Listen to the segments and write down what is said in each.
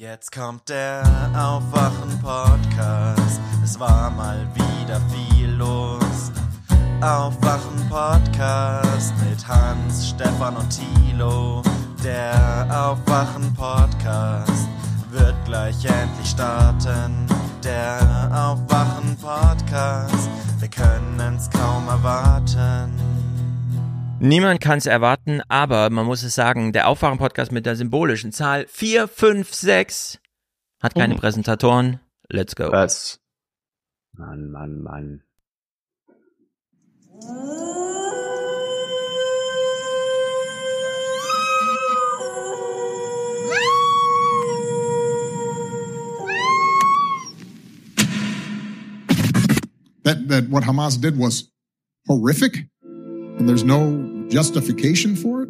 Jetzt kommt der Aufwachen-Podcast. Es war mal wieder viel los. Aufwachen-Podcast mit Hans, Stefan und Thilo. Der Aufwachen-Podcast wird gleich endlich starten. Der Aufwachen-Podcast, wir können's kaum erwarten. Niemand kann es erwarten, aber man muss es sagen, der Aufwachen-Podcast mit der symbolischen Zahl 456 hat keine Mhm. Präsentatoren. Let's go. Was? Mann, Mann, Mann. that that what Hamas did was horrific and there's no justification for it.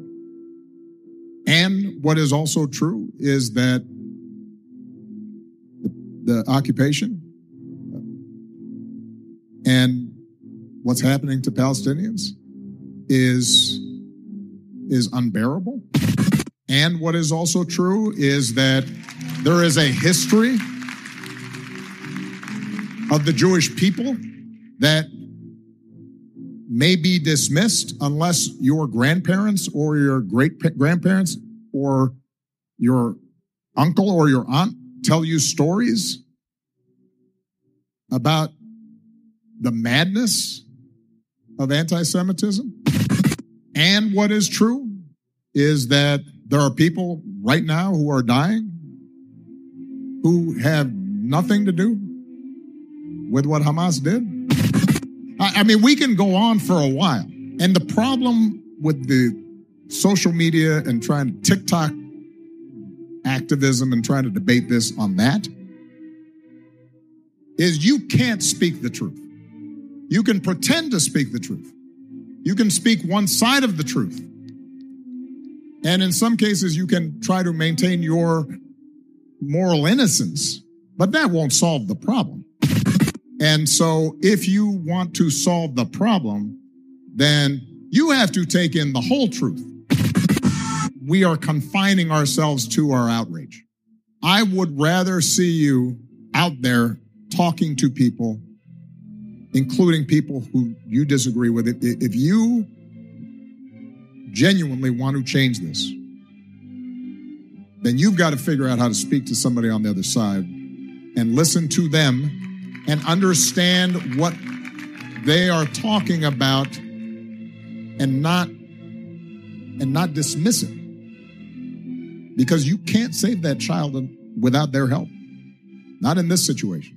And what is also true is that the, the occupation uh, and what's happening to Palestinians is is unbearable. And what is also true is that there is a history of the Jewish people that may be dismissed unless your grandparents or your great grandparents or your uncle or your aunt tell you stories about the madness of anti-Semitism. And what is true is that there are people right now who are dying who have nothing to do with what Hamas did. I, mean, we can go on for a while. And the problem with the social media and trying to TikTok activism and trying to debate this on that is you can't speak the truth. You can pretend to speak the truth. You can speak one side of the truth. And in some cases, you can try to maintain your moral innocence, but that won't solve the problem. And so if you want to solve the problem, then you have to take in the whole truth. We are confining ourselves to our outrage. I would rather see you out there talking to people, including people who you disagree with. If you genuinely want to change this, then you've got to figure out how to speak to somebody on the other side and listen to them and understand what they are talking about and not and not dismiss it because you can't save that child without their help not in this situation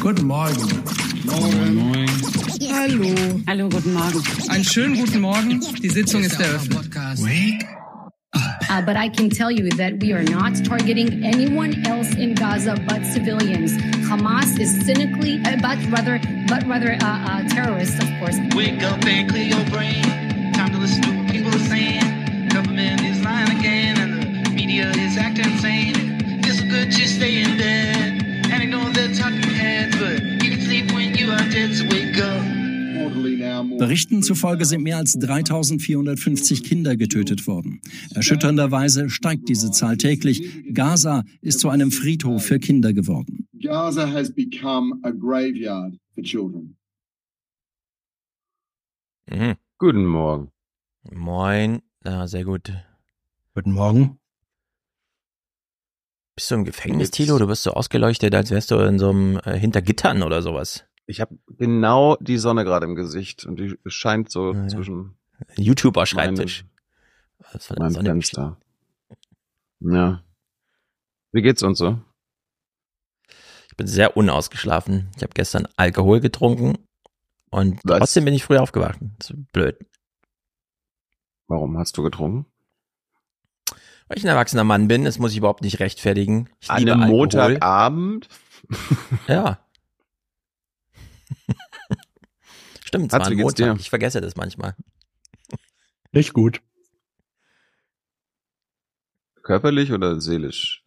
Guten Morgen. Hallo. Hallo, guten Morgen. Einen schönen guten Morgen. Die Sitzung ist eröffnet. Uh, but I can tell you that we are not targeting anyone else in Gaza but civilians. Hamas is cynically, uh, but rather, but rather uh, uh, terrorists, of course. Wake up and clear your brain. Time to listen to what people are saying. Government is lying again, and the media is acting insane. So good just stay in bed and ignore the talking heads, but you can sleep when you are dead. So wake up. Berichten zufolge sind mehr als 3450 Kinder getötet worden. Erschütternderweise steigt diese Zahl täglich. Gaza ist zu einem Friedhof für Kinder geworden. Gaza has become a graveyard for children. Mhm. Guten Morgen. Moin. Ja, sehr gut. Guten Morgen. Bist du im Gefängnis, Thilo? Du bist so ausgeleuchtet, als wärst du in so einem äh, hinter Gittern oder sowas. Ich habe genau die Sonne gerade im Gesicht und die scheint so Ja, ja. zwischen von der meinem Sonne Fenster. Ja. Wie geht's uns so? Ich bin sehr unausgeschlafen. Ich habe gestern Alkohol getrunken und Was? trotzdem bin ich früh aufgewacht. Das ist blöd. Warum hast du getrunken? Weil ich ein erwachsener Mann bin, das muss ich überhaupt nicht rechtfertigen. Ich An einem. Montagabend? Ja. Stimmt, es war ein Montag. dir? Ich vergesse das manchmal. Nicht gut. Körperlich oder seelisch?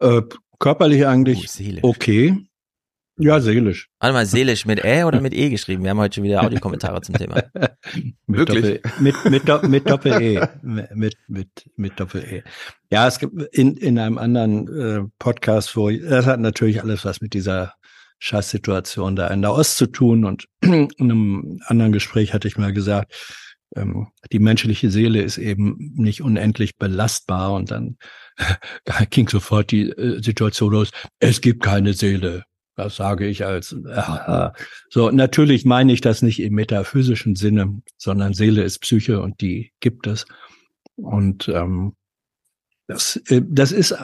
Äh, körperlich Oh, eigentlich seelisch. okay. Ja, seelisch. Warte mal, seelisch mit Ä oder mit E geschrieben? Wir haben heute schon wieder Audiokommentare zum Thema. mit Wirklich? Doppel, mit, mit, Do- mit Doppel-E. mit, mit, mit Doppel-E. Ja, es gibt in, in einem anderen äh, Podcast, wo, das hat natürlich alles was mit dieser Scheißsituation da in der Ost zu tun. Und in einem anderen Gespräch hatte ich mal gesagt, ähm, die menschliche Seele ist eben nicht unendlich belastbar. Und dann ging sofort die äh, Situation los, es gibt keine Seele. Das sage ich als, äh, so, natürlich meine ich das nicht im metaphysischen Sinne, sondern Seele ist Psyche und die gibt es. Und ähm, das, äh, das ist,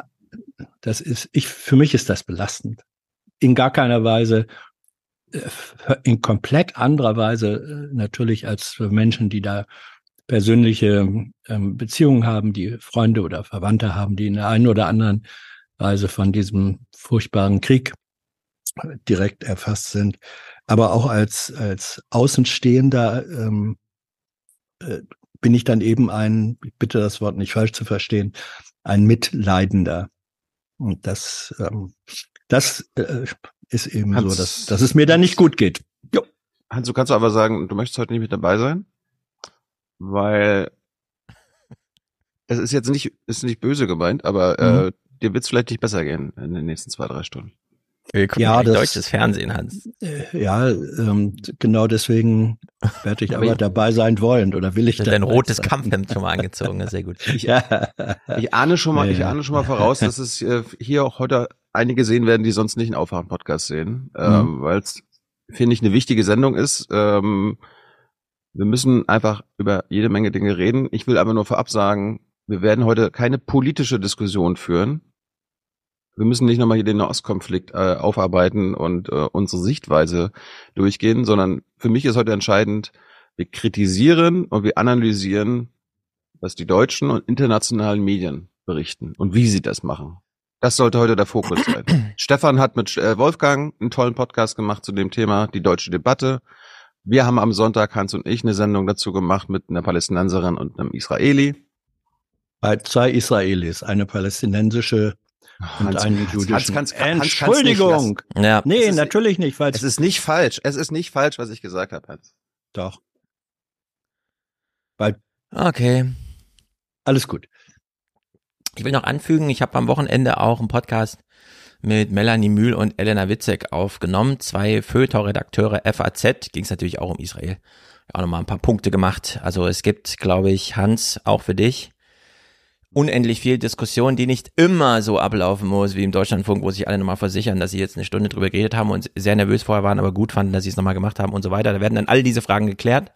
das ist, ich, für mich ist das belastend. In gar keiner Weise, äh, in komplett anderer Weise äh, natürlich als für Menschen, die da persönliche ähm, Beziehungen haben, die Freunde oder Verwandte haben, die in der einen oder anderen Weise von diesem furchtbaren Krieg direkt erfasst sind, aber auch als als Außenstehender ähm, äh, bin ich dann eben ein, ich bitte das Wort nicht falsch zu verstehen, ein Mitleidender. Und das ähm, das äh, ist eben Hans- so, dass, dass es mir dann nicht gut geht. Jo. Hans, du kannst aber sagen, du möchtest heute nicht mit dabei sein, weil es ist jetzt nicht, ist nicht böse gemeint, aber äh, dir wird's vielleicht nicht besser gehen in den nächsten zwei, drei Stunden. Wir gucken Ja, das- deutsches Fernsehen, Hans. Äh, Ja, ähm, genau deswegen werde ich Aber ich- dabei sein wollen oder will ich Ich dein rotes sein. Kampfhemd schon mal angezogen, das ist sehr gut. Ja. Ich ahne schon mal, Ja, ich ahne schon mal voraus, dass es äh, hier auch heute einige sehen werden, die sonst nicht einen Aufwachen-Podcast sehen, ähm, weil es, finde ich, eine wichtige Sendung ist. Ähm, wir müssen einfach über jede Menge Dinge reden. Ich will aber nur vorab sagen, wir werden heute keine politische Diskussion führen. Wir müssen nicht nochmal hier den Nahostkonflikt äh, aufarbeiten und äh, unsere Sichtweise durchgehen, sondern für mich ist heute entscheidend, wir kritisieren und wir analysieren, was die deutschen und internationalen Medien berichten und wie sie das machen. Das sollte heute der Fokus sein. Stefan hat mit äh, Wolfgang einen tollen Podcast gemacht zu dem Thema, die deutsche Debatte. Wir haben am Sonntag, Hans und ich, eine Sendung dazu gemacht mit einer Palästinenserin und einem Israeli. Bei zwei Israelis, eine palästinensische und Hans, einen Hans, jüdischen. Hans, Hans Entschuldigung. Ja, nee, ist- natürlich nicht, weil Es ist nicht falsch. Es ist nicht falsch, was ich gesagt habe, Hans. doch okay. alles gut. Ich will noch anfügen, ich habe am Wochenende auch einen Podcast mit Melanie Mühl und Elena Witzek aufgenommen. Zwei Feuilleton-Redakteure FAZ, ging es natürlich auch um Israel. Auch nochmal ein paar Punkte gemacht. Also es gibt, glaube ich, Hans, auch für dich, unendlich viel Diskussion, die nicht immer so ablaufen muss wie im Deutschlandfunk, wo sich alle nochmal versichern, dass sie jetzt eine Stunde drüber geredet haben und sehr nervös vorher waren, aber gut fanden, dass sie es nochmal gemacht haben und so weiter. Da werden dann all diese Fragen geklärt.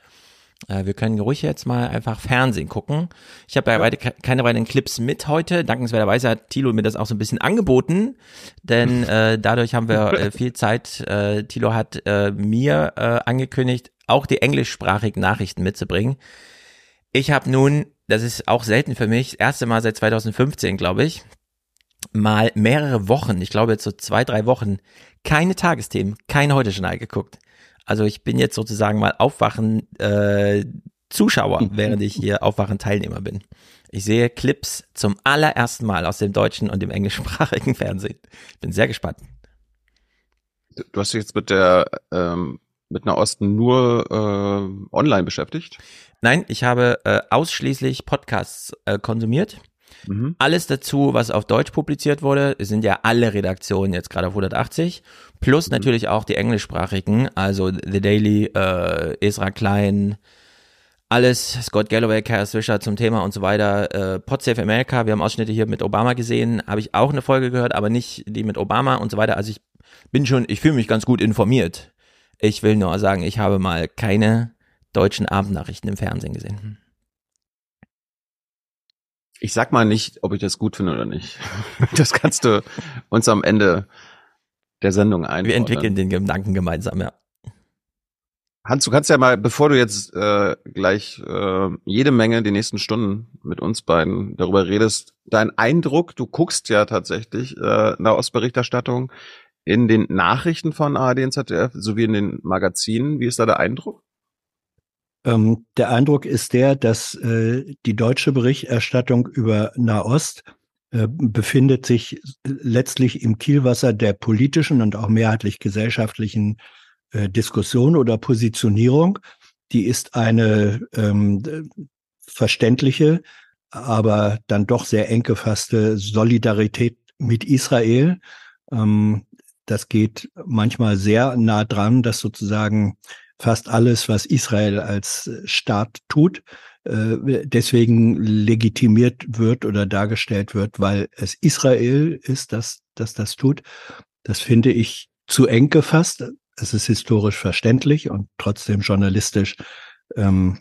Äh, Wir können ruhig jetzt mal einfach Fernsehen gucken. Ich habe ja, beide ke- keine weiteren Clips mit heute. Dankenswerterweise hat Thilo mir das auch so ein bisschen angeboten, denn äh, dadurch haben wir äh, viel Zeit. Äh, Thilo hat äh, mir äh, angekündigt, auch die englischsprachigen Nachrichten mitzubringen. Ich habe nun, das ist auch selten für mich, das erste Mal seit 2015, glaube ich, mal mehrere Wochen, ich glaube jetzt so zwei, drei Wochen, keine Tagesthemen, kein Heute-Journal geguckt. Also ich bin jetzt sozusagen mal Aufwachen äh, Zuschauer, während ich hier Aufwachen Teilnehmer bin. Ich sehe Clips zum allerersten Mal aus dem deutschen und dem englischsprachigen Fernsehen. Ich bin sehr gespannt. Du hast dich jetzt mit der ähm, mit einer Osten nur äh, online beschäftigt. Nein, ich habe äh, ausschließlich Podcasts äh, konsumiert. Mhm. Alles dazu, was auf Deutsch publiziert wurde, es sind ja alle Redaktionen jetzt gerade auf 180, plus natürlich auch die englischsprachigen, also The Daily, äh, Ezra Klein, alles, Scott Galloway, Kara Swisher zum Thema und so weiter, äh, Podsafe America, wir haben Ausschnitte hier mit Obama gesehen, habe ich auch eine Folge gehört, aber nicht die mit Obama und so weiter, also ich bin schon, ich fühle mich ganz gut informiert. Ich will nur sagen, ich habe mal keine deutschen Abendnachrichten im Fernsehen gesehen. Ich sag mal nicht, ob ich das gut finde oder nicht. Das kannst du uns am Ende der Sendung einfordern. Wir entwickeln den Gedanken gemeinsam, ja. Hans, du kannst ja mal, bevor du jetzt äh, gleich äh, jede Menge die nächsten Stunden mit uns beiden darüber redest, dein Eindruck, du guckst ja tatsächlich äh, Nahostberichterstattung in den Nachrichten von ARD und ZDF sowie in den Magazinen. Wie ist da der Eindruck? Ähm, der Eindruck ist der, dass äh, die deutsche Berichterstattung über Nahost äh, befindet sich letztlich im Kielwasser der politischen und auch mehrheitlich gesellschaftlichen äh, Diskussion oder Positionierung. Die ist eine ähm, verständliche, aber dann doch sehr eng gefasste Solidarität mit Israel. Ähm, das geht manchmal sehr nah dran, dass sozusagen fast alles, was Israel als Staat tut, äh, deswegen legitimiert wird oder dargestellt wird, weil es Israel ist, das, das das tut. Das finde ich zu eng gefasst. Es ist historisch verständlich und trotzdem journalistisch ähm,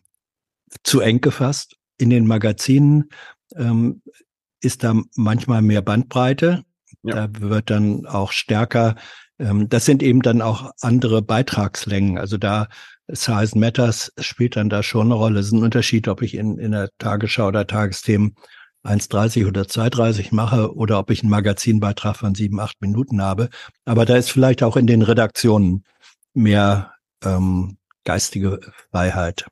zu eng gefasst. In den Magazinen ähm, ist da manchmal mehr Bandbreite. Ja. Da wird dann auch stärker, ähm, das sind eben dann auch andere Beitragslängen. Also da Size Matters spielt dann da schon eine Rolle. Es ist ein Unterschied, ob ich in, in der Tagesschau oder Tagesthemen 1,30 oder 2,30 mache oder ob ich einen Magazinbeitrag von sieben, acht Minuten habe. Aber da ist vielleicht auch in den Redaktionen mehr ähm, geistige Freiheit.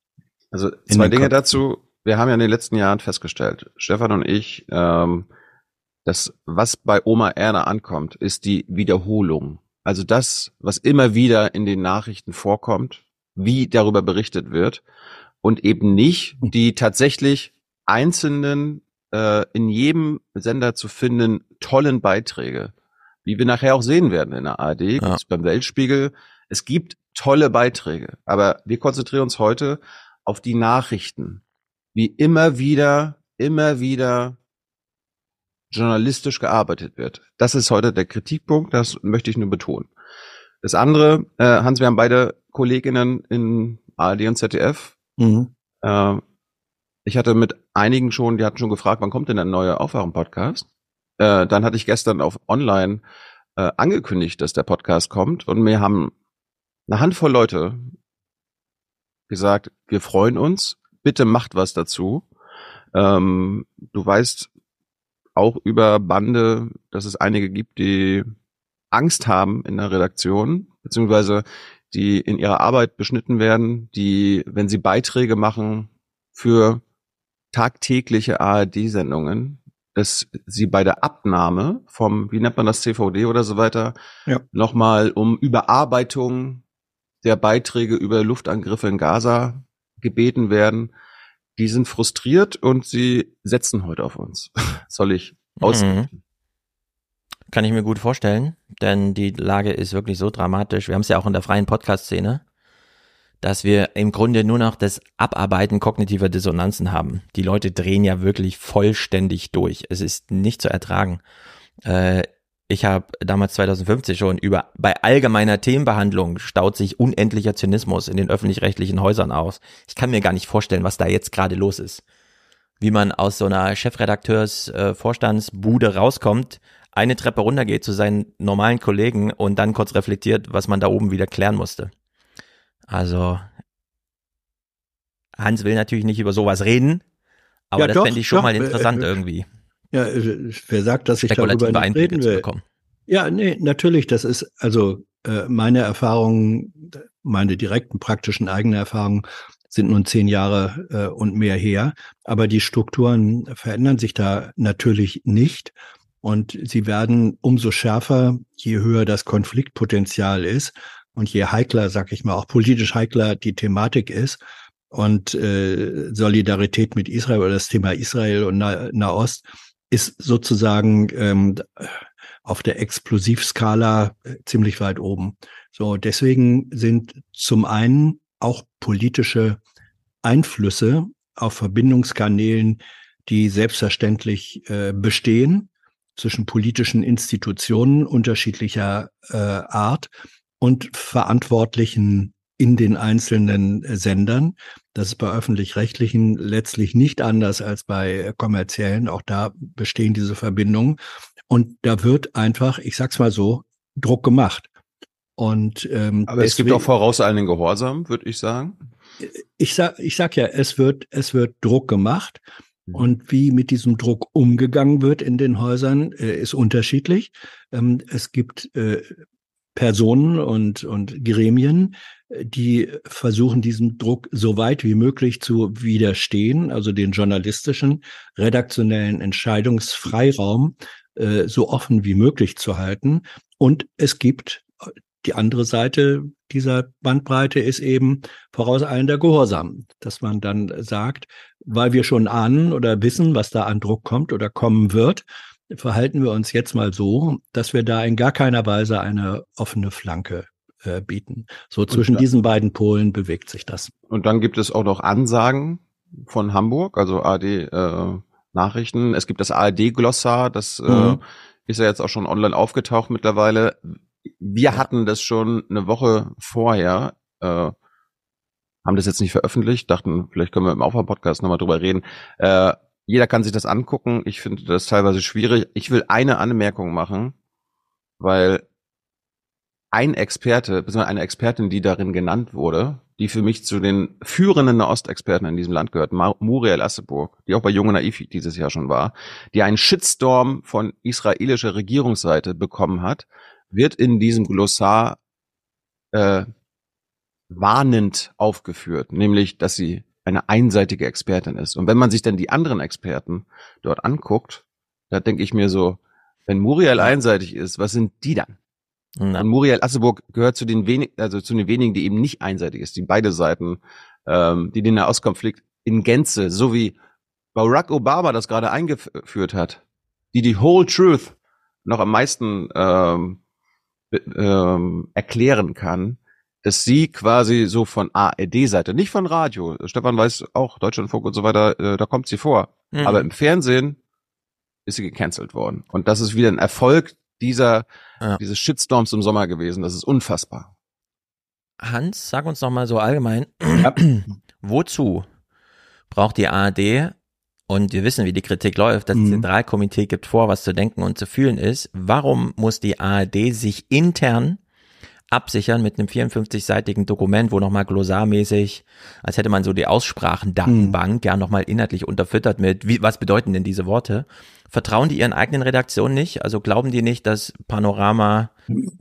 Also zwei Dinge Kopf. dazu. Wir haben ja in den letzten Jahren festgestellt, Stefan und ich, ähm, dass was bei Oma Erna ankommt, ist die Wiederholung. Also das, was immer wieder in den Nachrichten vorkommt, wie darüber berichtet wird und eben nicht die tatsächlich einzelnen äh, in jedem Sender zu finden tollen Beiträge, wie wir nachher auch sehen werden in der ARD, ja. beim Weltspiegel. Es gibt tolle Beiträge, aber wir konzentrieren uns heute auf die Nachrichten, wie immer wieder, immer wieder journalistisch gearbeitet wird. Das ist heute der Kritikpunkt, das möchte ich nur betonen. Das andere, äh, Hans, wir haben beide Kolleginnen in ARD und ZDF. Mhm. Äh, ich hatte mit einigen schon, die hatten schon gefragt, wann kommt denn der neue Aufwachen-Podcast? Äh, dann hatte ich gestern auf Online äh, angekündigt, dass der Podcast kommt und mir haben eine Handvoll Leute gesagt, wir freuen uns, bitte macht was dazu. Ähm, du weißt auch über Bande, dass es einige gibt, die Angst haben in der Redaktion, beziehungsweise die in ihrer Arbeit beschnitten werden, die, wenn sie Beiträge machen für tagtägliche ARD-Sendungen, dass sie bei der Abnahme vom, wie nennt man das, CVD oder so weiter, ja. nochmal um Überarbeitung der Beiträge über Luftangriffe in Gaza gebeten werden. Die sind frustriert und sie setzen heute auf uns. Soll ich ausrichten? Mhm. Kann ich mir gut vorstellen, denn die Lage ist wirklich so dramatisch. Wir haben es ja auch in der freien Podcast-Szene, dass wir im Grunde nur noch das Abarbeiten kognitiver Dissonanzen haben. Die Leute drehen ja wirklich vollständig durch. Es ist nicht zu ertragen. Äh, ich habe damals 2015 schon über bei allgemeiner Themenbehandlung staut sich unendlicher Zynismus in den öffentlich-rechtlichen Häusern aus. Ich kann mir gar nicht vorstellen, was da jetzt gerade los ist. Wie man aus so einer Chefredakteurs äh, Vorstandsbude rauskommt eine Treppe runtergeht zu seinen normalen Kollegen und dann kurz reflektiert, was man da oben wieder klären musste. Also Hans will natürlich nicht über sowas reden, aber ja, das fände ich schon doch, mal interessant äh, irgendwie. Ja, äh, wer sagt, dass ich darüber nicht reden will? Ja, nee, natürlich, das ist also äh, meine Erfahrungen, meine direkten praktischen eigenen Erfahrungen sind nun zehn Jahre äh, und mehr her, aber die Strukturen verändern sich da natürlich nicht. Und sie werden umso schärfer, je höher das Konfliktpotenzial ist und je heikler, sag ich mal, auch politisch heikler die Thematik ist. Und äh, Solidarität mit Israel oder das Thema Israel und nah Nahost ist sozusagen ähm, auf der Explosivskala äh, ziemlich weit oben. So, deswegen sind zum einen auch politische Einflüsse auf Verbindungskanälen, die selbstverständlich äh, bestehen, zwischen politischen Institutionen unterschiedlicher äh, Art und Verantwortlichen in den einzelnen Sendern. Das ist bei öffentlich-rechtlichen letztlich nicht anders als bei kommerziellen. Auch da bestehen diese Verbindungen. Und da wird einfach, ich sag's mal so, Druck gemacht. Und, ähm, Aber es gibt auch vorauseilenden Gehorsam, würde ich sagen. Ich sag, ich sag ja, es wird, es wird Druck gemacht. Mhm. Und wie mit diesem Druck umgegangen wird in den Häusern, äh, ist unterschiedlich. Ähm, es gibt äh, Personen und, und Gremien, die versuchen, diesem Druck so weit wie möglich zu widerstehen, also den journalistischen, redaktionellen Entscheidungsfreiraum äh, so offen wie möglich zu halten. Und es gibt die andere Seite dieser Bandbreite ist eben vorauseilender Gehorsam, dass man dann sagt, weil wir schon ahnen oder wissen, was da an Druck kommt oder kommen wird, verhalten wir uns jetzt mal so, dass wir da in gar keiner Weise eine offene Flanke äh, bieten. So zwischen dann, diesen beiden Polen bewegt sich das. Und dann gibt es auch noch Ansagen von Hamburg, also AD äh, Nachrichten. Es gibt das ARD-Glossar, das äh, mhm. äh, ist ja jetzt auch schon online aufgetaucht mittlerweile. Wir hatten das schon eine Woche vorher, äh, haben das jetzt nicht veröffentlicht, dachten, vielleicht können wir im Aufwärm-Podcast nochmal drüber reden. Äh, jeder kann sich das angucken. Ich finde das teilweise schwierig. Ich will eine Anmerkung machen, weil ein Experte, beziehungsweise eine Expertin, die darin genannt wurde, die für mich zu den führenden Nahostexperten in diesem Land gehört, Muriel Asseburg, die auch bei Junge Naiv dieses Jahr schon war, die einen Shitstorm von israelischer Regierungsseite bekommen hat, wird in diesem Glossar äh, warnend aufgeführt, nämlich, dass sie eine einseitige Expertin ist. Und wenn man sich dann die anderen Experten dort anguckt, da denke ich mir so, wenn Muriel einseitig ist, was sind die dann? Na. Und Muriel Asseburg gehört zu den wenigen, also zu den wenigen, die eben nicht einseitig ist, die beide Seiten, ähm, die den Nahostkonflikt in Gänze, so wie Barack Obama das gerade eingeführt hat, die die Whole Truth noch am meisten ähm, ähm, erklären kann, dass sie quasi so von ARD-Seite, nicht von Radio, Stefan weiß auch, Deutschlandfunk und so weiter, äh, da kommt sie vor. Mhm. Aber im Fernsehen ist sie gecancelt worden. Und das ist wieder ein Erfolg dieser, ja. dieses Shitstorms im Sommer gewesen. Das ist unfassbar. Hans, sag uns noch mal so allgemein, ja. wozu braucht die ARD und wir wissen, wie die Kritik läuft, dass mhm. das Zentralkomitee gibt vor, was zu denken und zu fühlen ist. Warum muss die ARD sich intern absichern mit einem 54-seitigen Dokument, wo nochmal glossarmäßig, als hätte man so die Aussprachendatenbank mhm. ja nochmal inhaltlich unterfüttert mit, wie, was bedeuten denn diese Worte? Vertrauen die ihren eigenen Redaktionen nicht? Also glauben die nicht, dass Panorama,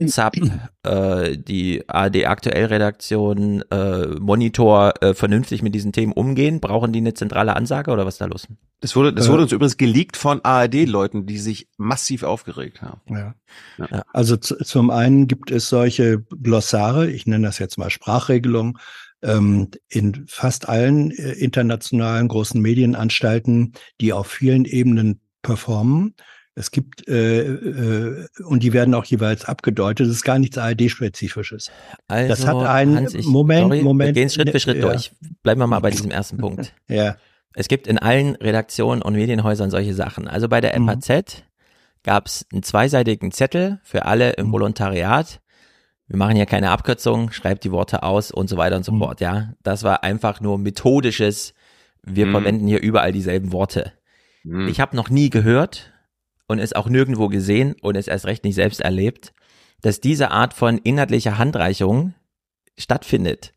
ZAP, äh, die ARD aktuell Redaktion, äh, Monitor äh, vernünftig mit diesen Themen umgehen? Brauchen die eine zentrale Ansage oder was ist da los? Das wurde, das wurde uns übrigens geleakt von ARD-Leuten, die sich massiv aufgeregt haben. Ja. ja. Also zum einen gibt es solche Glossare, ich nenne das jetzt mal Sprachregelung, ähm, in fast allen äh, internationalen großen Medienanstalten, die auf vielen Ebenen performen. Es gibt, äh, äh, und die werden auch jeweils abgedeutet. Das ist gar nichts ARD-spezifisches. Also, das hat einen Hans, ich, Moment, sorry, Moment. Wir gehen Schritt für Schritt ja. durch. Bleiben wir mal bei diesem ersten Punkt. ja. Es gibt in allen Redaktionen und Medienhäusern solche Sachen. Also bei der FAZ mhm. gab es einen zweiseitigen Zettel für alle im mhm. Volontariat. Wir machen ja keine Abkürzung, schreibt die Worte aus und so weiter und so mhm. fort. Ja, das war einfach nur methodisches. Wir mhm. verwenden hier überall dieselben Worte. Hm. Ich habe noch nie gehört und es auch nirgendwo gesehen und es erst recht nicht selbst erlebt, dass diese Art von inhaltlicher Handreichung stattfindet.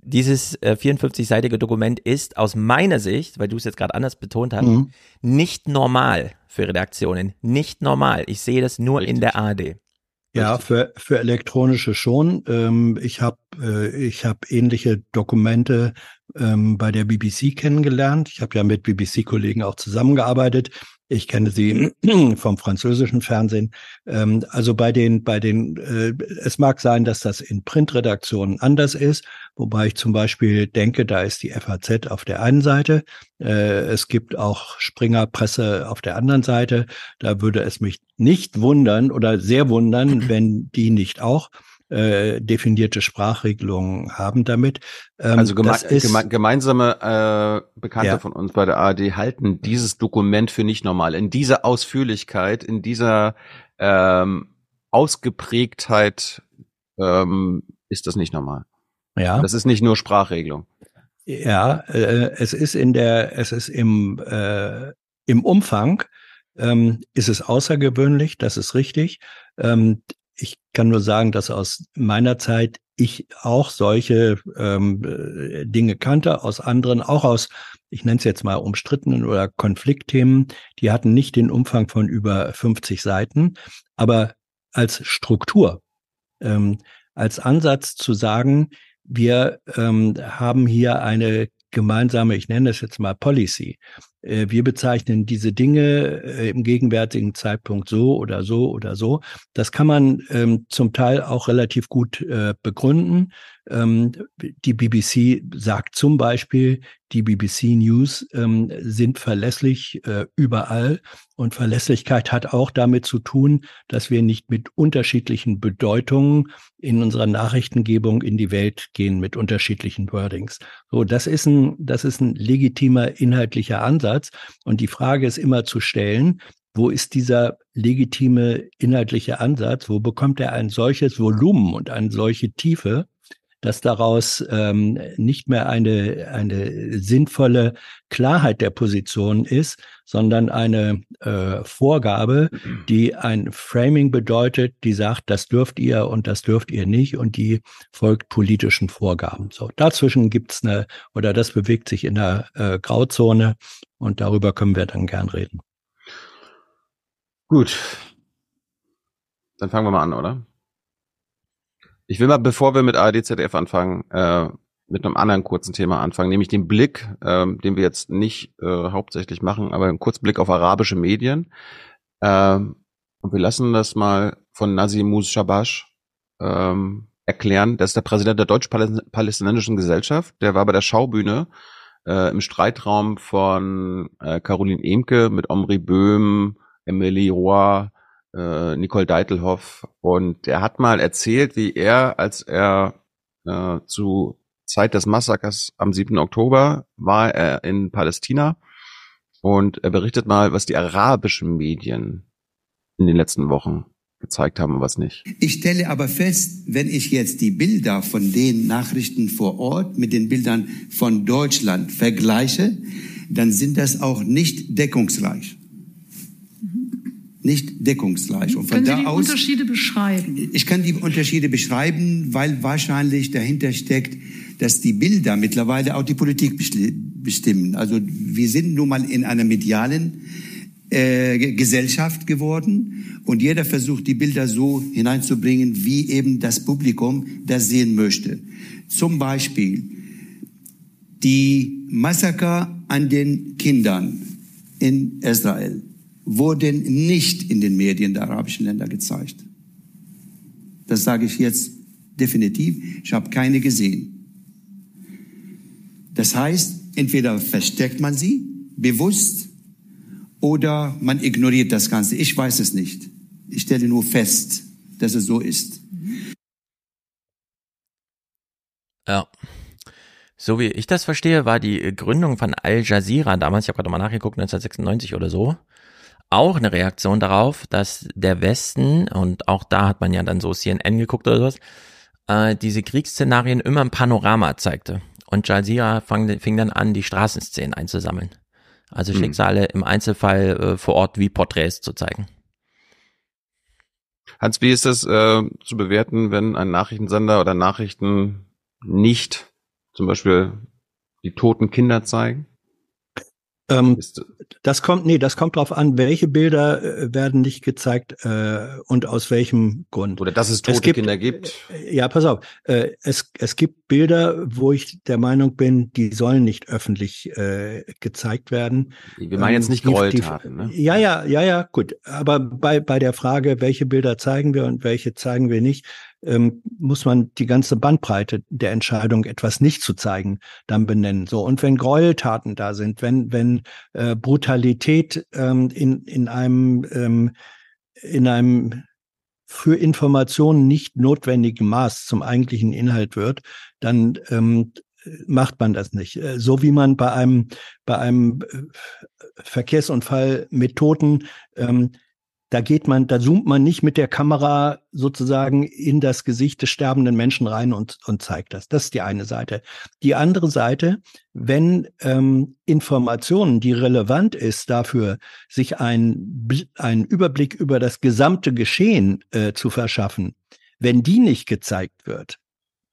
Dieses äh, 54-seitige Dokument ist aus meiner Sicht, weil du es jetzt gerade anders betont hast, mhm. nicht normal für Redaktionen. Nicht normal. Ich sehe das nur Richtig. in der AD. Ja, für, für elektronische schon. Ähm, ich habe äh, ich hab ähnliche Dokumente ähm, bei der BBC kennengelernt. Ich habe ja mit BBC-Kollegen auch zusammengearbeitet. Ich kenne sie vom französischen Fernsehen. Ähm, also bei den, bei den, äh, es mag sein, dass das in Printredaktionen anders ist, wobei ich zum Beispiel denke, da ist die FAZ auf der einen Seite. Äh, es gibt auch Springer Presse auf der anderen Seite. Da würde es mich nicht wundern oder sehr wundern, wenn die nicht auch äh, definierte Sprachregelungen haben damit. Ähm, also geme ist, geme gemeinsame äh, Bekannte ja. von uns bei der ARD halten dieses Dokument für nicht normal. In dieser Ausführlichkeit, in dieser ähm, Ausgeprägtheit ähm, ist das nicht normal. Ja. Das ist nicht nur Sprachregelung. Ja, äh, es ist in der, es ist im, äh, im Umfang, ähm, ist es außergewöhnlich, das ist richtig. Ähm, ich kann nur sagen, dass aus meiner Zeit ich auch solche ähm, äh, Dinge kannte, aus anderen, auch aus, ich nenne es jetzt mal umstrittenen oder Konfliktthemen, die hatten nicht den Umfang von über 50 Seiten, aber als Struktur ähm, als Ansatz zu sagen, wir ähm, haben hier eine gemeinsame, ich nenne das jetzt mal Policy. Äh, wir bezeichnen diese Dinge äh, im gegenwärtigen Zeitpunkt so oder so oder so. Das kann man ähm, zum Teil auch relativ gut äh, begründen. Ähm, die BBC sagt zum Beispiel, die BBC News ähm, sind verlässlich äh, überall und Verlässlichkeit hat auch damit zu tun, dass wir nicht mit unterschiedlichen Bedeutungen in unserer Nachrichtengebung in die Welt gehen mit unterschiedlichen Wordings. So, das ist ein, das ist ein legitimer inhaltlicher Ansatz und die Frage ist immer zu stellen, wo ist dieser legitime inhaltliche Ansatz? Wo bekommt er ein solches Volumen und eine solche Tiefe, dass daraus ähm, nicht mehr eine, eine sinnvolle Klarheit der Position ist, sondern eine äh, Vorgabe, die ein Framing bedeutet, die sagt, das dürft ihr und das dürft ihr nicht und die folgt politischen Vorgaben. So, dazwischen gibt's eine, oder das bewegt sich in der äh, Grauzone und darüber können wir dann gern reden. Gut. Dann fangen wir mal an, oder? Ich will mal, bevor wir mit ARD, ZDF anfangen, äh, mit einem anderen kurzen Thema anfangen, nämlich den Blick, ähm, den wir jetzt nicht äh, hauptsächlich machen, aber einen kurzen Blick auf arabische Medien. Ähm, und wir lassen das mal von Nazim Shabash ähm, erklären. Das ist der Präsident der Deutsch-Palästinensischen Gesellschaft. Der war bei der Schaubühne äh, im Streitraum von äh, Caroline Emke mit Omri Böhm, Emily Roy, äh, Nicole Deitelhoff. Und er hat mal erzählt, wie er, als er äh, zu Zeit des Massakers am 7. Oktober war er in Palästina und er berichtet mal, was die arabischen Medien in den letzten Wochen gezeigt haben und was nicht. Ich stelle aber fest, wenn ich jetzt die Bilder von den Nachrichten vor Ort mit den Bildern von Deutschland vergleiche, dann sind das auch nicht deckungsreich nicht deckungsgleich. Und von Können da Sie die aus, Unterschiede beschreiben? Ich kann die Unterschiede beschreiben, weil wahrscheinlich dahinter steckt, dass die Bilder mittlerweile auch die Politik bestimmen. Also wir sind nun mal in einer medialen äh, Gesellschaft geworden und jeder versucht, die Bilder so hineinzubringen, wie eben das Publikum das sehen möchte. Zum Beispiel die Massaker an den Kindern in Israel wurden nicht in den Medien der arabischen Länder gezeigt. Das sage ich jetzt definitiv. Ich habe keine gesehen. Das heißt, entweder versteckt man sie bewusst oder man ignoriert das Ganze. Ich weiß es nicht. Ich stelle nur fest, dass es so ist. Ja. So wie ich das verstehe, war die Gründung von Al Jazeera damals, ich habe gerade mal nachgeguckt, 1996 oder so, auch eine Reaktion darauf, dass der Westen, und auch da hat man ja dann so CNN geguckt oder sowas, äh, diese Kriegsszenarien immer im Panorama zeigte. Und Jazeera fang, fing dann an, die Straßenszenen einzusammeln. Also hm. Schicksale im Einzelfall äh, vor Ort wie Porträts zu zeigen. Hans, wie ist das äh, zu bewerten, wenn ein Nachrichtensender oder Nachrichten nicht zum Beispiel die toten Kinder zeigen? Ähm, das kommt, nee, das kommt drauf an, welche Bilder äh, werden nicht gezeigt äh, und aus welchem Grund. Oder dass es tote es gibt, Kinder gibt. Äh, ja, pass auf. Äh, es, es gibt Bilder, wo ich der Meinung bin, die sollen nicht öffentlich äh, gezeigt werden. Wir meinen jetzt nicht ähm, Gräueltaten, ne? Ja, ja, ja, ja, gut. Aber bei, bei der Frage, welche Bilder zeigen wir und welche zeigen wir nicht, ähm, muss man die ganze Bandbreite der Entscheidung, etwas nicht zu zeigen, dann benennen. So und wenn Gräueltaten da sind, wenn wenn äh, Brutalität ähm, in in einem ähm, in einem für Informationen nicht notwendigen Maß zum eigentlichen Inhalt wird, dann ähm, macht man das nicht. Äh, so wie man bei einem bei einem äh, Verkehrsunfall mit Toten ähm, da geht man, da zoomt man nicht mit der Kamera sozusagen in das Gesicht des sterbenden Menschen rein und, und zeigt das. Das ist die eine Seite. Die andere Seite, wenn ähm, Informationen, die relevant ist dafür, sich ein, einen Überblick über das gesamte Geschehen äh, zu verschaffen, wenn die nicht gezeigt wird,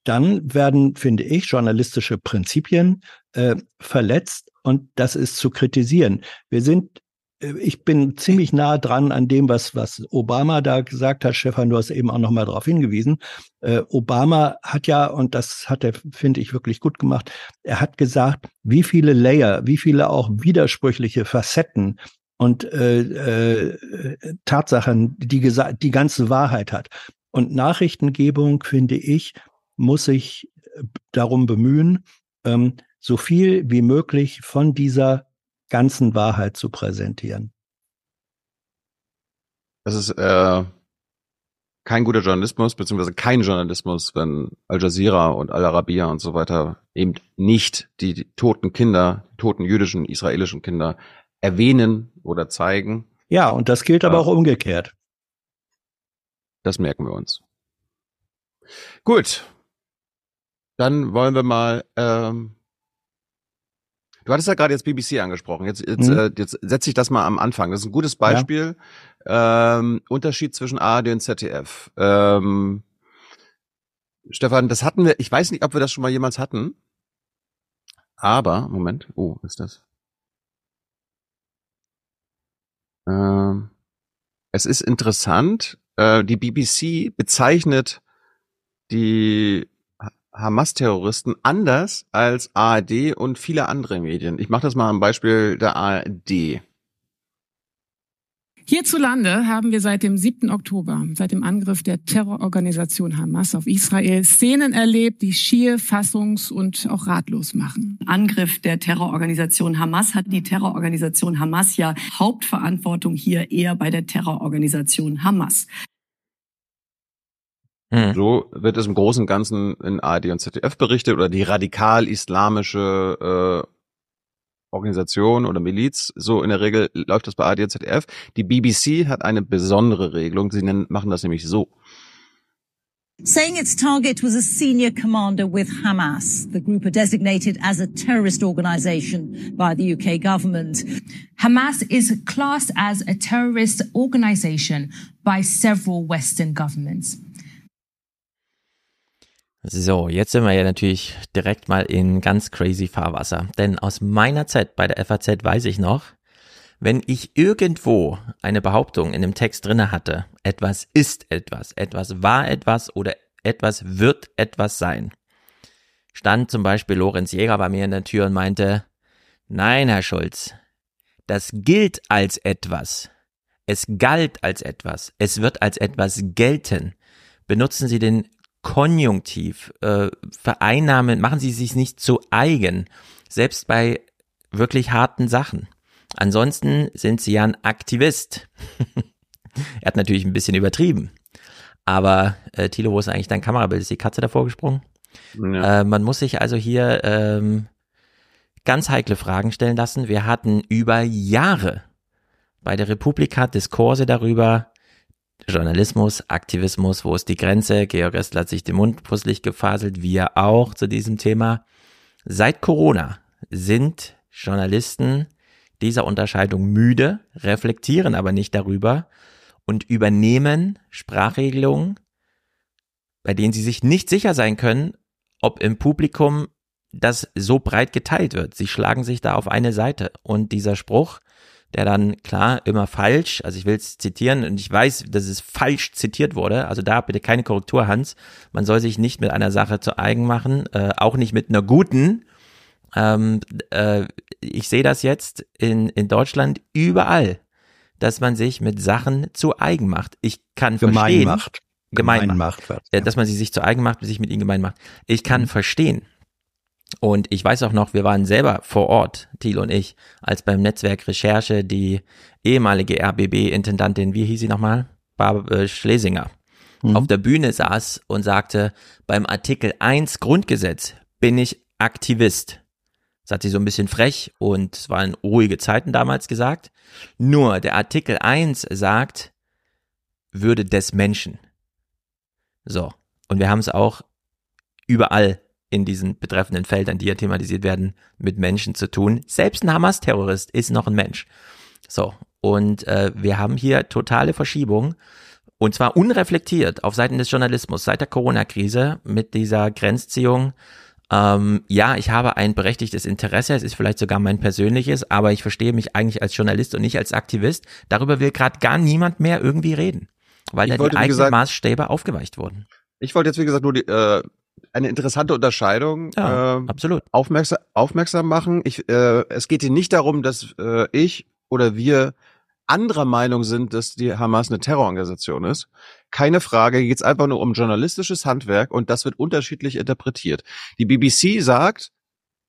dann werden, finde ich, journalistische Prinzipien äh, verletzt und das ist zu kritisieren. Wir sind ich bin ziemlich nah dran an dem, was, was Obama da gesagt hat. Stefan, du hast eben auch nochmal darauf hingewiesen. Äh, Obama hat ja, und das hat er, finde ich, wirklich gut gemacht, er hat gesagt, wie viele Layer, wie viele auch widersprüchliche Facetten und äh, äh, Tatsachen die, die ganze Wahrheit hat. Und Nachrichtengebung, finde ich, muss sich äh, darum bemühen, ähm, so viel wie möglich von dieser ganzen Wahrheit zu präsentieren. Das ist äh, kein guter Journalismus, beziehungsweise kein Journalismus, wenn Al Jazeera und Al Arabiya und so weiter eben nicht die, die toten Kinder, die toten jüdischen, israelischen Kinder erwähnen oder zeigen. Ja, und das gilt aber auch umgekehrt. Das merken wir uns. Gut. Dann wollen wir mal ähm, Du hattest ja gerade jetzt BBC angesprochen. Jetzt, jetzt, mhm. äh, jetzt setze ich das mal am Anfang. Das ist ein gutes Beispiel. Ja. Ähm, Unterschied zwischen ARD und ZDF. Ähm, Stefan, das hatten wir, ich weiß nicht, ob wir das schon mal jemals hatten. Aber, Moment, oh, ist das? Ähm, es ist interessant, äh, die BBC bezeichnet die Hamas-Terroristen anders als ARD und viele andere Medien. Ich mache das mal am Beispiel der ARD. Hierzulande haben wir seit dem 7. Oktober, seit dem Angriff der Terrororganisation Hamas auf Israel, Szenen erlebt, die schier fassungs- und auch ratlos machen. Angriff der Terrororganisation Hamas hat die Terrororganisation Hamas ja Hauptverantwortung hier eher bei der Terrororganisation Hamas. Mhm. So wird es im Großen und Ganzen in ARD und ZDF berichtet oder die radikal-islamische äh, Organisation oder Miliz. So in der Regel läuft das bei ARD und ZDF. Die BBC hat eine besondere Regelung. Sie nennen, machen das nämlich so. Saying its target was a senior commander with Hamas. The group are designated as a terrorist organization by the UK government. Hamas is classed as a terrorist organization by several Western governments. So, jetzt sind wir ja natürlich direkt mal in ganz crazy Fahrwasser. Denn aus meiner Zeit bei der FAZ weiß ich noch, wenn ich irgendwo eine Behauptung in dem Text drinne hatte, etwas ist etwas, etwas war etwas oder etwas wird etwas sein, stand zum Beispiel Lorenz Jäger bei mir in der Tür und meinte, nein, Herr Schulz, das gilt als etwas. Es galt als etwas. Es wird als etwas gelten. Benutzen Sie den Konjunktiv, äh, vereinnahmen, machen Sie sich nicht zu eigen, selbst bei wirklich harten Sachen. Ansonsten sind Sie ja ein Aktivist. er hat natürlich ein bisschen übertrieben. Aber äh, Thilo, wo ist eigentlich dein Kamerabild? Ist die Katze davor gesprungen? Ja. Äh, man muss sich also hier ähm, ganz heikle Fragen stellen lassen. Wir hatten über Jahre bei der Republika Diskurse darüber, Journalismus, Aktivismus, wo ist die Grenze? Georg Restler hat sich den Mund pusselig gefaselt, wir auch zu diesem Thema. Seit Corona sind Journalisten dieser Unterscheidung müde, reflektieren aber nicht darüber und übernehmen Sprachregelungen, bei denen sie sich nicht sicher sein können, ob im Publikum das so breit geteilt wird. Sie schlagen sich da auf eine Seite und dieser Spruch, der dann klar immer falsch, also ich will es zitieren und ich weiß, dass es falsch zitiert wurde, also da bitte keine Korrektur, Hans. Man soll sich nicht mit einer Sache zu eigen machen, äh, auch nicht mit einer guten. Ähm, äh, ich sehe das jetzt in, in Deutschland überall, dass man sich mit Sachen zu eigen macht. Ich kann gemein verstehen. Macht. Gemein, gemein macht. macht ja. Dass man sie sich zu eigen macht, sich mit ihnen gemein macht. Ich kann mhm. verstehen, und ich weiß auch noch, wir waren selber vor Ort, Thiel und ich, als beim Netzwerk Recherche die ehemalige RBB-Intendantin, wie hieß sie nochmal? Barbara äh, Schlesinger, mhm. auf der Bühne saß und sagte, beim Artikel 1 Grundgesetz bin ich Aktivist. Das hat sie so ein bisschen frech und es waren ruhige Zeiten damals gesagt. Nur der Artikel 1 sagt, Würde des Menschen. So. Und wir haben es auch überall in diesen betreffenden Feldern, die ja thematisiert werden, mit Menschen zu tun. Selbst ein Hamas-Terrorist ist noch ein Mensch. So, und äh, wir haben hier totale Verschiebung und zwar unreflektiert auf Seiten des Journalismus seit der Corona-Krise mit dieser Grenzziehung Ähm, ja, ich habe ein berechtigtes Interesse, es ist vielleicht sogar mein persönliches, aber ich verstehe mich eigentlich als Journalist und nicht als Aktivist. Darüber will gerade gar niemand mehr irgendwie reden, weil Ich da wollte, die eigenen gesagt- Maßstäbe aufgeweicht wurden. Ich wollte jetzt, wie gesagt, nur die, äh, eine interessante Unterscheidung Ja, äh, absolut. Aufmerksam, aufmerksam machen. Ich, äh, es geht hier nicht darum, dass äh, ich oder wir anderer Meinung sind, dass die Hamas eine Terrororganisation ist. Keine Frage, hier geht es einfach nur um journalistisches Handwerk und das wird unterschiedlich interpretiert. Die BBC sagt,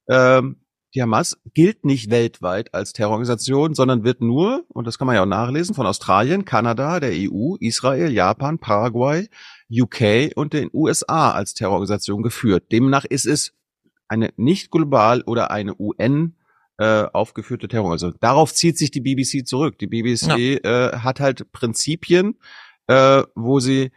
ähm, die Hamas gilt nicht weltweit als Terrororganisation, sondern wird nur, und das kann man ja auch nachlesen, von Australien, Kanada, der EU, Israel, Japan, Paraguay, UK und den USA als Terrororganisation geführt. Demnach ist es eine nicht global oder eine UN äh, aufgeführte Terrororganisation. Darauf zieht sich die BBC zurück. Die BBC äh, hat halt Prinzipien, äh, wo sie,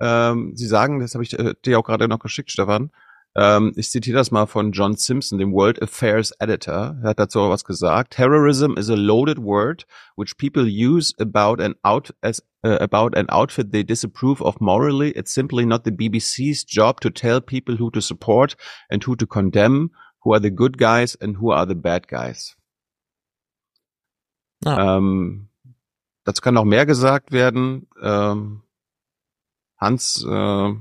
ähm, sie sagen, das habe ich äh, dir auch gerade noch geschickt, Stefan, ähm, ich zitiere das mal von John Simpson, dem World Affairs Editor. Er hat dazu auch was gesagt. Terrorism is a loaded word which people use about an out as uh, about an outfit they disapprove of morally. It's simply not the BBC's job to tell people who to support and who to condemn, who are the good guys and who are the bad guys. Ähm, dazu kann noch mehr gesagt werden. Ähm, Hans, äh,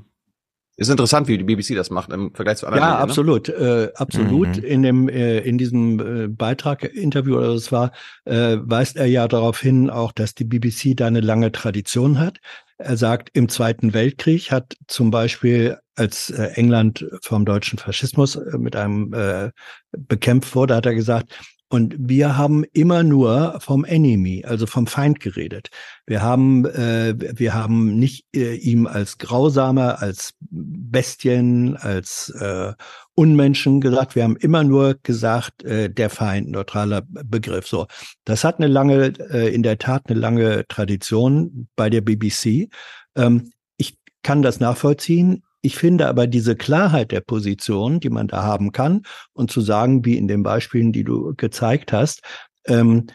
ist interessant, wie die BBC das macht im Vergleich zu anderen Ja, Medien, ne? absolut, äh, absolut. Mhm. In dem äh, in diesem äh, Beitrag Interview oder es war äh, weist er ja darauf hin, auch dass die BBC da eine lange Tradition hat. Er sagt, im Zweiten Weltkrieg hat zum Beispiel, als äh, England vom deutschen Faschismus äh, mit einem äh, bekämpft wurde, hat er gesagt, und wir haben immer nur vom Enemy, also vom Feind geredet. Wir haben, äh, wir haben nicht äh, ihm als Grausamer, als Bestien, als äh, Unmenschen gesagt. Wir haben immer nur gesagt, äh, der Feind, neutraler Begriff. So, das hat eine lange, äh, in der Tat eine lange Tradition bei der BBC. Ähm, ich kann das nachvollziehen. Ich finde aber diese Klarheit der Position, die man da haben kann, und zu sagen, wie in den Beispielen, die du gezeigt hast, ähm,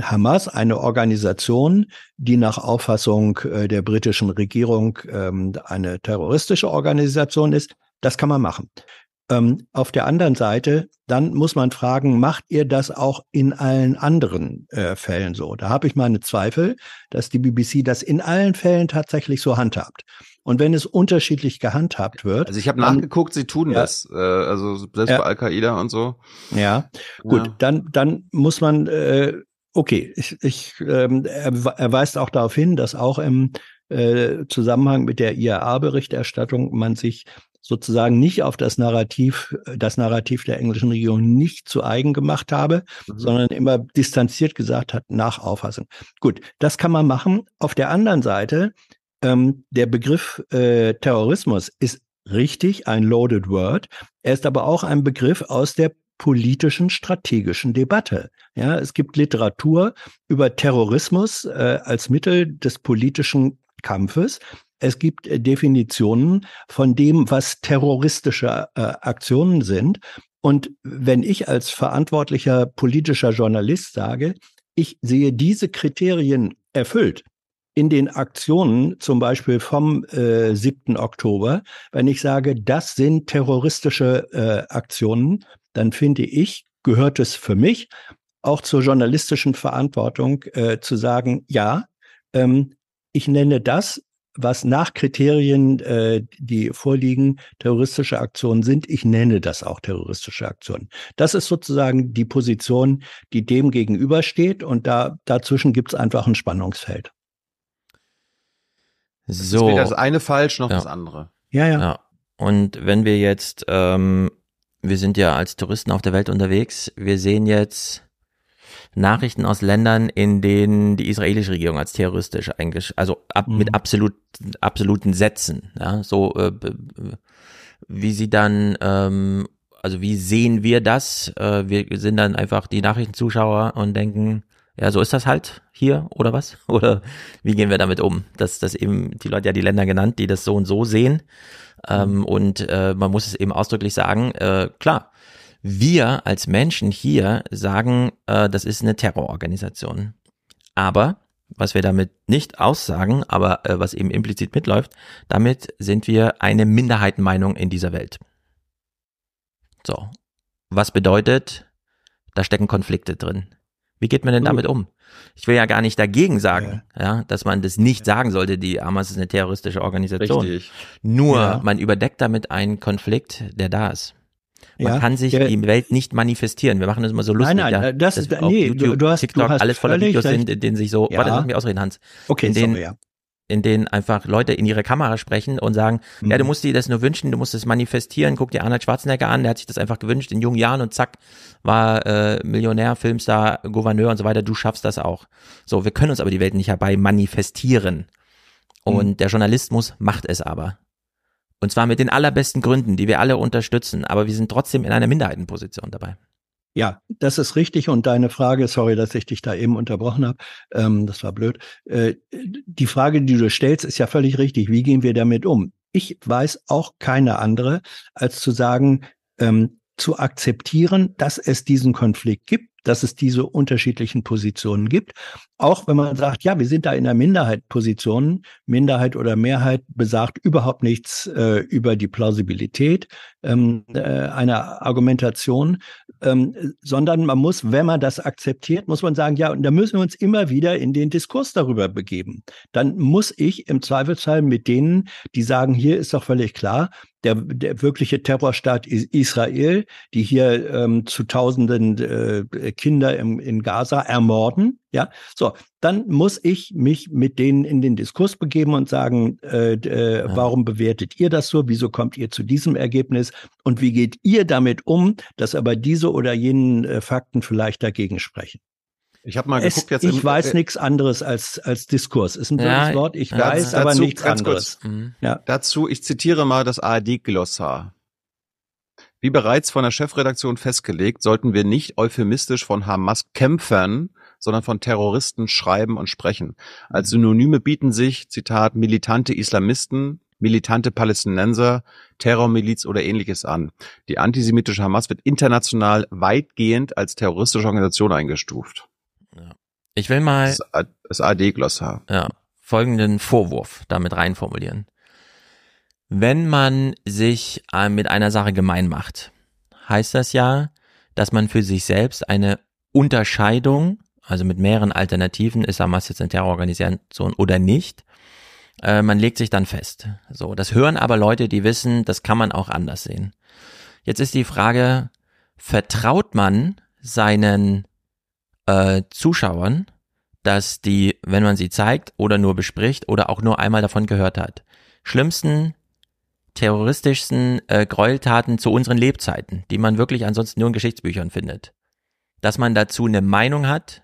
Hamas, eine Organisation, die nach Auffassung äh, der britischen Regierung ähm, eine terroristische Organisation ist, das kann man machen. Ähm, auf der anderen Seite, dann muss man fragen, macht ihr das auch in allen anderen äh, Fällen so? Da habe ich meine Zweifel, dass die BBC das in allen Fällen tatsächlich so handhabt. Und wenn es unterschiedlich gehandhabt wird. Also ich habe nachgeguckt, sie tun Ja. das. Äh, also selbst Ja. bei Al-Qaida und so. Ja, gut, Ja. dann dann muss man äh, okay, ich, ich ähm, er, er weist auch darauf hin, dass auch im äh, Zusammenhang mit der IAA-Berichterstattung man sich sozusagen nicht auf das Narrativ, das Narrativ der englischen Regierung nicht zu eigen gemacht habe, sondern immer distanziert gesagt hat, nach Auffassung. Gut, das kann man machen. Auf der anderen Seite, ähm, der Begriff äh, Terrorismus ist richtig ein loaded word. Er ist aber auch ein Begriff aus der politischen strategischen Debatte. Ja, es gibt Literatur über Terrorismus äh, als Mittel des politischen Kampfes. Es gibt äh, Definitionen von dem, was terroristische äh, Aktionen sind. Und wenn ich als verantwortlicher politischer Journalist sage, ich sehe diese Kriterien erfüllt in den Aktionen, zum Beispiel vom äh, 7. Oktober, wenn ich sage, das sind terroristische äh, Aktionen, dann finde ich, gehört es für mich auch zur journalistischen Verantwortung äh, zu sagen, ja, ähm, ich nenne das, was nach Kriterien, äh, die vorliegen, terroristische Aktionen sind. Ich nenne das auch terroristische Aktionen. Das ist sozusagen die Position, die dem gegenübersteht und da dazwischen gibt es einfach ein Spannungsfeld. So. Ist weder das eine falsch noch Ja. das andere. Ja, ja. Ja. Und wenn wir jetzt, ähm, wir sind ja als Touristen auf der Welt unterwegs, wir sehen jetzt Nachrichten aus Ländern, in denen die israelische Regierung als terroristisch eigentlich, also ab, Mhm. mit absolut, absoluten Sätzen, ja, so äh, wie sie dann, ähm, also wie sehen wir das? Äh, wir sind dann einfach die Nachrichtenzuschauer und denken, ja, so ist das halt hier oder was? Oder wie gehen wir damit um? Dass das eben die Leute ja die Länder genannt, die das so und so sehen. Ähm, und äh, man muss es eben ausdrücklich sagen, äh, klar, wir als Menschen hier sagen, äh, das ist eine Terrororganisation. Aber was wir damit nicht aussagen, aber äh, was eben implizit mitläuft, damit sind wir eine Minderheitenmeinung in dieser Welt. So. Was bedeutet, da stecken Konflikte drin. Wie geht man denn damit um? Ich will ja gar nicht dagegen sagen, ja, dass man das nicht sagen sollte, die Hamas ist eine terroristische Organisation. Richtig. Nur, Ja. man überdeckt damit einen Konflikt, der da ist. Man Ja, kann sich die Welt nicht manifestieren. Wir machen das immer so lustig. Nein, nein, ja, das- auf nee, YouTube, du- du hast- TikTok, du hast alles voller Videos sind, in denen sich so, Ja. warte, lass mich ausreden, Hans. Okay, in denen, sorry, ja. In denen einfach Leute in ihre Kamera sprechen und sagen, ja, Mhm. du musst dir das nur wünschen, du musst es manifestieren, guck dir Arnold Schwarzenegger an, der hat sich das einfach gewünscht in jungen Jahren und zack, war äh, Millionär, Filmstar, Gouverneur und so weiter, du schaffst das auch. So, wir können uns aber die Welt nicht herbei manifestieren. Und Mhm. der Journalismus macht es aber. Und zwar mit den allerbesten Gründen, die wir alle unterstützen, aber wir sind trotzdem in einer Minderheitenposition dabei. Ja, das ist richtig. Und deine Frage, sorry, dass ich dich da eben unterbrochen habe, ähm, das war blöd. Äh, die Frage, die du stellst, ist ja völlig richtig. Wie gehen wir damit um? Ich weiß auch keine andere, als zu sagen, ähm, zu akzeptieren, dass es diesen Konflikt gibt, dass es diese unterschiedlichen Positionen gibt. Auch wenn man sagt, ja, wir sind da in der Minderheitposition, Minderheit oder Mehrheit besagt überhaupt nichts äh, über die Plausibilität ähm, äh, einer Argumentation, ähm, sondern man muss, wenn man das akzeptiert, muss man sagen, ja, und da müssen wir uns immer wieder in den Diskurs darüber begeben. Dann muss ich im Zweifelsfall mit denen, die sagen, hier ist doch völlig klar, der, der wirkliche Terrorstaat ist Israel, die hier ähm, zu Tausenden äh, Kinder im, in Gaza ermorden. Ja, so, dann muss ich mich mit denen in den Diskurs begeben und sagen, äh, äh, warum bewertet ihr das so? Wieso kommt ihr zu diesem Ergebnis? Und wie geht ihr damit um, dass aber diese oder jenen äh, Fakten vielleicht dagegen sprechen? Ich habe mal Es, geguckt jetzt. ich im- weiß äh, nichts anderes als, als Diskurs. Ist ein blödes Ja, Wort, ich ja, weiß dazu- aber nichts ganz anderes. kurz. Mhm. Ja. Dazu, ich zitiere mal das ARD-Glossar. Wie bereits von der Chefredaktion festgelegt, sollten wir nicht euphemistisch von Hamas-Kämpfern, sondern von Terroristen schreiben und sprechen. Als Synonyme bieten sich, Zitat, militante Islamisten, militante Palästinenser, Terrormiliz oder ähnliches an. Die antisemitische Hamas wird international weitgehend als terroristische Organisation eingestuft. Ich will mal Das, A- das ARD-Glossar. ja, folgenden Vorwurf damit reinformulieren. Wenn man sich äh, mit einer Sache gemein macht, heißt das ja, dass man für sich selbst eine Unterscheidung, also mit mehreren Alternativen, ist Hamas jetzt eine Terrororganisation oder nicht, äh, man legt sich dann fest. So, das hören aber Leute, die wissen, das kann man auch anders sehen. Jetzt ist die Frage, vertraut man seinen äh, Zuschauern, dass die, wenn man sie zeigt oder nur bespricht oder auch nur einmal davon gehört hat, schlimmsten, terroristischsten äh, Gräueltaten zu unseren Lebzeiten, die man wirklich ansonsten nur in Geschichtsbüchern findet, dass man dazu eine Meinung hat,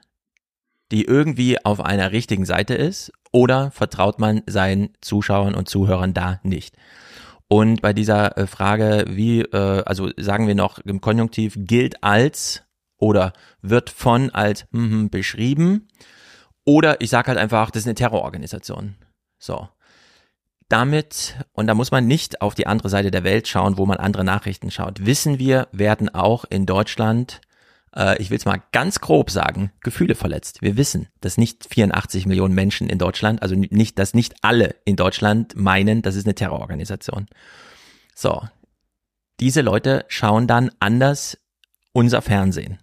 die irgendwie auf einer richtigen Seite ist, oder vertraut man seinen Zuschauern und Zuhörern da nicht? Und bei dieser äh, Frage, wie, äh, also sagen wir noch im Konjunktiv, gilt als oder wird von als mhm, beschrieben, oder ich sage halt einfach, das ist eine Terrororganisation. So. Damit, und da muss man nicht auf die andere Seite der Welt schauen, wo man andere Nachrichten schaut, wissen wir, werden auch in Deutschland, äh, ich will es mal ganz grob sagen, Gefühle verletzt. Wir wissen, dass nicht 84 Millionen Menschen in Deutschland, also nicht, dass nicht alle in Deutschland meinen, das ist eine Terrororganisation. So. Diese Leute schauen dann anders unser Fernsehen.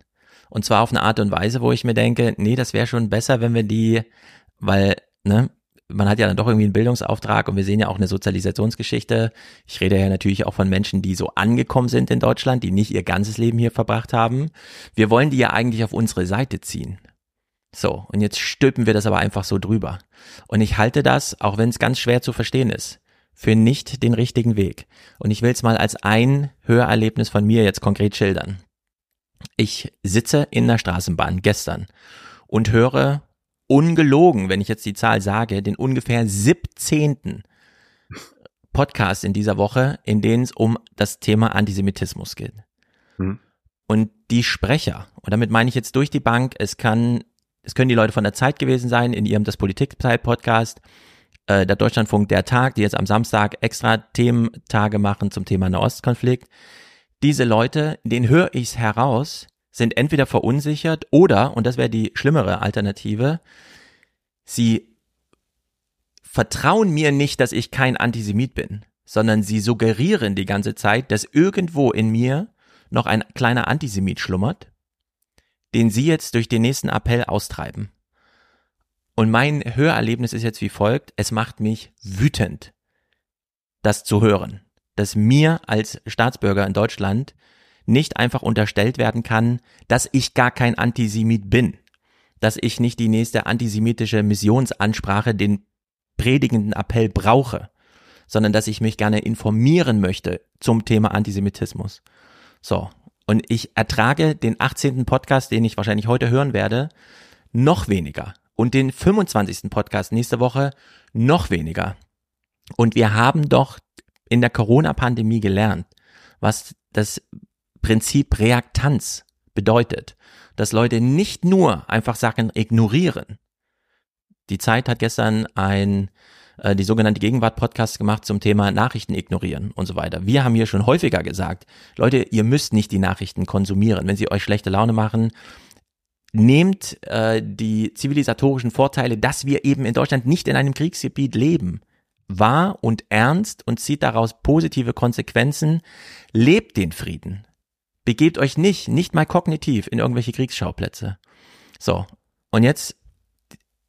Und zwar auf eine Art und Weise, wo ich mir denke, nee, das wäre schon besser, wenn wir die, weil, ne, man hat ja dann doch irgendwie einen Bildungsauftrag und wir sehen ja auch eine Sozialisationsgeschichte. Ich rede ja natürlich auch von Menschen, die so angekommen sind in Deutschland, die nicht ihr ganzes Leben hier verbracht haben. Wir wollen die ja eigentlich auf unsere Seite ziehen. So, und jetzt stülpen wir das aber einfach so drüber. Und ich halte das, auch wenn es ganz schwer zu verstehen ist, für nicht den richtigen Weg. Und ich will es mal als ein Hörerlebnis von mir jetzt konkret schildern. Ich sitze in der Straßenbahn gestern und höre ungelogen, wenn ich jetzt die Zahl sage, den ungefähr 17. Podcast in dieser Woche, in denen es um das Thema Antisemitismus geht. Mhm. Und die Sprecher, und damit meine ich jetzt durch die Bank, es kann, es können die Leute von der Zeit gewesen sein, in ihrem Das Politikzeit-Podcast, äh, der Deutschlandfunk Der Tag, die jetzt am Samstag extra Thementage machen zum Thema Nahostkonflikt. Diese Leute, denen höre ich's heraus, sind entweder verunsichert oder, und das wäre die schlimmere Alternative, sie vertrauen mir nicht, dass ich kein Antisemit bin, sondern sie suggerieren die ganze Zeit, dass irgendwo in mir noch ein kleiner Antisemit schlummert, den Sie jetzt durch den nächsten Appell austreiben. Und mein Hörerlebnis ist jetzt wie folgt, es macht mich wütend, das zu hören, dass mir als Staatsbürger in Deutschland nicht einfach unterstellt werden kann, dass ich gar kein Antisemit bin, dass ich nicht die nächste antisemitische Missionsansprache, den predigenden Appell brauche, sondern dass ich mich gerne informieren möchte zum Thema Antisemitismus. So. Und ich ertrage den 18. Podcast, den ich wahrscheinlich heute hören werde, noch weniger. Und den 25. Podcast nächste Woche noch weniger. Und wir haben doch in der Corona-Pandemie gelernt, was das Prinzip Reaktanz bedeutet, dass Leute nicht nur einfach Sachen ignorieren. Die Zeit hat gestern ein äh, die sogenannte Gegenwart-Podcast gemacht zum Thema Nachrichten ignorieren und so weiter. Wir haben hier schon häufiger gesagt, Leute, ihr müsst nicht die Nachrichten konsumieren. Wenn sie euch schlechte Laune machen, nehmt äh, die zivilisatorischen Vorteile, dass wir eben in Deutschland nicht in einem Kriegsgebiet leben, wahr und ernst und zieht daraus positive Konsequenzen. Lebt den Frieden. Begebt euch nicht, nicht mal kognitiv in irgendwelche Kriegsschauplätze. So. Und jetzt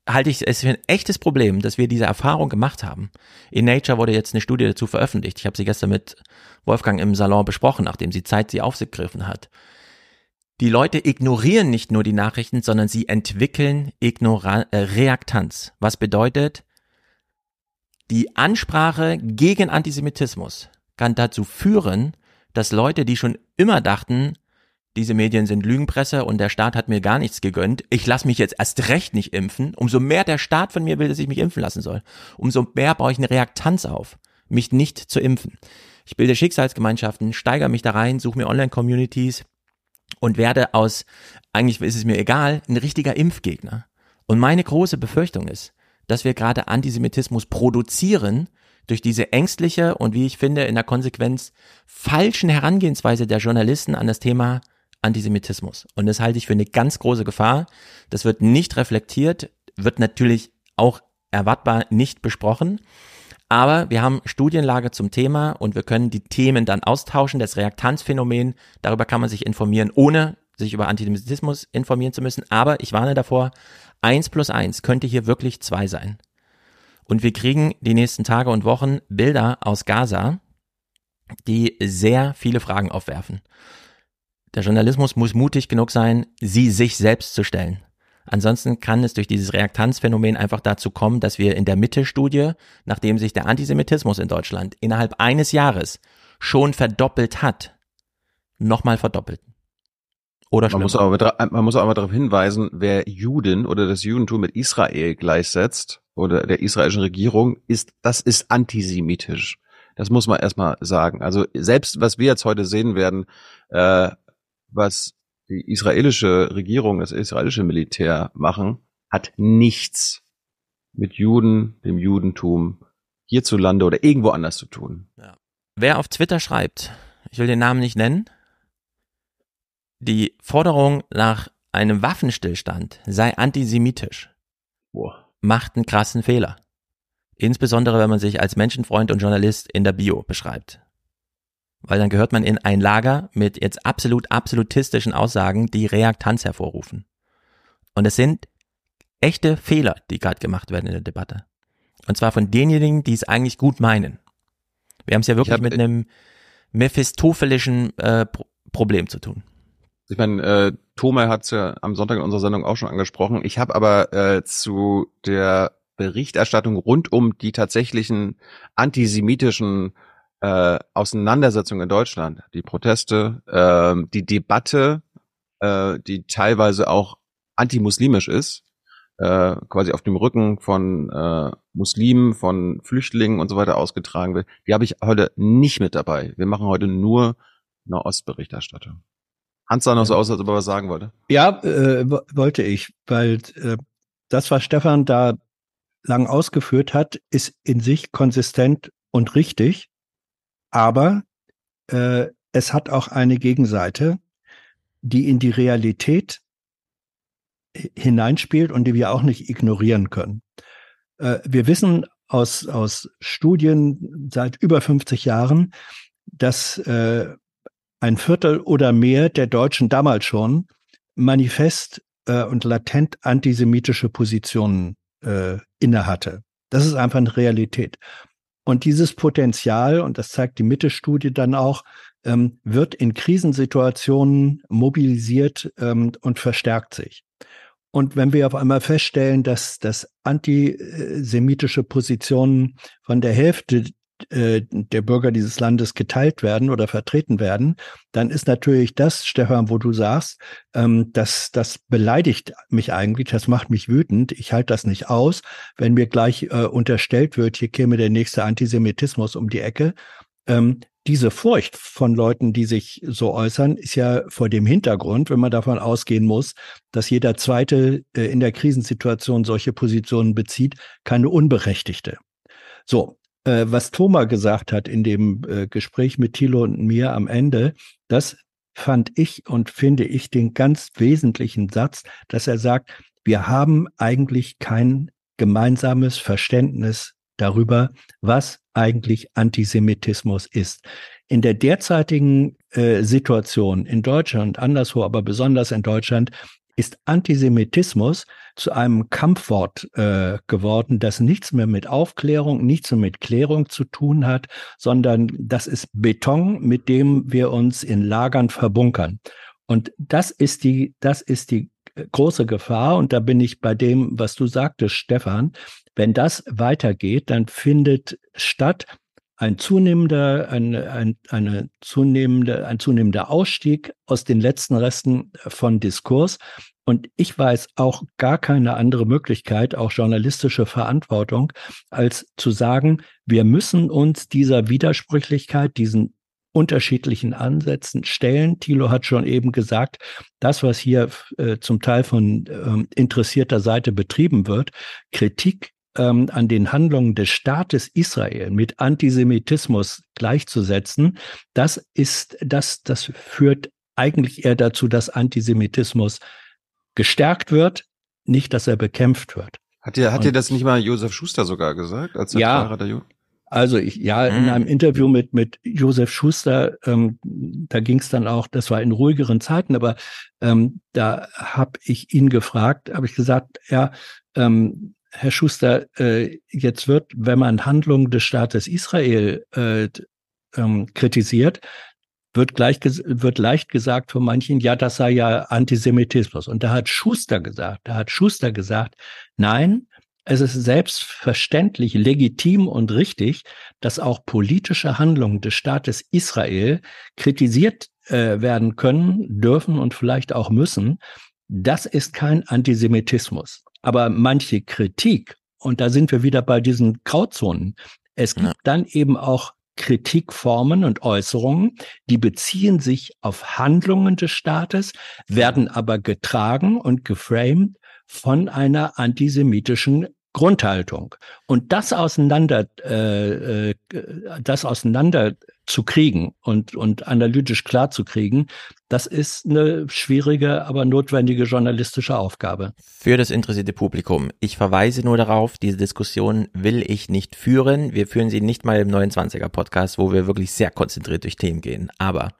halte ich es für ein echtes Problem, dass wir diese Erfahrung gemacht haben. In Nature wurde jetzt eine Studie dazu veröffentlicht. Ich habe sie gestern mit Wolfgang im Salon besprochen, nachdem sie Zeit sie aufgegriffen hat. Die Leute ignorieren nicht nur die Nachrichten, sondern sie entwickeln Ignora äh, Reaktanz. Was bedeutet, die Ansprache gegen Antisemitismus kann dazu führen, dass Leute, die schon immer dachten, diese Medien sind Lügenpresse und der Staat hat mir gar nichts gegönnt. Ich lasse mich jetzt erst recht nicht impfen. Umso mehr der Staat von mir will, dass ich mich impfen lassen soll, umso mehr baue ich eine Reaktanz auf, mich nicht zu impfen. Ich bilde Schicksalsgemeinschaften, steigere mich da rein, suche mir Online-Communities und werde aus, eigentlich ist es mir egal, ein richtiger Impfgegner. Und meine große Befürchtung ist, dass wir gerade Antisemitismus produzieren durch diese ängstliche und wie ich finde in der Konsequenz falschen Herangehensweise der Journalisten an das Thema Antisemitismus. Und das halte ich für eine ganz große Gefahr. Das wird nicht reflektiert, wird natürlich auch erwartbar nicht besprochen. Aber wir haben Studienlage zum Thema und wir können die Themen dann austauschen. Das Reaktanzphänomen, darüber kann man sich informieren, ohne sich über Antisemitismus informieren zu müssen. Aber ich warne davor, eins plus eins könnte hier wirklich zwei sein. Und wir kriegen die nächsten Tage und Wochen Bilder aus Gaza, die sehr viele Fragen aufwerfen. Der Journalismus muss mutig genug sein, sie sich selbst zu stellen. Ansonsten kann es durch dieses Reaktanzphänomen einfach dazu kommen, dass wir in der Mitte-Studie, nachdem sich der Antisemitismus in Deutschland innerhalb eines Jahres schon verdoppelt hat, nochmal verdoppelt. Oder man muss, aber, man muss aber darauf hinweisen, wer Juden oder das Judentum mit Israel gleichsetzt oder der israelischen Regierung, ist, das ist antisemitisch. Das muss man erstmal sagen. Also selbst was wir jetzt heute sehen werden, äh, was die israelische Regierung, das israelische Militär machen, hat nichts mit Juden, dem Judentum hierzulande oder irgendwo anders zu tun. Ja. Wer auf Twitter schreibt, ich will den Namen nicht nennen, die Forderung nach einem Waffenstillstand sei antisemitisch, Boah. macht einen krassen Fehler. Insbesondere wenn man sich als Menschenfreund und Journalist in der Bio beschreibt weil dann gehört man in ein Lager mit jetzt absolut absolutistischen Aussagen, die Reaktanz hervorrufen. Und es sind echte Fehler, die gerade gemacht werden in der Debatte. Und zwar von denjenigen, die es eigentlich gut meinen. Wir haben es ja wirklich hab, mit einem mephistophelischen äh, Pro Problem zu tun. Ich meine, äh, Tome hat es ja am Sonntag in unserer Sendung auch schon angesprochen. Ich habe aber äh, zu der Berichterstattung rund um die tatsächlichen antisemitischen äh, Auseinandersetzung in Deutschland, die Proteste, äh, die Debatte, äh, die teilweise auch antimuslimisch ist, äh, quasi auf dem Rücken von äh, Muslimen, von Flüchtlingen und so weiter ausgetragen wird, die habe ich heute nicht mit dabei. Wir machen heute nur eine Ostberichterstattung. Hans sah noch so aus, als ob er was sagen wollte. Ja, äh, wollte ich, weil äh, das, was Stefan da lang ausgeführt hat, ist in sich konsistent und richtig. Aber äh, es hat auch eine Gegenseite, die in die Realität hineinspielt und die wir auch nicht ignorieren können. Äh, wir wissen aus, aus Studien seit über 50 Jahren, dass äh, ein Viertel oder mehr der Deutschen damals schon manifest äh, und latent antisemitische Positionen äh, innehatte. Das ist einfach eine Realität. Und dieses Potenzial, und das zeigt die Mitte-Studie dann auch, ähm, wird in Krisensituationen mobilisiert ähm, und verstärkt sich. Und wenn wir auf einmal feststellen, dass, dass antisemitische Positionen von der Hälfte äh, der Bürger dieses Landes geteilt werden oder vertreten werden, dann ist natürlich das, Stefan, wo du sagst, ähm, das, das beleidigt mich eigentlich, das macht mich wütend, ich halte das nicht aus, wenn mir gleich äh, unterstellt wird, hier käme der nächste Antisemitismus um die Ecke. Ähm, diese Furcht von Leuten, die sich so äußern, ist ja vor dem Hintergrund, wenn man davon ausgehen muss, dass jeder Zweite äh, in der Krisensituation solche Positionen bezieht, keine unberechtigte. So, äh, was Thomas gesagt hat in dem äh, Gespräch mit Thilo und mir am Ende, das fand ich und finde ich den ganz wesentlichen Satz, dass er sagt, wir haben eigentlich kein gemeinsames Verständnis darüber, was eigentlich Antisemitismus ist. In der derzeitigen äh, Situation in Deutschland, anderswo, aber besonders in Deutschland, ist Antisemitismus zu einem Kampfwort äh, geworden, das nichts mehr mit Aufklärung, nichts mehr mit Klärung zu tun hat, sondern das ist Beton, mit dem wir uns in Lagern verbunkern. Und das ist die, das ist die äh, große Gefahr. Und da bin ich bei dem, was du sagtest, Stefan. Wenn das weitergeht, dann findet statt ein zunehmender, ein, ein, eine zunehmende, ein zunehmender Ausstieg aus den letzten Resten von Diskurs. Und ich weiß auch gar keine andere Möglichkeit, auch journalistische Verantwortung, als zu sagen, wir müssen uns dieser Widersprüchlichkeit, diesen unterschiedlichen Ansätzen stellen. Thilo hat schon eben gesagt, das, was hier äh, zum Teil von ähm, interessierter Seite betrieben wird, Kritik ähm, an den Handlungen des Staates Israel mit Antisemitismus gleichzusetzen, das ist, das, das führt eigentlich eher dazu, dass Antisemitismus gestärkt wird, nicht, dass er bekämpft wird. Hat dir, hat dir das nicht mal Josef Schuster sogar gesagt, als ja, der also ich, ja, in mhm. einem Interview mit, mit Josef Schuster, ähm, da ging es dann auch, das war in ruhigeren Zeiten, aber ähm, da habe ich ihn gefragt, habe ich gesagt, ja, ähm, Herr Schuster, äh, jetzt wird, wenn man Handlungen des Staates Israel äh, ähm, kritisiert, wird, gleich, wird leicht gesagt von manchen, ja, das sei ja Antisemitismus. Und da hat Schuster gesagt, da hat Schuster gesagt, nein, es ist selbstverständlich legitim und richtig, dass auch politische Handlungen des Staates Israel kritisiert äh, werden können, dürfen und vielleicht auch müssen. Das ist kein Antisemitismus. Aber manche Kritik, und da sind wir wieder bei diesen Grauzonen, es gibt ja. dann eben auch Kritikformen und Äußerungen, die beziehen sich auf Handlungen des Staates, werden aber getragen und geframed von einer antisemitischen Grundhaltung. Und das auseinander, äh, äh, das auseinander zu kriegen und, und analytisch klar zu kriegen, das ist eine schwierige, aber notwendige journalistische Aufgabe. Für das interessierte Publikum. Ich verweise nur darauf, diese Diskussion will ich nicht führen. Wir führen sie nicht mal im 29er Podcast, wo wir wirklich sehr konzentriert durch Themen gehen. Aber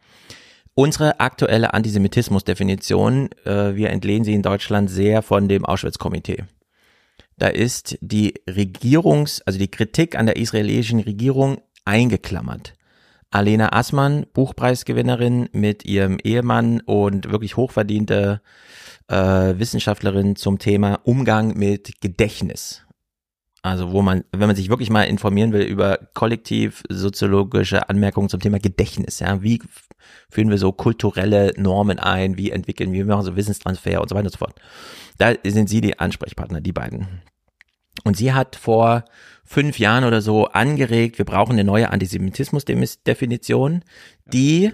Unsere aktuelle Antisemitismus-Definition, äh, wir entlehnen sie in Deutschland sehr von dem Auschwitz-Komitee. Da ist die Regierungs, also die Kritik an der israelischen Regierung eingeklammert. Alena Assmann, Buchpreisgewinnerin mit ihrem Ehemann und wirklich hochverdiente äh, Wissenschaftlerin zum Thema Umgang mit Gedächtnis. Also wo man, wenn man sich wirklich mal informieren will über kollektiv soziologische Anmerkungen zum Thema Gedächtnis, ja, wie führen wir so kulturelle Normen ein, wie entwickeln wir, wie machen so Wissenstransfer und so weiter und so fort. Da sind sie die Ansprechpartner, die beiden. Und sie hat vor fünf Jahren oder so angeregt, wir brauchen eine neue Antisemitismus-Definition, die,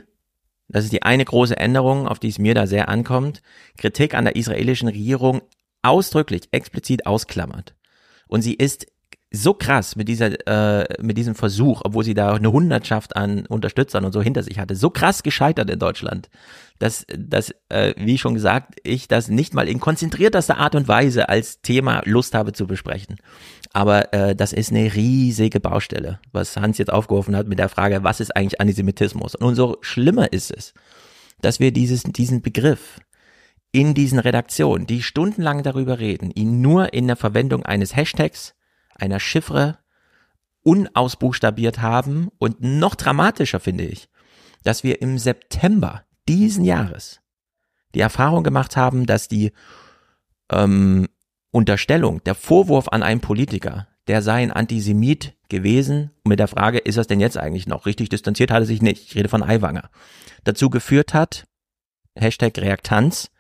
das ist die eine große Änderung, auf die es mir da sehr ankommt, Kritik an der israelischen Regierung ausdrücklich, explizit ausklammert. Und sie ist so krass mit dieser, äh, mit diesem Versuch, obwohl sie da eine Hundertschaft an Unterstützern und so hinter sich hatte, so krass gescheitert in Deutschland, dass, dass äh, wie schon gesagt, ich das nicht mal in konzentriertester Art und Weise als Thema Lust habe zu besprechen. Aber äh, das ist eine riesige Baustelle, was Hans jetzt aufgeworfen hat mit der Frage, was ist eigentlich Antisemitismus? Und umso schlimmer ist es, dass wir dieses, diesen Begriff in diesen Redaktionen, die stundenlang darüber reden, ihn nur in der Verwendung eines Hashtags einer Chiffre unausbuchstabiert haben und noch dramatischer finde ich, dass wir im September diesen Jahres die Erfahrung gemacht haben, dass die ähm, Unterstellung, der Vorwurf an einen Politiker, der sei ein Antisemit gewesen, mit der Frage, ist das denn jetzt eigentlich noch? Richtig distanziert hat er sich nicht. Ich rede von Aiwanger. Dazu geführt hat, Hashtag Reaktanz,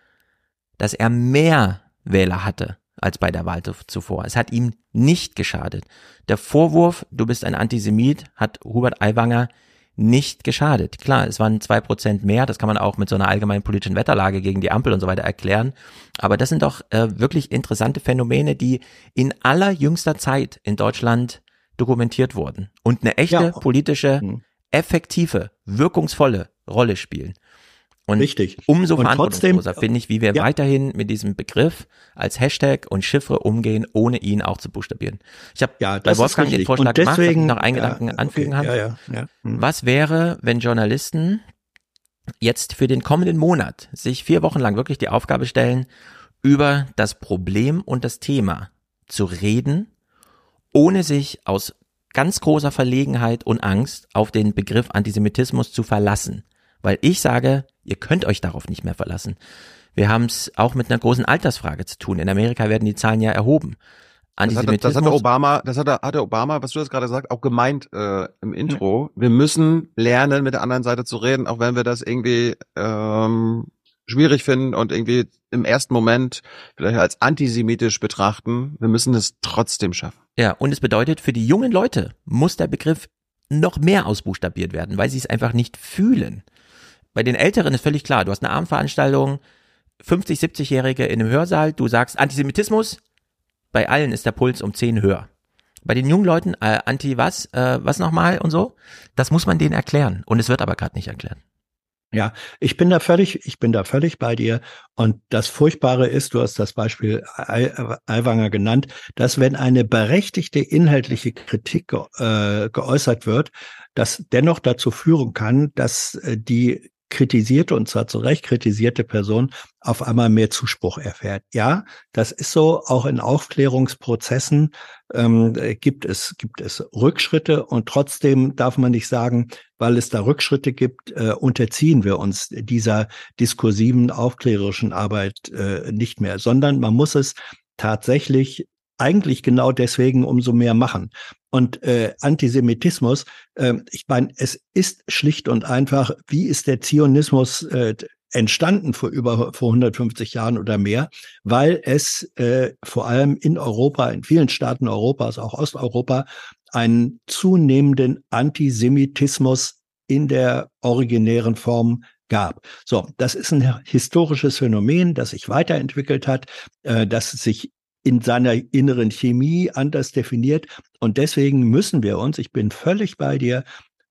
dass er mehr Wähler hatte als bei der Wahl zuvor. Es hat ihm nicht geschadet. Der Vorwurf, du bist ein Antisemit, hat Hubert Aiwanger nicht geschadet. Klar, es waren zwei Prozent mehr, das kann man auch mit so einer allgemeinen politischen Wetterlage gegen die Ampel und so weiter erklären. Aber das sind doch äh, wirklich interessante Phänomene, die in allerjüngster Zeit in Deutschland dokumentiert wurden und eine echte ja. politische, hm. effektive, wirkungsvolle Rolle spielen. Und Richtig. umso und verantwortungsloser finde ich, wie wir ja. weiterhin mit diesem Begriff als Hashtag und Chiffre umgehen, ohne ihn auch zu buchstabieren. Ich habe ja, bei Wolfgang den Vorschlag deswegen, gemacht, noch einen Gedanken ja, anfügen okay, ja, ja, hm. Was wäre, wenn Journalisten jetzt für den kommenden Monat sich vier Wochen lang wirklich die Aufgabe stellen, über das Problem und das Thema zu reden, ohne sich aus ganz großer Verlegenheit und Angst auf den Begriff Antisemitismus zu verlassen. Weil ich sage, ihr könnt euch darauf nicht mehr verlassen. Wir haben es auch mit einer großen Altersfrage zu tun. In Amerika werden die Zahlen ja erhoben. Das hat, das hat Obama, das hat, hat Obama, was du das gerade sagst, auch gemeint äh, im Intro. Wir müssen lernen, mit der anderen Seite zu reden, auch wenn wir das irgendwie ähm, schwierig finden und irgendwie im ersten Moment vielleicht als antisemitisch betrachten. Wir müssen es trotzdem schaffen. Ja, und es bedeutet, für die jungen Leute muss der Begriff noch mehr ausbuchstabiert werden, weil sie es einfach nicht fühlen. Bei den Älteren ist völlig klar, du hast eine Abendveranstaltung, 50, 70-Jährige in einem Hörsaal, du sagst Antisemitismus, bei allen ist der Puls um 10 höher. Bei den jungen Leuten, äh, anti was, äh, was nochmal und so, das muss man denen erklären. Und es wird aber gerade nicht erklärt. Ja, ich bin da völlig, ich bin da völlig bei dir. Und das Furchtbare ist, du hast das Beispiel Aiwanger genannt, dass wenn eine berechtigte inhaltliche Kritik äh, geäußert wird, das dennoch dazu führen kann, dass äh, die kritisierte und zwar zu Recht kritisierte Person auf einmal mehr Zuspruch erfährt. Ja, das ist so. Auch in Aufklärungsprozessen ähm, gibt es gibt es Rückschritte und trotzdem darf man nicht sagen, weil es da Rückschritte gibt, äh, unterziehen wir uns dieser diskursiven aufklärerischen Arbeit äh, nicht mehr, sondern man muss es tatsächlich eigentlich genau deswegen umso mehr machen. Und äh, Antisemitismus, äh, ich meine, es ist schlicht und einfach, wie ist der Zionismus äh, entstanden vor über vor 150 Jahren oder mehr, weil es äh, vor allem in Europa, in vielen Staaten Europas, auch Osteuropa, einen zunehmenden Antisemitismus in der originären Form gab. So, das ist ein historisches Phänomen, das sich weiterentwickelt hat, äh, das sich in seiner inneren Chemie anders definiert. Und deswegen müssen wir uns, ich bin völlig bei dir,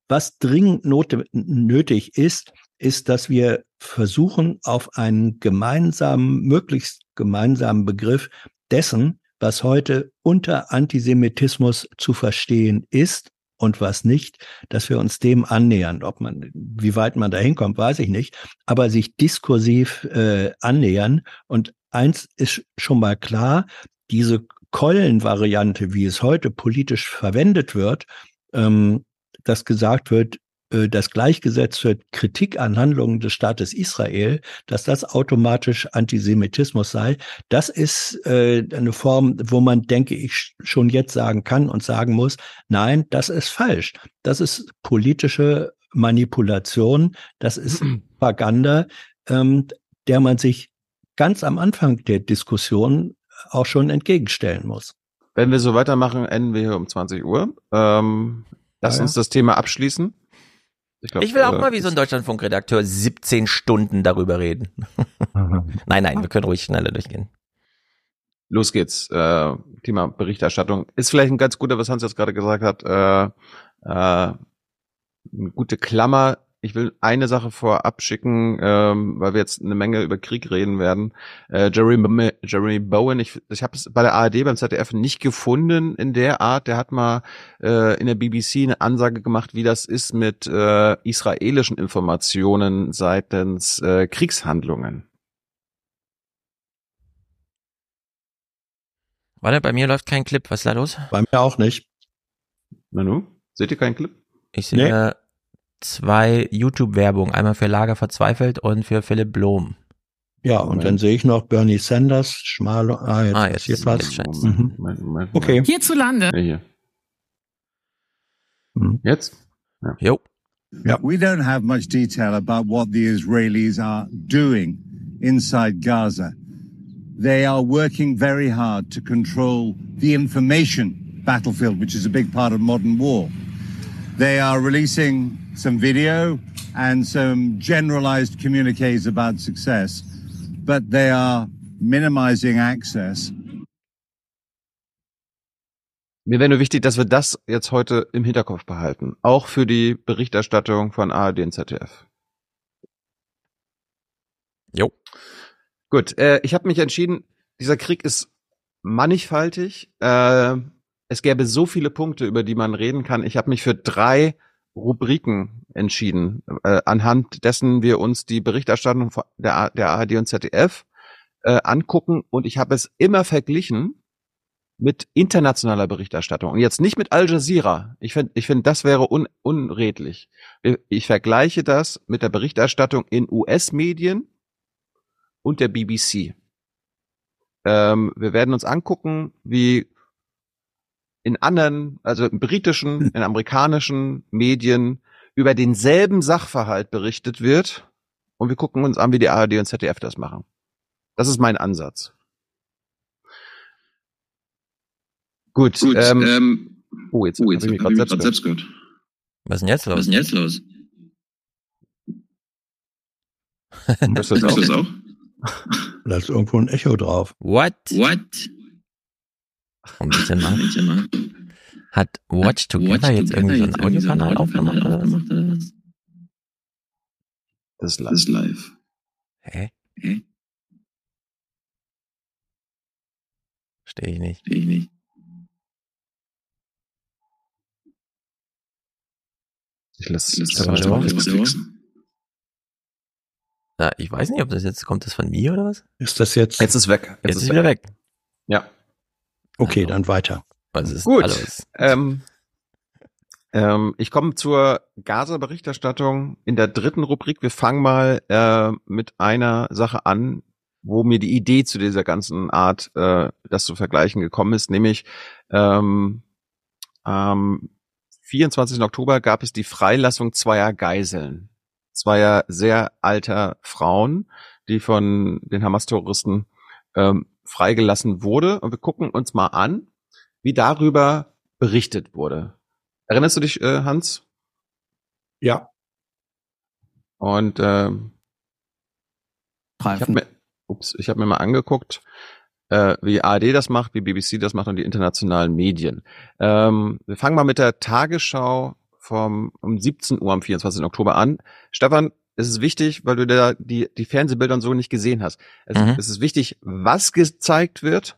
was dringend nötig ist, ist, dass wir versuchen, auf einen gemeinsamen, möglichst gemeinsamen Begriff dessen, was heute unter Antisemitismus zu verstehen ist und was nicht, dass wir uns dem annähern. Ob man, wie weit man da hinkommt, weiß ich nicht, aber sich diskursiv äh, annähern und eins ist schon mal klar, diese Keulen-Variante, wie es heute politisch verwendet wird, ähm, dass gesagt wird, äh, dass gleichgesetzt wird Kritik an Handlungen des Staates Israel, dass das automatisch Antisemitismus sei, das ist äh, eine Form, wo man, denke ich, schon jetzt sagen kann und sagen muss, nein, das ist falsch. Das ist politische Manipulation, das ist Propaganda, ähm, der man sich ganz am Anfang der Diskussion auch schon entgegenstellen muss. Wenn wir so weitermachen, enden wir hier um 20 Uhr. Ähm, lass ja, uns das Thema abschließen. Ich, glaub, ich will auch äh, mal wie so ein Deutschlandfunkredakteur 17 Stunden darüber reden. nein, nein, wir können ruhig schneller durchgehen. los geht's. Äh, Thema Berichterstattung. Ist vielleicht ein ganz guter, was Hans jetzt gerade gesagt hat, äh, äh, eine gute Klammer. Ich will eine Sache vorab schicken, ähm, weil wir jetzt eine Menge über Krieg reden werden. Äh, Jeremy, Jeremy Bowen, ich, ich habe es bei der ARD, beim ZDF nicht gefunden in der Art. Der hat mal äh, in der BBC eine Ansage gemacht, wie das ist mit äh, israelischen Informationen seitens äh, Kriegshandlungen. Warte, bei mir läuft kein Clip. Was ist da los? Bei mir auch nicht. Nanu, seht ihr keinen Clip? Ich sehe Nee. Zwei YouTube-Werbungen. Einmal für Lager verzweifelt und für Philipp Blom. Ja, und dann sehe ich noch Bernie Sanders, Schmalo. Ah, jetzt Ah, jetzt- passiert was. jetzt. Mhm. Moment, Moment, Okay. Hierzulande. Ja, hier. Mhm. Jetzt? Jo. We don't have much detail about what the Israelis are doing inside Gaza. They are working very hard to control the information battlefield, which is a big part of modern war. They are releasing some video and some generalized communiques about success, but they are minimizing access Mir wäre nur wichtig, dass wir das jetzt heute im Hinterkopf behalten. Auch für die Berichterstattung von ARD und ZDF. Jo. Gut, äh, ich habe mich entschieden, dieser Krieg ist mannigfaltig. Äh, es gäbe so viele Punkte, über die man reden kann. Ich habe mich für drei Rubriken entschieden, äh, anhand dessen wir uns die Berichterstattung der, der ARD und ZDF äh, angucken. Und ich habe es immer verglichen mit internationaler Berichterstattung und jetzt nicht mit Al Jazeera. Ich finde, ich finde, das wäre un, unredlich. Ich, ich vergleiche das mit der Berichterstattung in US-Medien und der BBC. Ähm, wir werden uns angucken, wie in anderen, also in britischen, in amerikanischen Medien über denselben Sachverhalt berichtet wird und wir gucken uns an, wie die ARD und ZDF das machen. Das ist mein Ansatz. Gut, Gut, ähm, ähm, oh, jetzt, oh, jetzt hab ich mich gerade selbst, grad selbst gehört. Was ist denn jetzt los? Was ist denn jetzt los? Hörst du das du das auch? auch? Da ist irgendwo ein Echo drauf. What? What? Ein bisschen mal. Hat Watch Together Watch jetzt irgendwie so einen Together jetzt irgendwie so einen Audiokanal aufgemacht oder was? aufgemacht oder was? Das ist Das ist live. Hä? Hä? Verstehe ich nicht. Verstehe ich nicht. Ich lasse Das es aber. Ja, ich weiß nicht, ob das jetzt, kommt das von mir oder was? Ist das jetzt? Jetzt ist weg. Jetzt, ist wieder weg. Ja. Okay, dann weiter. Gut. los? Ähm, ähm, ich komme zur Gaza-Berichterstattung in der dritten Rubrik. Wir fangen mal äh, mit einer Sache an, wo mir die Idee zu dieser ganzen Art, äh, das zu vergleichen, gekommen ist, nämlich ähm, am 24. Oktober gab es die Freilassung zweier Geiseln, zweier sehr alter Frauen, die von den Hamas-Terroristen ähm, freigelassen wurde. Und wir gucken uns mal an, wie darüber berichtet wurde. Erinnerst du dich, äh, Hans? Ja. Und ähm, ich habe mir, ups, ich habe mir mal angeguckt, äh, wie ARD das macht, wie BBC das macht und die internationalen Medien. Ähm, wir fangen mal mit der Tagesschau vom um 17 Uhr am 24. Oktober an. Stefan, es ist wichtig, weil du da die, die Fernsehbilder und so nicht gesehen hast. Es, Mhm. es ist wichtig, was gezeigt wird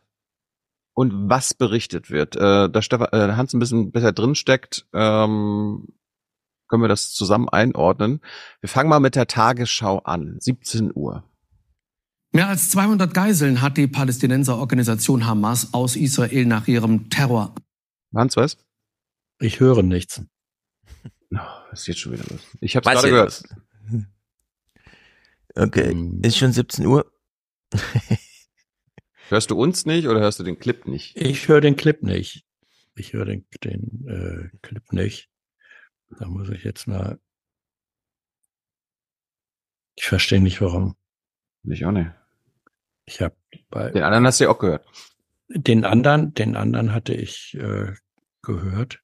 und was berichtet wird. Äh, da Stefan, äh, Hans ein bisschen besser drin steckt, ähm, können wir das zusammen einordnen. Wir fangen mal mit der Tagesschau an, 17 Uhr. Mehr als 200 Geiseln hat die Palästinenserorganisation Hamas aus Israel nach ihrem Terror. Hans, was? Ich höre nichts. Oh, ist jetzt schon wieder los? Ich habe gerade gehört. Okay, Ähm, ist schon 17 Uhr. Hörst du uns nicht oder hörst du den Clip nicht? Ich höre den Clip nicht. Ich höre den, den äh, Clip nicht. Da muss ich jetzt mal. Ich verstehe nicht warum. Ich auch nicht. Ich habe bei Den anderen hast du ja auch gehört. den anderen, den anderen hatte ich äh, gehört.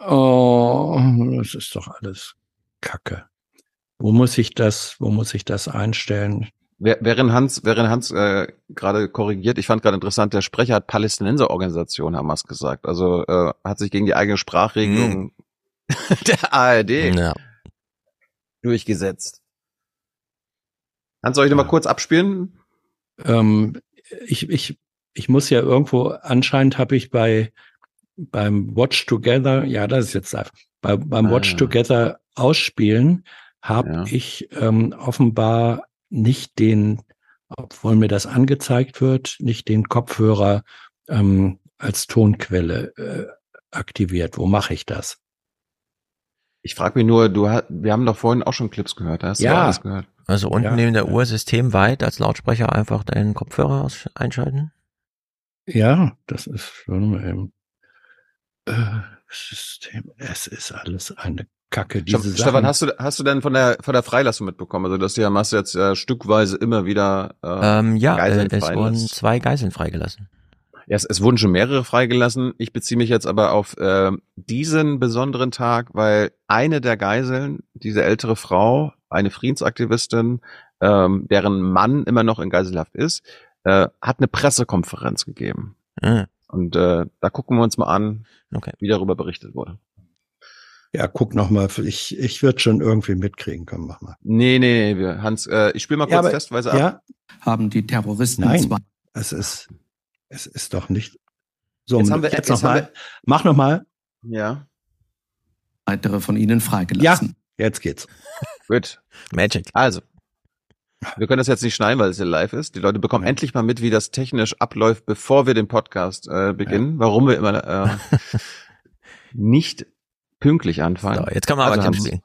Oh, das ist doch alles Kacke. Wo muss ich das, wo muss ich das einstellen? Während Hans, während Hans äh, gerade korrigiert, ich fand gerade interessant, der Sprecher hat Palästinenserorganisation Hamas gesagt. Also äh, hat sich gegen die eigene Sprachregelung der ARD Ja. durchgesetzt. Hans, soll ich nochmal kurz abspielen? Ähm, ich, ich, ich muss ja irgendwo, anscheinend habe ich bei beim Watch Together, ja, das ist jetzt live, bei, beim Ah, Watch ja. Together ausspielen, habe Ja. ich ähm, offenbar nicht den, obwohl mir das angezeigt wird, nicht den Kopfhörer ähm, als Tonquelle äh, aktiviert. Wo mache ich das? Ich frage mich nur, du hast, wir haben doch vorhin auch schon Clips gehört, hast du Ja. alles gehört. Also unten Ja. neben der Uhr systemweit als Lautsprecher einfach deinen Kopfhörer aus einschalten. Ja, das ist warte mal eben. Äh, System, es ist alles eine Kacke. Diese Ste- Sachen. Stefan, hast du, hast du denn von der, von der Freilassung mitbekommen? Also, dass die Hamas jetzt äh, stückweise immer wieder äh, Ähm, ja, äh, Geiseln es wurden freilässt? zwei Geiseln freigelassen. Ja, es, es wurden schon mehrere freigelassen. Ich beziehe mich jetzt aber auf äh, diesen besonderen Tag, weil eine der Geiseln, diese ältere Frau, eine Friedensaktivistin, ähm, deren Mann immer noch in Geiselhaft ist, äh, hat eine Pressekonferenz gegeben. Ah, Und äh, da gucken wir uns mal an, okay. wie darüber berichtet wurde. Ja, guck noch mal. Ich, ich würde schon irgendwie mitkriegen. Komm, mach mal. Nee, nee, nee, wir, Hans, äh, ich spiele mal Ja, kurz aber- testweise ab. Ja, Haben die Terroristen nein. zwei Es ist, es ist doch nicht. So, Jetzt haben wir- jetzt jetzt noch haben mal. Mach noch mal. Ja. weitere von ihnen Ja, freigelassen. jetzt geht's. Gut. Magic. Also, wir können das jetzt nicht schneiden, weil es ja live ist. Die Leute bekommen endlich mal mit, wie das technisch abläuft, bevor wir den Podcast äh, beginnen. Warum wir immer äh, nicht pünktlich anfangen. So, jetzt kann man aber Also, Hans, spielen.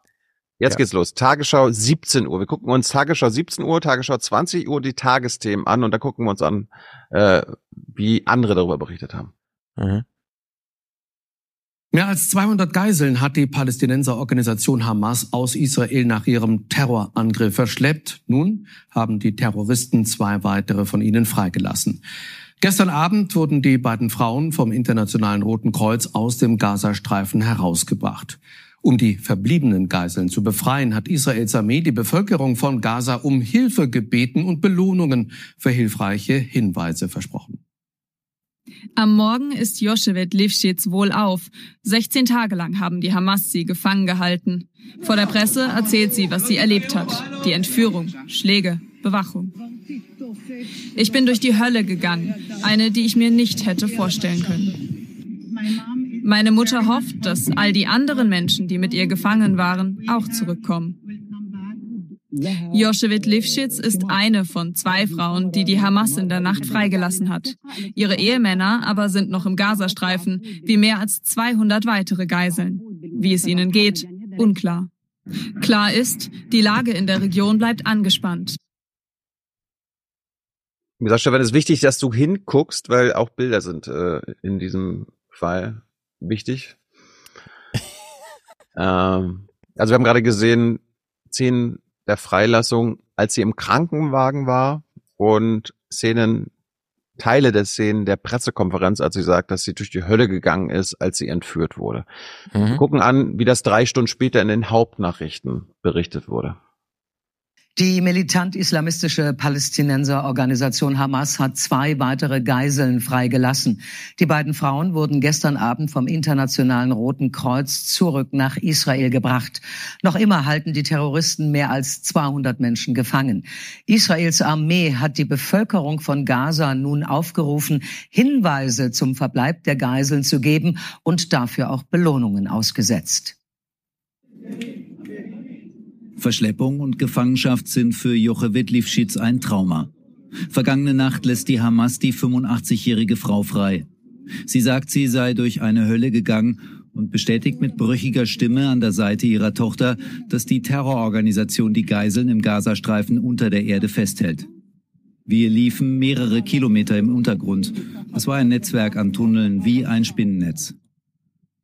Jetzt Ja. geht's los. Tagesschau 17 Uhr. Wir gucken uns Tagesschau 17 Uhr, Tagesschau 20 Uhr die Tagesthemen an und dann gucken wir uns an, äh, wie andere darüber berichtet haben. Mhm. Mehr als 200 Geiseln hat die Palästinenserorganisation Hamas aus Israel nach ihrem Terrorangriff verschleppt. Nun haben die Terroristen zwei weitere von ihnen freigelassen. Gestern Abend wurden die beiden Frauen vom Internationalen Roten Kreuz aus dem Gazastreifen herausgebracht. Um die verbliebenen Geiseln zu befreien, hat Israels Armee die Bevölkerung von Gaza um Hilfe gebeten und Belohnungen für hilfreiche Hinweise versprochen. Am Morgen ist Joschewet Lifschitz wohlauf. 16 Tage lang haben die Hamas sie gefangen gehalten. Vor der Presse erzählt sie, was sie erlebt hat. Die Entführung, Schläge, Bewachung. Ich bin durch die Hölle gegangen, eine, die ich mir nicht hätte vorstellen können. Meine Mutter hofft, dass all die anderen Menschen, die mit ihr gefangen waren, auch zurückkommen. Joschewit Lifschitz ist eine von zwei Frauen, die die Hamas in der Nacht freigelassen hat. Ihre Ehemänner aber sind noch im Gazastreifen, wie mehr als 200 weitere Geiseln. Wie es ihnen geht, unklar. Klar ist, die Lage in der Region bleibt angespannt. Wie gesagt, Stefan, es ist wichtig, dass du hinguckst, weil auch Bilder sind äh, in diesem Fall wichtig. ähm, also wir haben gerade gesehen, Szenen der Freilassung, als sie im Krankenwagen war und Szenen, Teile der Szenen der Pressekonferenz, als sie sagt, dass sie durch die Hölle gegangen ist, als sie entführt wurde. Wir Mhm. gucken an, wie das drei Stunden später in den Hauptnachrichten berichtet wurde. Die militant-islamistische Palästinenserorganisation Hamas hat zwei weitere Geiseln freigelassen. Die beiden Frauen wurden gestern Abend vom Internationalen Roten Kreuz zurück nach Israel gebracht. Noch immer halten die Terroristen mehr als 200 Menschen gefangen. Israels Armee hat die Bevölkerung von Gaza nun aufgerufen, Hinweise zum Verbleib der Geiseln zu geben und dafür auch Belohnungen ausgesetzt. Verschleppung und Gefangenschaft sind für Jochewit Lifschitz ein Trauma. Vergangene Nacht lässt die Hamas die 85-jährige Frau frei. Sie sagt, sie sei durch eine Hölle gegangen und bestätigt mit brüchiger Stimme an der Seite ihrer Tochter, dass die Terrororganisation die Geiseln im Gazastreifen unter der Erde festhält. Wir liefen mehrere Kilometer im Untergrund. Es war ein Netzwerk an Tunneln wie ein Spinnennetz.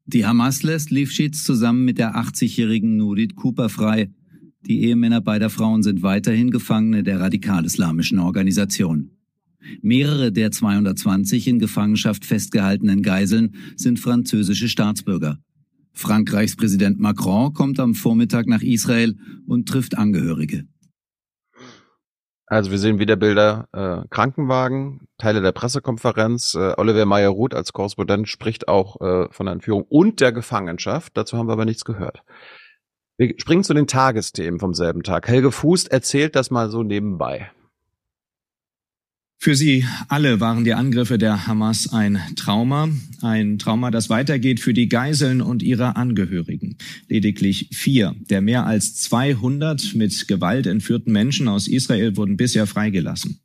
Die Hamas lässt Lifschitz zusammen mit der 80-jährigen Nudit Cooper frei. Die Ehemänner beider Frauen sind weiterhin Gefangene der radikal-islamischen Organisation. Mehrere der 220 in Gefangenschaft festgehaltenen Geiseln sind französische Staatsbürger. Frankreichs Präsident Macron kommt am Vormittag nach Israel und trifft Angehörige. Also wir sehen wieder Bilder, äh, Krankenwagen, Teile der Pressekonferenz. Äh, Oliver Meyer-Ruth als Korrespondent spricht auch äh, von der Entführung und der Gefangenschaft. Dazu haben wir aber nichts gehört. Wir springen zu den Tagesthemen vom selben Tag. Helge Fuß erzählt das mal so nebenbei. Für sie alle waren die Angriffe der Hamas ein Trauma, ein Trauma, das weitergeht für die Geiseln und ihre Angehörigen. Lediglich vier der mehr als 200 mit Gewalt entführten Menschen aus Israel wurden bisher freigelassen.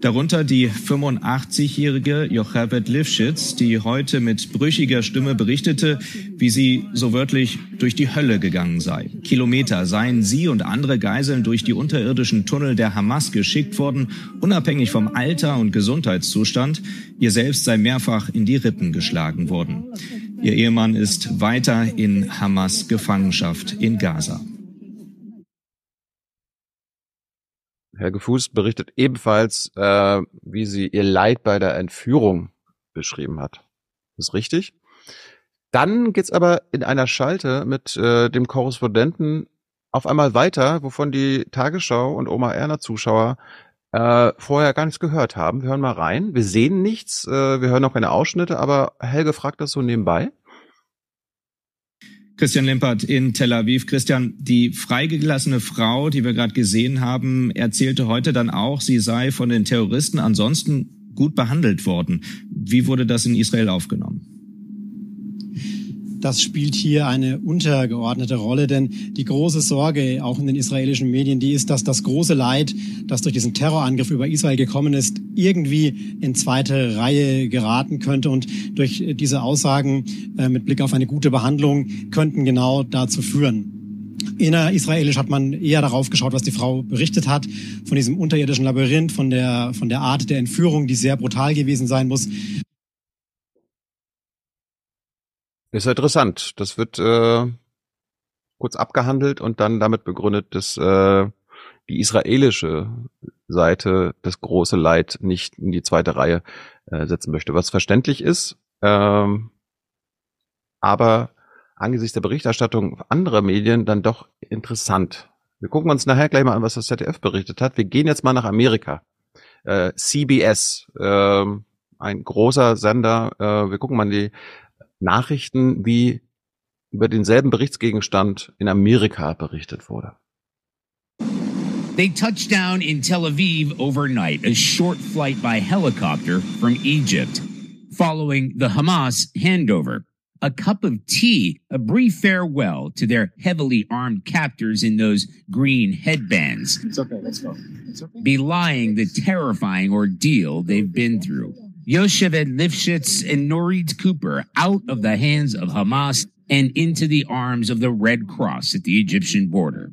Darunter die 85-jährige Jochebed Lifschitz, die heute mit brüchiger Stimme berichtete, wie sie so wörtlich durch die Hölle gegangen sei. Kilometer seien sie und andere Geiseln durch die unterirdischen Tunnel der Hamas geschickt worden, unabhängig vom Alter und Gesundheitszustand. Ihr selbst sei mehrfach in die Rippen geschlagen worden. Ihr Ehemann ist weiter in Hamas Gefangenschaft in Gaza. Herr Gefuß berichtet ebenfalls, äh, wie sie ihr Leid bei der Entführung beschrieben hat. ist richtig. Dann geht's aber in einer Schalte mit äh, dem Korrespondenten auf einmal weiter, wovon die Tagesschau und Oma Erna Zuschauer äh, vorher gar nichts gehört haben. Wir hören mal rein. Wir sehen nichts, äh, wir hören auch keine Ausschnitte, aber Helge fragt das so nebenbei. Christian Limpert in Tel Aviv. Christian, die freigelassene Frau, die wir gerade gesehen haben, erzählte heute dann auch, sie sei von den Terroristen ansonsten gut behandelt worden. Wie wurde das in Israel aufgenommen? Das spielt hier eine untergeordnete Rolle, denn die große Sorge auch in den israelischen Medien, die ist, dass das große Leid, das durch diesen Terrorangriff über Israel gekommen ist, irgendwie in zweite Reihe geraten könnte und durch diese Aussagen äh, mit Blick auf eine gute Behandlung könnten genau dazu führen. Inner-israelisch hat man eher darauf geschaut, was die Frau berichtet hat, von diesem unterirdischen Labyrinth, von der, von der Art der Entführung, die sehr brutal gewesen sein muss. Ist interessant. Das wird äh, kurz abgehandelt und dann damit begründet, dass äh, die israelische Seite das große Leid nicht in die zweite Reihe äh, setzen möchte, was verständlich ist. Ähm, aber angesichts der Berichterstattung anderer Medien dann doch interessant. Wir gucken uns nachher gleich mal an, was das ZDF berichtet hat. Wir gehen jetzt mal nach Amerika. Äh, CBS, äh, ein großer Sender. Äh, wir gucken mal die Nachrichten, wie über denselben Berichtsgegenstand in Amerika berichtet wurde. They touched down in Tel Aviv overnight, a short flight by helicopter from Egypt, following the Hamas handover. A cup of tea, a brief farewell to their heavily armed captors in those green headbands. It's okay, let's go. It's okay. Belying the terrifying ordeal they've been through. Yocheved Lifshitz and Norit Cooper out of the hands of Hamas and into the arms of the Red Cross at the Egyptian border.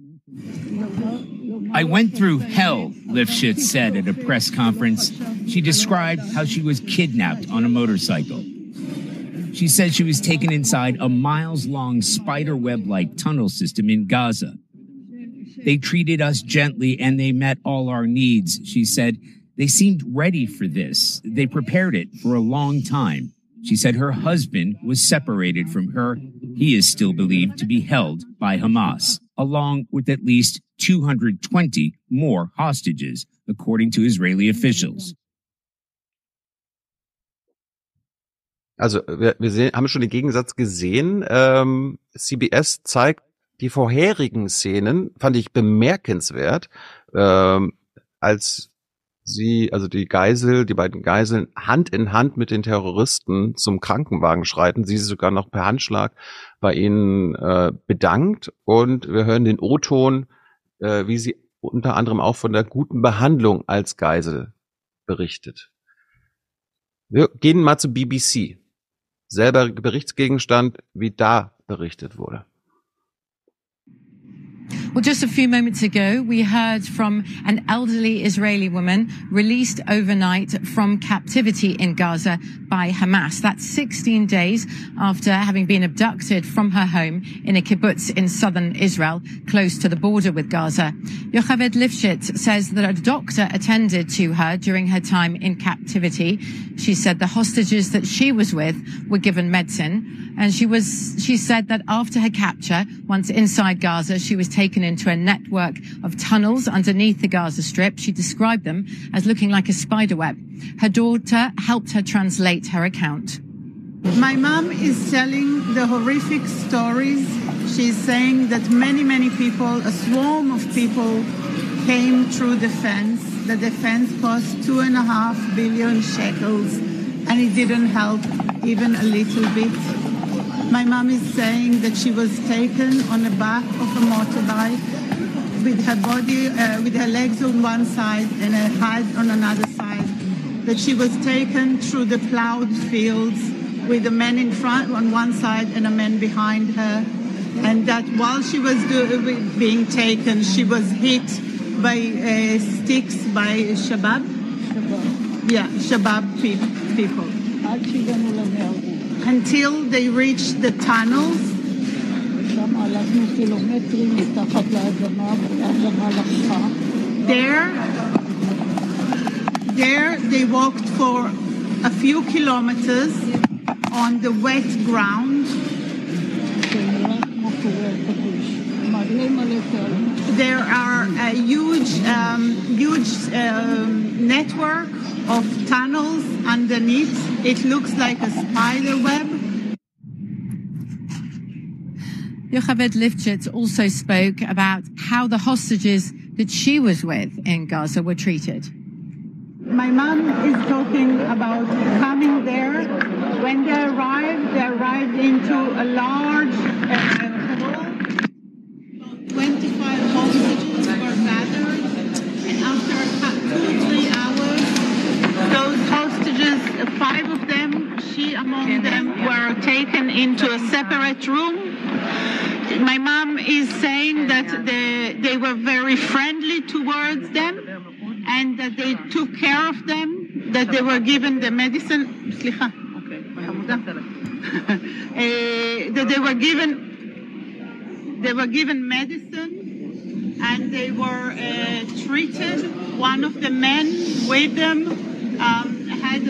I went through hell, Lifshitz said at a press conference. She described how she was kidnapped on a motorcycle. She said she was taken inside a miles long spider web like tunnel system in Gaza. They treated us gently and they met all our needs, she said. They seemed ready for this. They prepared it for a long time. She said her husband was separated from her. He is still believed to be held by Hamas, along with at least 220 more hostages, according to Israeli officials. Also wir, wir sehen, haben schon den Gegensatz gesehen. Ähm, CBS zeigt die vorherigen Szenen, fand ich bemerkenswert, ähm, als sie, also die Geisel, die beiden Geiseln Hand in Hand mit den Terroristen zum Krankenwagen schreiten, sie sogar noch per Handschlag bei ihnen äh, bedankt und wir hören den O-Ton, äh, wie sie unter anderem auch von der guten Behandlung als Geisel berichtet. Wir gehen mal zu BBC. Selber Berichtsgegenstand, wie da berichtet wurde. Well, just a few moments ago, we heard from an elderly Israeli woman released overnight from captivity in Gaza by Hamas. That's 16 days after having been abducted from her home in a kibbutz in southern Israel, close to the border with Gaza. Yocheved Lifshitz says that a doctor attended to her during her time in captivity. She said the hostages that she was with were given medicine. And she was, she said that after her capture, once inside Gaza, she was taken into a network of tunnels underneath the Gaza Strip. She described them as looking like a spider web. Her daughter helped her translate her account. My mom is telling the horrific stories. She's saying that many, many people, a swarm of people, came through the fence. The defense cost two and a half billion shekels, and it didn't help even a little bit. My mom is saying that she was taken on the back of a motorbike with her body, uh, with her legs on one side and her head on another side. That she was taken through the plowed fields with a man in front on one side and a man behind her. And that while she was do, being taken, she was hit by uh, sticks by Shabab. Yeah, Shabab pe- people. Until they reached the tunnels. There, there they walked for a few kilometers on the wet ground. There are a huge, um, huge um, network of tunnels underneath. It looks like a spider web. Yocheved Lifshitz also spoke about how the hostages that she was with in Gaza were treated. My mom is talking about coming there. When they arrived, they arrived into a large uh, hall. 25 hostages were gathered, and after two, three hours, those hostages, five of them, she among them, were taken into a separate room. My mom is saying that they, they were very friendly towards them and that they took care of them, that they were given the medicine. Eh, that they were given they were given medicine and they were uh, treated one of the men with them um, had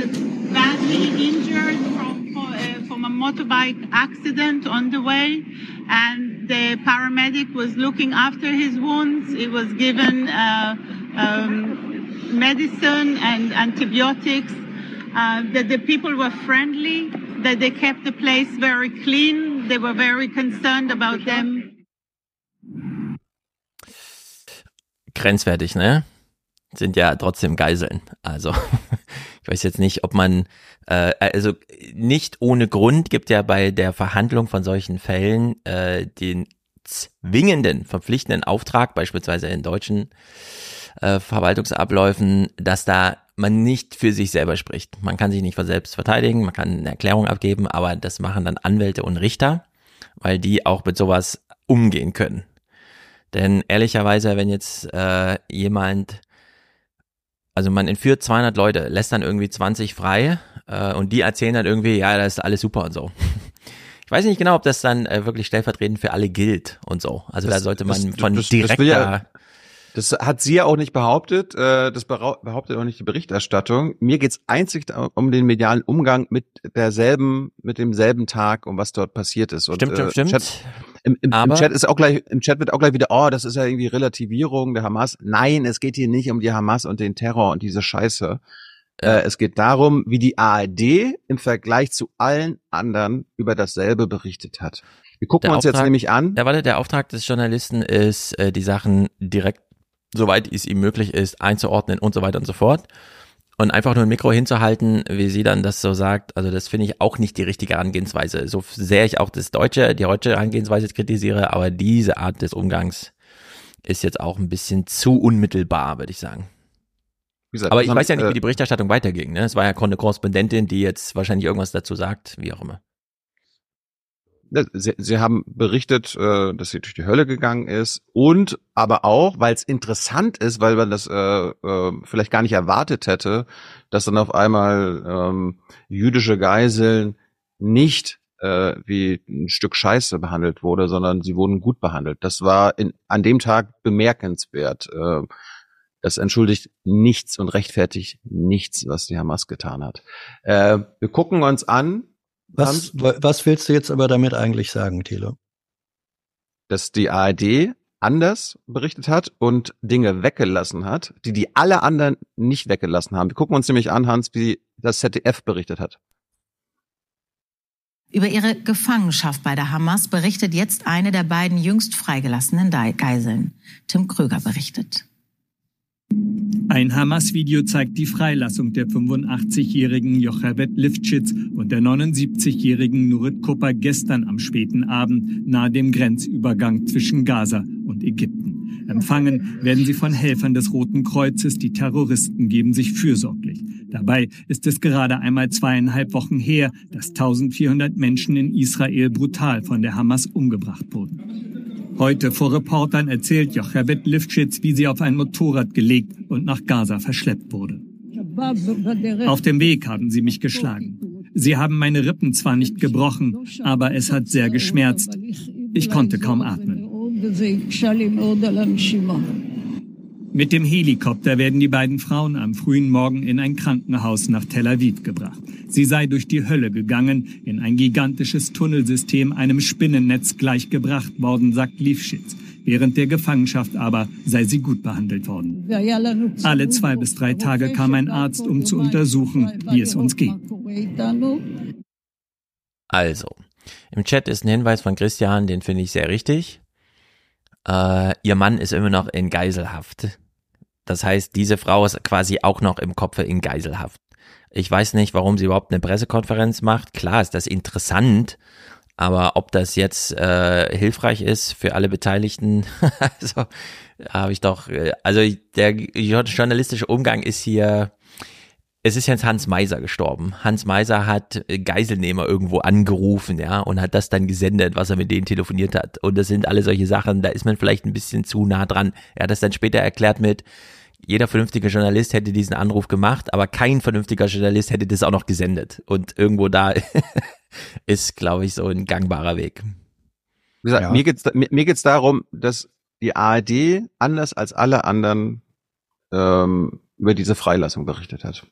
badly injured from uh, from a motorbike accident on the way, and the paramedic was looking after his wounds. He was given. Uh, um, medicine and antibiotics, uh, that the people were friendly, that they kept the place very clean, they were very concerned about them. Grenzwertig, ne? Sind ja trotzdem Geiseln. Also, ich weiß jetzt nicht, ob man, äh, also nicht ohne Grund gibt ja bei der Verhandlung von solchen Fällen äh, den zwingenden, verpflichtenden Auftrag, beispielsweise in deutschen äh, Verwaltungsabläufen, dass da man nicht für sich selber spricht. Man kann sich nicht selbst verteidigen, man kann eine Erklärung abgeben, aber das machen dann Anwälte und Richter, weil die auch mit sowas umgehen können. Denn ehrlicherweise, wenn jetzt äh, jemand, also man entführt 200 Leute, lässt dann irgendwie 20 frei äh, und die erzählen dann irgendwie, ja, das ist alles super und so. Ich weiß nicht genau, ob das dann äh, wirklich stellvertretend für alle gilt und so. Also das, da sollte man das, von das, direkter das, ja, das hat sie ja auch nicht behauptet, äh, das behauptet auch nicht die Berichterstattung. Mir geht's einzig um den medialen Umgang mit derselben, mit demselben Tag und was dort passiert ist. Und, stimmt, äh, stimmt. Im, im, im, Chat ist auch gleich, im Chat wird auch gleich wieder, oh, das ist ja irgendwie Relativierung der Hamas. Nein, es geht hier nicht um die Hamas und den Terror und diese Scheiße. Äh, es geht darum, wie die ARD im Vergleich zu allen anderen über dasselbe berichtet hat. Wir gucken der uns Auftrag, jetzt nämlich an. Ja, warte, der Auftrag des Journalisten ist, äh, die Sachen direkt, soweit es ihm möglich ist, einzuordnen und so weiter und so fort. Und einfach nur ein Mikro hinzuhalten, wie sie dann das so sagt, also das finde ich auch nicht die richtige Herangehensweise. So sehr ich auch das deutsche, die deutsche Herangehensweise kritisiere, aber diese Art des Umgangs ist jetzt auch ein bisschen zu unmittelbar, würde ich sagen. Gesagt, aber ich haben, weiß ja nicht, wie die Berichterstattung weiterging. Ne? Es war ja eine Korrespondentin, die jetzt wahrscheinlich irgendwas dazu sagt, wie auch immer. Sie, sie haben berichtet, äh, dass sie durch die Hölle gegangen ist und aber auch, weil es interessant ist, weil man das äh, äh, vielleicht gar nicht erwartet hätte, dass dann auf einmal ähm, jüdische Geiseln nicht äh, wie ein Stück Scheiße behandelt wurde, sondern sie wurden gut behandelt. Das war in, an dem Tag bemerkenswert. Äh, das entschuldigt nichts und rechtfertigt nichts, was die Hamas getan hat. Äh, wir gucken uns an, was, was willst du jetzt aber damit eigentlich sagen, Thilo? Dass die ARD anders berichtet hat und Dinge weggelassen hat, die die alle anderen nicht weggelassen haben. Wir gucken uns nämlich an, Hans, wie das ZDF berichtet hat. Über ihre Gefangenschaft bei der Hamas berichtet jetzt eine der beiden jüngst freigelassenen Geiseln. Tim Kröger berichtet. Ein Hamas-Video zeigt die Freilassung der 85-jährigen Jochebed Lifschitz und der 79-jährigen Nurit Kopper gestern am späten Abend nahe dem Grenzübergang zwischen Gaza und Ägypten. Empfangen werden sie von Helfern des Roten Kreuzes. Die Terroristen geben sich fürsorglich. Dabei ist es gerade einmal zweieinhalb Wochen her, dass 1400 Menschen in Israel brutal von der Hamas umgebracht wurden. Heute vor Reportern erzählt Jochebed Lifschitz, wie sie auf ein Motorrad gelegt und nach Gaza verschleppt wurde. Auf dem Weg haben sie mich geschlagen. Sie haben meine Rippen zwar nicht gebrochen, aber es hat sehr geschmerzt. Ich konnte kaum atmen. Mit dem Helikopter werden die beiden Frauen am frühen Morgen in ein Krankenhaus nach Tel Aviv gebracht. Sie sei durch die Hölle gegangen, in ein gigantisches Tunnelsystem einem Spinnennetz gleichgebracht worden, sagt Liefschitz. Während der Gefangenschaft aber sei sie gut behandelt worden. Alle zwei bis drei Tage kam ein Arzt, um zu untersuchen, wie es uns geht. Also, im Chat ist ein Hinweis von Christian, den finde ich sehr richtig. Äh, ihr Mann ist immer noch in Geiselhaft. Das heißt, diese Frau ist quasi auch noch im Kopf in Geiselhaft. Ich weiß nicht, warum sie überhaupt eine Pressekonferenz macht. Klar ist das interessant, aber ob das jetzt äh, hilfreich ist für alle Beteiligten, also habe ich doch, äh, also der journalistische Umgang ist hier, es ist jetzt Hans Meiser gestorben. Hans Meiser hat Geiselnehmer irgendwo angerufen, ja, und hat das dann gesendet, was er mit denen telefoniert hat. Und das sind alle solche Sachen, da ist man vielleicht ein bisschen zu nah dran. Er hat das dann später erklärt mit, jeder vernünftige Journalist hätte diesen Anruf gemacht, aber kein vernünftiger Journalist hätte das auch noch gesendet. Und irgendwo da ist, glaube ich, so ein gangbarer Weg. Wie gesagt, ja. mir geht's mir, mir geht's darum, dass die ARD anders als alle anderen ähm, über diese Freilassung berichtet hat.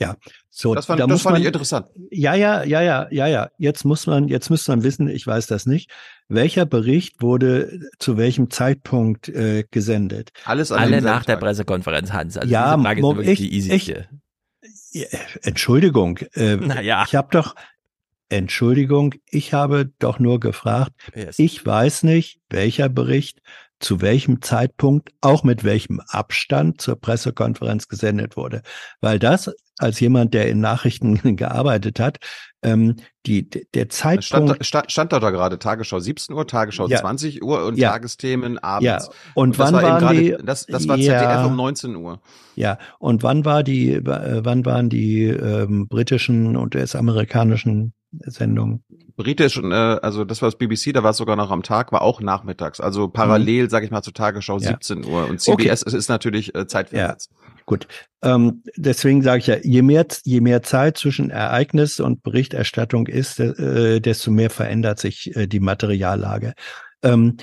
Ja, so. Das fand, da das muss fand man, ich interessant. Ja, ja, ja, ja, ja, ja. Jetzt muss man, jetzt muss man wissen, ich weiß das nicht. Welcher Bericht wurde zu welchem Zeitpunkt äh, gesendet? Alles an Alle nach der Pressekonferenz, Hans. Also ja, diese Frage ist wirklich ich, die easy. ich, ja, Entschuldigung. Äh, Naja. Ich habe doch, Entschuldigung, ich habe doch nur gefragt. Yes. Ich weiß nicht, welcher Bericht zu welchem Zeitpunkt, auch mit welchem Abstand zur Pressekonferenz gesendet wurde. Weil das, als jemand, der in Nachrichten gearbeitet hat, ähm, die, der Zeitpunkt. Stand, da- stand, stand da, da gerade Tagesschau 17 Uhr, Tagesschau Ja. 20 Uhr und Ja. Tagesthemen abends. Ja, und das wann war waren gerade, die- das, das war Ja. ZDF um 19 Uhr. Ja, und wann war die, äh, wann waren die ähm, britischen und US-amerikanischen Sendungen? Britisch, äh, also das war das BBC, da war es sogar noch am Tag, war auch nachmittags. Also parallel, sag ich mal, zu Tagesschau Mhm. Ja. 17 Uhr. Und CBS es ist natürlich äh, zeitversetzt. Gut. Ähm, deswegen sage ich ja, je mehr, je mehr Zeit zwischen Ereignis und Berichterstattung ist, äh, desto mehr verändert sich äh, die Materiallage. Ähm,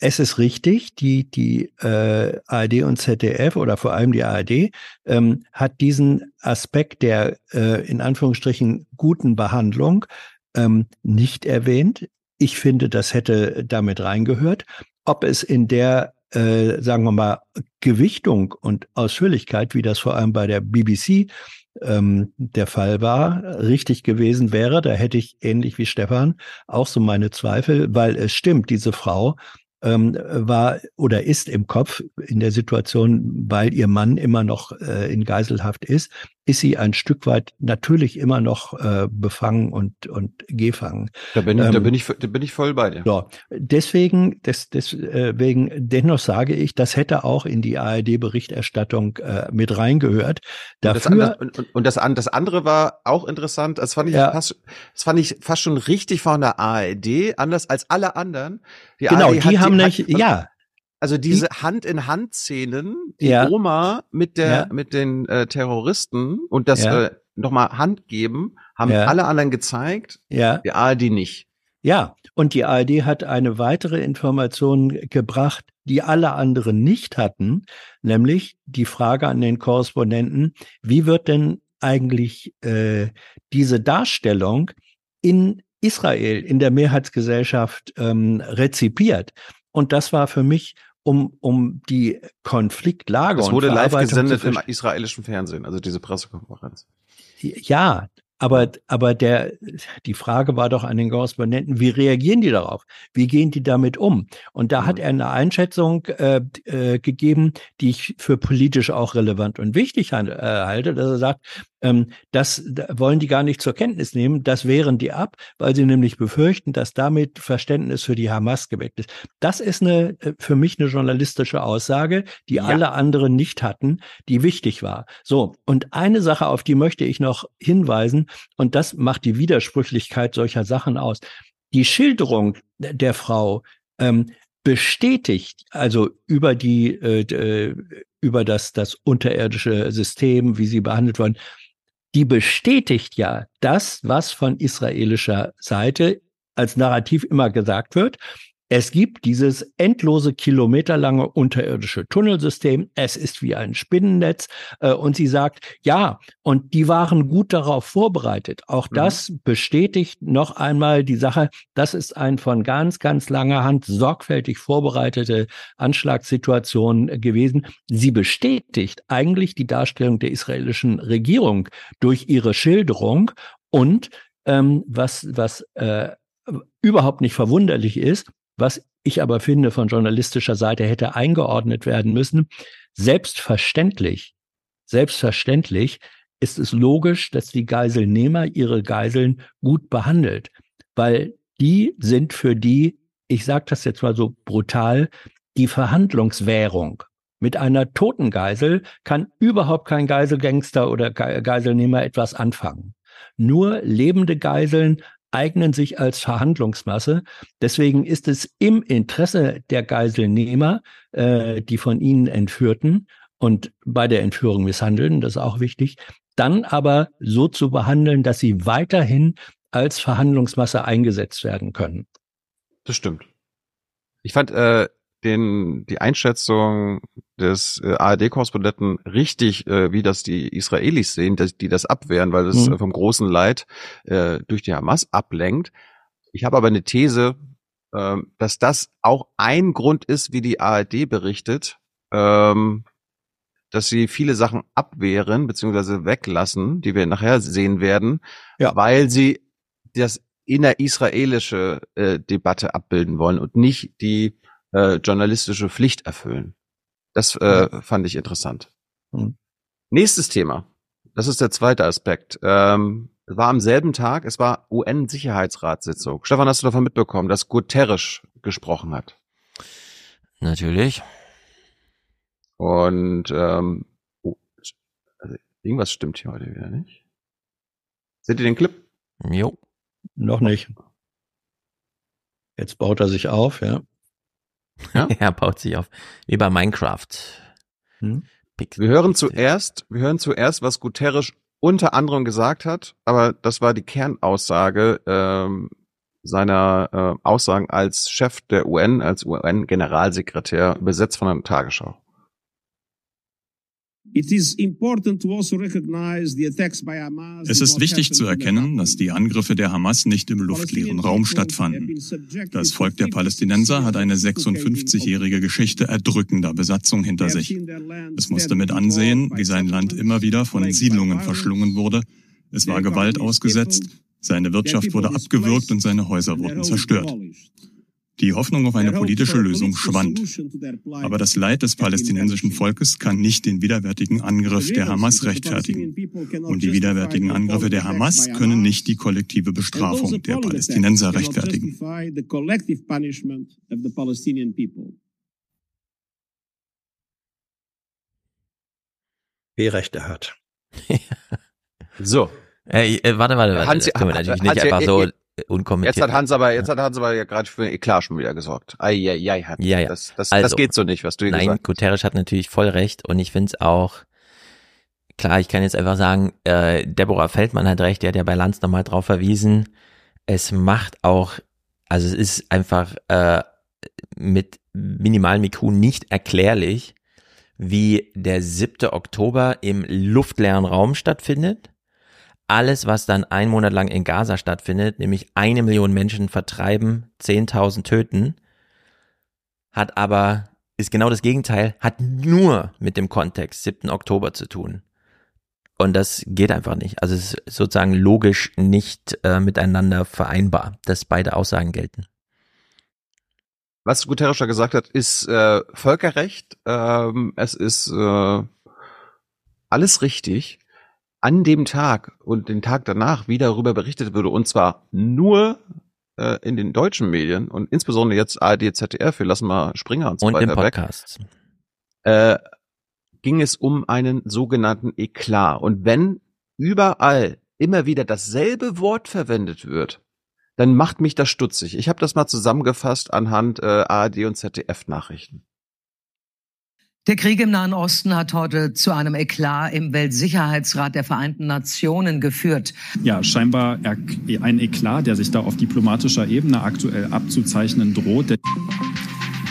es ist richtig, die, die äh, ARD und ZDF oder vor allem die ARD ähm, hat diesen Aspekt der äh, in Anführungsstrichen guten Behandlung ähm, nicht erwähnt. Ich finde, das hätte damit reingehört. Ob es in der, äh, sagen wir mal, Gewichtung und Ausführlichkeit, wie das vor allem bei der BBC ähm, der Fall war, richtig gewesen wäre, da hätte ich ähnlich wie Stefan auch so meine Zweifel, weil es stimmt, diese Frau ähm, war oder ist im Kopf in der Situation, weil ihr Mann immer noch äh, in Geiselhaft ist, ist sie ein Stück weit natürlich immer noch äh, befangen und, und gefangen. Da bin, ich, da Ähm, bin ich, da bin ich voll bei dir. so, deswegen, des, deswegen, dennoch sage ich, das hätte auch in die ARD-Berichterstattung äh, mit reingehört. Und das, Dafür, andere, und, und, und das, das andere war auch interessant. Das fand ich Ja. fast, das fand ich fast schon richtig von der ARD, anders als alle anderen. Die Genau, ARD die haben nicht- also, ja. Also diese Hand in Hand Szenen, die Ja. Oma mit der, Ja. mit den äh, Terroristen und das Ja. äh, nochmal Hand geben, haben alle anderen gezeigt. Ja. Die ARD nicht. Ja, und die ARD hat eine weitere Information gebracht, die alle anderen nicht hatten, nämlich die Frage an den Korrespondenten, wie wird denn eigentlich äh, diese Darstellung in Israel, in der Mehrheitsgesellschaft ähm, rezipiert? Und das war für mich, um, um die Konfliktlage Das und wurde live gesendet im israelischen Fernsehen, also diese Pressekonferenz. Ja, aber, aber der, die Frage war doch an den Korrespondenten, wie reagieren die darauf? Wie gehen die damit um? Und da hat er eine Einschätzung äh, äh, gegeben, die ich für politisch auch relevant und wichtig äh, halte, dass er sagt, das da wollen die gar nicht zur Kenntnis nehmen, das wehren die ab, weil sie nämlich befürchten, dass damit Verständnis für die Hamas geweckt ist. Das ist eine äh, für mich eine journalistische Aussage, die alle anderen nicht hatten, die wichtig war. So, und eine Sache, auf die möchte ich noch hinweisen, und das macht die Widersprüchlichkeit solcher Sachen aus. Die Schilderung der Frau ähm, bestätigt also über die äh, äh, über das das unterirdische System, wie sie behandelt wurden, die bestätigt ja das, was von israelischer Seite als Narrativ immer gesagt wird. Es gibt dieses endlose kilometerlange unterirdische Tunnelsystem. Es ist wie ein Spinnennetz. Äh, Und sie sagt, ja, und die waren gut darauf vorbereitet. Auch das bestätigt noch einmal die Sache, das ist ein von ganz, ganz langer Hand sorgfältig vorbereitete Anschlagssituation gewesen. Sie bestätigt eigentlich die Darstellung der israelischen Regierung durch ihre Schilderung und ähm, was, was äh, überhaupt nicht verwunderlich ist, was ich aber finde von journalistischer Seite hätte eingeordnet werden müssen. Selbstverständlich, selbstverständlich ist es logisch, dass die Geiselnehmer ihre Geiseln gut behandelt, weil die sind für die, ich sage das jetzt mal so brutal, die Verhandlungswährung. Mit einer toten Geisel kann überhaupt kein Geiselgangster oder Ge- Geiselnehmer etwas anfangen. Nur lebende Geiseln eignen sich als Verhandlungsmasse. Deswegen ist es im Interesse der Geiselnehmer, äh, die von ihnen entführten und bei der Entführung misshandeln, das ist auch wichtig, dann aber so zu behandeln, dass sie weiterhin als Verhandlungsmasse eingesetzt werden können. Das stimmt. Ich fand äh, den die Einschätzung des äh, ARD-Korrespondenten richtig, äh, wie das die Israelis sehen, dass die das abwehren, weil das Mhm. äh, vom großen Leid äh, durch die Hamas ablenkt. Ich habe aber eine These, ähm, dass das auch ein Grund ist, wie die ARD berichtet, ähm, dass sie viele Sachen abwehren bzw. weglassen, die wir nachher sehen werden, weil sie das innerisraelische äh, Debatte abbilden wollen und nicht die äh, journalistische Pflicht erfüllen. Das äh, fand ich interessant. Mhm. Nächstes Thema. Das ist der zweite Aspekt. Ähm, es war am selben Tag, es war UN-Sicherheitsratssitzung. Stefan, hast du davon mitbekommen, dass Guterres gesprochen hat? Natürlich. Und ähm, oh, also irgendwas stimmt hier heute wieder nicht. Seht ihr den Clip? Jo. Noch nicht. Jetzt baut er sich auf, ja. Ja? er baut sich auf. Wie bei Minecraft. Hm? Wir hören zuerst, wir hören zuerst, was Guterres unter anderem gesagt hat, aber das war die Kernaussage ähm, seiner äh, Aussagen als Chef der UN, als UN-Generalsekretär, übersetzt von der Tagesschau. It is important to also recognize the attacks by Hamas. Es ist wichtig zu erkennen, dass die Angriffe der Hamas nicht im luftleeren Raum stattfanden. Das Volk der Palästinenser hat eine 56-jährige Geschichte erdrückender Besatzung hinter sich. Es musste mit ansehen, wie sein Land immer wieder von Siedlungen verschlungen wurde. Es war Gewalt ausgesetzt, seine Wirtschaft wurde abgewürgt und seine Häuser wurden zerstört. Die Hoffnung auf eine politische Lösung schwand. Aber das Leid des palästinensischen Volkes kann nicht den widerwärtigen Angriff der Hamas rechtfertigen. Und die widerwärtigen Angriffe der Hamas können nicht die kollektive Bestrafung der Palästinenser rechtfertigen. Wer Rechte hat. So. Äh, äh, warte, warte, warte. Hans- das können wir natürlich nicht Hans- einfach so unkommentiert. Jetzt hat Hans aber, jetzt hat Hans aber ja gerade für Eklat schon wieder gesorgt. Ei, ei, ei, Hans. Ja, ja. Das, das, Also, das geht so nicht, was du hier Nein, gesagt Guterres hat natürlich voll recht und ich finde es auch, klar, ich kann jetzt einfach sagen, äh, Deborah Feldmann hat recht, die hat ja bei Lanz nochmal drauf verwiesen. Es macht auch, also es ist einfach äh, mit minimalem IQ nicht erklärlich, wie der 7. Oktober im luftleeren Raum stattfindet. Alles, was dann einen Monat lang in Gaza stattfindet, nämlich eine Million Menschen vertreiben, 10.000 töten, hat aber, ist genau das Gegenteil, hat nur mit dem Kontext 7. Oktober zu tun. Und das geht einfach nicht. Also es ist sozusagen logisch nicht äh, miteinander vereinbar, dass beide Aussagen gelten. Was Guterres ja gesagt hat, ist äh, Völkerrecht. Ähm, es ist äh, alles richtig. An dem Tag und den Tag danach wie darüber berichtet würde, und zwar nur äh, in den deutschen Medien und insbesondere jetzt ARD, ZDF, wir lassen mal Springer und so Und weiter im Podcast. weg, äh, ging es um einen sogenannten Eklat. Und wenn überall immer wieder dasselbe Wort verwendet wird, dann macht mich das stutzig. Ich habe das mal zusammengefasst anhand äh, ARD und ZDF Nachrichten. Der Krieg im Nahen Osten hat heute zu einem Eklat im Weltsicherheitsrat der Vereinten Nationen geführt. Ja, scheinbar ein Eklat, der sich da auf diplomatischer Ebene aktuell abzuzeichnen droht.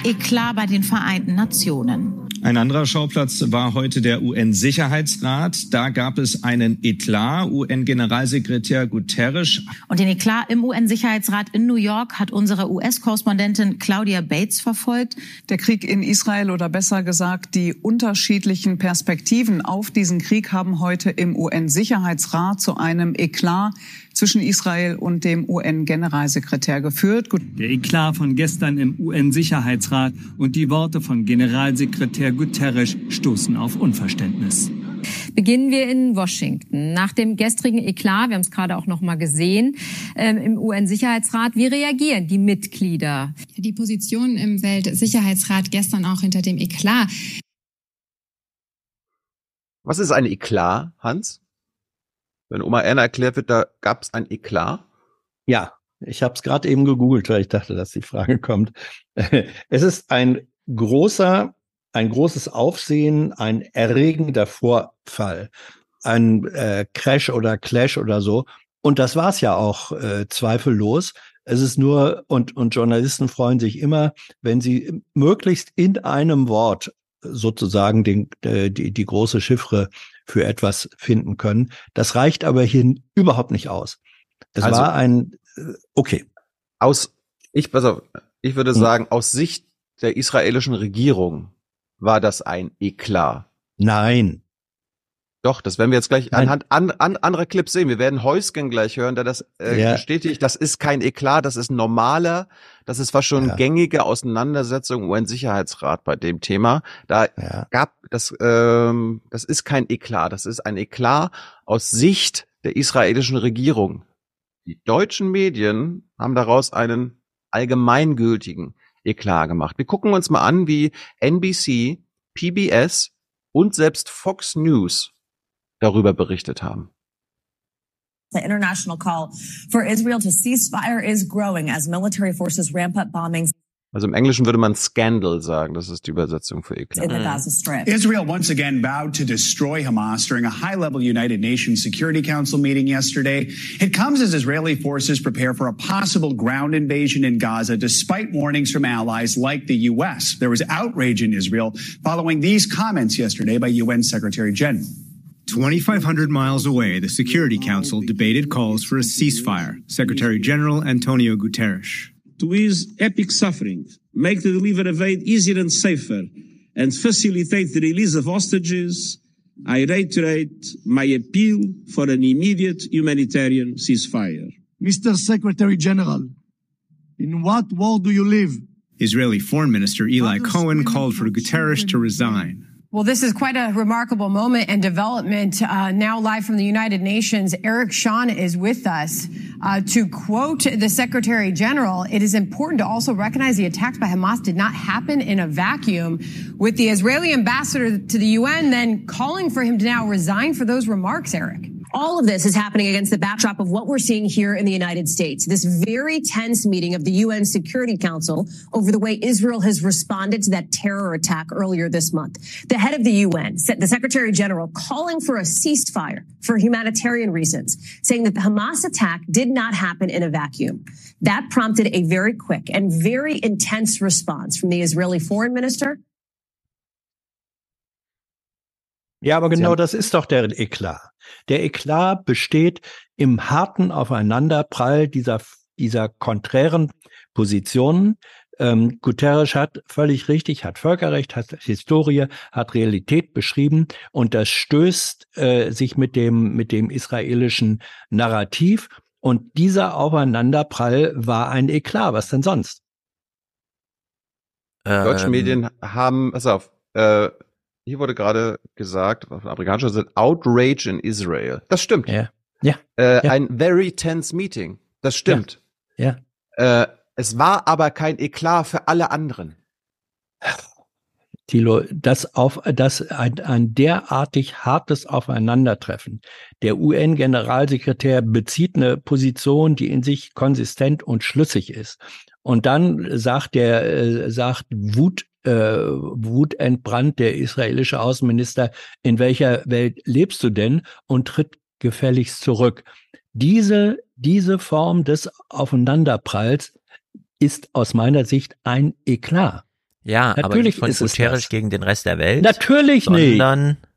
Eklat bei den Vereinten Nationen. Ein anderer Schauplatz war heute der UN-Sicherheitsrat. Da gab es einen Eklat. UN-Generalsekretär Guterres. Und den Eklat im UN-Sicherheitsrat in New York hat unsere US-Korrespondentin Claudia Bates verfolgt. Der Krieg in Israel oder besser gesagt die unterschiedlichen Perspektiven auf diesen Krieg haben heute im UN-Sicherheitsrat zu einem Eklat zwischen Israel und dem UN-Generalsekretär geführt. Der Eklat von gestern im UN-Sicherheitsrat und die Worte von Generalsekretär Guterres stoßen auf Unverständnis. Beginnen wir in Washington. Nach dem gestrigen Eklat, wir haben es gerade auch noch mal gesehen, ähm, im UN-Sicherheitsrat, wie reagieren die Mitglieder? Die Position im Weltsicherheitsrat gestern auch hinter dem Eklat. Was ist ein Eklat, Hans? Wenn Oma Erna erklärt wird, da gab es ein Eklat. Ja, ich habe es gerade eben gegoogelt, weil ich dachte, dass die Frage kommt. Es ist ein großer, ein großes Aufsehen, ein erregender Vorfall, ein äh, Crash oder Clash oder so. Und das war es ja auch äh, zweifellos. Es ist nur, und, und Journalisten freuen sich immer, wenn sie möglichst in einem Wort sozusagen den, äh, die, die große Chiffre für etwas finden können. Das reicht aber hier überhaupt nicht aus. Es Also- war ein, äh, okay. Aus, ich, pass auf, ich würde Hm. sagen, aus Sicht der israelischen Regierung war das ein Eklat. Nein. Doch, das werden wir jetzt gleich anhand an, an, anderer Clips sehen. Wir werden Heusgen gleich hören, der das äh, Ja. bestätigt. Das ist kein Eklat, das ist normaler, das ist fast schon Ja. gängige Auseinandersetzung UN-Sicherheitsrat bei dem Thema. Da gab das, ähm, das ist kein Eklat, das ist ein Eklat aus Sicht der israelischen Regierung. Die deutschen Medien haben daraus einen allgemeingültigen Eklat gemacht. Wir gucken uns mal an, wie NBC, PBS und selbst Fox News darüber berichtet haben. The international call for Israel to cease fire is growing as military forces ramp up bombings Also im Englischen würde man Scandal sagen, das ist die Übersetzung für Eklat. in the Gaza Strip. Israel once again vowed to destroy Hamas during a high level United Nations Security Council meeting yesterday. It comes as Israeli forces prepare for a possible ground invasion in Gaza, despite warnings from allies like the U.S. There was outrage in Israel following these comments yesterday by UN Secretary General. 2,500 miles away, the Security Council debated calls for a ceasefire. Secretary General Antonio Guterres. to ease epic suffering, make the delivery of aid easier and safer, and facilitate the release of hostages, I reiterate my appeal for an immediate humanitarian ceasefire. Mr. Secretary General, in what world do you live? Israeli Foreign Minister Eli Cohen called for Guterres to resign. Well, this is quite a remarkable moment and development. Uh, now, live from the United Nations, Eric Shawn is with us. Uh, to quote the Secretary General, it is important to also recognize the attacks by Hamas did not happen in a vacuum, with the Israeli ambassador to the UN then calling for him to now resign for those remarks, Eric. All of this is happening against the backdrop of what we're seeing here in the United States. This very tense meeting of the UN Security Council over the way Israel has responded to that terror attack earlier this month. The head of the UN, the Secretary General, calling for a ceasefire for humanitarian reasons, saying that the Hamas attack did not happen in a vacuum. That prompted a very quick and very intense response from the Israeli foreign minister Ja, aber genau das ist doch der Eklat. Der Eklat besteht im harten Aufeinanderprall dieser, dieser konträren Positionen. ähm, Guterres hat völlig richtig, hat Völkerrecht, hat Historie, hat Realität beschrieben und das stößt äh, sich mit dem, mit dem israelischen Narrativ. Und dieser Aufeinanderprall war ein Eklat. Was denn sonst? Ähm, Medien haben, pass auf, äh, hier wurde gerade gesagt, auf amerikanischer Seite, Outrage in Israel. Das stimmt. Ja. Ja. Äh, ja. Ein very tense meeting. Das stimmt. Ja. Äh, es war aber kein Eklat für alle anderen. Thilo, das auf, das ein, ein derartig hartes Aufeinandertreffen. Der UN-Generalsekretär bezieht eine Position, die in sich konsistent und schlüssig ist. Und dann sagt der, äh, sagt Wut, äh, wutentbrannt der israelische Außenminister, in welcher Welt lebst du denn? Und tritt gefälligst zurück. Diese, diese Form des Aufeinanderpralls ist aus meiner Sicht ein Eklat. Ja, aber Natürlich nicht von ist es Guterres das. gegen den Rest der Welt. Natürlich nicht.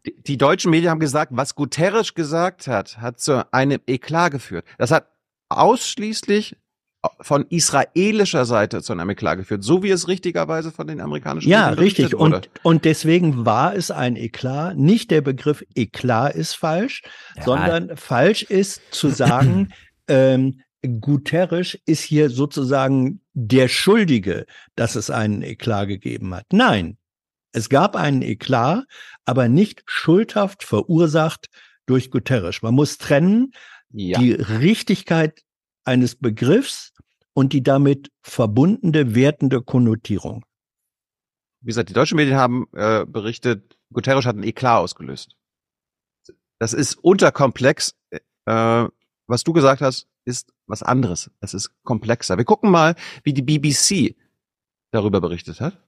die deutschen Medien haben gesagt, was Guterres gesagt hat, hat zu einem Eklat geführt. Das hat ausschließlich von israelischer Seite zu einem Eklat geführt, so wie es richtigerweise von den amerikanischen Ja, Medien richtig. wurde. Und, und deswegen war es ein Eklat. Nicht der Begriff Eklat ist falsch, Ja. sondern falsch ist zu sagen, ähm, Guterres ist hier sozusagen der Schuldige, dass es einen Eklat gegeben hat. Nein, es gab einen Eklat, aber nicht schuldhaft verursacht durch Guterres. Man muss trennen Ja. die Richtigkeit eines Begriffs und die damit verbundene wertende Konnotierung. Wie gesagt, die deutschen Medien haben äh, berichtet, Guterres hat ein Eklat ausgelöst. Das ist unterkomplex. Äh, was du gesagt hast, ist was anderes. Es ist komplexer. Wir gucken mal, wie die BBC darüber berichtet hat.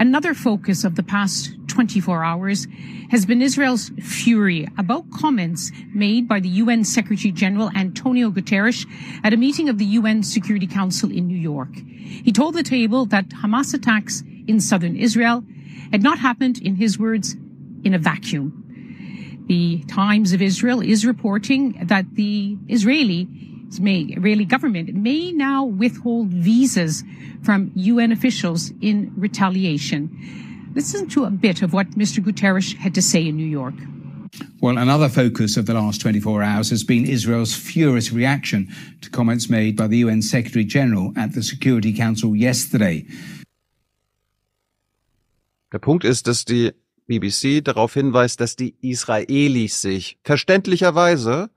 Another focus of the past 24 hours has been Israel's fury about comments made by the UN Secretary General Antonio Guterres at a meeting of the UN Security Council in New York. He told the table that Hamas attacks in southern Israel had not happened, in his words, in a vacuum. The Times of Israel is reporting that the Israeli may, Israeli government may now withhold visas from UN officials in retaliation. Listen to a bit of what Mr. Guterres had to say in New York. Well, another focus of the last 24 hours has been Israel's furious reaction to comments made by the UN Secretary General at the Security Council yesterday. Der Punkt ist, dass die BBC darauf hinweist, dass die Israelis sich verständlicherweise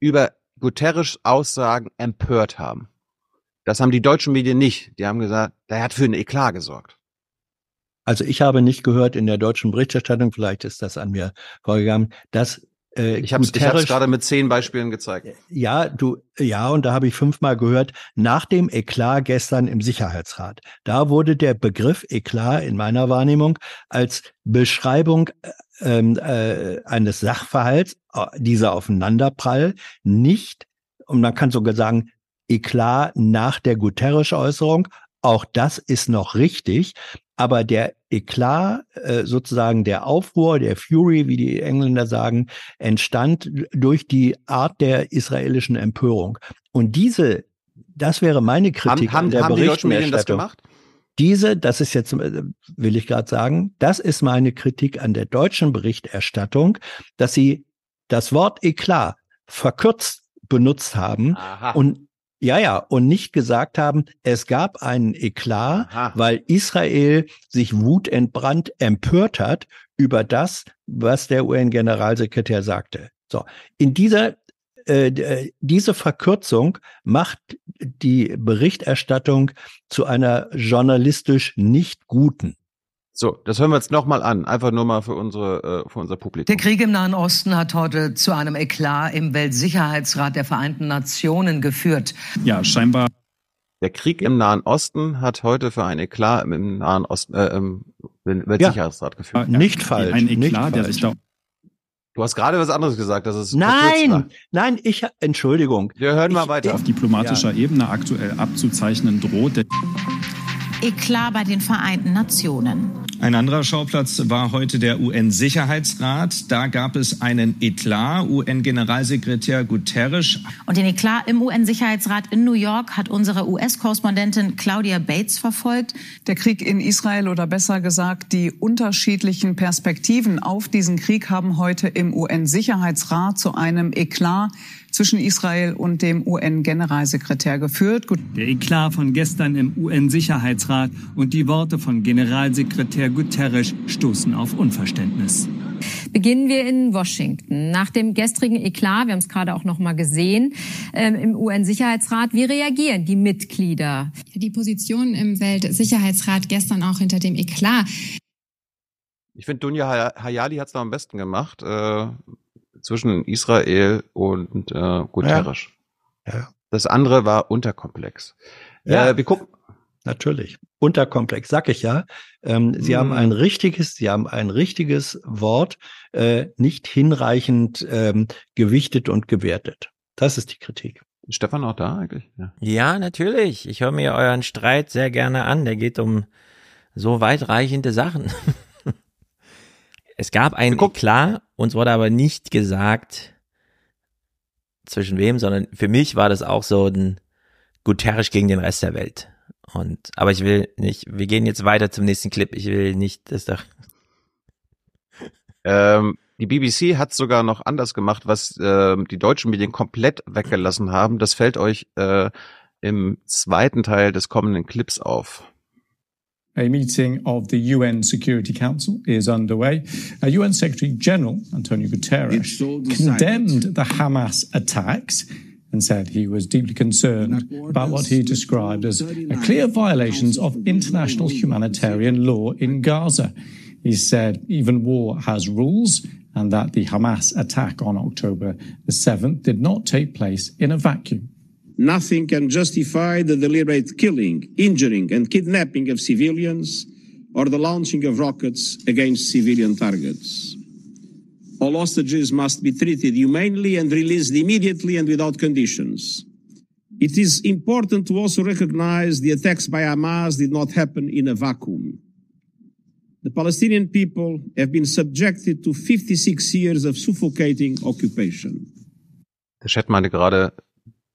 über Guterres Aussagen empört haben. Das haben die deutschen Medien nicht. Die haben gesagt, der hat für einen Eklat gesorgt. Also ich habe nicht gehört in der deutschen Berichterstattung, vielleicht ist das an mir vorgegangen, dass äh, Ich habe es gerade mit zehn Beispielen gezeigt. Ja, du, ja, und da habe ich fünfmal gehört, nach dem Eklat gestern im Sicherheitsrat. Da wurde der Begriff Eklat in meiner Wahrnehmung als Beschreibung äh, ähm, äh, eines Sachverhalts, äh, dieser Aufeinanderprall, nicht, und man kann sogar sagen, Eklat nach der Guterres-Äußerung, auch das ist noch richtig, aber der Eklat, äh, sozusagen der Aufruhr, der Fury, wie die Engländer sagen, entstand durch die Art der israelischen Empörung. Und diese, das wäre meine Kritik Haben, haben, an der haben die deutschen Medien das Berichterstattung. gemacht? Diese, das ist jetzt, äh, will ich gerade sagen, das ist meine Kritik an der deutschen Berichterstattung, dass sie das Wort Eklat verkürzt benutzt haben Aha. und ja, ja, und nicht gesagt haben, es gab einen Eklat, Aha. weil Israel sich wutentbrannt empört hat über das, was der UN-Generalsekretär sagte. So, in dieser äh, d- diese Verkürzung macht die Berichterstattung zu einer journalistisch nicht guten. So, das hören wir jetzt nochmal an. Einfach nur mal für unsere, äh, für unser Publikum. Der Krieg im Nahen Osten hat heute zu einem Eklat im Weltsicherheitsrat der Vereinten Nationen geführt. Ja, scheinbar. Der Krieg im Nahen Osten hat heute für ein Eklat im Nahen Osten, äh, im Weltsicherheitsrat geführt. Nicht falsch. Ein nicht Eklat, der sich da Du hast gerade was anderes gesagt, dass es. Nein, nein, ich, Entschuldigung. Wir hören mal Ich- weiter. auf diplomatischer Ebene aktuell abzuzeichnen droht. Der Eklat bei den Vereinten Nationen. Ein anderer Schauplatz war heute der UN-Sicherheitsrat. Da gab es einen Eklat. UN-Generalsekretär Guterres. Und den Eklat im UN-Sicherheitsrat in New York hat unsere US-Korrespondentin Claudia Bates verfolgt. Der Krieg in Israel oder besser gesagt die unterschiedlichen Perspektiven auf diesen Krieg haben heute im UN-Sicherheitsrat zu einem Eklat zwischen Israel und dem UN-Generalsekretär geführt. Der Eklat von gestern im UN-Sicherheitsrat und die Worte von Generalsekretär Guterres stoßen auf Unverständnis. Beginnen wir in Washington. Nach dem gestrigen Eklat, wir haben es gerade auch noch mal gesehen, ähm, im UN-Sicherheitsrat, wie reagieren die Mitglieder? Die Position im Weltsicherheitsrat gestern auch hinter dem Eklat. Ich finde, Dunja Hayali hat es noch am besten gemacht. Äh, zwischen Israel und äh, Guterres. Ja. ja. Das andere war unterkomplex. Ja, äh, wir gucken. Natürlich. Unterkomplex, sag ich ja. Ähm, Sie hm. haben ein richtiges, Sie haben ein richtiges Wort äh, nicht hinreichend ähm, gewichtet und gewertet. Das ist die Kritik. Stefan auch da eigentlich? Ja, ja natürlich. Ich höre mir euren Streit sehr gerne an. Der geht um so weitreichende Sachen. Es gab ein Eklat, uns wurde aber nicht gesagt, zwischen wem, sondern für mich war das auch so ein Guterres gegen den Rest der Welt. Und, aber ich will nicht, wir gehen jetzt weiter zum nächsten Clip. Ich will nicht, das doch. Ähm, die BBC hat sogar noch anders gemacht, was äh, die deutschen Medien komplett weggelassen haben. Das fällt euch äh, im zweiten Teil des kommenden Clips auf. A meeting of the UN Security Council is underway. Uh, UN Secretary General Antonio Guterres condemned the Hamas attacks and said he was deeply concerned about what he described as clear violations of international humanitarian law in Gaza. He said even war has rules and that the Hamas attack on October the 7th did not take place in a vacuum. Nothing can justify the deliberate killing, injuring, and kidnapping of civilians or the launching of rockets against civilian targets. All hostages must be treated humanely and released immediately and without conditions. It is important to also recognize the attacks by Hamas did not happen in a vacuum. The Palestinian people have been subjected to 56 years of suffocating occupation. Der Chat meinte gerade,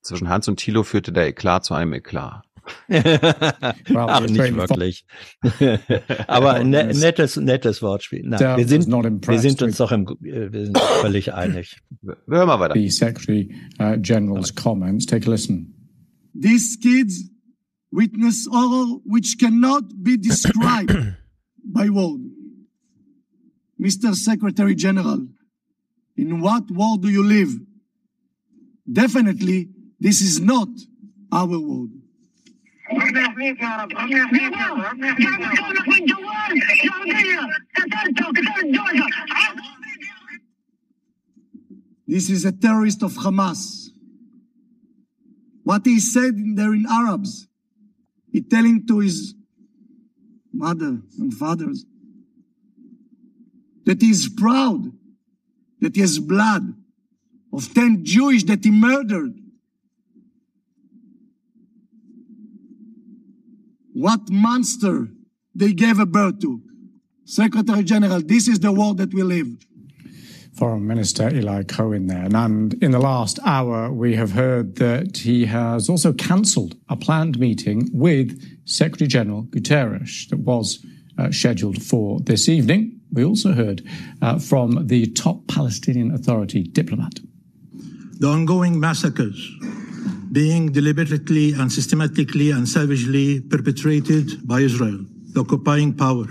zwischen Hans und Thilo führte der Eklat zu einem Eklat. Ach, nicht wirklich. Aber ne, nettes, nettes Wortspiel. Nein, wir sind, wir sind uns doch im, äh, wir sind völlig einig. Wir hören mal weiter. The Secretary uh, General's comments. Take a listen. These kids witness horror which cannot be described by word. Mr. Secretary General, in what world do you live? Definitely This is not our world. This is a terrorist of Hamas. What he said there in Arabs, he telling to his mother and fathers that he is proud that he has blood of 10 Jewish that he murdered what monster they gave a birth to. Secretary General, this is the world that we live. Foreign Minister Eli Cohen there. And in the last hour, we have heard that he has also cancelled a planned meeting with Secretary General Guterres that was uh, scheduled for this evening. We also heard uh, from the top Palestinian Authority diplomat. The ongoing massacres being deliberately and systematically and savagely perpetrated by Israel, the occupying power,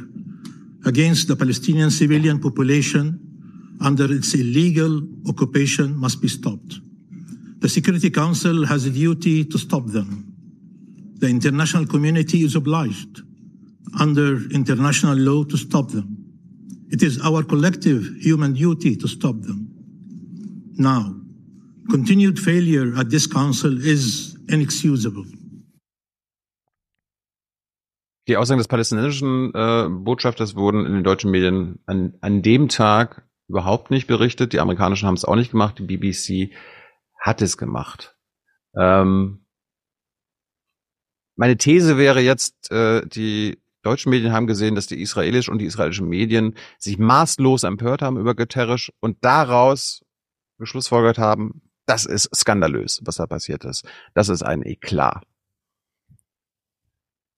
against the Palestinian civilian population under its illegal occupation must be stopped. The Security Council has a duty to stop them. The international community is obliged under international law to stop them. It is our collective human duty to stop them. Now, Continued failure at this council is inexcusable. Die Aussagen des palästinensischen äh, Botschafters wurden in den deutschen Medien an, an dem Tag überhaupt nicht berichtet. Die amerikanischen haben es auch nicht gemacht. Die BBC hat es gemacht. Ähm, meine These wäre jetzt, äh, die deutschen Medien haben gesehen, dass die israelischen und die israelischen Medien sich maßlos empört haben über Guterres und daraus geschlussfolgert haben, das ist skandalös, was da passiert ist. Das ist ein Eklat.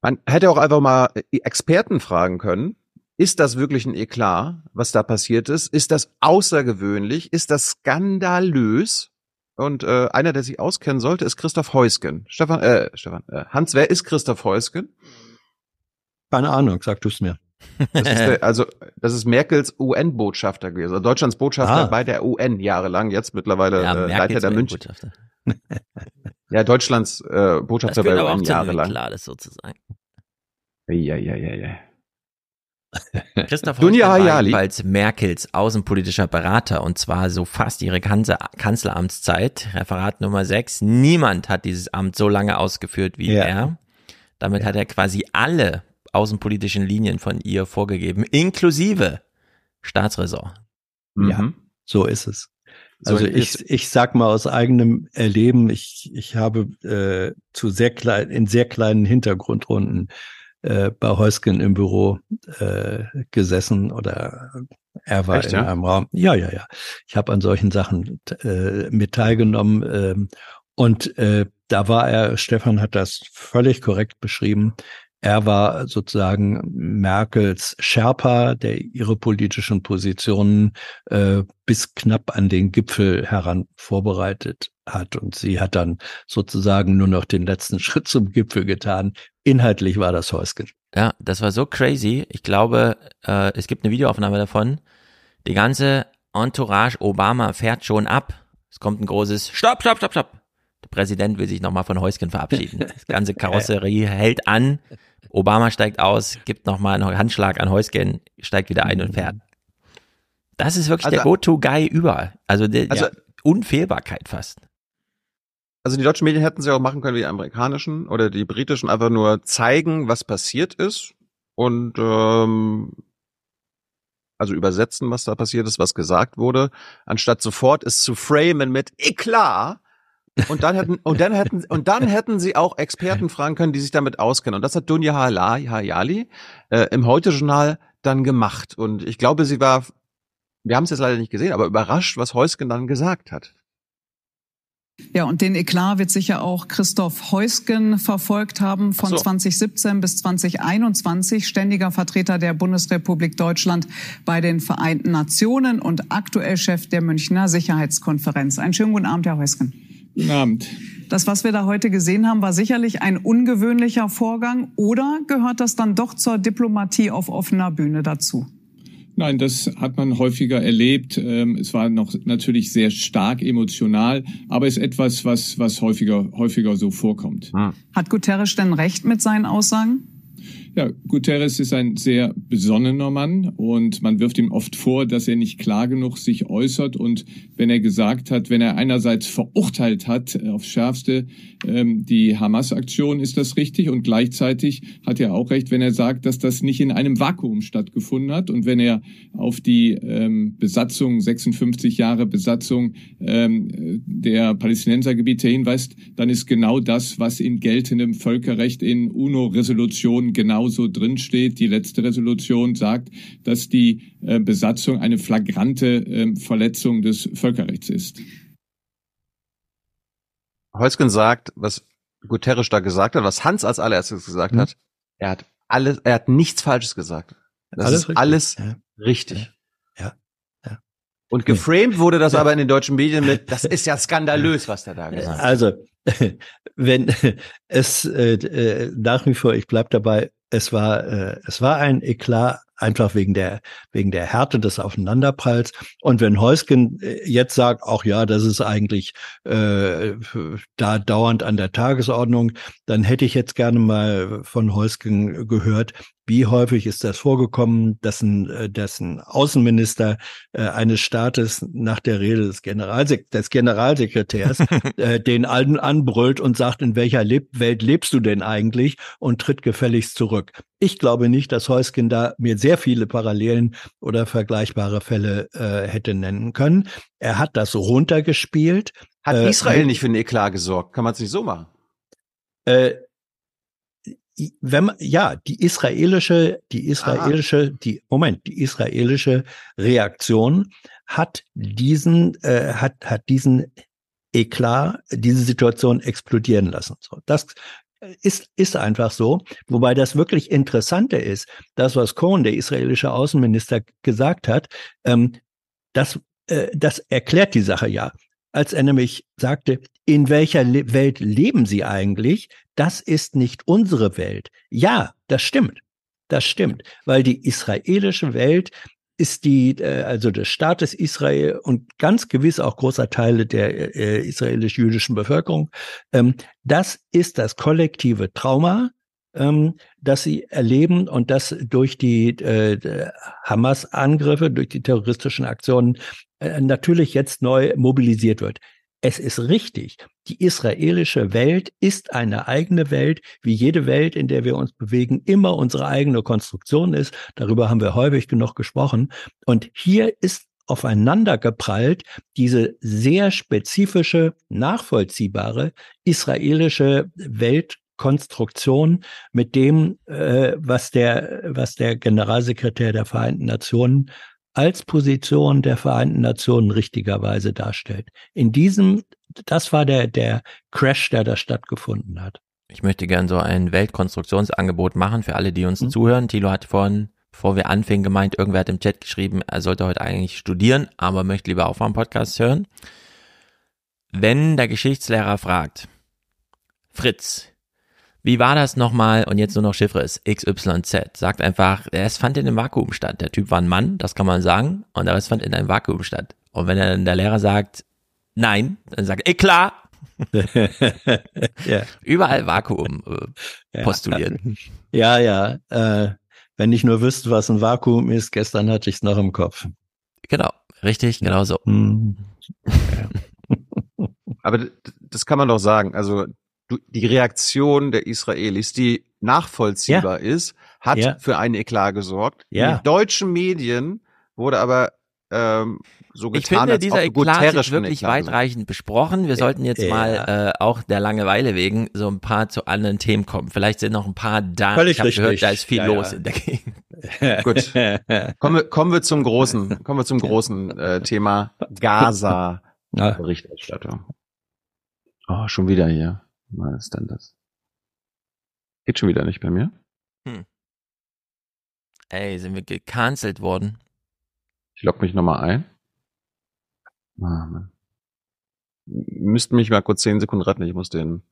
Man hätte auch einfach mal Experten fragen können, ist das wirklich ein Eklat, was da passiert ist? Ist das außergewöhnlich? Ist das skandalös? Und äh, einer, der sich auskennen sollte, ist Christoph Heusgen. Stefan, äh, Stefan, äh, Hans, wer ist Christoph Heusgen? Keine Ahnung, sag du es mir. Das ist der, also das ist Merkels UN-Botschafter gewesen, also Deutschlands Botschafter ah. bei der UN jahrelang, jetzt mittlerweile ja, äh, Leiter der München. ja, Deutschlands äh, Botschafter bei der UN jahrelang. Klar, das sozusagen. Ja, ja, ja, ja. Christoph Dunja Hayali. als Merkels außenpolitischer Berater und zwar so fast ihre Kanzleramtszeit, Referat Nummer 6. Niemand hat dieses Amt so lange ausgeführt wie ja. er. Damit ja. hat er quasi alle außenpolitischen Linien von ihr vorgegeben, inklusive Staatsräson. Ja, mhm. so ist es. Also ich, ich sag mal aus eigenem Erleben, ich, ich habe äh, zu sehr klein, in sehr kleinen Hintergrundrunden äh, bei Heusken im Büro äh, gesessen oder er war Echt, in ja? einem Raum. Ja, ja, ja. Ich habe an solchen Sachen äh, mit teilgenommen. Äh, und äh, da war er, Stefan hat das völlig korrekt beschrieben, er war sozusagen Merkels Sherpa, der ihre politischen Positionen äh, bis knapp an den Gipfel heran vorbereitet hat. Und sie hat dann sozusagen nur noch den letzten Schritt zum Gipfel getan. Inhaltlich war das Häuschen. Ja, das war so crazy. Ich glaube, äh, es gibt eine Videoaufnahme davon. Die ganze Entourage Obama fährt schon ab. Es kommt ein großes Stopp, Stopp, Stopp, Stopp. Der Präsident will sich nochmal von Häuschen verabschieden. Das ganze Karosserie hält an. Obama steigt aus, gibt nochmal einen Handschlag an Heusgen, steigt wieder ein und fährt. Das ist wirklich also, der Go-To-Guy überall. Also, der, also Unfehlbarkeit fast. Also die deutschen Medien hätten sie auch machen können wie die amerikanischen oder die britischen, einfach nur zeigen, was passiert ist und ähm, also übersetzen, was da passiert ist, was gesagt wurde, anstatt sofort es zu framen mit Eklat und dann hätten, und dann hätten, und dann hätten sie auch Experten fragen können, die sich damit auskennen. Und das hat Dunja Hayali äh, im Heute-Journal dann gemacht. Und ich glaube, sie war, wir haben es jetzt leider nicht gesehen, aber überrascht, was Heusgen dann gesagt hat. Ja, und den Eklat wird sicher auch Christoph Heusgen verfolgt haben von so. 2017 bis 2021, ständiger Vertreter der Bundesrepublik Deutschland bei den Vereinten Nationen und aktuell Chef der Münchner Sicherheitskonferenz. Einen schönen guten Abend, Herr Heusgen. Guten Abend. Das, was wir da heute gesehen haben, war sicherlich ein ungewöhnlicher Vorgang oder gehört das dann doch zur Diplomatie auf offener Bühne dazu? Nein, das hat man häufiger erlebt. Ähm, es war noch natürlich sehr stark emotional, aber ist etwas, was, was häufiger, häufiger so vorkommt. Hat Guterres denn recht mit seinen Aussagen? Ja, Guterres ist ein sehr besonnener Mann und man wirft ihm oft vor, dass er nicht klar genug sich äußert und wenn er gesagt hat, wenn er einerseits verurteilt hat äh, aufs Schärfste ähm, die Hamas-Aktion, ist das richtig? Und gleichzeitig hat er auch recht, wenn er sagt, dass das nicht in einem Vakuum stattgefunden hat und wenn er auf die ähm, Besatzung, 56 Jahre Besatzung ähm, der Palästinensergebiete hinweist, dann ist genau das, was in geltendem Völkerrecht in UNO-Resolutionen genauso drinsteht. Die letzte Resolution sagt, dass die äh, Besatzung eine flagrante äh, Verletzung des Völkerrechts ist. Heusgen sagt, was Guterres da gesagt hat, was Hans als allererstes gesagt mhm. hat, er hat alles, er hat nichts Falsches gesagt. Das alles ist richtig. alles ja. richtig. Und geframed wurde das aber in den deutschen Medien mit, das ist ja skandalös, was der da gesagt hat. Also, wenn es äh, äh, nach wie vor, ich bleib dabei, es war, äh, es war ein Eklat einfach wegen der, wegen der Härte des Aufeinanderpralls. Und wenn Heusgen äh, jetzt sagt, auch ja, das ist eigentlich äh, da dauernd an der Tagesordnung, dann hätte ich jetzt gerne mal von Heusgen gehört, wie häufig ist das vorgekommen, dass ein, äh, dass ein Außenminister äh, eines Staates nach der Rede des, Generalsek des Generalsekretärs äh, den alten anbrüllt und sagt, in welcher Leb Welt lebst du denn eigentlich und tritt gefälligst zurück. Ich glaube nicht, dass Heusken da mir sehr viele Parallelen oder vergleichbare Fälle äh, hätte nennen können. Er hat das runtergespielt. Hat äh, Israel nicht für einen Eklat gesorgt? Kann man es nicht so machen? Äh, wenn man, ja, die israelische, die israelische, Aha. die, Moment, die israelische Reaktion hat diesen, äh, hat, hat diesen Eklat, diese Situation explodieren lassen. So, das ist, ist einfach so. Wobei das wirklich Interessante ist, das, was Cohen, der israelische Außenminister, gesagt hat, ähm, das, äh, das erklärt die Sache ja. Als er nämlich sagte, in welcher Le Welt leben Sie eigentlich? Das ist nicht unsere Welt. Ja, das stimmt. Das stimmt, weil die israelische Welt ist die, äh, also des Staates Israel und ganz gewiss auch großer Teile der äh, israelisch-jüdischen Bevölkerung, ähm, das ist das kollektive Trauma, ähm, das sie erleben und das durch die äh, Hamas-Angriffe, durch die terroristischen Aktionen äh, natürlich jetzt neu mobilisiert wird. Es ist richtig. Die israelische Welt ist eine eigene Welt, wie jede Welt, in der wir uns bewegen, immer unsere eigene Konstruktion ist. Darüber haben wir häufig genug gesprochen. Und hier ist aufeinander geprallt diese sehr spezifische, nachvollziehbare israelische Weltkonstruktion mit dem, äh, was der, was der Generalsekretär der Vereinten Nationen als Position der Vereinten Nationen richtigerweise darstellt. In diesem, das war der, der Crash, der da stattgefunden hat. Ich möchte gern so ein Weltkonstruktionsangebot machen für alle, die uns mhm. zuhören. Thilo hat vorhin, bevor wir anfingen, gemeint, irgendwer hat im Chat geschrieben, er sollte heute eigentlich studieren, aber möchte lieber auch am Podcast hören. Wenn der Geschichtslehrer fragt, Fritz, wie war das nochmal? Und jetzt nur noch Chiffre ist XYZ. Sagt einfach, es fand in einem Vakuum statt. Der Typ war ein Mann, das kann man sagen. Und der Rest fand in einem Vakuum statt. Und wenn dann der Lehrer sagt, nein, dann sagt, eh klar. ja. Überall Vakuum äh, postulieren. Ja, ja. Äh, wenn ich nur wüsste, was ein Vakuum ist, gestern hatte ich es noch im Kopf. Genau, richtig, genau so. Hm. Aber das kann man doch sagen. Also die Reaktion der Israelis, die nachvollziehbar ja. ist, hat ja. für einen Eklat gesorgt. Ja. In deutschen Medien wurde aber ähm, so getan, ich finde, dieser Eklat ist wirklich Eklat weitreichend besprochen. Wir sollten jetzt ja. mal äh, auch der Langeweile wegen so ein paar zu anderen Themen kommen. Vielleicht sind noch ein paar da. Völlig ich habe gehört, da ist viel ja, los ja. in der Gegend. Gut. kommen, wir, kommen wir zum großen, kommen wir zum großen äh, Thema Gaza Berichterstattung. Oh, schon wieder hier. Was ist denn das? Geht schon wieder nicht bei mir? Hm. Ey, sind wir gecancelt worden? Ich logge mich nochmal ein. Ah, Mann. Müssten mich mal kurz zehn Sekunden retten. Ich muss den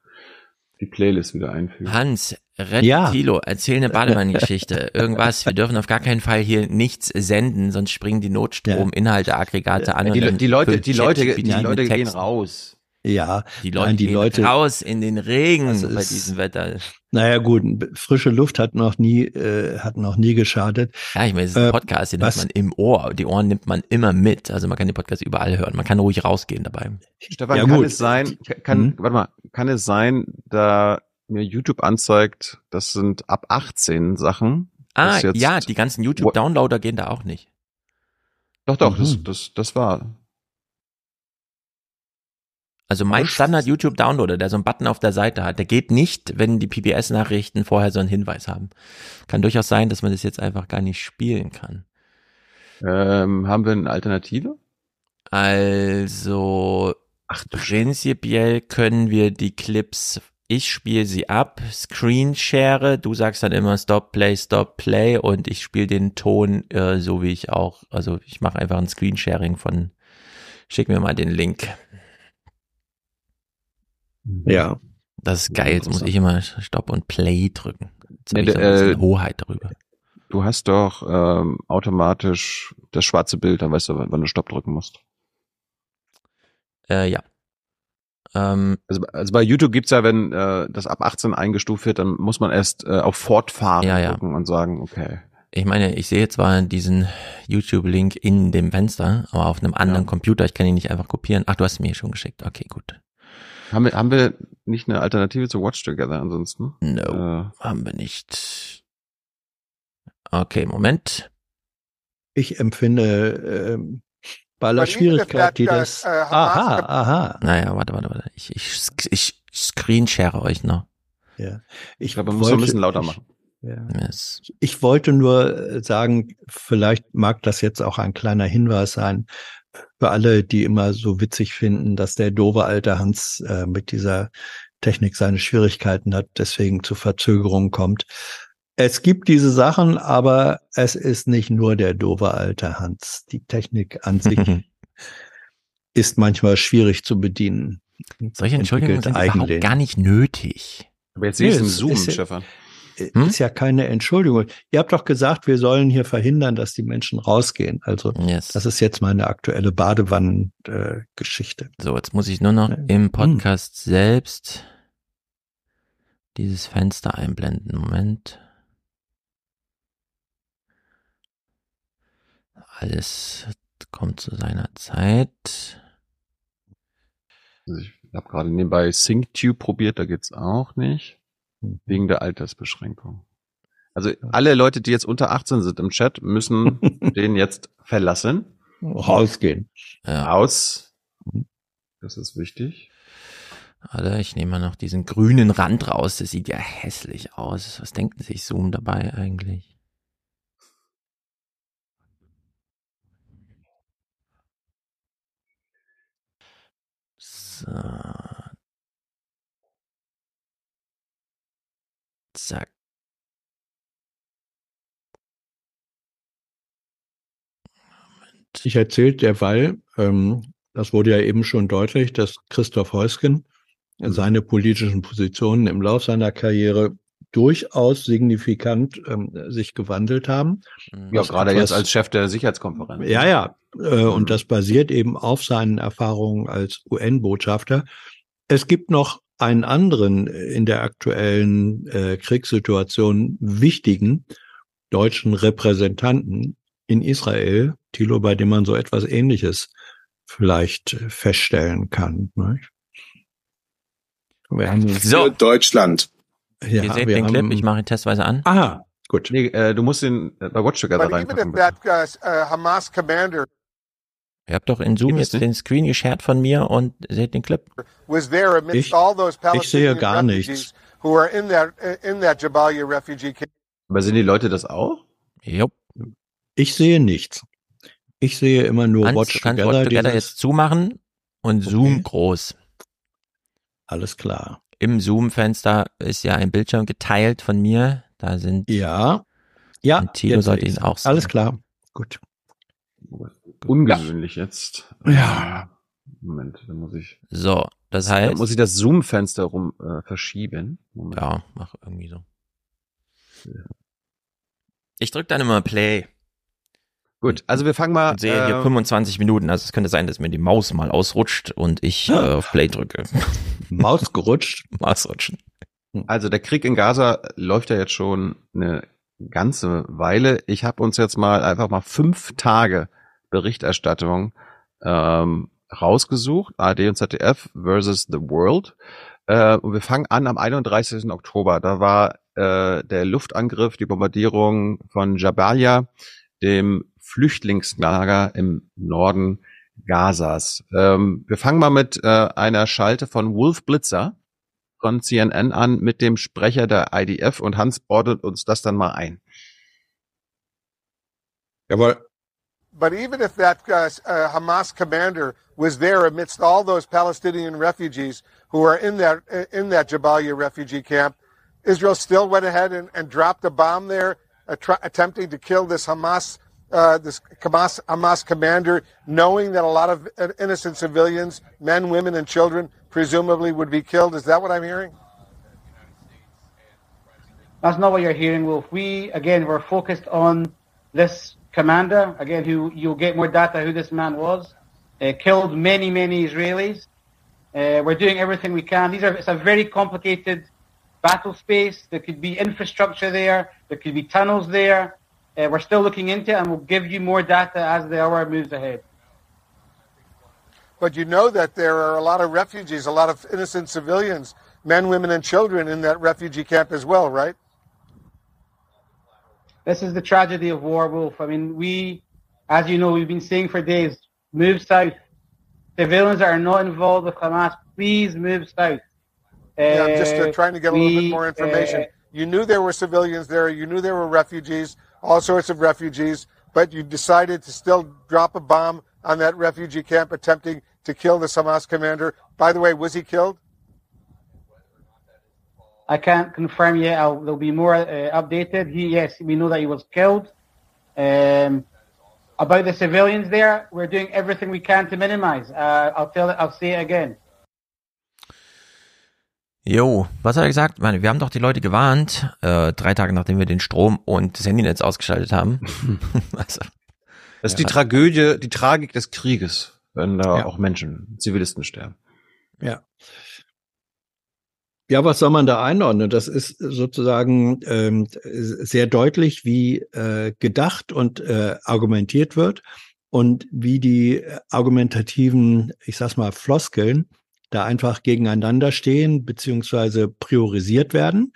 die Playlist wieder einfügen. Hans, rett ja. Tilo, erzähl eine Bademann-Geschichte. Irgendwas. Wir dürfen auf gar keinen Fall hier nichts senden, sonst springen die Notstrominhalte, Aggregate an. Die, die Leute, die Leute, die Leute gehen raus. Ja, die Leute, nein, die Leute raus in den Regen also bei diesem Wetter. Naja gut, frische Luft hat noch nie äh, hat noch nie geschadet. Ja, ich meine, es ist ein äh, Podcast, den was? hat man im Ohr. Die Ohren nimmt man immer mit. Also man kann den Podcast überall hören. Man kann ruhig rausgehen dabei. Stefan, ja, kann gut. es sein? Kann, mhm. warte mal, kann es sein, da mir YouTube anzeigt, das sind ab 18 Sachen? Ah, ja, die ganzen YouTube-Downloader gehen da auch nicht. Doch, doch, mhm. das, das, das war. Also mein Standard YouTube Downloader, der so einen Button auf der Seite hat, der geht nicht, wenn die PBS Nachrichten vorher so einen Hinweis haben. Kann durchaus sein, dass man das jetzt einfach gar nicht spielen kann. Ähm, haben wir eine Alternative? Also Ach, prinzipiell können wir die Clips, ich spiele sie ab, Screenshare, du sagst dann immer Stop Play, Stop Play und ich spiele den Ton äh, so wie ich auch, also ich mache einfach ein Screensharing von, schick mir mal den Link. Ja. Das ist geil. Jetzt muss ich immer Stopp und Play drücken. Jetzt nee, äh, Hoheit darüber. Du hast doch ähm, automatisch das schwarze Bild, dann weißt du, wann du Stopp drücken musst. Äh, ja. Ähm, also, also bei YouTube gibt's ja, wenn äh, das ab 18 eingestuft wird, dann muss man erst äh, auf Fortfahren ja, ja. drücken und sagen, okay. Ich meine, ich sehe zwar diesen YouTube-Link in dem Fenster, aber auf einem anderen ja. Computer, ich kann ihn nicht einfach kopieren. Ach, du hast mir schon geschickt. Okay, gut. Haben wir, haben wir nicht eine Alternative zu Watch Together ansonsten? No, äh. haben wir nicht. Okay, Moment. Ich empfinde ähm, bei aller Schwierigkeit, die das. Äh, aha, aha. Naja, warte, warte, warte. Ich, ich, ich screenshare euch noch. Ja. Ich, glaube, man muss wollte, ein bisschen lauter machen. Ja. Ich wollte nur äh, sagen, vielleicht mag das jetzt auch ein kleiner Hinweis sein für alle, die immer so witzig finden, dass der doofe alte Hans äh, mit dieser Technik seine Schwierigkeiten hat, deswegen zu Verzögerungen kommt. Es gibt diese Sachen, aber es ist nicht nur der doofe alte Hans. Die Technik an sich ist manchmal schwierig zu bedienen. Solche Entschuldigungen sind überhaupt gar nicht nötig. Aber jetzt sehe ich es im Zoom, ist, Stefan. Hm? Ist ja keine Entschuldigung. Ihr habt doch gesagt, wir sollen hier verhindern, dass die Menschen rausgehen. Also yes. das ist jetzt meine aktuelle Badewannen-Geschichte. Äh, so, jetzt muss ich nur noch im hm. Podcast hm. selbst dieses Fenster einblenden. Moment. Alles kommt zu seiner Zeit. Also ich habe gerade nebenbei SyncTube probiert, da geht's auch nicht. Wegen der Altersbeschränkung. Also alle Leute, die jetzt unter 18 sind im Chat, müssen den jetzt verlassen. Rausgehen. Ja. Aus. Das ist wichtig. Alter, ich nehme mal noch diesen grünen Rand raus. Das sieht ja hässlich aus. Was denken sich Zoom dabei eigentlich? So. Zack. Ich erzähle derweil, ähm, das wurde ja eben schon deutlich, dass Christoph Heusgen mhm. seine politischen Positionen im Lauf seiner Karriere durchaus signifikant ähm, sich gewandelt haben. Mhm. Ja, gerade jetzt als Chef der Sicherheitskonferenz. Ja, ja. Äh, und das basiert eben auf seinen Erfahrungen als UN-Botschafter. Es gibt noch einen anderen in der aktuellen äh, Kriegssituation wichtigen deutschen Repräsentanten in Israel, Thilo, bei dem man so etwas Ähnliches vielleicht feststellen kann. Ne? Wir haben so. Deutschland. Ja, Ihr seht den Clip, ich mache ihn testweise an. Aha, gut. Nee, äh, du musst ihn äh, bei Watch Together reinpacken. That, uh, Hamas commander Ihr habt doch in Zoom jetzt den Screen geshared von mir und seht den Clip. Ich, ich sehe gar nichts. Aber sehen die Leute das auch? Jupp. Ich sehe nichts. Ich sehe immer nur Hans, Watch kannst Together. Watch Together jetzt zumachen und okay. Zoom groß. Alles klar. Im Zoom-Fenster ist ja ein Bildschirm geteilt von mir. Da sind. Ja. Ja. Und Tilo sollte ihn auch sehen. Alles klar. Gut. Ungewöhnlich ja. jetzt. Ja. Moment, da muss ich. So, das heißt. Da muss ich das Zoom-Fenster rum äh, verschieben. Moment. Ja, mach irgendwie so. Ich drück dann immer Play. Gut, also wir fangen mal. Und sehe hier 25 ähm, Minuten, also es könnte sein, dass mir die Maus mal ausrutscht und ich äh, auf Play drücke. Maus gerutscht? Maus rutschen. Also der Krieg in Gaza läuft ja jetzt schon eine ganze Weile. Ich habe uns jetzt mal einfach mal fünf Tage Berichterstattung ähm, rausgesucht, ARD und ZDF versus The World. Äh, und wir fangen an am 31. Oktober. Da war äh, der Luftangriff, die Bombardierung von Jabalia, dem Flüchtlingslager im Norden Gazas. Ähm, wir fangen mal mit äh, einer Schalte von Wolf Blitzer von CNN an mit dem Sprecher der IDF und Hans ordnet uns das dann mal ein. Jawohl. But even if that uh, uh, Hamas commander was there amidst all those Palestinian refugees who are in that in that Jabalia refugee camp, Israel still went ahead and, and dropped a bomb there, attempting to kill this Hamas uh, this Hamas, Hamas commander, knowing that a lot of innocent civilians, men, women, and children, presumably would be killed. Is that what I'm hearing? That's not what you're hearing, Wolf. We again were focused on this commander, again, who you'll get more data who this man was, uh, killed many, many Israelis. Uh, we're doing everything we can. These are it's a very complicated battle space. There could be infrastructure there. There could be tunnels there. Uh, we're still looking into it, and we'll give you more data as the hour moves ahead. But you know that there are a lot of refugees, a lot of innocent civilians, men, women, and children in that refugee camp as well, right? This is the tragedy of war, Wolf. I mean, we, as you know, we've been saying for days, move south. Civilians that are not involved with Hamas, please move south. Uh, yeah, I'm just uh, trying to get a little bit more information. you knew there were civilians there. You knew there were refugees, all sorts of refugees, but you decided to still drop a bomb on that refugee camp, attempting to kill the Hamas commander. By the way, was he killed? I can't confirm yet. I'll, there'll be more uh, updated. He, yes, we know that he was killed. Um, about the civilians there, we're doing everything we can to minimize. Uh, I'll tell it. I'll say it again. Jo, was hat er gesagt? Ich meine, wir haben doch die Leute gewarnt, äh, drei Tage nachdem wir den Strom und das Handynetz ausgeschaltet haben. also, das ist die Tragödie, die Tragik des Krieges, wenn da ja. auch Menschen, Zivilisten sterben. Ja. Ja, was soll man da einordnen? Das ist sozusagen ähm, sehr deutlich, wie äh, gedacht und äh, argumentiert wird und wie die argumentativen, ich sag's mal, Floskeln da einfach gegeneinander stehen beziehungsweise priorisiert werden.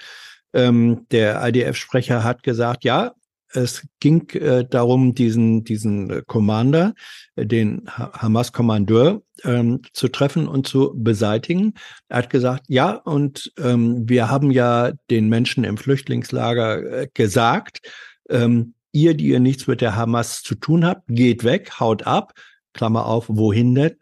Ähm, der IDF-Sprecher hat gesagt, ja, es ging äh, darum, diesen, diesen Commander, äh, den Hamas-Kommandeur, ähm, zu treffen und zu beseitigen. Er hat gesagt, ja, und ähm, wir haben ja den Menschen im Flüchtlingslager äh, gesagt, ähm, ihr, die ihr nichts mit der Hamas zu tun habt, geht weg, haut ab, Klammer auf, wohin denn,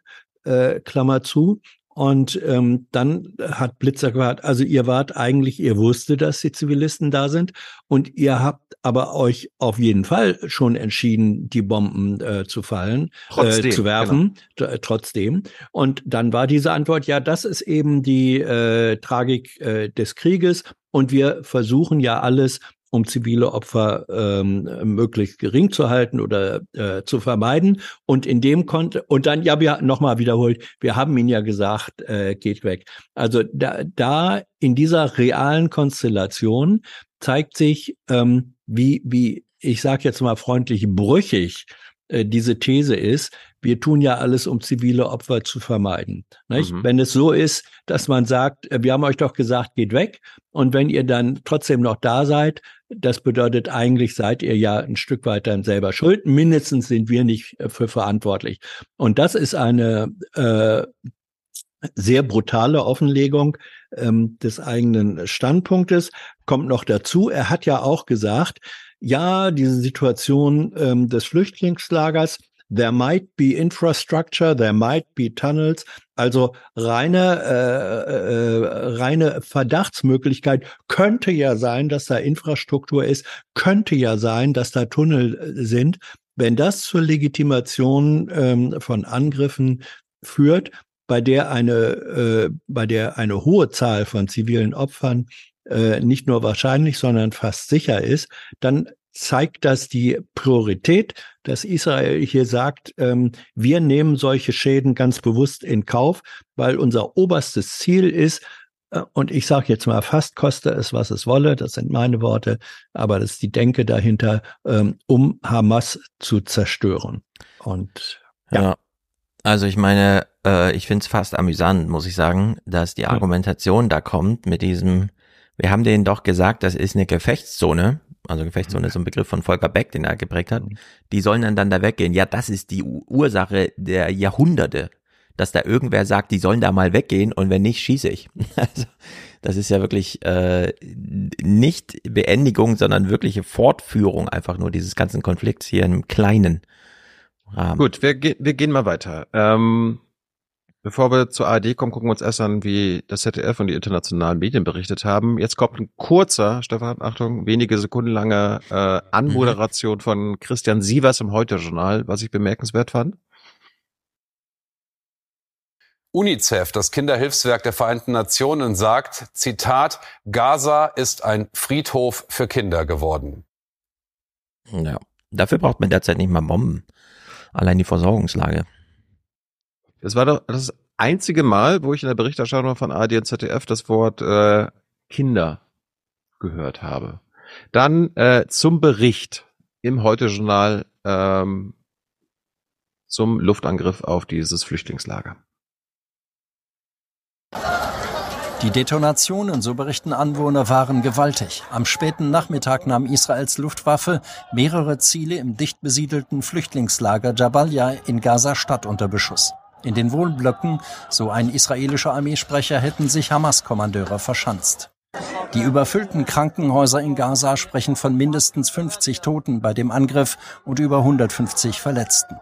äh, Klammer zu. Und ähm, dann hat Blitzer gesagt, also ihr wart eigentlich, ihr wusstet, dass die Zivilisten da sind und ihr habt aber euch auf jeden Fall schon entschieden, die Bomben äh, zu fallen, trotzdem, äh, zu werfen, genau. Äh, trotzdem. Und dann war diese Antwort, ja, das ist eben die äh, Tragik äh, des Krieges und wir versuchen ja alles, um zivile Opfer ähm, möglichst gering zu halten oder äh, zu vermeiden. Und in dem konnte und dann ja, wir nochmal wiederholt, wir haben ihn ja gesagt, äh, geht weg. Also da, da in dieser realen Konstellation zeigt sich, ähm, wie wie ich sage jetzt mal freundlich brüchig äh, diese These ist, wir tun ja alles, um zivile Opfer zu vermeiden. Mhm. Wenn es so ist, dass man sagt, äh, wir haben euch doch gesagt, geht weg, und wenn ihr dann trotzdem noch da seid, das bedeutet eigentlich seid ihr ja ein Stück weit dann selber schuld. Mindestens sind wir nicht äh, für verantwortlich. Und das ist eine äh, sehr brutale Offenlegung ähm, des eigenen Standpunktes. Kommt noch dazu, er hat ja auch gesagt, ja, diese Situation ähm, des Flüchtlingslagers, there might be infrastructure, there might be tunnels, also reine, äh, äh, reine Verdachtsmöglichkeit könnte ja sein, dass da Infrastruktur ist, könnte ja sein, dass da Tunnel äh, sind. Wenn das zur Legitimation ähm, von Angriffen führt, bei der eine, äh, bei der eine hohe Zahl von zivilen Opfern äh, nicht nur wahrscheinlich, sondern fast sicher ist, dann zeigt das die Priorität, dass Israel hier sagt, ähm, wir nehmen solche Schäden ganz bewusst in Kauf, weil unser oberstes Ziel ist, äh, und ich sage jetzt mal, fast koste es, was es wolle, das sind meine Worte, aber das ist die Denke dahinter, ähm, um Hamas zu zerstören. Und ja. ja. Also ich meine, äh, ich finde es fast amüsant, muss ich sagen, dass die Argumentation da kommt mit diesem, wir haben denen doch gesagt, das ist eine Gefechtszone, also Gefechtszone ist so ein Begriff von Volker Beck, den er geprägt hat, mhm. die sollen dann, dann da weggehen. Ja, das ist die Ursache der Jahrhunderte, dass da irgendwer sagt, die sollen da mal weggehen und wenn nicht, schieße ich. Also, das ist ja wirklich äh, nicht Beendigung, sondern wirkliche Fortführung einfach nur dieses ganzen Konflikts hier im kleinen Rahmen. Gut, wir, ge wir gehen mal weiter. Ähm, Bevor wir zur ARD kommen, gucken wir uns erst an, wie das ZDF und die internationalen Medien berichtet haben. Jetzt kommt ein kurzer, Stefan, Achtung, wenige Sekunden lange äh, Anmoderation von Christian Sievers im Heute-Journal, was ich bemerkenswert fand. UNICEF, das Kinderhilfswerk der Vereinten Nationen, sagt, Zitat, Gaza ist ein Friedhof für Kinder geworden. Ja, dafür braucht man derzeit nicht mal Bomben. Allein die Versorgungslage. Das war doch das einzige Mal, wo ich in der Berichterstattung von ARD und ZDF das Wort äh, Kinder gehört habe. Dann äh, zum Bericht im Heute-Journal ähm, zum Luftangriff auf dieses Flüchtlingslager. Die Detonationen, so berichten Anwohner, waren gewaltig. Am späten Nachmittag nahm Israels Luftwaffe mehrere Ziele im dicht besiedelten Flüchtlingslager Jabalia in Gaza-Stadt unter Beschuss. In den Wohnblöcken, so ein israelischer Armeesprecher, hätten sich Hamas-Kommandeure verschanzt. Die überfüllten Krankenhäuser in Gaza sprechen von mindestens 50 Toten bei dem Angriff und über 150 Verletzten.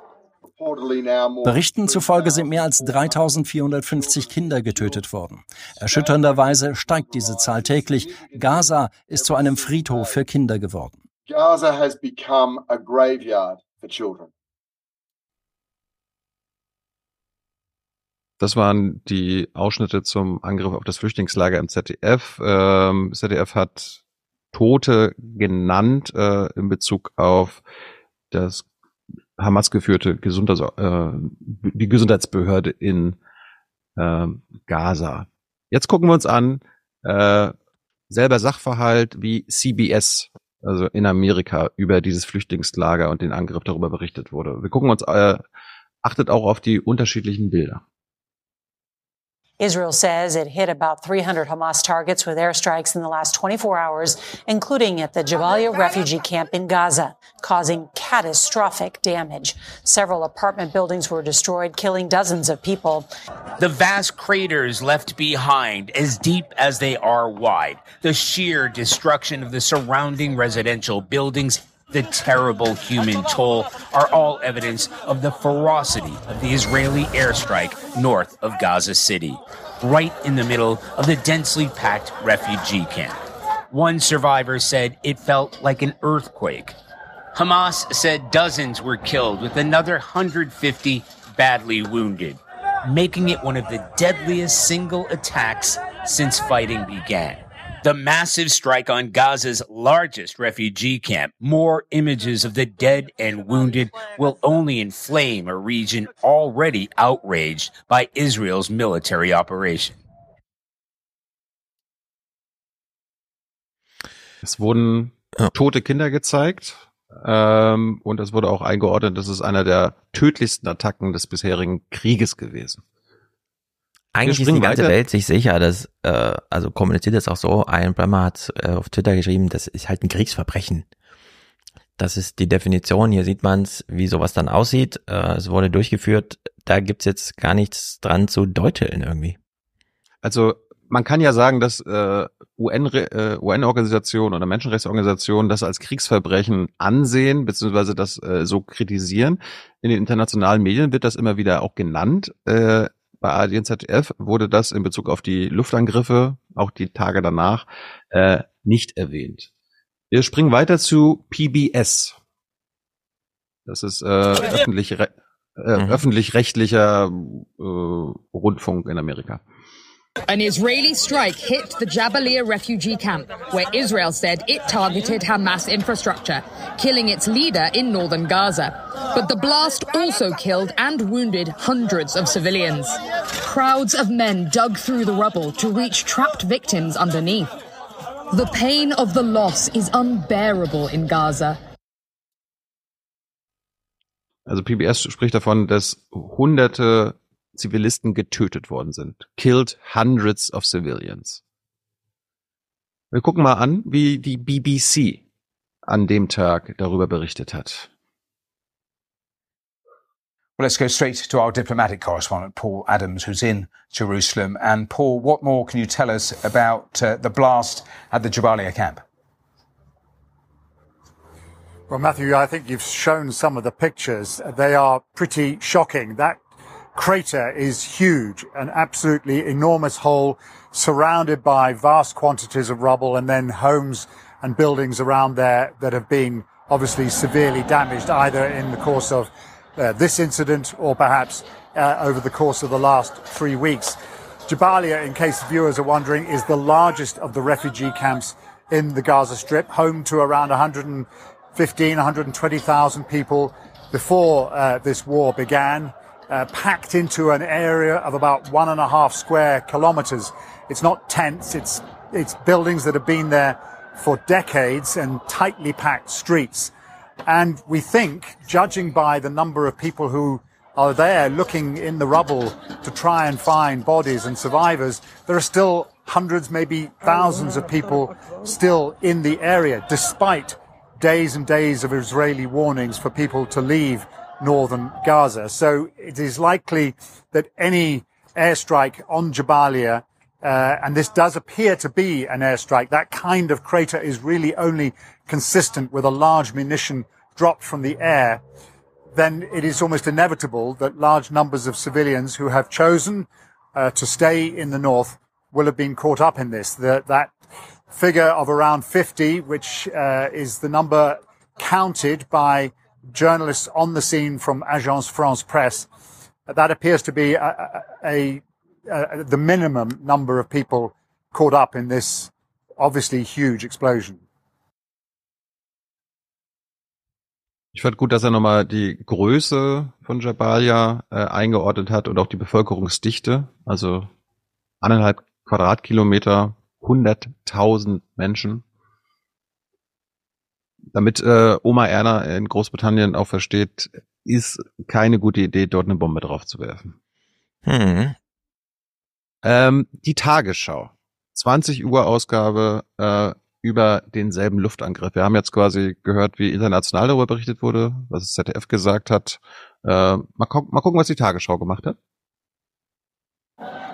Berichten zufolge sind mehr als 3450 Kinder getötet worden. Erschütternderweise steigt diese Zahl täglich. Gaza ist zu einem Friedhof für Kinder geworden. Gaza has become a graveyard for children. Das waren die Ausschnitte zum Angriff auf das Flüchtlingslager im ZDF. Ähm, ZDF hat Tote genannt äh, in Bezug auf das Hamas geführte Gesundheits äh, die Gesundheitsbehörde in äh, Gaza. Jetzt gucken wir uns an, äh, selber Sachverhalt, wie CBS, also in Amerika, über dieses Flüchtlingslager und den Angriff darüber berichtet wurde. Wir gucken uns, äh, achtet auch auf die unterschiedlichen Bilder. Israel says it hit about 300 Hamas targets with airstrikes in the last 24 hours, including at the Jabalia refugee camp in Gaza, causing catastrophic damage. Several apartment buildings were destroyed, killing dozens of people. The vast craters left behind, as deep as they are wide, the sheer destruction of the surrounding residential buildings the terrible human toll are all evidence of the ferocity of the Israeli airstrike north of Gaza City, right in the middle of the densely packed refugee camp. One survivor said it felt like an earthquake. Hamas said dozens were killed, with another 150 badly wounded, making it one of the deadliest single attacks since fighting began. The massive strike on Gaza's largest refugee camp, more images of the dead and wounded, will only inflame a region already outraged by Israel's military operation. Es wurden tote Kinder gezeigt ähm, und es wurde auch eingeordnet, das ist einer der tödlichsten Attacken des bisherigen Krieges gewesen. Eigentlich ist die ganze weiter. Welt sich sicher, dass, äh, also kommuniziert es auch so, Ian Bremmer hat äh, auf Twitter geschrieben, das ist halt ein Kriegsverbrechen. Das ist die Definition, hier sieht man es, wie sowas dann aussieht. Äh, es wurde durchgeführt, da gibt's jetzt gar nichts dran zu deuteln irgendwie. Also man kann ja sagen, dass äh, UN-Organisationen äh, UN oder Menschenrechtsorganisationen das als Kriegsverbrechen ansehen, beziehungsweise das äh, so kritisieren. In den internationalen Medien wird das immer wieder auch genannt. Äh, bei ARD ZDF wurde das in Bezug auf die Luftangriffe, auch die Tage danach, äh, nicht erwähnt. Wir springen weiter zu PBS. Das ist äh, öffentlich, äh, mhm. öffentlich-rechtlicher äh, Rundfunk in Amerika. An Israeli strike hit the Jabalia refugee camp, where Israel said it targeted Hamas infrastructure, killing its leader in northern Gaza. But the blast also killed and wounded hundreds of civilians. Crowds of men dug through the rubble to reach trapped victims underneath. The pain of the loss is unbearable in Gaza. Also PBS spricht davon, dass hunderte Zivilisten getötet worden sind. Killed hundreds of civilians. Wir gucken mal an, wie die BBC an dem Tag darüber berichtet hat. Well, let's go straight to our diplomatic correspondent, Paul Adams, who's in Jerusalem. And Paul, what more can you tell us about uh, the blast at the Jabalia camp? Well, Matthew, I think you've shown some of the pictures. They are pretty shocking. That crater is huge, an absolutely enormous hole surrounded by vast quantities of rubble and then homes and buildings around there that have been obviously severely damaged either in the course of uh, this incident or perhaps uh, over the course of the last three weeks. Jabalia, in case viewers are wondering, is the largest of the refugee camps in the Gaza Strip, home to around 115, 120,000 people before uh, this war began uh, packed into an area of about one and a half square kilometers. It's not tents, it's, it's buildings that have been there for decades and tightly packed streets. And we think, judging by the number of people who are there looking in the rubble to try and find bodies and survivors, there are still hundreds, maybe thousands of people still in the area, despite days and days of Israeli warnings for people to leave northern Gaza. So it is likely that any airstrike on Jabalia, uh, and this does appear to be an airstrike, that kind of crater is really only consistent with a large munition dropped from the air, then it is almost inevitable that large numbers of civilians who have chosen uh, to stay in the north will have been caught up in this. The, that figure of around 50, which uh, is the number counted by journalists on the scene from Agence France Presse, that appears to be a, a, a, the minimum number of people caught up in this obviously huge explosion. Ich fand gut, dass er nochmal die Größe von Jabalia äh, eingeordnet hat und auch die Bevölkerungsdichte. Also anderthalb Quadratkilometer, 100.000 Menschen. Damit äh, Oma Erna in Großbritannien auch versteht, ist keine gute Idee, dort eine Bombe drauf zu werfen. Hm. Ähm, die Tagesschau. 20 Uhr Ausgabe äh, über denselben Luftangriff. Wir haben jetzt quasi gehört, wie international darüber berichtet wurde, was das ZDF gesagt hat. Äh, mal, gu mal gucken, was die Tagesschau gemacht hat.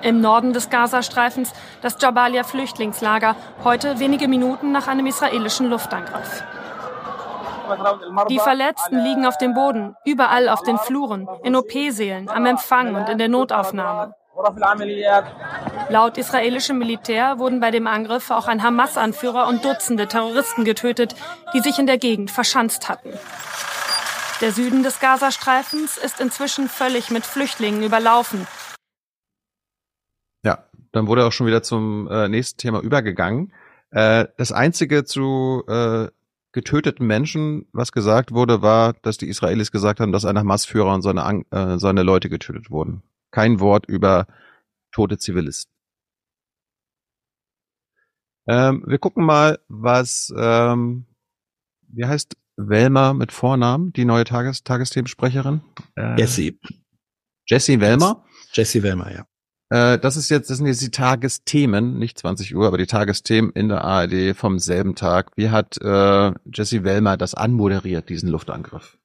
Im Norden des Gazastreifens das Jabalia Flüchtlingslager, heute wenige Minuten nach einem israelischen Luftangriff. Die Verletzten liegen auf dem Boden, überall auf den Fluren, in OP-Sälen, am Empfang und in der Notaufnahme. Laut israelischem Militär wurden bei dem Angriff auch ein Hamas-Anführer und Dutzende Terroristen getötet, die sich in der Gegend verschanzt hatten. Der Süden des Gazastreifens ist inzwischen völlig mit Flüchtlingen überlaufen. Ja, dann wurde auch schon wieder zum äh, nächsten Thema übergegangen. Äh, das einzige zu äh, getöteten Menschen, was gesagt wurde, war, dass die Israelis gesagt haben, dass ein Hamas-Führer und seine, äh, seine Leute getötet wurden. Kein Wort über tote Zivilisten. Ähm, wir gucken mal, was, ähm, wie heißt Welmer mit Vornamen, die neue Tages Tagesthemensprecherin? Äh, Jessie. Jessie Welmer? Jessie Welmer, ja. Äh, das ist jetzt, das sind jetzt die Tagesthemen, nicht 20 Uhr, aber die Tagesthemen in der ARD vom selben Tag. Wie hat äh, Jessie Welmer das anmoderiert, diesen Luftangriff?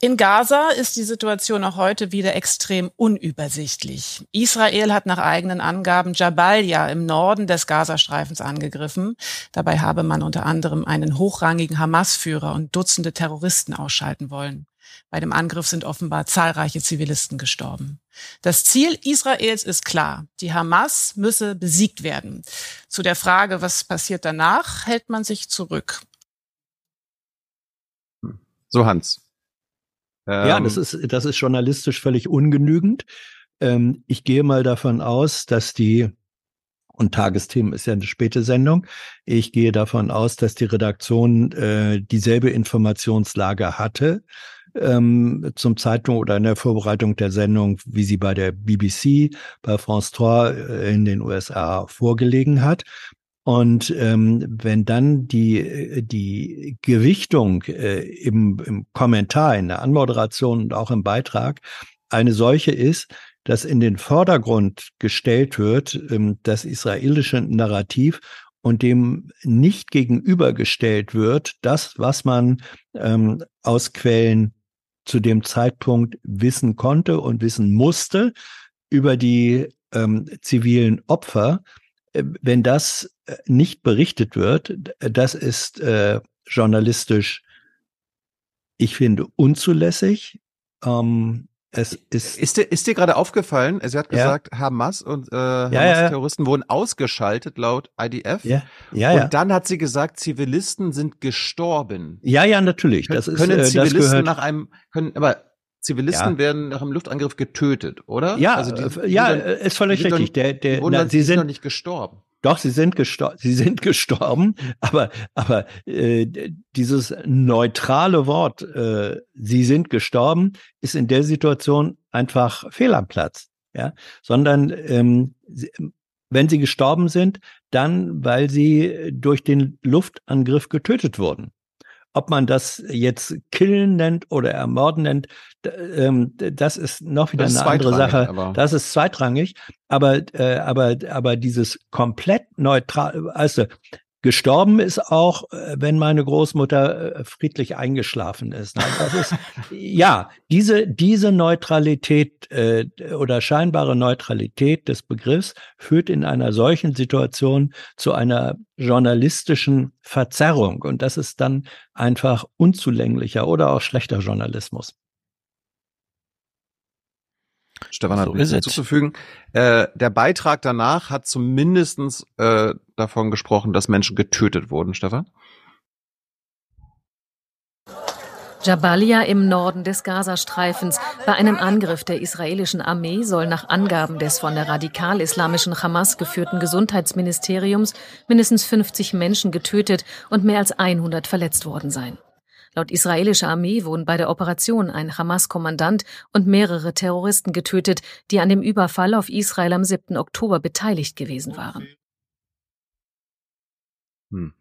In Gaza ist die Situation auch heute wieder extrem unübersichtlich. Israel hat nach eigenen Angaben Jabalia im Norden des Gazastreifens angegriffen. Dabei habe man unter anderem einen hochrangigen Hamas-Führer und Dutzende Terroristen ausschalten wollen. Bei dem Angriff sind offenbar zahlreiche Zivilisten gestorben. Das Ziel Israels ist klar. Die Hamas müsse besiegt werden. Zu der Frage, was passiert danach, hält man sich zurück. So, Hans. Ähm, ja, das ist, das ist journalistisch völlig ungenügend. Ähm, ich gehe mal davon aus, dass die, und Tagesthemen ist ja eine späte Sendung, ich gehe davon aus, dass die Redaktion äh, dieselbe Informationslage hatte ähm, zum Zeitpunkt oder in der Vorbereitung der Sendung, wie sie bei der BBC, bei France 3 äh, in den USA vorgelegen hat. Und ähm, wenn dann die, äh, die Gewichtung äh, im, im Kommentar, in der Anmoderation und auch im Beitrag eine solche ist, dass in den Vordergrund gestellt wird, ähm, das israelische Narrativ und dem nicht gegenübergestellt wird, das, was man ähm, aus Quellen zu dem Zeitpunkt wissen konnte und wissen musste über die ähm, zivilen Opfer, äh, wenn das äh, nicht berichtet wird, das ist äh, journalistisch, ich finde, unzulässig. Ähm, es ist, ist dir, ist dir gerade aufgefallen, sie hat gesagt, ja. Hamas und äh, Hamas-Terroristen ja, ja. wurden ausgeschaltet laut IDF. Ja, ja, und dann hat sie gesagt, Zivilisten sind gestorben. Ja, ja, natürlich. Das können, ist, können Zivilisten das gehört, nach einem, können, aber Zivilisten ja. werden nach einem Luftangriff getötet, oder? Ja, also die, die ja, dann, ist völlig richtig. Dann, der, der, na, sie sind noch nicht gestorben. Doch, sie sind gestorben. Sie sind gestorben, aber aber äh, dieses neutrale Wort, äh, sie sind gestorben, ist in der Situation einfach fehl am Platz. Ja, sondern ähm, wenn sie gestorben sind, dann weil sie durch den Luftangriff getötet wurden. Ob man das jetzt killen nennt oder ermorden nennt, ähm, das ist noch wieder ist eine andere Sache. Das ist zweitrangig. Aber, äh, aber, aber dieses komplett neutral, also Gestorben ist auch, äh, wenn meine Großmutter äh, friedlich eingeschlafen ist. Das ist ja diese diese Neutralität äh, oder scheinbare Neutralität des Begriffs führt in einer solchen Situation zu einer journalistischen Verzerrung und das ist dann einfach unzulänglicher oder auch schlechter Journalismus. Stefan hat so nichts hinzuzufügen. Äh, der Beitrag danach hat zumindestens äh, davon gesprochen, dass Menschen getötet wurden, Stefan. Jabalia im Norden des Gazastreifens. Bei einem Angriff der israelischen Armee soll nach Angaben des von der radikal-islamischen Hamas geführten Gesundheitsministeriums mindestens 50 Menschen getötet und mehr als 100 verletzt worden sein. Laut israelischer Armee wurden bei der Operation ein Hamas-Kommandant und mehrere Terroristen getötet, die an dem Überfall auf Israel am 7. Oktober beteiligt gewesen waren. Hm.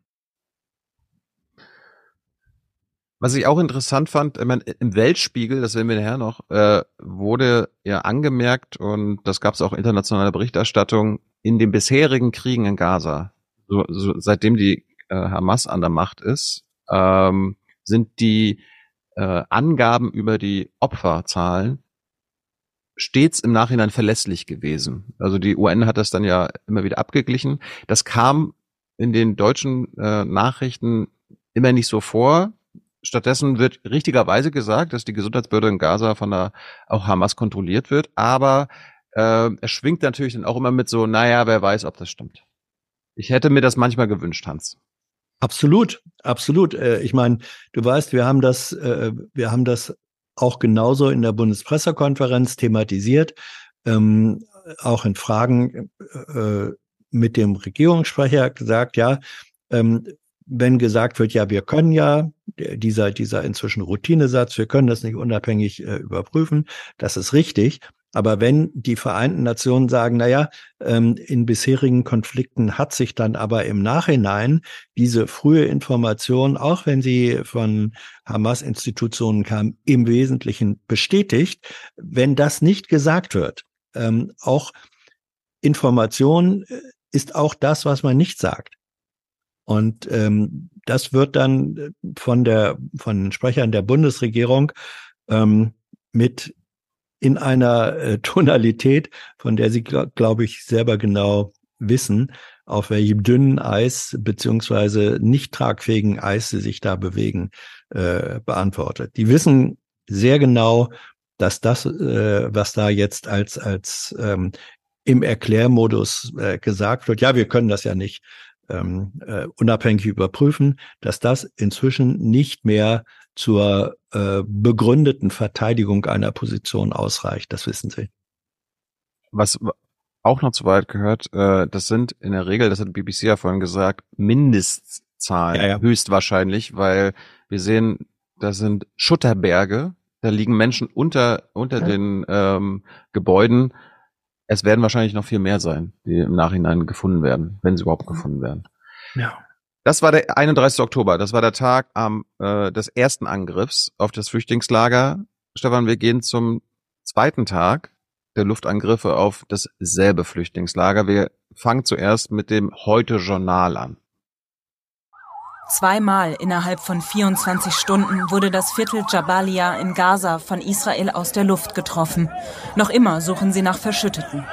Was ich auch interessant fand, ich meine, im Weltspiegel, das sehen wir nachher noch, äh, wurde ja angemerkt und das gab es auch internationale Berichterstattung in den bisherigen Kriegen in Gaza, so, so, seitdem die äh, Hamas an der Macht ist, ähm, sind die äh, Angaben über die Opferzahlen stets im Nachhinein verlässlich gewesen. Also die UN hat das dann ja immer wieder abgeglichen. Das kam in den deutschen äh, Nachrichten immer nicht so vor. Stattdessen wird richtigerweise gesagt, dass die Gesundheitsbehörde in Gaza von der auch Hamas kontrolliert wird, aber äh, es schwingt natürlich dann auch immer mit so, naja, wer weiß, ob das stimmt. Ich hätte mir das manchmal gewünscht, Hans. Absolut, absolut. Äh, ich meine, du weißt, wir haben das, äh, wir haben das auch genauso in der Bundespressekonferenz thematisiert, ähm, auch in Fragen äh, mit dem Regierungssprecher gesagt, ja, ähm, wenn gesagt wird, ja, wir können ja, dieser, dieser inzwischen Routinesatz, wir können das nicht unabhängig äh, überprüfen, das ist richtig. Aber wenn die Vereinten Nationen sagen, na ja, ähm, in bisherigen Konflikten hat sich dann aber im Nachhinein diese frühe Information, auch wenn sie von Hamas-Institutionen kam, im Wesentlichen bestätigt, wenn das nicht gesagt wird, ähm, auch Information äh, ist auch das, was man nicht sagt. Und ähm, das wird dann von der von den Sprechern der Bundesregierung ähm, mit in einer äh, Tonalität, von der sie, glaube glaub ich, selber genau wissen, auf welchem dünnen Eis beziehungsweise nicht tragfähigen Eis sie sich da bewegen, äh, beantwortet. Die wissen sehr genau, dass das, äh, was da jetzt als als ähm, im Erklärmodus äh, gesagt wird, ja, wir können das ja nicht ähm, äh, unabhängig überprüfen, dass das inzwischen nicht mehr zur äh, begründeten Verteidigung einer Position ausreicht. Das wissen Sie. Was auch noch zu weit gehört, äh, das sind in der Regel, das hat BBC ja vorhin gesagt, Mindestzahlen ja, ja. höchstwahrscheinlich, weil wir sehen, da sind Schutterberge, da liegen Menschen unter unter ja. den ähm, Gebäuden. Es werden wahrscheinlich noch viel mehr sein, die im Nachhinein gefunden werden, wenn sie überhaupt gefunden werden. Ja. Das war der 31. Oktober. Das war der Tag am, äh, des ersten Angriffs auf das Flüchtlingslager. Stefan, wir gehen zum zweiten Tag der Luftangriffe auf dasselbe Flüchtlingslager. Wir fangen zuerst mit dem Heute-Journal an. Zweimal innerhalb von 24 Stunden wurde das Viertel Jabalia in Gaza von Israel aus der Luft getroffen. Noch immer suchen sie nach Verschütteten.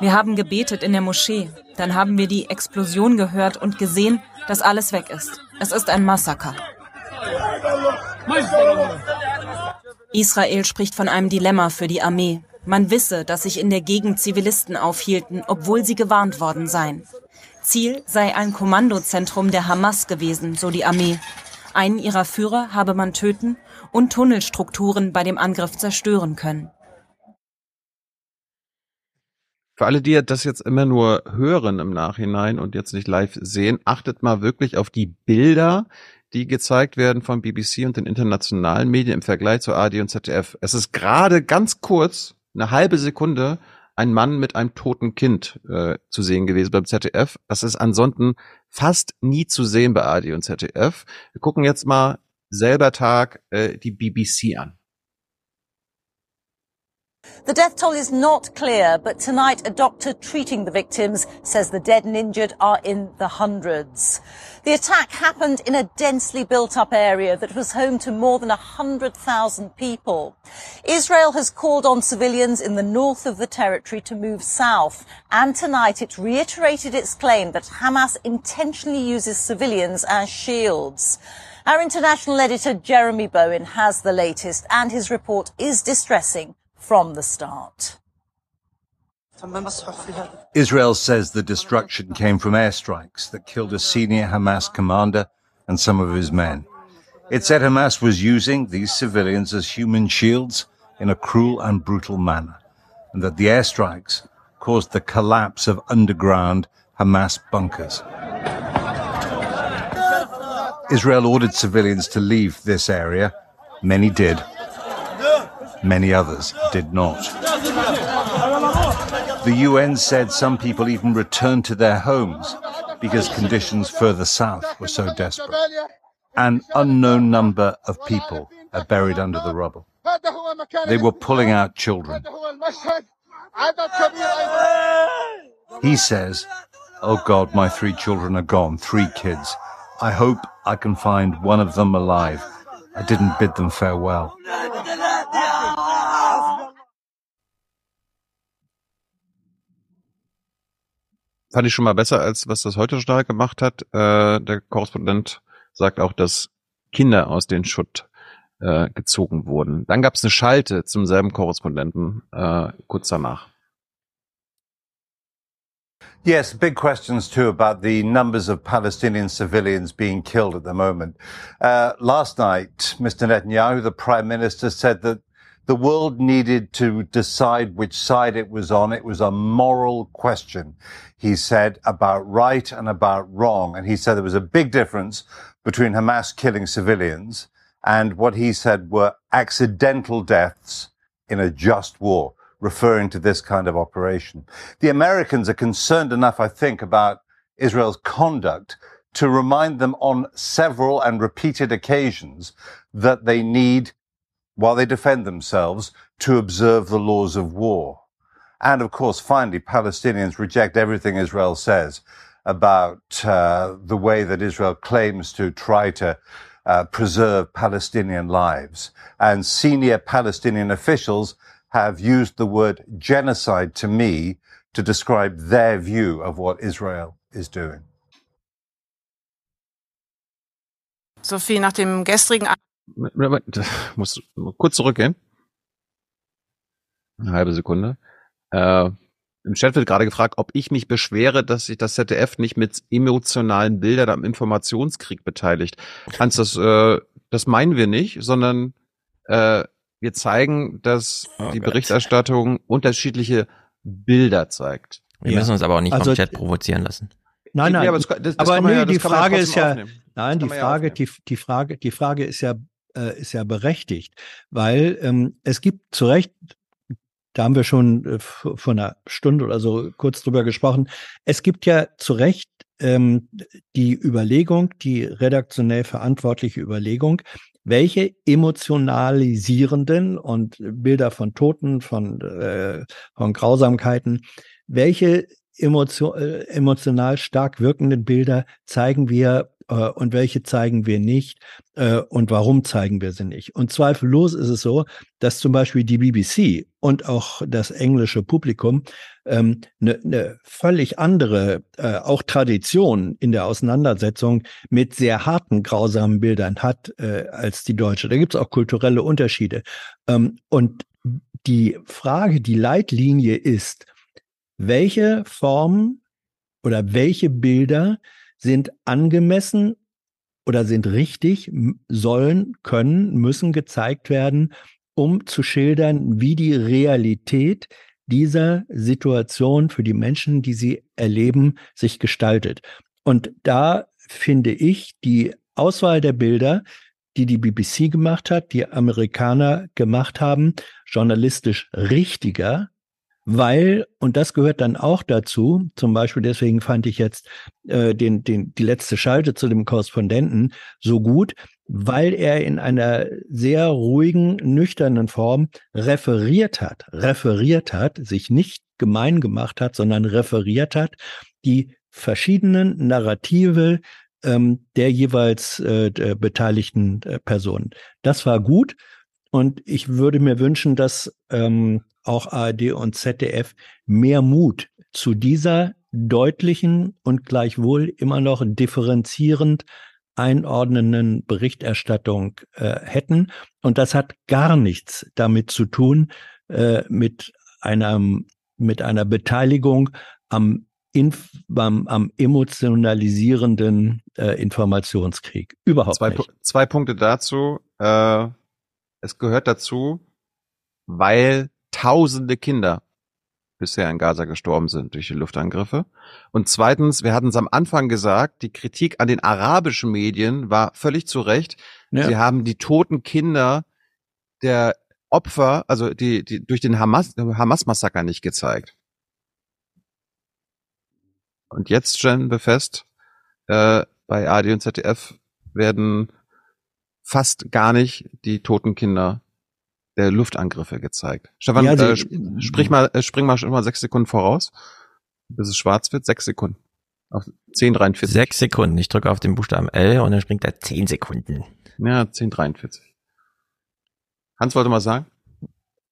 Wir haben gebetet in der Moschee. Dann haben wir die Explosion gehört und gesehen, dass alles weg ist. Es ist ein Massaker. Israel spricht von einem Dilemma für die Armee. Man wisse, dass sich in der Gegend Zivilisten aufhielten, obwohl sie gewarnt worden seien. Ziel sei ein Kommandozentrum der Hamas gewesen, so die Armee. Einen ihrer Führer habe man töten und Tunnelstrukturen bei dem Angriff zerstören können. Für alle, die das jetzt immer nur hören im Nachhinein und jetzt nicht live sehen, achtet mal wirklich auf die Bilder, die gezeigt werden von BBC und den internationalen Medien im Vergleich zu AD und ZDF. Es ist gerade ganz kurz, eine halbe Sekunde, ein Mann mit einem toten Kind äh, zu sehen gewesen beim ZDF. Das ist ansonsten fast nie zu sehen bei AD und ZDF. Wir gucken jetzt mal selber Tag äh, die BBC an. The death toll is not clear, but tonight a doctor treating the victims says the dead and injured are in the hundreds. The attack happened in a densely built up area that was home to more than 100,000 people. Israel has called on civilians in the north of the territory to move south. And tonight it reiterated its claim that Hamas intentionally uses civilians as shields. Our international editor Jeremy Bowen has the latest and his report is distressing from the start. Israel says the destruction came from airstrikes that killed a senior Hamas commander and some of his men. It said Hamas was using these civilians as human shields in a cruel and brutal manner, and that the airstrikes caused the collapse of underground Hamas bunkers. Israel ordered civilians to leave this area. Many did. Many others did not. The UN said some people even returned to their homes because conditions further south were so desperate. An unknown number of people are buried under the rubble. They were pulling out children. He says, Oh God, my three children are gone, three kids. I hope I can find one of them alive. I didn't bid them farewell. Fand ich schon mal besser, als was das heute Journal gemacht hat. Äh, der Korrespondent sagt auch, dass Kinder aus den Schutt äh, gezogen wurden. Dann gab es eine Schalte zum selben Korrespondenten äh, kurz danach. Yes, big questions too about the numbers of Palestinian civilians being killed at the moment. Uh, last night, Mr. Netanyahu, the prime minister, said that the world needed to decide which side it was on. It was a moral question, he said, about right and about wrong. And he said there was a big difference between Hamas killing civilians and what he said were accidental deaths in a just war referring to this kind of operation. The Americans are concerned enough, I think, about Israel's conduct to remind them on several and repeated occasions that they need, while they defend themselves, to observe the laws of war. And of course, finally, Palestinians reject everything Israel says about uh, the way that Israel claims to try to uh, preserve Palestinian lives. And senior Palestinian officials have used the word genocide to me to describe their view of what Israel is doing. Sophie, nach dem gestrigen. Muss kurz zurückgehen. Eine halbe Sekunde. Äh, Im Chat wird gerade gefragt, ob ich mich beschwere, dass sich das ZDF nicht mit emotionalen Bildern am Informationskrieg beteiligt. Hans, das, äh, das meinen wir nicht, sondern äh, wir zeigen, dass oh die Gott. Berichterstattung unterschiedliche Bilder zeigt. Wir ja. müssen uns aber auch nicht also, vom Chat provozieren lassen. Nein, nein. Ja, aber, das, das aber nee, ja, die Frage ja ist ja, aufnehmen. nein, die Frage, die, die Frage, die Frage ist ja, äh, ist ja berechtigt, weil ähm, es gibt zu Recht, da haben wir schon äh, vor einer Stunde oder so kurz drüber gesprochen. Es gibt ja zu Recht ähm, die Überlegung, die redaktionell verantwortliche Überlegung, welche emotionalisierenden und Bilder von Toten, von, äh, von Grausamkeiten, welche emotion, äh, emotional stark wirkenden Bilder zeigen wir äh, und welche zeigen wir nicht äh, und warum zeigen wir sie nicht. Und zweifellos ist es so, dass zum Beispiel die BBC und auch das englische Publikum ähm, eine, ne völlig andere, äh, auch Tradition in der Auseinandersetzung mit sehr harten, grausamen Bildern hat äh, als die deutsche. Da gibt es auch kulturelle Unterschiede. Ähm, und die Frage, die Leitlinie ist, welche Formen oder welche Bilder sind angemessen oder sind richtig, sollen, können, müssen gezeigt werden, um zu schildern, wie die Realität dieser Situation für die Menschen, die sie erleben, sich gestaltet. Und da finde ich die Auswahl der Bilder, die die BBC gemacht hat, die Amerikaner gemacht haben, journalistisch richtiger, weil, und das gehört dann auch dazu, zum Beispiel deswegen fand ich jetzt äh, den, den, die letzte Schalte zu dem Korrespondenten so gut, weil er in einer sehr ruhigen, nüchternen Form referiert hat, referiert hat, sich nicht gemein gemacht hat, sondern referiert hat, die verschiedenen Narrative ähm, der jeweils äh, der beteiligten äh, Personen. Das war gut und ich würde mir wünschen, dass ähm, auch ARD und ZDF mehr Mut zu dieser deutlichen und gleichwohl immer noch differenzierend einordnenden Berichterstattung äh, hätten. Und das hat gar nichts damit zu tun, äh, mit einem, mit einer Beteiligung am, Inf am, am emotionalisierenden äh, Informationskrieg. Überhaupt zwei, nicht. Zwei Punkte dazu. Äh, es gehört dazu, weil tausende Kinder bisher in Gaza gestorben sind durch die Luftangriffe. Und zweitens, wir hatten es am Anfang gesagt, die Kritik an den arabischen Medien war völlig zu Recht. Ja. Sie haben die toten Kinder der Opfer, also die, die durch den Hamas, Hamas-Massaker nicht gezeigt. Und jetzt stellen wir fest, äh, bei AD und ZDF werden fast gar nicht die toten Kinder der Luftangriffe gezeigt. Stefan, ja, äh, sprich mal, äh, spring mal schon mal sechs Sekunden voraus, bis es schwarz wird. Sechs Sekunden. Auf 10,43. Sechs Sekunden. Ich drücke auf den Buchstaben L und dann springt er zehn Sekunden. Ja, 10,43. Hans wollte mal sagen?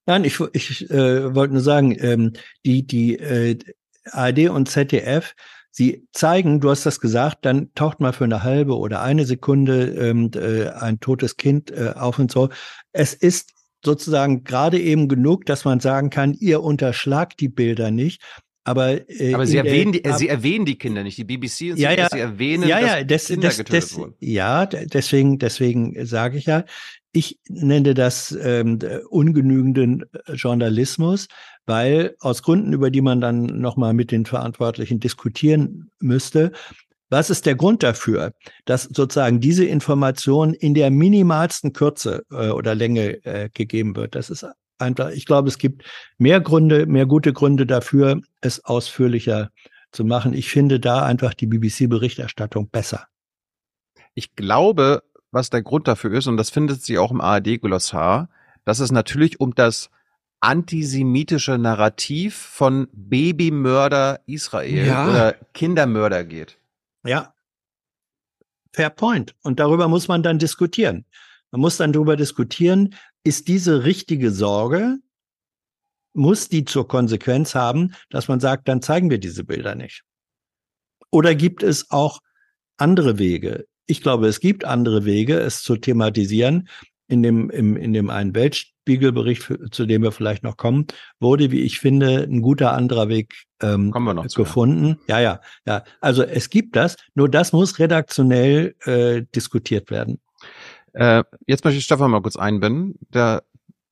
Nein, ich, ich äh, wollte nur sagen, ähm, die, die äh, ARD und ZDF, sie zeigen, du hast das gesagt, dann taucht mal für eine halbe oder eine Sekunde ähm, äh, ein totes Kind äh, auf und so. Es ist sozusagen gerade eben genug, dass man sagen kann, ihr unterschlagt die Bilder nicht. Aber, äh, aber sie erwähnen, die, äh, sie erwähnen die Kinder nicht. Die BBC und ja, ja, sie erwähnen, ja, ja, dass das, Kinder das, getötet das, wurden. Ja, deswegen, deswegen sage ich ja, ich nenne das ähm, ungenügenden Journalismus, weil aus Gründen, über die man dann nochmal mit den Verantwortlichen diskutieren müsste, was ist der Grund dafür, dass sozusagen diese Information in der minimalsten Kürze äh, oder Länge äh, gegeben wird? Das ist einfach, ich glaube, es gibt mehr Gründe, mehr gute Gründe dafür, es ausführlicher zu machen. Ich finde da einfach die BBC-Berichterstattung besser. Ich glaube, was der Grund dafür ist, und das findet sich auch im ARD-Glossar, dass es natürlich um das antisemitische Narrativ von Babymörder Israel Ja. oder Kindermörder geht. Ja. Fair point. Und darüber muss man dann diskutieren. Man muss dann darüber diskutieren, ist diese richtige Sorge, muss die zur Konsequenz haben, dass man sagt, dann zeigen wir diese Bilder nicht. Oder gibt es auch andere Wege? Ich glaube, es gibt andere Wege, es zu thematisieren. In dem, im, in dem einen Weltspiegelbericht, zu dem wir vielleicht noch kommen, wurde, wie ich finde, ein guter anderer Weg ähm, Kommen wir noch zu, ja. gefunden. Ja, ja, ja. Also es gibt das, nur das muss redaktionell äh, diskutiert werden. Äh, jetzt möchte ich Stefan mal kurz einbinden, der,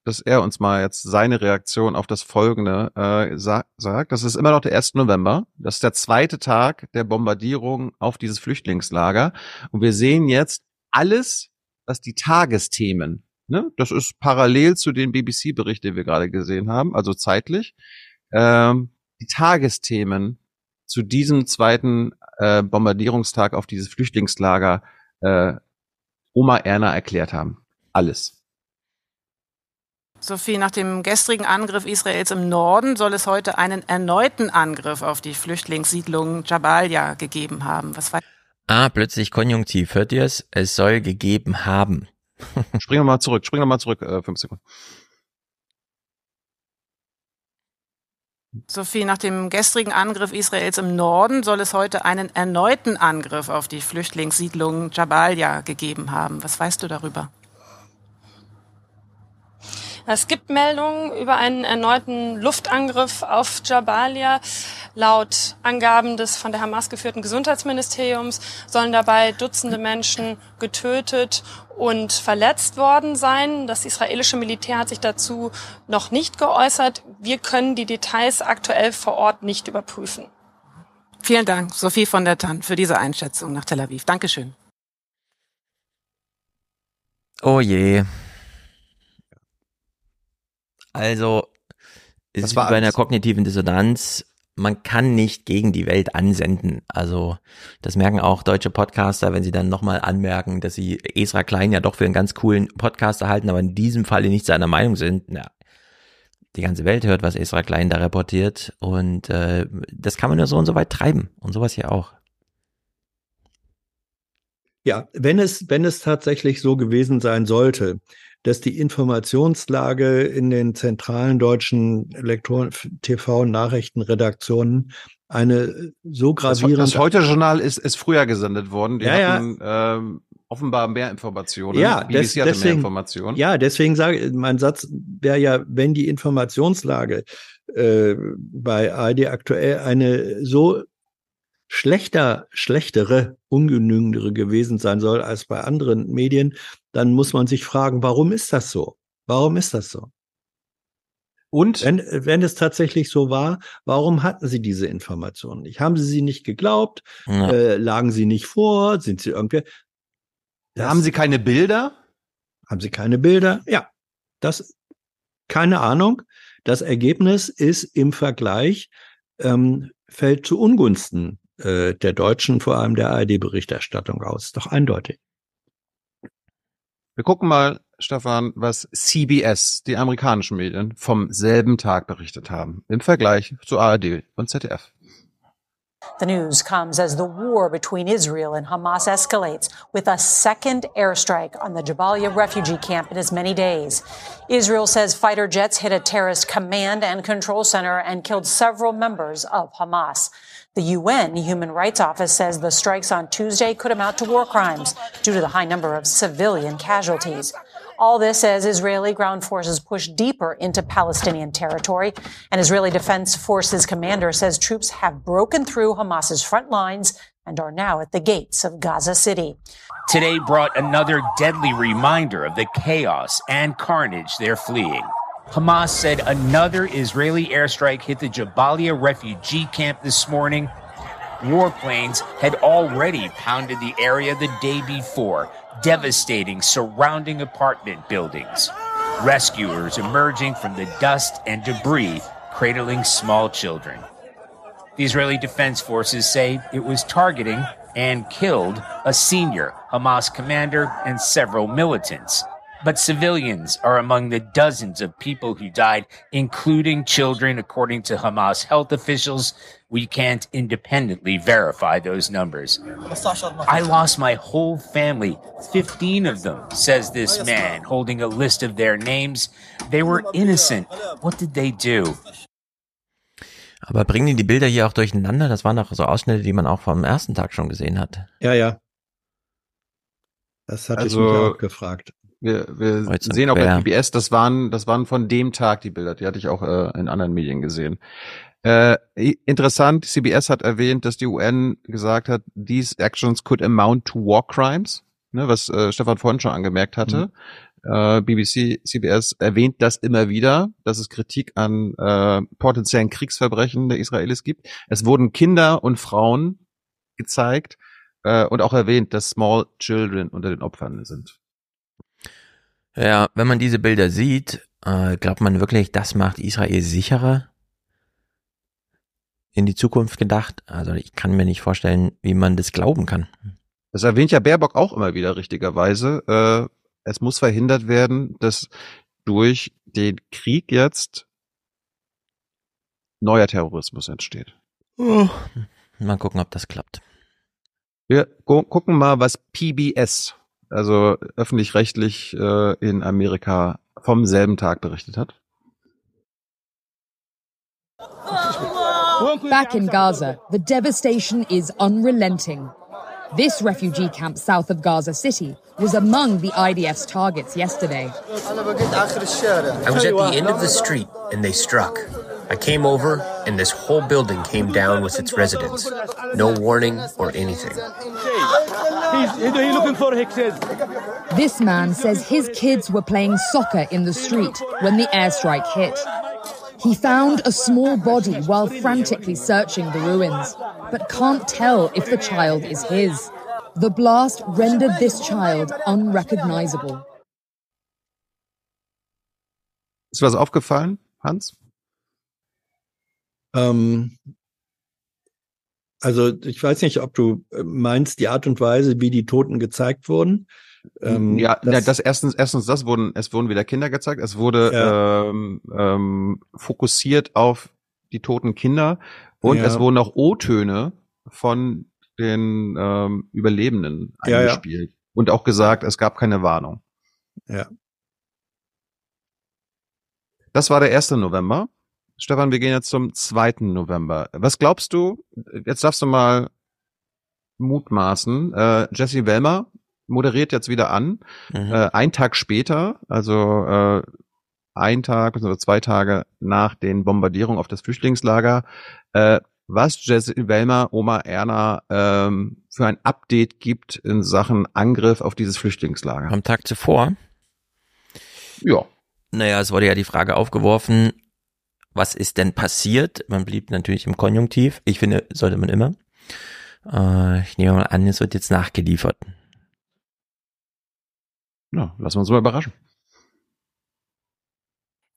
dass er uns mal jetzt seine Reaktion auf das Folgende äh, sa sagt. Das ist immer noch der 1. November. Das ist der zweite Tag der Bombardierung auf dieses Flüchtlingslager. Und wir sehen jetzt alles, was die Tagesthemen, ne, das ist parallel zu den BBC-Berichten, die wir gerade gesehen haben, also zeitlich, ähm, die Tagesthemen zu diesem zweiten äh, Bombardierungstag auf dieses Flüchtlingslager äh, Oma Erna erklärt haben. Alles. Sophie, nach dem gestrigen Angriff Israels im Norden soll es heute einen erneuten Angriff auf die Flüchtlingssiedlung Jabalia gegeben haben. Was war Ah, plötzlich Konjunktiv. Hört ihr es? Es soll gegeben haben. Springen wir mal zurück, springen wir mal zurück, äh, fünf Sekunden. Sophie, nach dem gestrigen Angriff Israels im Norden soll es heute einen erneuten Angriff auf die Flüchtlingssiedlung Jabalia gegeben haben. Was weißt du darüber? Es gibt Meldungen über einen erneuten Luftangriff auf Jabalia. Laut Angaben des von der Hamas geführten Gesundheitsministeriums sollen dabei Dutzende Menschen getötet und verletzt worden sein. Das israelische Militär hat sich dazu noch nicht geäußert. Wir können die Details aktuell vor Ort nicht überprüfen. Vielen Dank, Sophie von der Tann, für diese Einschätzung nach Tel Aviv. Dankeschön. Oh je. Also, es Das ist wie war bei einer kognitiven Dissonanz. Man kann nicht gegen die Welt ansenden. Also das merken auch deutsche Podcaster, wenn sie dann nochmal anmerken, dass sie Esra Klein ja doch für einen ganz coolen Podcaster halten, aber in diesem Falle nicht seiner Meinung sind. Na, die ganze Welt hört, was Esra Klein da reportiert und äh, das kann man nur so und so weit treiben und sowas hier auch. Ja, wenn es, wenn es tatsächlich so gewesen sein sollte, dass die Informationslage in den zentralen deutschen TV-Nachrichtenredaktionen eine so gravierend. Das, das Heute-Journal ist, ist früher gesendet worden. Die ja, hatten ja. Ähm, offenbar mehr Informationen. Ja, des, deswegen, Informationen. Ja, deswegen sage mein Satz wäre ja, wenn die Informationslage äh, bei ARD aktuell eine so schlechter, schlechtere, ungenügendere gewesen sein soll als bei anderen Medien, dann muss man sich fragen, warum ist das so? Warum ist das so? Und wenn, wenn es tatsächlich so war, warum hatten Sie diese Informationen nicht? Haben Sie sie nicht geglaubt? Ja. Äh, lagen sie nicht vor? Sind sie irgendwie? Das, haben Sie keine Bilder? Haben Sie keine Bilder? Ja, das keine Ahnung. Das Ergebnis ist im Vergleich ähm, fällt zu Ungunsten äh, der Deutschen, vor allem der ARD-Berichterstattung aus. Doch eindeutig. Wir gucken mal, Stefan, was CBS, die amerikanischen Medien, vom selben Tag berichtet haben, im Vergleich zu ARD und ZDF. The news comes as the war between Israel and Hamas escalates with a second airstrike on the Jabalia refugee camp in as many days. Israel says fighter jets hit a terrorist command and control center and killed several members of Hamas. The UN Human Rights Office says the strikes on Tuesday could amount to war crimes due to the high number of civilian casualties. All this as Israeli ground forces push deeper into Palestinian territory. An Israeli Defense Forces commander says troops have broken through Hamas's front lines and are now at the gates of Gaza City. Today brought another deadly reminder of the chaos and carnage they're fleeing. Hamas said another Israeli airstrike hit the Jabalia refugee camp this morning. Warplanes had already pounded the area the day before, devastating surrounding apartment buildings. Rescuers emerging from the dust and debris, cradling small children. The Israeli Defense Forces say it was targeting and killed a senior Hamas commander and several militants. But civilians are among the dozens of people who died, including children, according to Hamas health officials. We can't independently verify those numbers. I lost my whole family, 15 of them, says this man, holding a list of their names. They were innocent. What did they do? Aber bringen die die Bilder hier auch durcheinander? Das waren doch so Ausschnitte, die man auch vom ersten Tag schon gesehen hat. Ja, ja. Das hatte also, ich mich auch gefragt. Wir, wir sehen auch bei PBS, das waren, das waren von dem Tag die Bilder, die hatte ich auch äh, in anderen Medien gesehen. Äh, interessant, CBS hat erwähnt, dass die UN gesagt hat, these actions could amount to war crimes, ne, was äh, Stefan vorhin schon angemerkt hatte. Mhm. Äh, BBC, CBS erwähnt das immer wieder, dass es Kritik an äh, potenziellen Kriegsverbrechen der Israelis gibt. Es wurden Kinder und Frauen gezeigt äh, und auch erwähnt, dass Small Children unter den Opfern sind. Ja, wenn man diese Bilder sieht, äh, glaubt man wirklich, das macht Israel sicherer in die Zukunft gedacht. Also ich kann mir nicht vorstellen, wie man das glauben kann. Das erwähnt ja Baerbock auch immer wieder richtigerweise. Äh, es muss verhindert werden, dass durch den Krieg jetzt neuer Terrorismus entsteht. Oh. Mal gucken, ob das klappt. Wir gucken mal, was PBS also öffentlich-rechtlich äh, in Amerika vom selben Tag berichtet hat. Back in Gaza, the devastation is unrelenting. This refugee camp south of Gaza City was among the IDF's targets yesterday. I was at the end of the street and they struck. I came over and this whole building came down with its residents. No warning or anything. This man says his kids were playing soccer in the street when the airstrike hit. He found a small body while frantically searching the ruins, but can't tell if the child is his. The blast rendered this child unrecognizable. Ist was aufgefallen, Hans? Ähm, also ich weiß nicht, ob du äh, meinst, die Art und Weise, wie die Toten gezeigt wurden. Ähm, ja, das, das erstens, erstens, das wurden, es wurden wieder Kinder gezeigt. Es wurde ja. ähm, ähm, fokussiert auf die toten Kinder und ja. es wurden auch O-Töne von den ähm, Überlebenden eingespielt ja, und auch gesagt, es gab keine Warnung. Ja. Das war der 1. November. Stefan, wir gehen jetzt zum 2. November. Was glaubst du, jetzt darfst du mal mutmaßen, äh, Jesse Wellmer moderiert jetzt wieder an, mhm. äh, ein Tag später, also äh, ein Tag oder zwei Tage nach den Bombardierungen auf das Flüchtlingslager, äh, was Jesse Wellmer, Oma Erna ähm, für ein Update gibt in Sachen Angriff auf dieses Flüchtlingslager. Am Tag zuvor? Ja. Naja, es wurde ja die Frage aufgeworfen, was ist denn passiert? Man blieb natürlich im Konjunktiv. Ich finde, sollte man immer. Äh, ich nehme mal an, es wird jetzt nachgeliefert. Ja, lassen wir uns mal überraschen.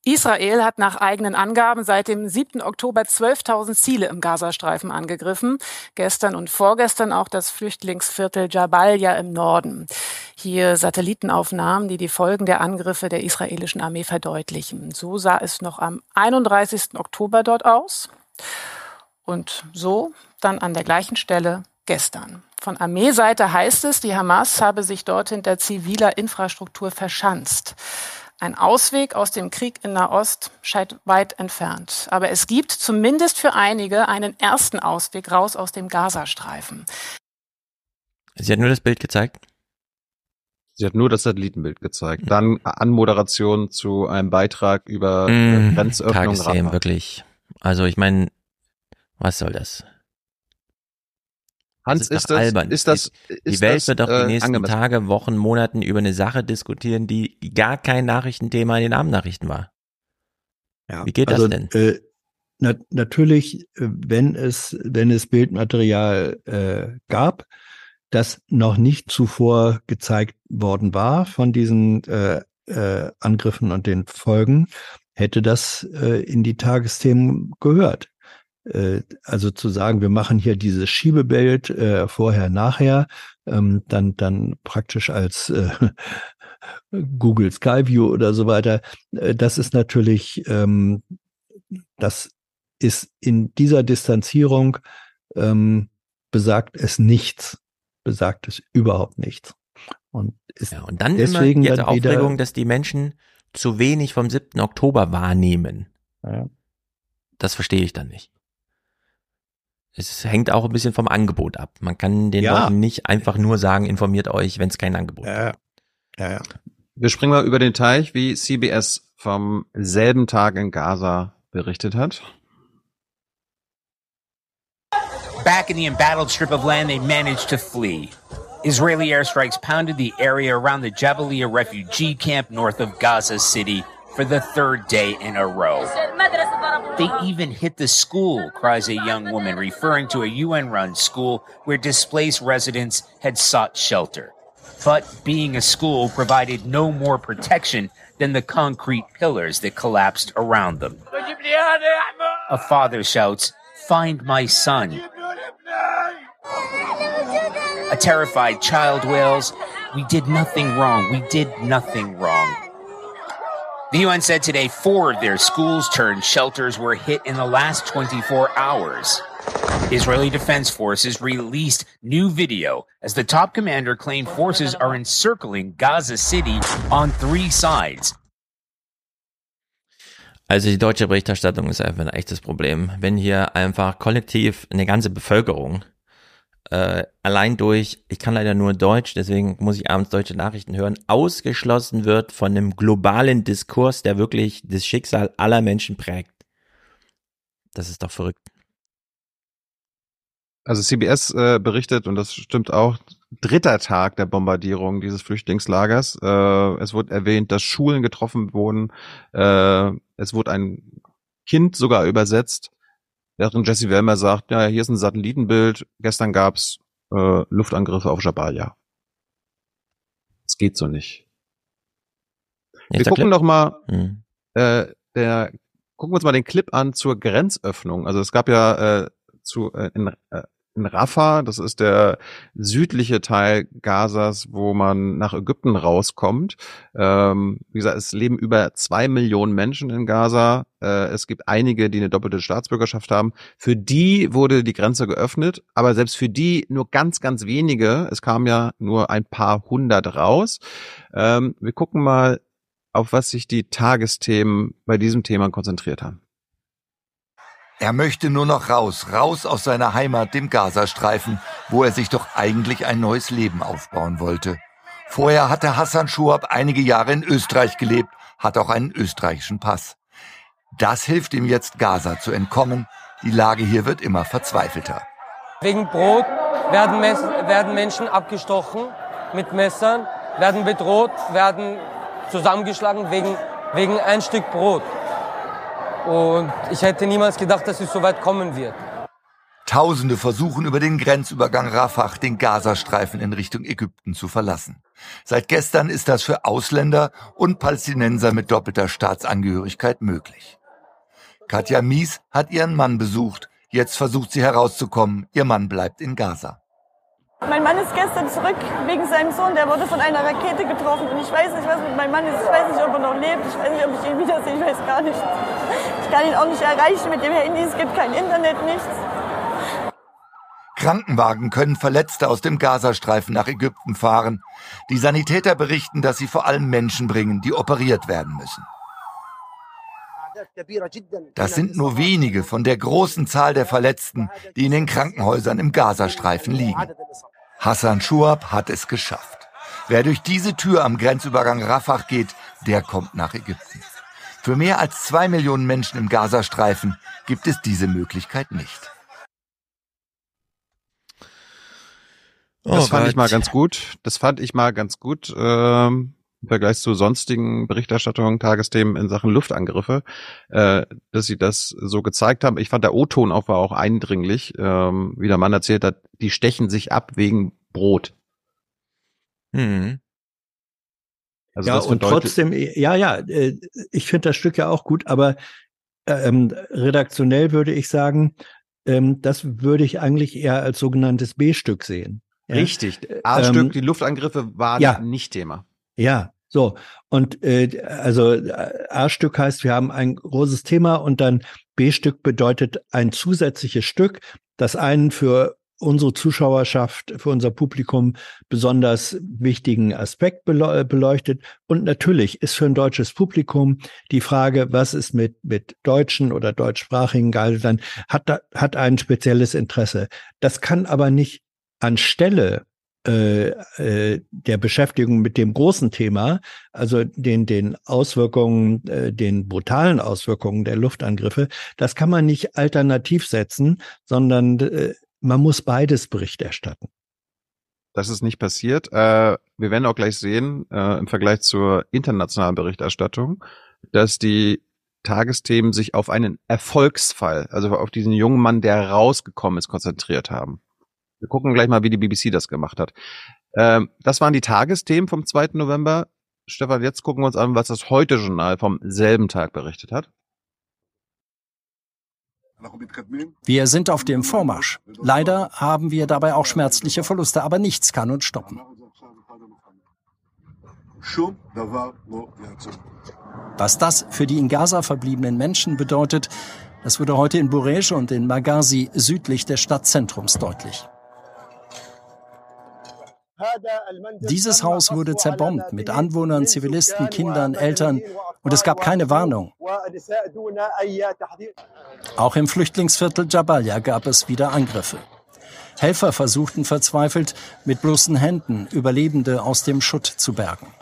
Israel hat nach eigenen Angaben seit dem 7. Oktober 12.000 Ziele im Gazastreifen angegriffen. Gestern und vorgestern auch das Flüchtlingsviertel Jabalia im Norden. Hier Satellitenaufnahmen, die die Folgen der Angriffe der israelischen Armee verdeutlichen. So sah es noch am 31. Oktober dort aus. Und so dann an der gleichen Stelle gestern. Von Armeeseite heißt es, die Hamas habe sich dort hinter ziviler Infrastruktur verschanzt. Ein Ausweg aus dem Krieg in Nahost scheint weit entfernt. Aber es gibt zumindest für einige einen ersten Ausweg raus aus dem Gazastreifen. Sie hat nur das Bild gezeigt? Sie hat nur das Satellitenbild gezeigt. Mhm. Dann Anmoderation zu einem Beitrag über mmh, Grenzöffnung. Tagesthemen, wirklich. Also ich meine, was soll das? Hans, das ist, ist das, albern. ist das, die, die Welt das, wird doch die äh, nächsten angemessen. Tage, Wochen, Monaten über eine Sache diskutieren, die gar kein Nachrichtenthema in den Abendnachrichten war. Ja, Wie geht also, das denn? Äh, na, natürlich, äh, wenn es, wenn es Bildmaterial äh, gab, das noch nicht zuvor gezeigt worden war von diesen äh, äh, Angriffen und den Folgen, hätte das äh, in die Tagesthemen gehört. Äh, also zu sagen, wir machen hier dieses Schiebebild äh, vorher, nachher, ähm, dann, dann praktisch als äh, Google Skyview oder so weiter, äh, das ist natürlich, ähm, das ist in dieser Distanzierung ähm, besagt es nichts, besagt es überhaupt nichts. Und, ist ja, und dann deswegen immer die Aufregung, dass die Menschen zu wenig vom 7. Oktober wahrnehmen. Ja. Das verstehe ich dann nicht es hängt auch ein bisschen vom Angebot ab. Man kann den ja. Leuten nicht einfach nur sagen, informiert euch, wenn es kein Angebot ja. gibt. Ja, ja. Wir springen mal über den Teich, wie CBS vom selben Tag in Gaza berichtet hat. Back in the embattled strip of land, they managed to flee. Israeli airstrikes pounded the area around the Jabalia refugee camp north of Gaza City for the third day in a row. They even hit the school, cries a young woman, referring to a UN run school where displaced residents had sought shelter. But being a school provided no more protection than the concrete pillars that collapsed around them. A father shouts, Find my son. A terrified child wails, We did nothing wrong. We did nothing wrong. The UN said today four of their schools turned shelters were hit in the last 24 hours. Israeli Defense Forces released new video as the top commander claimed forces are encircling Gaza City on three sides. Also die deutsche Berichterstattung ist einfach ein echtes Problem. Wenn hier einfach kollektiv eine ganze Bevölkerung äh, allein durch, ich kann leider nur Deutsch, deswegen muss ich abends deutsche Nachrichten hören, ausgeschlossen wird von einem globalen Diskurs, der wirklich das Schicksal aller Menschen prägt. Das ist doch verrückt. Also CBS äh, berichtet, und das stimmt auch, dritter Tag der Bombardierung dieses Flüchtlingslagers. Äh, es wurde erwähnt, dass Schulen getroffen wurden. Äh, es wurde ein Kind sogar übersetzt. Während Jesse Wellmer sagt, ja, hier ist ein Satellitenbild, gestern gab's äh, Luftangriffe auf Jabalia. Es geht so nicht. Wir gucken noch mal, hm. äh, der, gucken wir uns mal den Clip an zur Grenzöffnung. Also es gab ja äh, zu, äh, in, äh, in Rafah, das ist der südliche Teil Gazas, wo man nach Ägypten rauskommt. Ähm, wie gesagt, es leben über zwei Millionen Menschen in Gaza. Äh, es gibt einige, die eine doppelte Staatsbürgerschaft haben. Für die wurde die Grenze geöffnet, aber selbst für die nur ganz, ganz wenige. Es kamen ja nur ein paar hundert raus. Ähm, wir gucken mal, auf was sich die Tagesthemen bei diesem Thema konzentriert haben. Er möchte nur noch raus, raus aus seiner Heimat, dem Gazastreifen, wo er sich doch eigentlich ein neues Leben aufbauen wollte. Vorher hatte Hassan Schuab einige Jahre in Österreich gelebt, hat auch einen österreichischen Pass. Das hilft ihm jetzt, Gaza zu entkommen. Die Lage hier wird immer verzweifelter. Wegen Brot werden, werden Menschen abgestochen mit Messern, werden bedroht, werden zusammengeschlagen wegen, wegen ein Stück Brot. Und ich hätte niemals gedacht, dass es so weit kommen wird. Tausende versuchen über den Grenzübergang Rafah den Gazastreifen in Richtung Ägypten zu verlassen. Seit gestern ist das für Ausländer und Palästinenser mit doppelter Staatsangehörigkeit möglich. Katja Mies hat ihren Mann besucht. Jetzt versucht sie herauszukommen. Ihr Mann bleibt in Gaza. Mein Mann ist gestern zurück wegen seinem Sohn, der wurde von einer Rakete getroffen und ich weiß nicht, was mit meinem Mann ist. Ich weiß nicht, ob er noch lebt. Ich weiß nicht, ob ich ihn wiedersehe. Ich weiß gar nichts. Ich kann ihn auch nicht erreichen mit dem Handy. Es gibt kein Internet, nichts. Krankenwagen können Verletzte aus dem Gazastreifen nach Ägypten fahren. Die Sanitäter berichten, dass sie vor allem Menschen bringen, die operiert werden müssen. Das sind nur wenige von der großen Zahl der Verletzten, die in den Krankenhäusern im Gazastreifen liegen. Hassan Schuab hat es geschafft. Wer durch diese Tür am Grenzübergang Rafah geht, der kommt nach Ägypten. Für mehr als zwei Millionen Menschen im Gazastreifen gibt es diese Möglichkeit nicht. Das oh fand Gott. ich mal ganz gut. Das fand ich mal ganz gut. Ähm, im Vergleich zu sonstigen Berichterstattungen, Tagesthemen in Sachen Luftangriffe, äh, dass sie das so gezeigt haben. Ich fand der O-Ton auch war auch eindringlich, ähm, wie der Mann erzählt hat, die stechen sich ab wegen Brot. Hm. Also ja, und trotzdem, ja, ja, äh, ich finde das Stück ja auch gut, aber ähm, redaktionell würde ich sagen, ähm, das würde ich eigentlich eher als sogenanntes B-Stück sehen. Ja? Richtig. A-Stück, ähm, die Luftangriffe waren ja. nicht Thema. Ja, so. Und äh, also A-Stück heißt, wir haben ein großes Thema und dann B-Stück bedeutet ein zusätzliches Stück, das einen für unsere Zuschauerschaft, für unser Publikum besonders wichtigen Aspekt beleuchtet. Und natürlich ist für ein deutsches Publikum die Frage, was ist mit, mit deutschen oder deutschsprachigen Geisern, hat, hat ein spezielles Interesse. Das kann aber nicht anstelle äh, äh, der Beschäftigung mit dem großen Thema, also den, den Auswirkungen, äh, den brutalen Auswirkungen der Luftangriffe, das kann man nicht alternativ setzen, sondern man muss beides Bericht erstatten. Das ist nicht passiert. Äh, wir werden auch gleich sehen, äh, im Vergleich zur internationalen Berichterstattung, dass die Tagesthemen sich auf einen Erfolgsfall, also auf diesen jungen Mann, der rausgekommen ist, konzentriert haben. Wir gucken gleich mal, wie die BBC das gemacht hat. Ähm, das waren die Tagesthemen vom 2. November. Stefan, jetzt gucken wir uns an, was das Heute-Journal vom selben Tag berichtet hat. Wir sind auf dem Vormarsch. Leider haben wir dabei auch schmerzliche Verluste, aber nichts kann uns stoppen. Was das für die in Gaza verbliebenen Menschen bedeutet, das wurde heute in Burej und in Maghazi südlich des Stadtzentrums deutlich. Dieses Haus wurde zerbombt mit Anwohnern, Zivilisten, Kindern, Eltern und es gab keine Warnung. Auch im Flüchtlingsviertel Jabalia gab es wieder Angriffe. Helfer versuchten verzweifelt, mit bloßen Händen Überlebende aus dem Schutt zu bergen.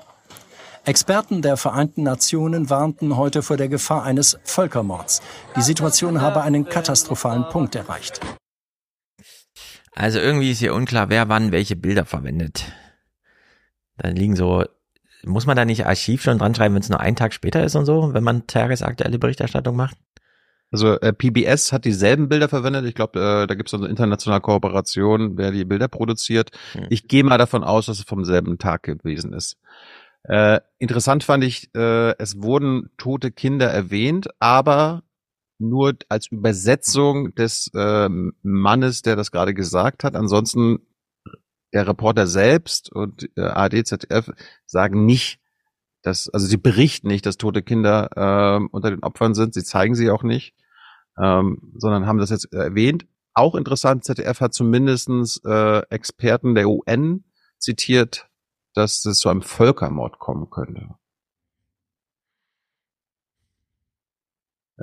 Experten der Vereinten Nationen warnten heute vor der Gefahr eines Völkermords. Die Situation habe einen katastrophalen Punkt erreicht. Also irgendwie ist hier unklar, wer wann welche Bilder verwendet. Da liegen so, muss man da nicht Archiv schon dran schreiben, wenn es nur einen Tag später ist und so, wenn man tagesaktuelle Berichterstattung macht? Also äh, PBS hat dieselben Bilder verwendet. Ich glaube, äh, da gibt es so eine internationale Kooperation, wer die Bilder produziert. Hm. Ich gehe mal davon aus, dass es vom selben Tag gewesen ist. Äh, interessant fand ich, äh, es wurden tote Kinder erwähnt, aber nur als Übersetzung des äh, Mannes, der das gerade gesagt hat. Ansonsten der Reporter selbst und äh, ARD, ZDF sagen nicht, dass, also sie berichten nicht, dass tote Kinder äh, unter den Opfern sind. Sie zeigen sie auch nicht, ähm, sondern haben das jetzt erwähnt. Auch interessant, ZDF hat zumindestens äh, Experten der UN zitiert, dass es zu einem Völkermord kommen könnte.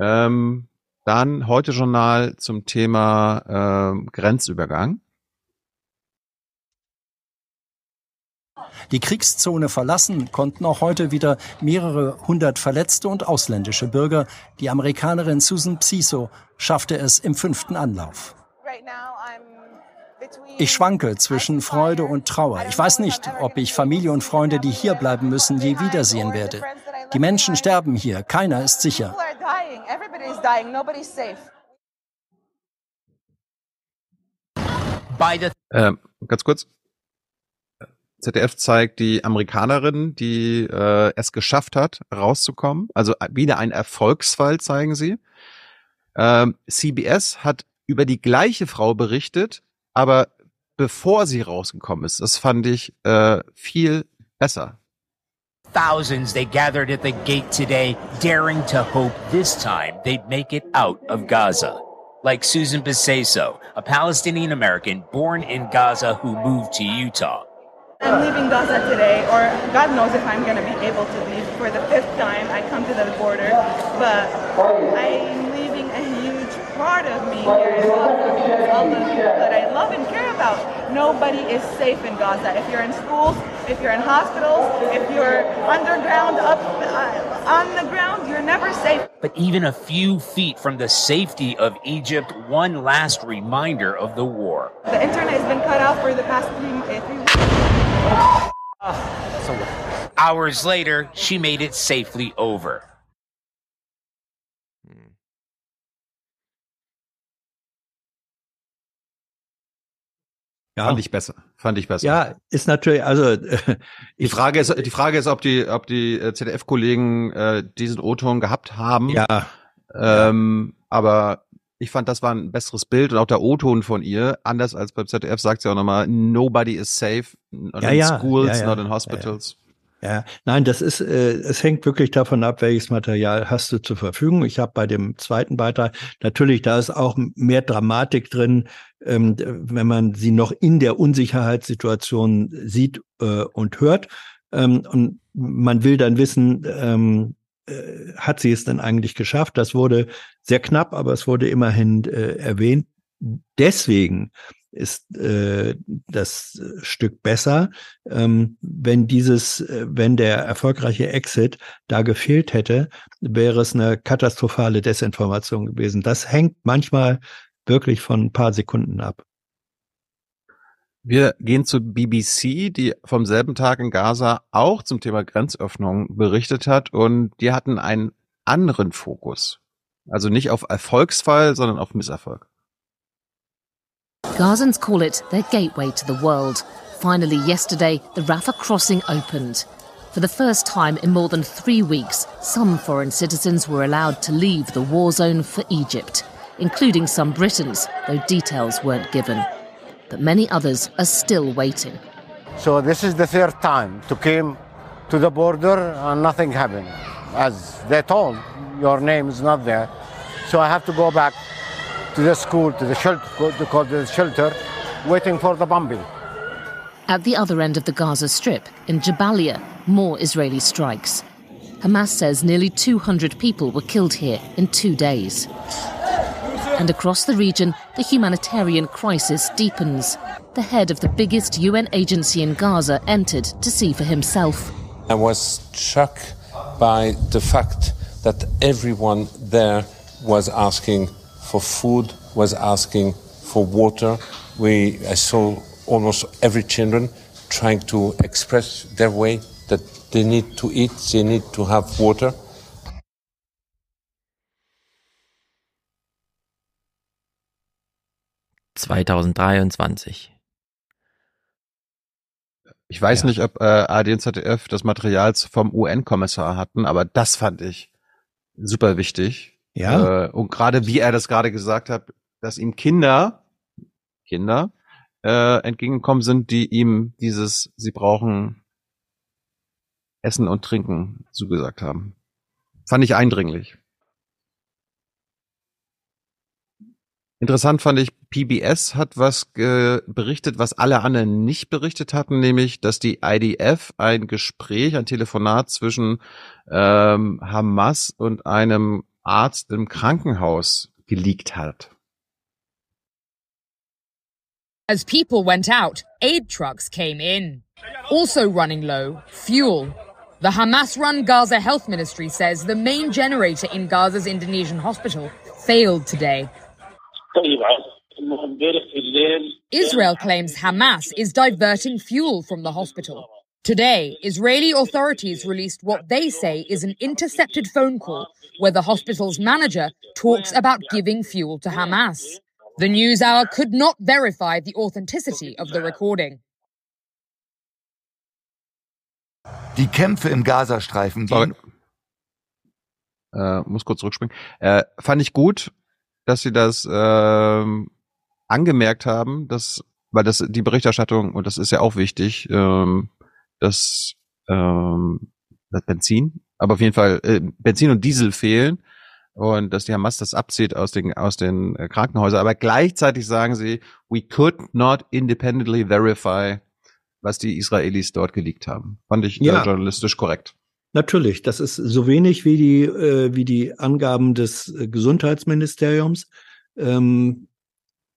Ähm, dann heute Journal zum Thema äh, Grenzübergang. Die Kriegszone verlassen konnten auch heute wieder mehrere hundert Verletzte und ausländische Bürger. Die Amerikanerin Susan Psiso schaffte es im fünften Anlauf. Ich schwanke zwischen Freude und Trauer. Ich weiß nicht, ob ich Familie und Freunde, die hier bleiben müssen, je wiedersehen werde. Die Menschen sterben hier. Keiner ist sicher. Ähm, ganz kurz. ZDF zeigt die Amerikanerin, die äh, es geschafft hat, rauszukommen. Also wieder ein Erfolgsfall zeigen sie. Ähm, CBS hat über die gleiche Frau berichtet, aber bevor sie rausgekommen ist. Das fand ich äh, viel besser. Thousands they gathered at the gate today, daring to hope this time they'd make it out of Gaza. Like Susan Beseso, a Palestinian American born in Gaza who moved to Utah. I'm leaving Gaza today, or God knows if I'm going to be able to leave for the fifth time. I come to the border, but huge part of me here in Gaza. All the people that I love and care about. Nobody is safe in Gaza. If you're in schools, if you're in hospitals, if you're underground, up uh, on the ground, you're never safe. But even a few feet from the safety of Egypt, one last reminder of the war. The internet has been cut off for the past three, uh, three weeks. Hours later, she made it safely over. Ja. Fand ich besser. Fand ich besser. Ja, ist natürlich, also die Frage ist, die Frage ist, ob die, ob die äh, ZDF-Kollegen äh, diesen O-Ton gehabt haben. Ja. Ähm, aber ich fand, das war ein besseres Bild und auch der O-Ton von ihr, anders als beim ZDF, sagt sie auch nochmal, nobody is safe, not ja, in ja, schools, ja, ja, not in hospitals. Ja, nein, das ist, äh, es hängt wirklich davon ab, welches Material hast du zur Verfügung. Ich habe bei dem zweiten Beitrag natürlich, da ist auch mehr Dramatik drin, ähm, wenn man sie noch in der Unsicherheitssituation sieht äh, und hört. Ähm, und man will dann wissen, ähm, äh, hat sie es denn eigentlich geschafft? Das wurde sehr knapp, aber es wurde immerhin äh, erwähnt. Deswegen ist äh, das Stück besser. Ähm, wenn dieses, äh, wenn der erfolgreiche Exit da gefehlt hätte, wäre es eine katastrophale Desinformation gewesen. Das hängt manchmal wirklich von ein paar Sekunden ab. Wir gehen zu BBC, die vom selben Tag in Gaza auch zum Thema Grenzöffnung berichtet hat und die hatten einen anderen Fokus. Also nicht auf Erfolgsfall, sondern auf Misserfolg. Gazans call it their gateway to the world. Finally, yesterday, the Rafah crossing opened. For the first time in more than three weeks, some foreign citizens were allowed to leave the war zone for Egypt, including some Britons, though details weren't given. But many others are still waiting. So this is the third time to came to the border and nothing happened. As they told, your name is not there. So I have to go back to the school, to the shelter, to the shelter, waiting for the bombing. At the other end of the Gaza Strip, in Jabalia, more Israeli strikes. Hamas says nearly 200 people were killed here in two days. And across the region, the humanitarian crisis deepens. The head of the biggest UN agency in Gaza entered to see for himself. I was shocked by the fact that everyone there was asking for food, was asking for water. We, I saw almost every children trying to express their way that they need to eat, they need to have water. ...2023. Ich weiß Ja. nicht, ob äh, ARD und ZDF das Material vom UN-Kommissar hatten, aber das fand ich super wichtig. Ja. Äh, und gerade wie er das gerade gesagt hat, dass ihm Kinder, Kinder, äh, entgegengekommen sind, die ihm dieses, sie brauchen Essen und Trinken zugesagt haben. Fand ich eindringlich. Interessant fand ich, PBS hat was berichtet, was alle anderen nicht berichtet hatten, nämlich, dass die IDF ein Gespräch, ein Telefonat zwischen ähm, Hamas und einem Arzt im Krankenhaus geleakt hat. As people went out, aid trucks came in. Also running low, fuel. The Hamas run Gaza Health Ministry says the main generator in Gaza's Indonesian hospital failed today. Israel claims Hamas is diverting fuel from the hospital. Today, Israeli authorities released what they say is an intercepted phone call where the hospital's manager talks about giving fuel to Hamas. The news hour could not verify the authenticity of the recording. Die Kämpfe im Gazastreifen gehen. Äh, muss kurz zurückspringen. Äh, fand ich gut, dass sie das äh, angemerkt haben, dass, weil das die Berichterstattung, und das ist ja auch wichtig, ähm, dass ähm, das Benzin, aber auf jeden Fall äh, Benzin und Diesel fehlen und dass die Hamas das abzieht aus den aus den äh, Krankenhäusern. Aber gleichzeitig sagen sie, we could not independently verify, was die Israelis dort geleakt haben. Fand ich ja. journalistisch korrekt. Natürlich, das ist so wenig wie die äh, wie die Angaben des äh, Gesundheitsministeriums ähm,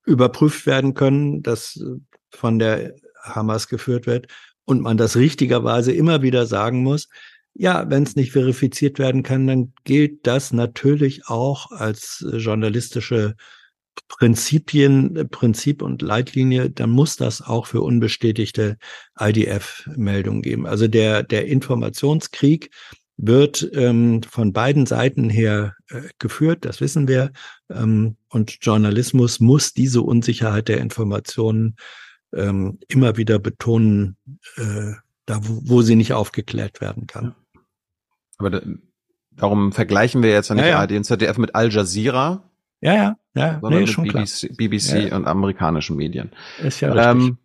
überprüft werden können, das äh, von der Hamas geführt wird und man das richtigerweise immer wieder sagen muss. Ja, wenn es nicht verifiziert werden kann, dann gilt das natürlich auch als äh, journalistische Prinzipien, äh, Prinzip und Leitlinie, dann muss das auch für unbestätigte IDF-Meldungen geben. Also der, der Informationskrieg wird ähm, von beiden Seiten her äh, geführt, das wissen wir. Ähm, und Journalismus muss diese Unsicherheit der Informationen ähm, immer wieder betonen, äh, da wo, wo sie nicht aufgeklärt werden kann. Aber da, darum vergleichen wir jetzt ja nicht ja, ja. ARD und ZDF mit Al Jazeera. Ja, ja, ja, sondern nee, mit schon BBC, klar. BBC ja. und amerikanischen Medien. Ist ja richtig. Ähm,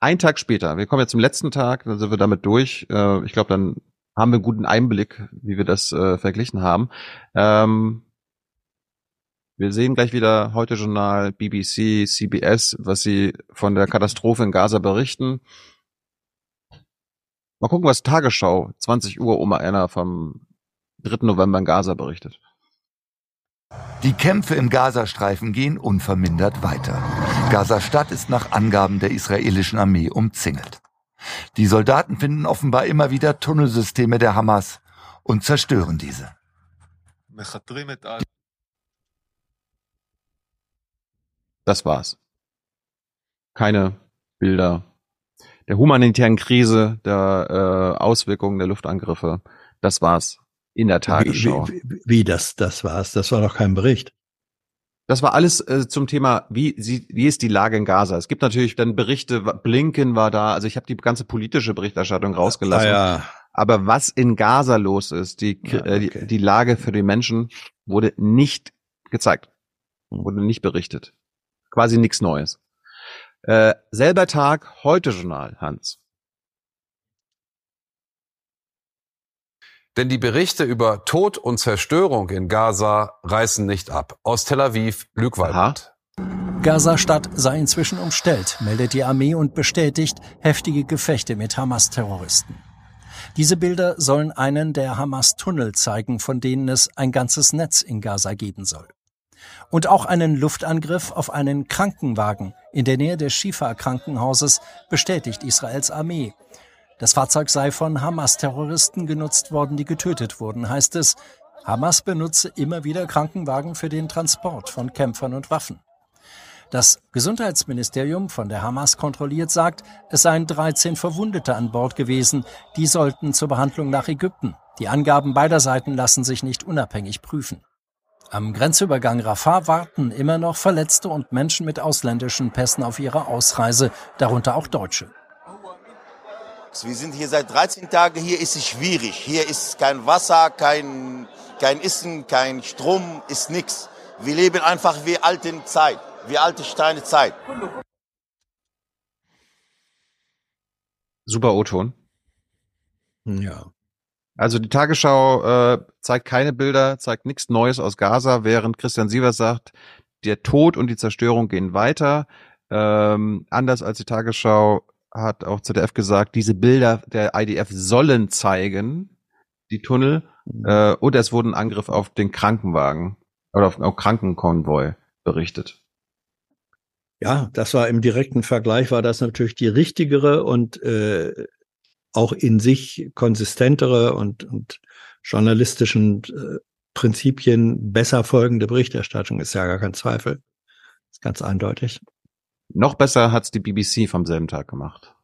ein Tag später, wir kommen jetzt zum letzten Tag, dann sind wir damit durch. Äh, ich glaube, dann haben wir einen guten Einblick, wie wir das äh, verglichen haben. Ähm, wir sehen gleich wieder heute Journal, BBC, CBS, was sie von der Katastrophe in Gaza berichten. Mal gucken, was Tagesschau 20 Uhr Oma Anna vom 3. November in Gaza berichtet. Die Kämpfe im Gazastreifen gehen unvermindert weiter. Gaza-Stadt ist nach Angaben der israelischen Armee umzingelt. Die Soldaten finden offenbar immer wieder Tunnelsysteme der Hamas und zerstören diese. Das war's. Keine Bilder der humanitären Krise, der äh, Auswirkungen der Luftangriffe. Das war's in der Tagesschau. Wie, wie, wie das, das war's? Das war doch kein Bericht. Das war alles äh, zum Thema, wie, sie, wie ist die Lage in Gaza. Es gibt natürlich dann Berichte, Blinken war da, also ich habe die ganze politische Berichterstattung rausgelassen. Ah, ja. Aber was in Gaza los ist, die, ja, okay. äh, die, die Lage für die Menschen wurde nicht gezeigt, wurde nicht berichtet. Quasi nichts Neues. Äh, selber Tag, heute Journal, Hans. Denn die Berichte über Tod und Zerstörung in Gaza reißen nicht ab. Aus Tel Aviv, Luc Walbert. Gaza-Stadt sei inzwischen umstellt, meldet die Armee und bestätigt heftige Gefechte mit Hamas-Terroristen. Diese Bilder sollen einen der Hamas-Tunnel zeigen, von denen es ein ganzes Netz in Gaza geben soll. Und auch einen Luftangriff auf einen Krankenwagen in der Nähe des Shifa-Krankenhauses bestätigt Israels Armee. Das Fahrzeug sei von Hamas-Terroristen genutzt worden, die getötet wurden, heißt es. Hamas benutze immer wieder Krankenwagen für den Transport von Kämpfern und Waffen. Das Gesundheitsministerium von der Hamas kontrolliert sagt, es seien 13 Verwundete an Bord gewesen, die sollten zur Behandlung nach Ägypten. Die Angaben beider Seiten lassen sich nicht unabhängig prüfen. Am Grenzübergang Rafah warten immer noch Verletzte und Menschen mit ausländischen Pässen auf ihre Ausreise, darunter auch Deutsche. Wir sind hier seit 13 Tagen, hier ist es schwierig. Hier ist kein Wasser, kein kein Essen, kein Strom, ist nichts. Wir leben einfach wie alten Zeit, wie alte Steinezeit. Super O-Ton. Ja. Also die Tagesschau äh, zeigt keine Bilder, zeigt nichts Neues aus Gaza, während Christian Sievers sagt, der Tod und die Zerstörung gehen weiter. Ähm, anders als die Tagesschau hat auch ZDF gesagt, diese Bilder der IDF sollen zeigen, die Tunnel, mhm. äh, und es wurde ein Angriff auf den Krankenwagen oder auf, auf Krankenkonvoi berichtet. Ja, das war im direkten Vergleich, war das natürlich die richtigere und äh, auch in sich konsistentere und, und journalistischen äh, Prinzipien besser folgende Berichterstattung, ist ja gar kein Zweifel. Ist ganz eindeutig. Noch besser hat's die BBC vom selben Tag gemacht.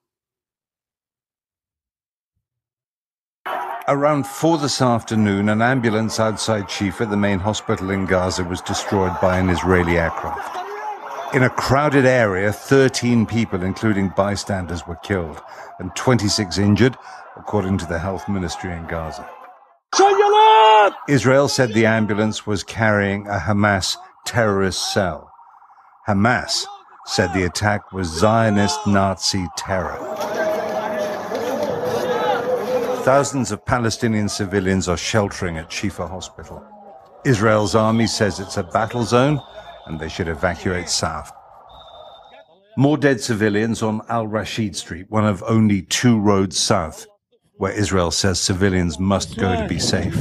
Around four this afternoon, an ambulance outside Shifa, the main hospital in Gaza, was destroyed by an Israeli aircraft. In a crowded area, 13 people, including bystanders, were killed and 26 injured, according to the health ministry in Gaza. Israel said the ambulance was carrying a Hamas terrorist cell. Hamas said the attack was Zionist Nazi terror. Thousands of Palestinian civilians are sheltering at Shifa Hospital. Israel's army says it's a battle zone and they should evacuate south. More dead civilians on Al Rashid Street, one of only two roads south, where Israel says civilians must go to be safe.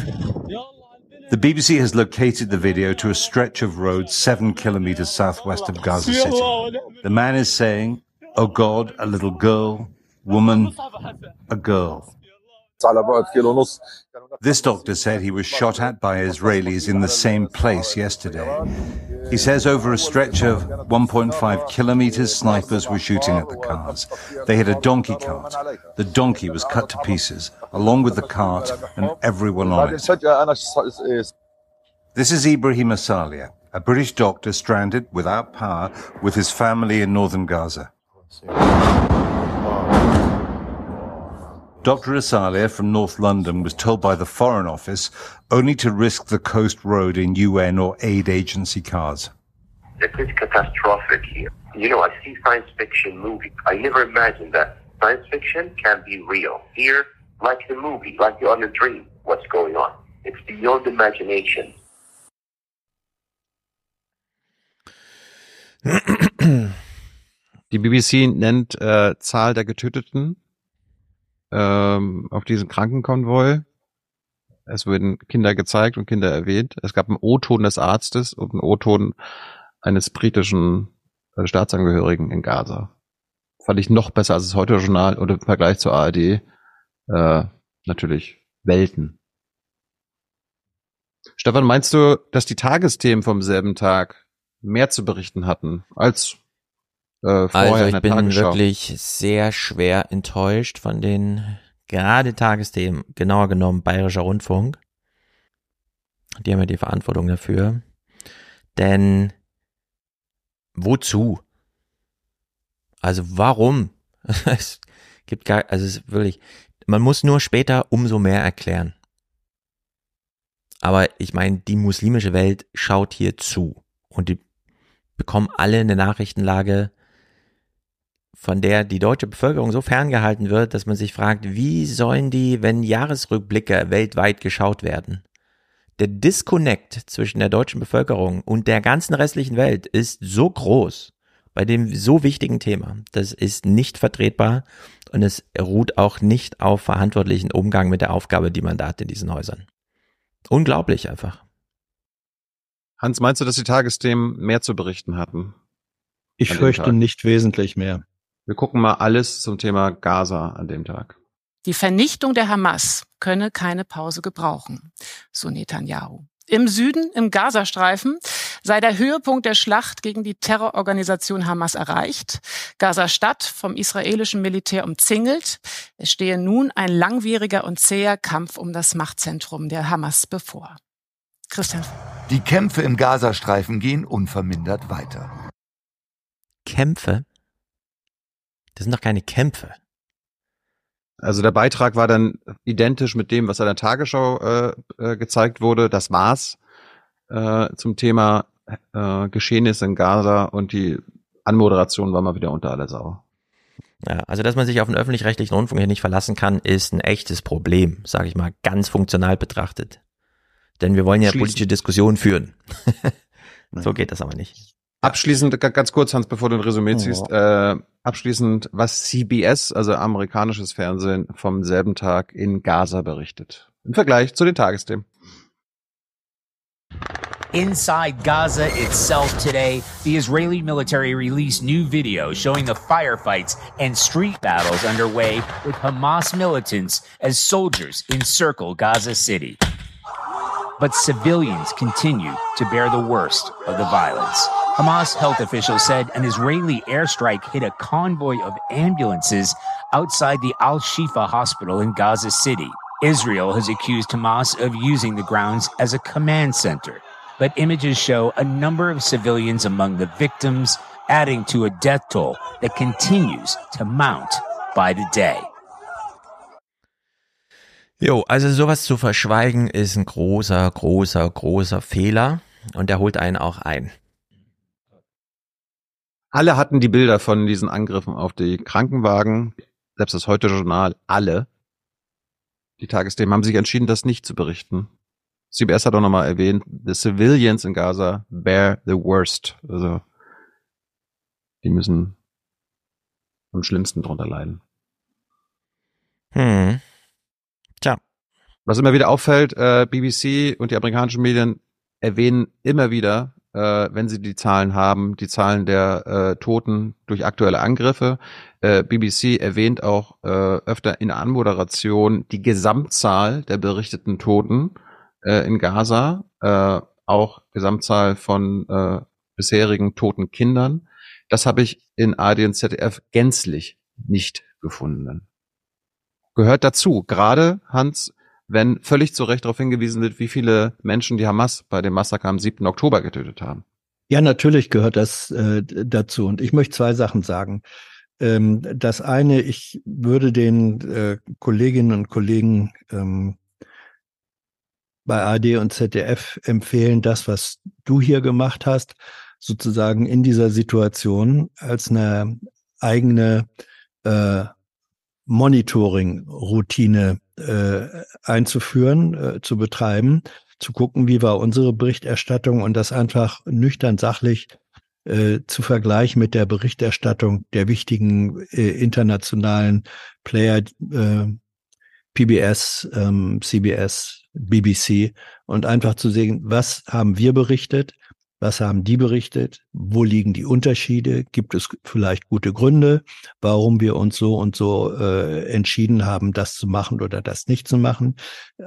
The BBC has located the video to a stretch of road seven kilometers southwest of Gaza City. The man is saying, Oh God, a little girl, woman, a girl. This doctor said he was shot at by Israelis in the same place yesterday. He says over a stretch of 1.5 kilometers, snipers were shooting at the cars. They hit a donkey cart. The donkey was cut to pieces, along with the cart and everyone on it. This is Ibrahim Asalia, a British doctor stranded without power with his family in northern Gaza. Dr. Asalia from North London was told by the Foreign Office only to risk the coast road in UN or aid agency cars. It is catastrophic here. You know, I see science fiction movies. I never imagined that science fiction can be real. Here, like the movie, like you're on a dream, what's going on. It's beyond imagination. Die BBC nennt äh, Zahl der Getöteten ähm, auf diesem Krankenkonvoi. Es wurden Kinder gezeigt und Kinder erwähnt. Es gab einen O-Ton des Arztes und einen O-Ton eines britischen äh, Staatsangehörigen in Gaza. Fand ich noch besser als das heute Journal oder im Vergleich zur ARD. Äh, natürlich Welten. Stefan, meinst du, dass die Tagesthemen vom selben Tag mehr zu berichten hatten als äh, vorher also ich bin wirklich sehr schwer enttäuscht von den gerade Tagesthemen, genauer genommen Bayerischer Rundfunk. Die haben ja die Verantwortung dafür. Denn wozu? Also warum? es gibt gar, also es ist wirklich, man muss nur später umso mehr erklären. Aber ich meine, die muslimische Welt schaut hier zu und die bekommen alle eine Nachrichtenlage, von der die deutsche Bevölkerung so ferngehalten wird, dass man sich fragt, wie sollen die, wenn Jahresrückblicke weltweit geschaut werden? Der Disconnect zwischen der deutschen Bevölkerung und der ganzen restlichen Welt ist so groß bei dem so wichtigen Thema. Das ist nicht vertretbar und es ruht auch nicht auf verantwortlichen Umgang mit der Aufgabe, die man da hat in diesen Häusern. Unglaublich einfach. Hans, meinst du, dass die Tagesthemen mehr zu berichten hatten? Ich fürchte Tag? nicht wesentlich mehr. Wir gucken mal alles zum Thema Gaza an dem Tag. Die Vernichtung der Hamas könne keine Pause gebrauchen, so Netanyahu. Im Süden, im Gazastreifen, sei der Höhepunkt der Schlacht gegen die Terrororganisation Hamas erreicht. Gaza-Stadt vom israelischen Militär umzingelt. Es stehe nun ein langwieriger und zäher Kampf um das Machtzentrum der Hamas bevor. Christian. Die Kämpfe im Gazastreifen gehen unvermindert weiter. Kämpfe? Das sind doch keine Kämpfe. Also der Beitrag war dann identisch mit dem, was an der Tagesschau äh, äh, gezeigt wurde, das Maß äh, zum Thema äh, Geschehnisse in Gaza und die Anmoderation war mal wieder unter aller Sau. Ja, also dass man sich auf den öffentlich-rechtlichen Rundfunk hier nicht verlassen kann, ist ein echtes Problem, sage ich mal, ganz funktional betrachtet. Denn wir wollen ja Schließen. politische Diskussionen führen. so geht das aber nicht. Abschließend, ga- ganz kurz, Hans, bevor du ein Resümee Oh. ziehst, äh, abschließend, was CBS, also amerikanisches Fernsehen, vom selben Tag in Gaza berichtet. Im Vergleich zu den Tagesthemen. Inside Gaza itself today, the Israeli military released new video showing the firefights and street battles underway with Hamas militants as soldiers encircle Gaza City. But civilians continue to bear the worst of the violence. Hamas health officials said an Israeli airstrike hit a convoy of ambulances outside the Al Shifa hospital in Gaza City. Israel has accused Hamas of using the grounds as a command center but images show a number of civilians among the victims, adding to a death toll that continues to mount by the day. Jo, also sowas zu verschweigen ist ein großer, großer, großer Fehler und der holt einen auch ein. Alle hatten die Bilder von diesen Angriffen auf die Krankenwagen, selbst das Heute-Journal, alle. Die Tagesthemen haben sich entschieden, das nicht zu berichten. CBS hat auch nochmal erwähnt, the civilians in Gaza bear the worst. Also, die müssen am schlimmsten drunter leiden. Hm. Tja. Was immer wieder auffällt, äh, BBC und die amerikanischen Medien erwähnen immer wieder, äh, wenn sie die Zahlen haben, die Zahlen der äh, Toten durch aktuelle Angriffe. Äh, BBC erwähnt auch äh, öfter in der Anmoderation die Gesamtzahl der berichteten Toten äh, in Gaza, äh, auch Gesamtzahl von äh, bisherigen toten Kindern. Das habe ich in ARD und ZDF gänzlich nicht gefunden. Gehört dazu, gerade Hans, wenn völlig zu Recht darauf hingewiesen wird, wie viele Menschen die Hamas bei dem Massaker am 7. Oktober getötet haben. Ja, natürlich gehört das äh, dazu. Und ich möchte zwei Sachen sagen. Ähm, das eine, ich würde den äh, Kolleginnen und Kollegen ähm, bei AD und ZDF empfehlen, das, was du hier gemacht hast, sozusagen in dieser Situation als eine eigene äh, Monitoring-Routine äh, einzuführen, äh, zu betreiben, zu gucken, wie war unsere Berichterstattung und das einfach nüchtern sachlich äh, zu vergleichen mit der Berichterstattung der wichtigen äh, internationalen Player, äh, PBS, ähm, CBS, BBC und einfach zu sehen, was haben wir berichtet, was haben die berichtet, wo liegen die Unterschiede, gibt es vielleicht gute Gründe, warum wir uns so und so äh, entschieden haben, das zu machen oder das nicht zu machen.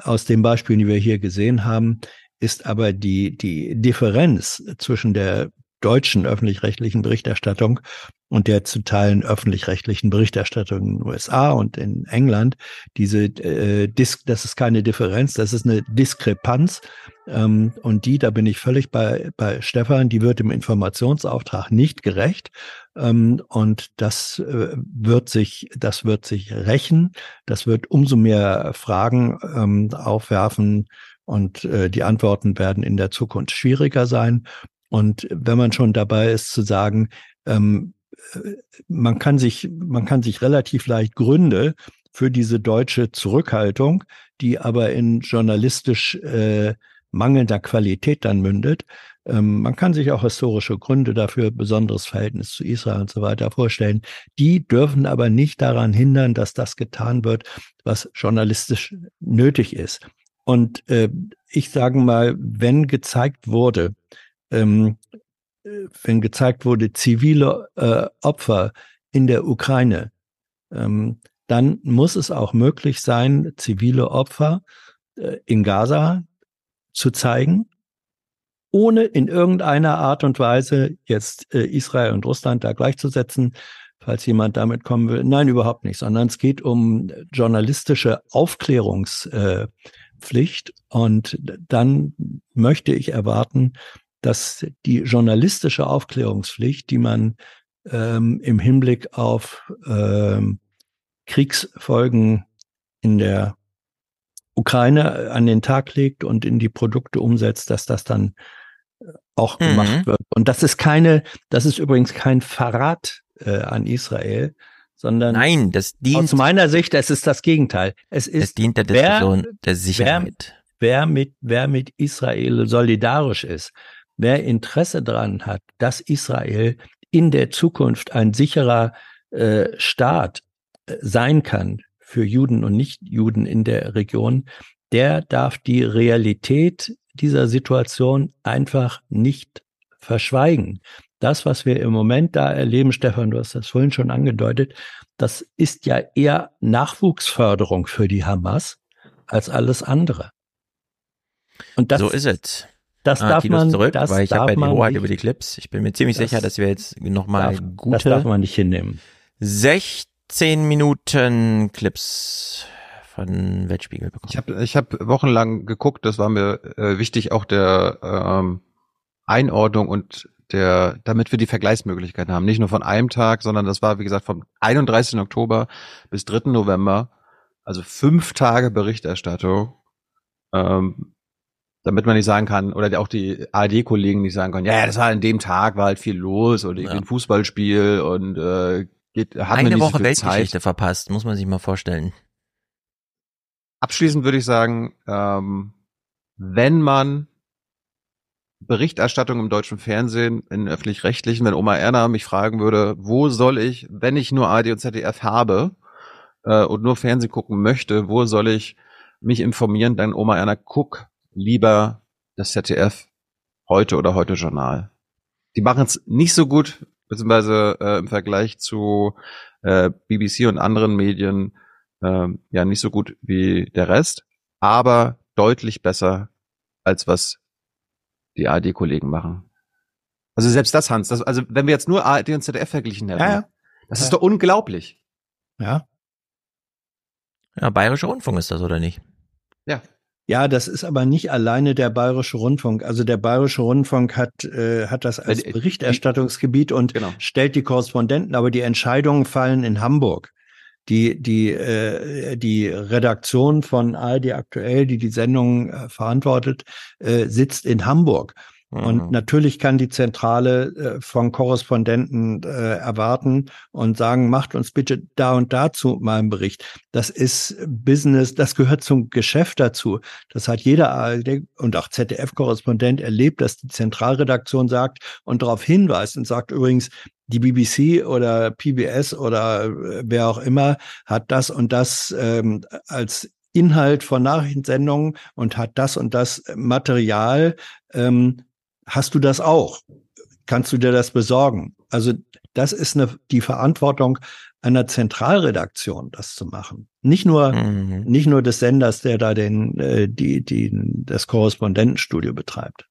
Aus den Beispielen, die wir hier gesehen haben, ist aber die, die Differenz zwischen der deutschen öffentlich-rechtlichen Berichterstattung und der zu Teilen öffentlich-rechtlichen Berichterstattung in den USA und in England, diese äh, Dis das ist keine Differenz, das ist eine Diskrepanz. Ähm, und die, da bin ich völlig bei, bei Stefan, die wird im Informationsauftrag nicht gerecht. Ähm, und das äh, wird sich, das wird sich rächen. Das wird umso mehr Fragen ähm, aufwerfen und äh, die Antworten werden in der Zukunft schwieriger sein. Und wenn man schon dabei ist zu sagen, ähm, man kann sich, man kann sich relativ leicht Gründe für diese deutsche Zurückhaltung, die aber in journalistisch äh, mangelnder Qualität dann mündet. Ähm, man kann sich auch historische Gründe dafür, besonderes Verhältnis zu Israel und so weiter vorstellen. Die dürfen aber nicht daran hindern, dass das getan wird, was journalistisch nötig ist. Und äh, ich sage mal, wenn gezeigt wurde, ähm, wenn gezeigt wurde, zivile äh, Opfer in der Ukraine, ähm, dann muss es auch möglich sein, zivile Opfer äh, in Gaza zu zeigen, ohne in irgendeiner Art und Weise jetzt äh, Israel und Russland da gleichzusetzen, falls jemand damit kommen will. Nein, überhaupt nicht, sondern es geht um journalistische Aufklärungspflicht. und dann möchte ich erwarten, dass die journalistische Aufklärungspflicht, die man ähm, im Hinblick auf ähm, Kriegsfolgen in der Ukraine an den Tag legt und in die Produkte umsetzt, dass das dann auch Mhm. gemacht wird. Und das ist keine, das ist übrigens kein Verrat äh, an Israel, sondern Nein, das dient, aus meiner Sicht, es ist das Gegenteil. Es ist es dient der wer- Diskussion der Sicherheit. Wer, wer mit, wer mit Israel solidarisch ist, wer Interesse daran hat, dass Israel in der Zukunft ein sicherer äh, Staat äh, sein kann für Juden und Nichtjuden in der Region, der darf die Realität dieser Situation einfach nicht verschweigen. Das, was wir im Moment da erleben, Stefan, du hast das vorhin schon angedeutet, das ist ja eher Nachwuchsförderung für die Hamas als alles andere. Und das, so ist es. Das ah, darf Titus man, zurück, das weil ich habe ja die Hoheit nicht- über die Clips. Ich bin mir ziemlich Das sicher, dass wir jetzt nochmal darf, gute das darf man nicht hinnehmen. 16 Minuten Clips von Weltspiegel bekommen. Ich habe ich hab wochenlang geguckt, das war mir äh, wichtig, auch der ähm, Einordnung und der, damit wir die Vergleichsmöglichkeiten haben. Nicht nur von einem Tag, sondern das war, wie gesagt, vom 31. Oktober bis 3. November. Also fünf Tage Berichterstattung. Ähm, damit man nicht sagen kann, oder auch die ARD-Kollegen nicht sagen können, ja, ja, das war an dem Tag, war halt viel los oder irgendwie ein Fußballspiel und äh, geht, hat man Eine so Woche viel Weltgeschichte Zeit. verpasst, muss man sich mal vorstellen. Abschließend würde ich sagen, ähm, wenn man Berichterstattung im deutschen Fernsehen, in öffentlich-rechtlichen, wenn Oma Erna mich fragen würde, wo soll ich, wenn ich nur ARD und ZDF habe äh, und nur Fernsehen gucken möchte, wo soll ich mich informieren, dann Oma Erna, guck lieber das ZDF heute oder heute Journal. Die machen es nicht so gut, beziehungsweise äh, im Vergleich zu äh, BBC und anderen Medien ähm, ja nicht so gut wie der Rest, aber deutlich besser als was die ARD-Kollegen machen. Also selbst das, Hans, das, also wenn wir jetzt nur ARD und ZDF verglichen hätten, Ja, ja. das Ja. ist doch unglaublich. Ja. Ja, Bayerischer Rundfunk ist das, oder nicht? Ja. Ja, das ist aber nicht alleine der Bayerische Rundfunk. Also der Bayerische Rundfunk hat, äh, hat das als Berichterstattungsgebiet und stellt die Korrespondenten, aber die Entscheidungen fallen in Hamburg. Die, die, äh, die Redaktion von ARD aktuell, die die Sendung äh, verantwortet, äh, sitzt in Hamburg. Und natürlich kann die Zentrale äh, von Korrespondenten äh, erwarten und sagen, macht uns bitte da und dazu mal einen Bericht. Das ist Business, das gehört zum Geschäft dazu. Das hat jeder ARD und auch ZDF-Korrespondent erlebt, dass die Zentralredaktion sagt und darauf hinweist und sagt übrigens, die BBC oder PBS oder äh, wer auch immer hat das und das ähm, als Inhalt von Nachrichtensendungen und hat das und das Material. Ähm, hast du das auch? Kannst du dir das besorgen? Also das ist eine, die Verantwortung einer Zentralredaktion, das zu machen. Nicht nur, Mhm. nicht nur des Senders, der da den, äh, die, die, das Korrespondentenstudio betreibt.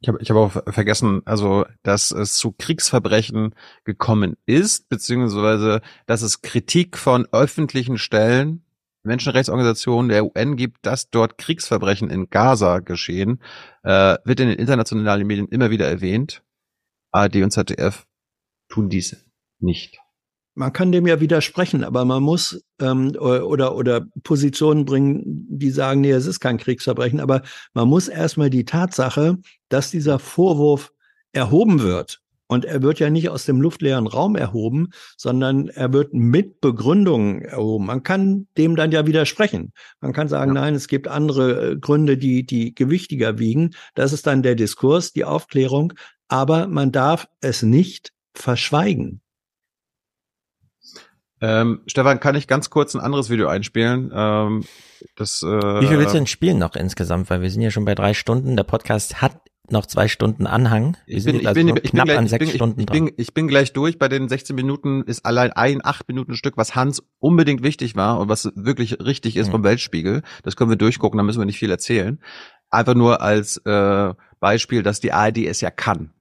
Ich habe ich hab auch ver- vergessen, also dass es zu Kriegsverbrechen gekommen ist, beziehungsweise dass es Kritik von öffentlichen Stellen, Menschenrechtsorganisationen der UN gibt, dass dort Kriegsverbrechen in Gaza geschehen, äh, wird in den internationalen Medien immer wieder erwähnt. ARD und ZDF tun dies nicht. Man kann dem ja widersprechen, aber man muss ähm, oder oder Positionen bringen, die sagen, nee, es ist kein Kriegsverbrechen, aber man muss erstmal die Tatsache, dass dieser Vorwurf erhoben wird und er wird ja nicht aus dem luftleeren Raum erhoben, sondern er wird mit Begründungen erhoben. Man kann dem dann ja widersprechen. Man kann sagen, nein, es gibt andere äh, Gründe, die die gewichtiger wiegen. Das ist dann der Diskurs, die Aufklärung, aber man darf es nicht verschweigen. Ähm, Stefan, kann ich ganz kurz ein anderes Video einspielen? Ähm, das, äh, Wie viel willst du denn spielen noch insgesamt? Weil wir sind ja schon bei drei Stunden. Der Podcast hat noch zwei Stunden Anhang. Wir Ich bin, ich, also bin, ich, bin knapp gleich, an ich, bin, ich, Stunden ich, dran. bin, ich bin gleich durch. Bei den 16 Minuten ist allein ein 8 Minuten Stück, was Hans unbedingt wichtig war und was wirklich richtig ist vom Weltspiegel. Das können wir durchgucken, da müssen wir nicht viel erzählen. Einfach nur als äh, Beispiel, dass die ARD es ja kann,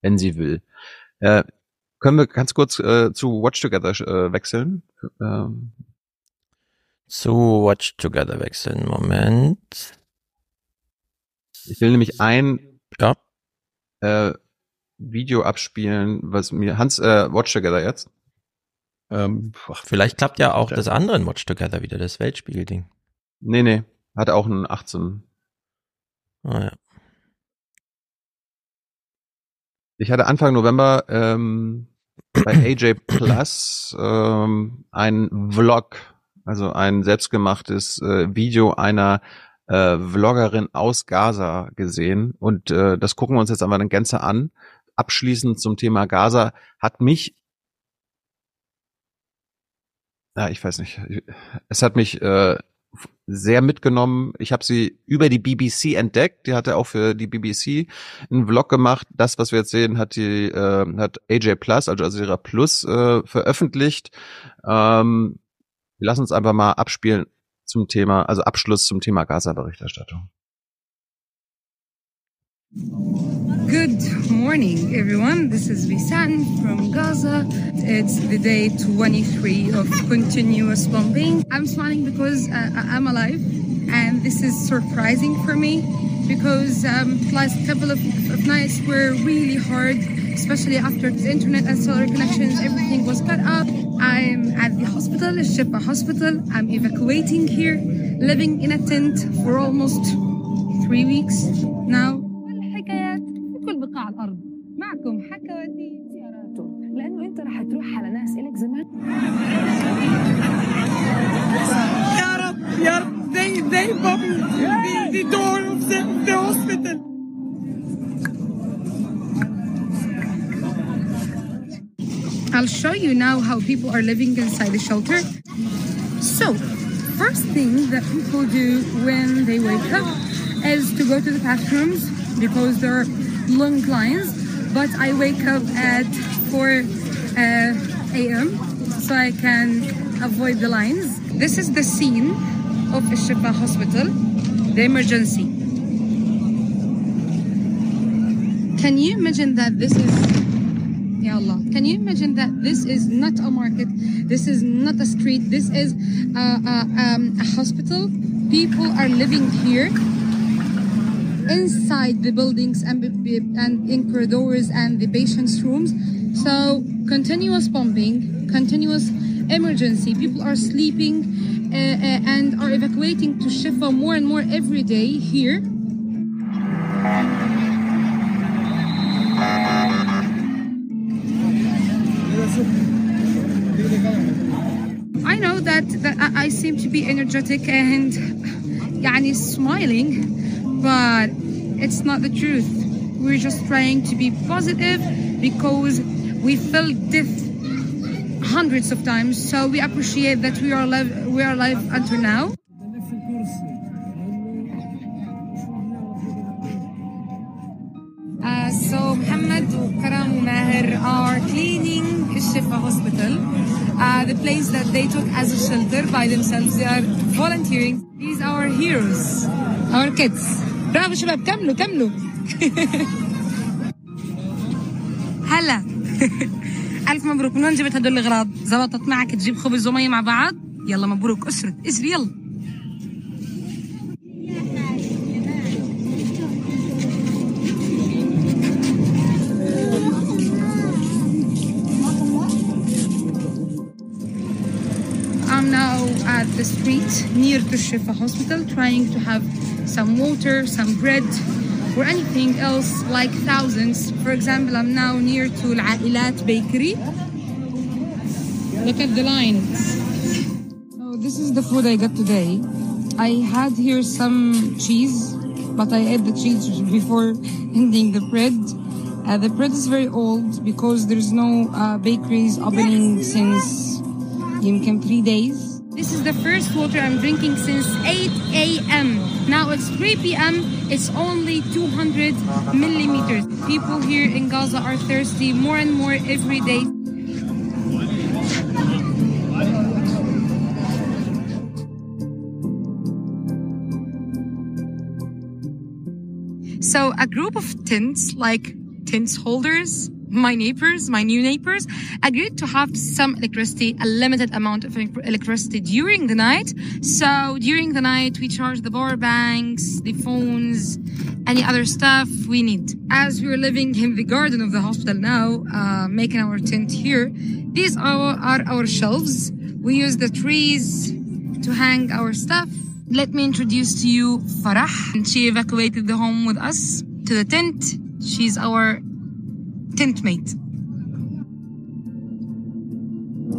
wenn sie will. Äh, können wir ganz kurz äh, zu Watch Together äh, wechseln? Ähm, Zu Watch Together wechseln. Moment. Ich will nämlich ein ja. äh, Video abspielen, was mir Hans äh, Watch Together jetzt. Ähm, Vielleicht klappt ja auch das andere Watch Together wieder, das Weltspiegel-Ding. Nee, nee. Hat auch einen 18. Ah, ja. Ich hatte Anfang November ähm, bei AJ Plus ähm, ein Vlog, also ein selbstgemachtes äh, Video einer äh, Vloggerin aus Gaza gesehen und äh, das gucken wir uns jetzt einmal in Gänze an. Abschließend zum Thema Gaza hat mich ja, ich weiß nicht. Es hat mich äh, sehr mitgenommen. Ich habe sie über die BBC entdeckt. Die hatte auch für die BBC einen Vlog gemacht. Das, was wir jetzt sehen, hat die äh, hat AJ Plus, also Azira Plus, äh, veröffentlicht. Ähm, lassen uns einfach mal abspielen zum Thema, also Abschluss zum Thema Gaza-Berichterstattung. Good morning, everyone. This is Visan from Gaza. It's the day 23 of continuous bombing. I'm smiling because uh, I'm alive, and this is surprising for me because um, the last couple of, of nights were really hard, especially after the internet and cellular connections, everything was cut off. I'm at the hospital, Shifa Hospital. I'm evacuating here, living in a tent for almost three weeks now. بقاع الارض معكم حكواتي زياراته لانه انت رح تروح على ناس الك زمان يا رب يا رب they the, the door of the, the hospital I'll show you now how people are living inside the shelter. So, first thing that people do when they wake up is to go to the bathrooms because there are long lines. But I wake up at 4 uh, a.m. so I can avoid the lines. This is the scene of Shifa Hospital, the emergency. Can you imagine that this is Ya Allah. Can you imagine that this is not a market, this is not a street, this is a, a, um, a hospital. People are living here inside the buildings and, and in corridors and the patients' rooms. So continuous bombing, continuous emergency. People are sleeping uh, uh, and are evacuating to Shifa more and more every day here. I know that, that I seem to be energetic and yani smiling, but it's not the truth. We're just trying to be positive because we feel this hundreds of times. So we appreciate that we are alive, we are alive until now. Uh, so Muhammad, Karam, Maher are cleaning Shifa Hospital, uh, the place that they took as a shelter by themselves. They are volunteering. These are our heroes, our kids. برافو شباب كملوا كملوا هلا ألف مبروك. من وين جبت هدول الأغراض؟ زبطت معك تجيب خبز ومية مع بعض؟ يلا مبروك. اسرد اسري. يلا. I'm now at the street near to Shifa Hospital trying to have some water, some bread, or anything else like thousands. For example, I'm now near to Al Ailat Bakery. Look at the lines. So oh, this is the food I got today. I had here some cheese, but I ate the cheese before ending the bread. Uh, the bread is very old because there's no uh, bakeries opening since in three days. This is the first water I'm drinking since 8 a.m. Now it's 3 p.m. It's only 200 millimeters. People here in Gaza are thirsty more and more every day. So a group of tents, like tent holders, my neighbors, my new neighbors, agreed to have some electricity, a limited amount of electricity during the night. So during the night, we charge the power banks, the phones, any other stuff we need. As we're living in the garden of the hospital now, uh, making our tent here, these are, are our shelves. We use the trees to hang our stuff. Let me introduce to you Farah. She evacuated the home with us to the tent. She's our tent mate.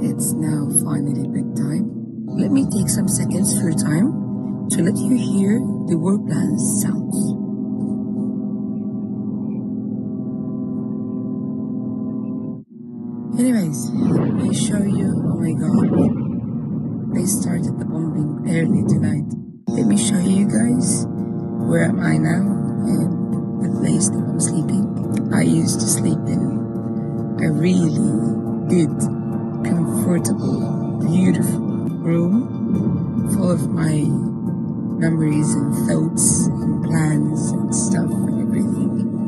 It's now finally bedtime. Let me take some seconds for your time to let you hear the war plans sounds. Anyways, let me show you. Oh my god. They started the bombing early tonight. Let me show you guys where am I now and place that I'm sleeping. I used to sleep in a really good, comfortable, beautiful room full of my memories and thoughts and plans and stuff and everything.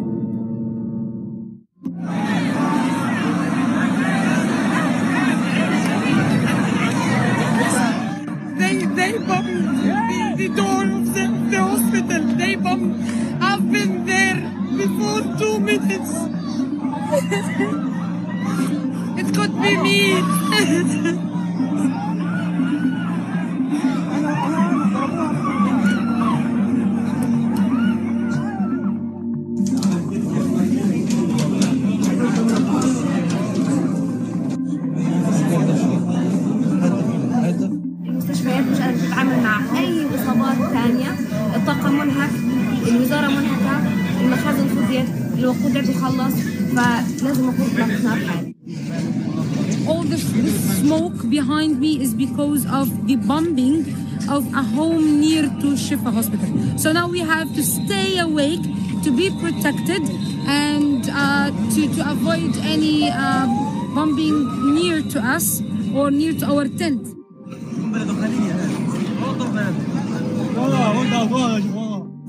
Hospital. So now we have to stay awake to be protected and uh, to, to avoid any uh, bombing near to us or near to our tent.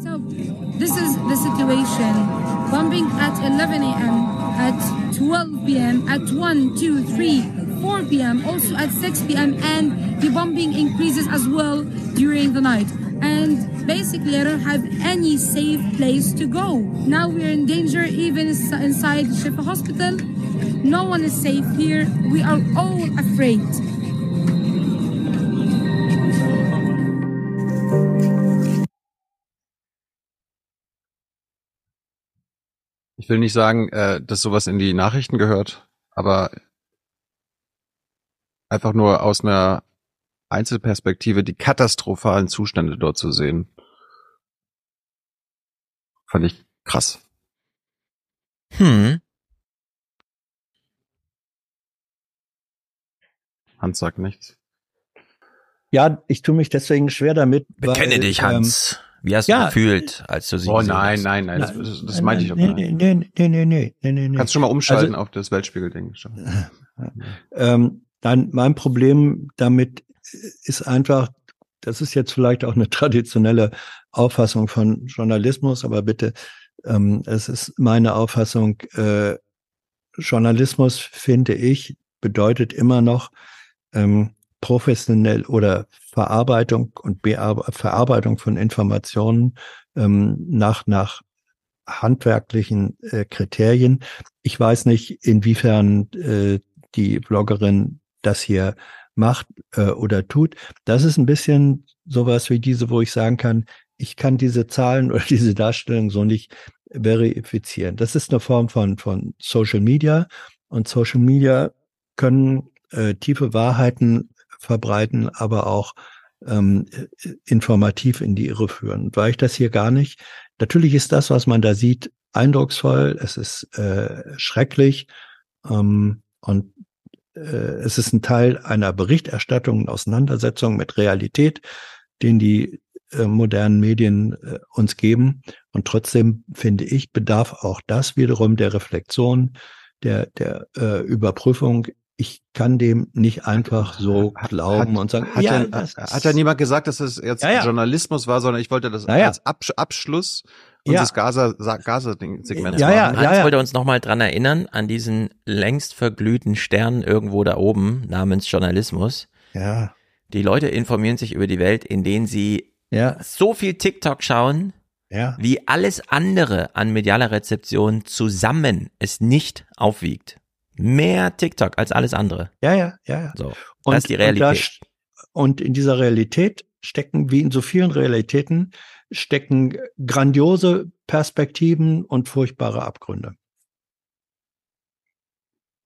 So this is the situation. Bombing at 11 a.m., at 12 p.m., at 1, 2, 3, 4 p.m., also at 6 p.m., and the bombing increases as well during the night. And basically, I don't have any safe place to go. Now we're in danger, even ins- inside Shifa Hospital. No one is safe here. We are all afraid. Ich will nicht sagen, äh, dass sowas in die Nachrichten gehört, aber einfach nur aus einer Einzelperspektive die katastrophalen Zustände dort zu sehen, fand ich krass. Hm. Hans sagt nichts. Ja, ich tue mich deswegen schwer damit. Bekenne weil, dich, ähm, Hans. Wie hast du ja, gefühlt, als du sie Oh gesehen nein, hast? nein, nein, das, das, das meinte ich auch nicht. nee, nee, nee, nee, nee, nee, nee. Kannst schon mal umschalten Also- auf das Weltspiegel-Ding. Ähm, nein, mein Problem damit ist einfach, das ist jetzt vielleicht auch eine traditionelle Auffassung von Journalismus, aber bitte, ähm, es ist meine Auffassung, äh, Journalismus, finde ich, bedeutet immer noch ähm, professionell oder Verarbeitung und Bear Verarbeitung von Informationen ähm, nach, nach handwerklichen äh, Kriterien. Ich weiß nicht, inwiefern äh, die Bloggerin das hier macht äh, oder tut. Das ist ein bisschen sowas wie diese, wo ich sagen kann, ich kann diese Zahlen oder diese Darstellung so nicht verifizieren. Das ist eine Form von, von Social Media und Social Media können äh, tiefe Wahrheiten verbreiten, aber auch ähm, äh, informativ in die Irre führen. War ich das hier gar nicht? Natürlich ist das, was man da sieht, eindrucksvoll. Es ist äh, schrecklich ähm, und es ist ein Teil einer Berichterstattung, und Auseinandersetzung mit Realität, den die äh, modernen Medien äh, uns geben. Und trotzdem finde ich, bedarf auch das wiederum der Reflexion, der, der äh, Überprüfung. Ich kann dem nicht einfach so glauben und sagen, hat, ja, das hat ja niemand gesagt, dass es jetzt Ja, ja. Journalismus war, sondern ich wollte das als Absch Abschluss Ja. unseres Gaza, Gaza-Segments Ja, machen. Hans wollte uns nochmal dran erinnern, an diesen längst verglühten Stern irgendwo da oben namens Journalismus. Ja. Die Leute informieren sich über die Welt, in denen sie Ja. so viel TikTok schauen, Ja. wie alles andere an medialer Rezeption zusammen es nicht aufwiegt. Mehr TikTok als alles andere. Ja, ja, ja, ja. So, Und, das ist die Und, da, Realität. st- und in dieser Realität stecken, wie in so vielen Realitäten, stecken grandiose Perspektiven und furchtbare Abgründe.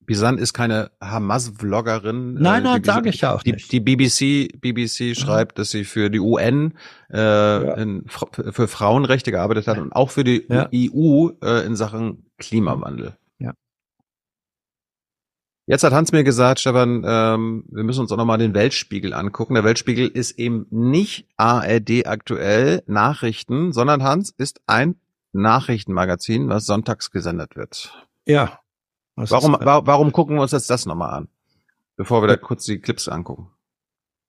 Bisan ist keine Hamas-Vloggerin. Nein, nein, die- sage ich ja auch die, nicht. Die BBC, BBC schreibt, dass sie für die UN äh, in, Fra- für Frauenrechte gearbeitet hat und auch für die Ja. EU äh, in Sachen Klimawandel. Jetzt hat Hans mir gesagt, Stefan, ähm, wir müssen uns auch nochmal den Weltspiegel angucken. Der Weltspiegel ist eben nicht ARD aktuell Nachrichten, sondern Hans ist ein Nachrichtenmagazin, was sonntags gesendet wird. Ja. Warum, wa warum gucken wir uns jetzt das nochmal an? Bevor wir da kurz die Clips angucken.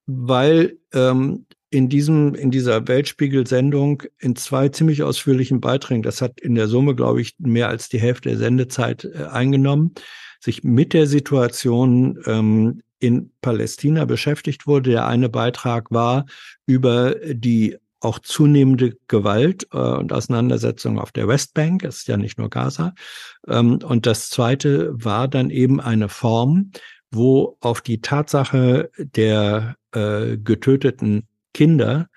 weil ähm, in diesem in dieser Weltspiegel-Sendung in zwei ziemlich ausführlichen Beiträgen, das hat in der Summe glaube ich mehr als die Hälfte der Sendezeit äh, eingenommen, sich mit der Situation ähm, in Palästina beschäftigt wurde. Der eine Beitrag war über die auch zunehmende Gewalt äh, und Auseinandersetzung auf der Westbank, es ist ja nicht nur Gaza. Ähm, und das zweite war dann eben eine Form, wo auf die Tatsache der äh, getöteten Kinder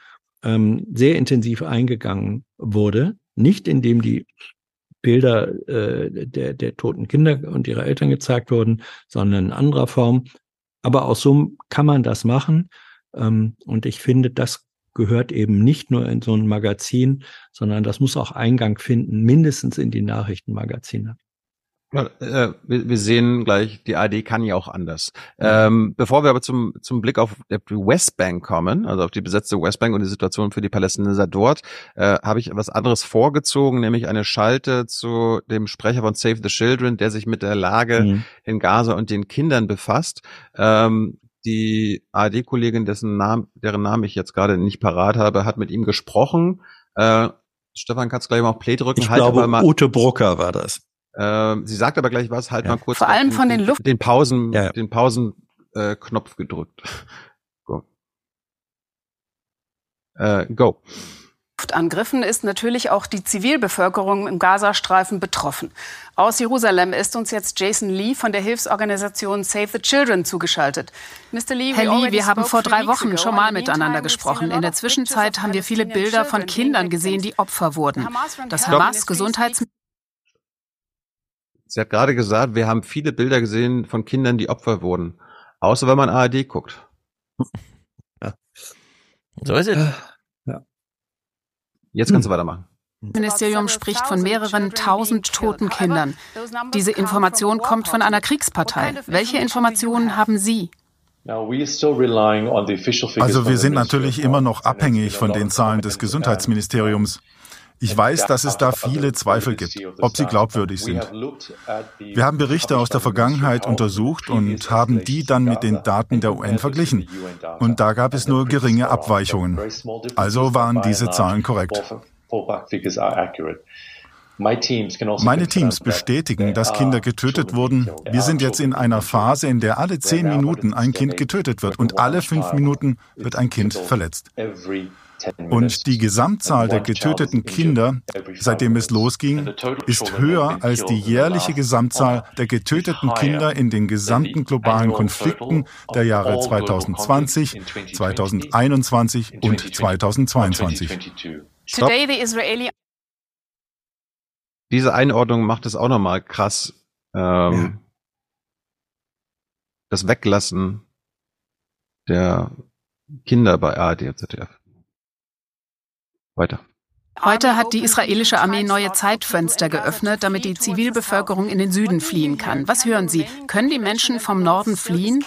ähm, sehr intensiv eingegangen wurde. Nicht indem die Bilder äh, der, der toten Kinder und ihrer Eltern gezeigt wurden, sondern in anderer Form. Aber auch so kann man das machen. Ähm, und ich finde, das gehört eben nicht nur in so ein Magazin, sondern das muss auch Eingang finden, mindestens in die Nachrichtenmagazine. Äh, wir, wir sehen gleich, die ARD kann ja auch anders. Ähm, bevor wir aber zum, zum Blick auf die Westbank kommen, also auf die besetzte Westbank und die Situation für die Palästinenser dort, äh, habe ich was anderes vorgezogen, nämlich eine Schalte zu dem Sprecher von Save the Children, der sich mit der Lage Mhm. in Gaza und den Kindern befasst. Ähm, die ARD-Kollegin, dessen Namen, deren Namen ich jetzt gerade nicht parat habe, hat mit ihm gesprochen. Äh, Stefan, kannst gleich mal auf Play drücken. Ich Halt glaube, mal, Ute Brucker war das. Ähm, sie sagt aber gleich was, halt mal kurz. Vor allem von den Luft- Den Pausen, Ja. den Pausen, äh, gedrückt. Go. Äh, go. Luftangriffen ist natürlich auch die Zivilbevölkerung im Gazastreifen betroffen. Aus Jerusalem ist uns jetzt Jason Lee von der Hilfsorganisation Save the Children zugeschaltet. Mr. Lee, Herr Lee, wir haben vor drei Wochen ago. schon mal miteinander gesprochen. In der Zwischenzeit haben wir viele Bilder von Kindern gesehen, die Opfer wurden. Das Stopp. Sie hat gerade gesagt, wir haben viele Bilder gesehen von Kindern, die Opfer wurden. Außer wenn man ARD guckt. So ist es. Jetzt kannst du weitermachen. Ministerium spricht von mehreren tausend toten Kindern. Diese Information kommt von einer Kriegspartei. Welche Informationen haben Sie? Also wir sind natürlich immer noch abhängig von den Zahlen des Gesundheitsministeriums. Ich weiß, dass es da viele Zweifel gibt, ob sie glaubwürdig sind. Wir haben Berichte aus der Vergangenheit untersucht und haben die dann mit den Daten der UN verglichen. Und da gab es nur geringe Abweichungen. Also waren diese Zahlen korrekt. Meine Teams bestätigen, dass Kinder getötet wurden. Wir sind jetzt in einer Phase, in der alle zehn Minuten ein Kind getötet wird und alle fünf Minuten wird ein Kind verletzt. Und die Gesamtzahl der getöteten Kinder, seitdem es losging, ist höher als die jährliche Gesamtzahl der getöteten Kinder in den gesamten globalen Konflikten der Jahre 2020, 2021 und 2022. Stopp. Diese Einordnung macht es auch nochmal krass. Ähm, Das Weglassen der Kinder bei ARD und ZDF. Weiter. Heute hat die israelische Armee neue Zeitfenster geöffnet, damit die Zivilbevölkerung in den Süden fliehen kann. Was hören Sie? Können die Menschen vom Norden fliehen?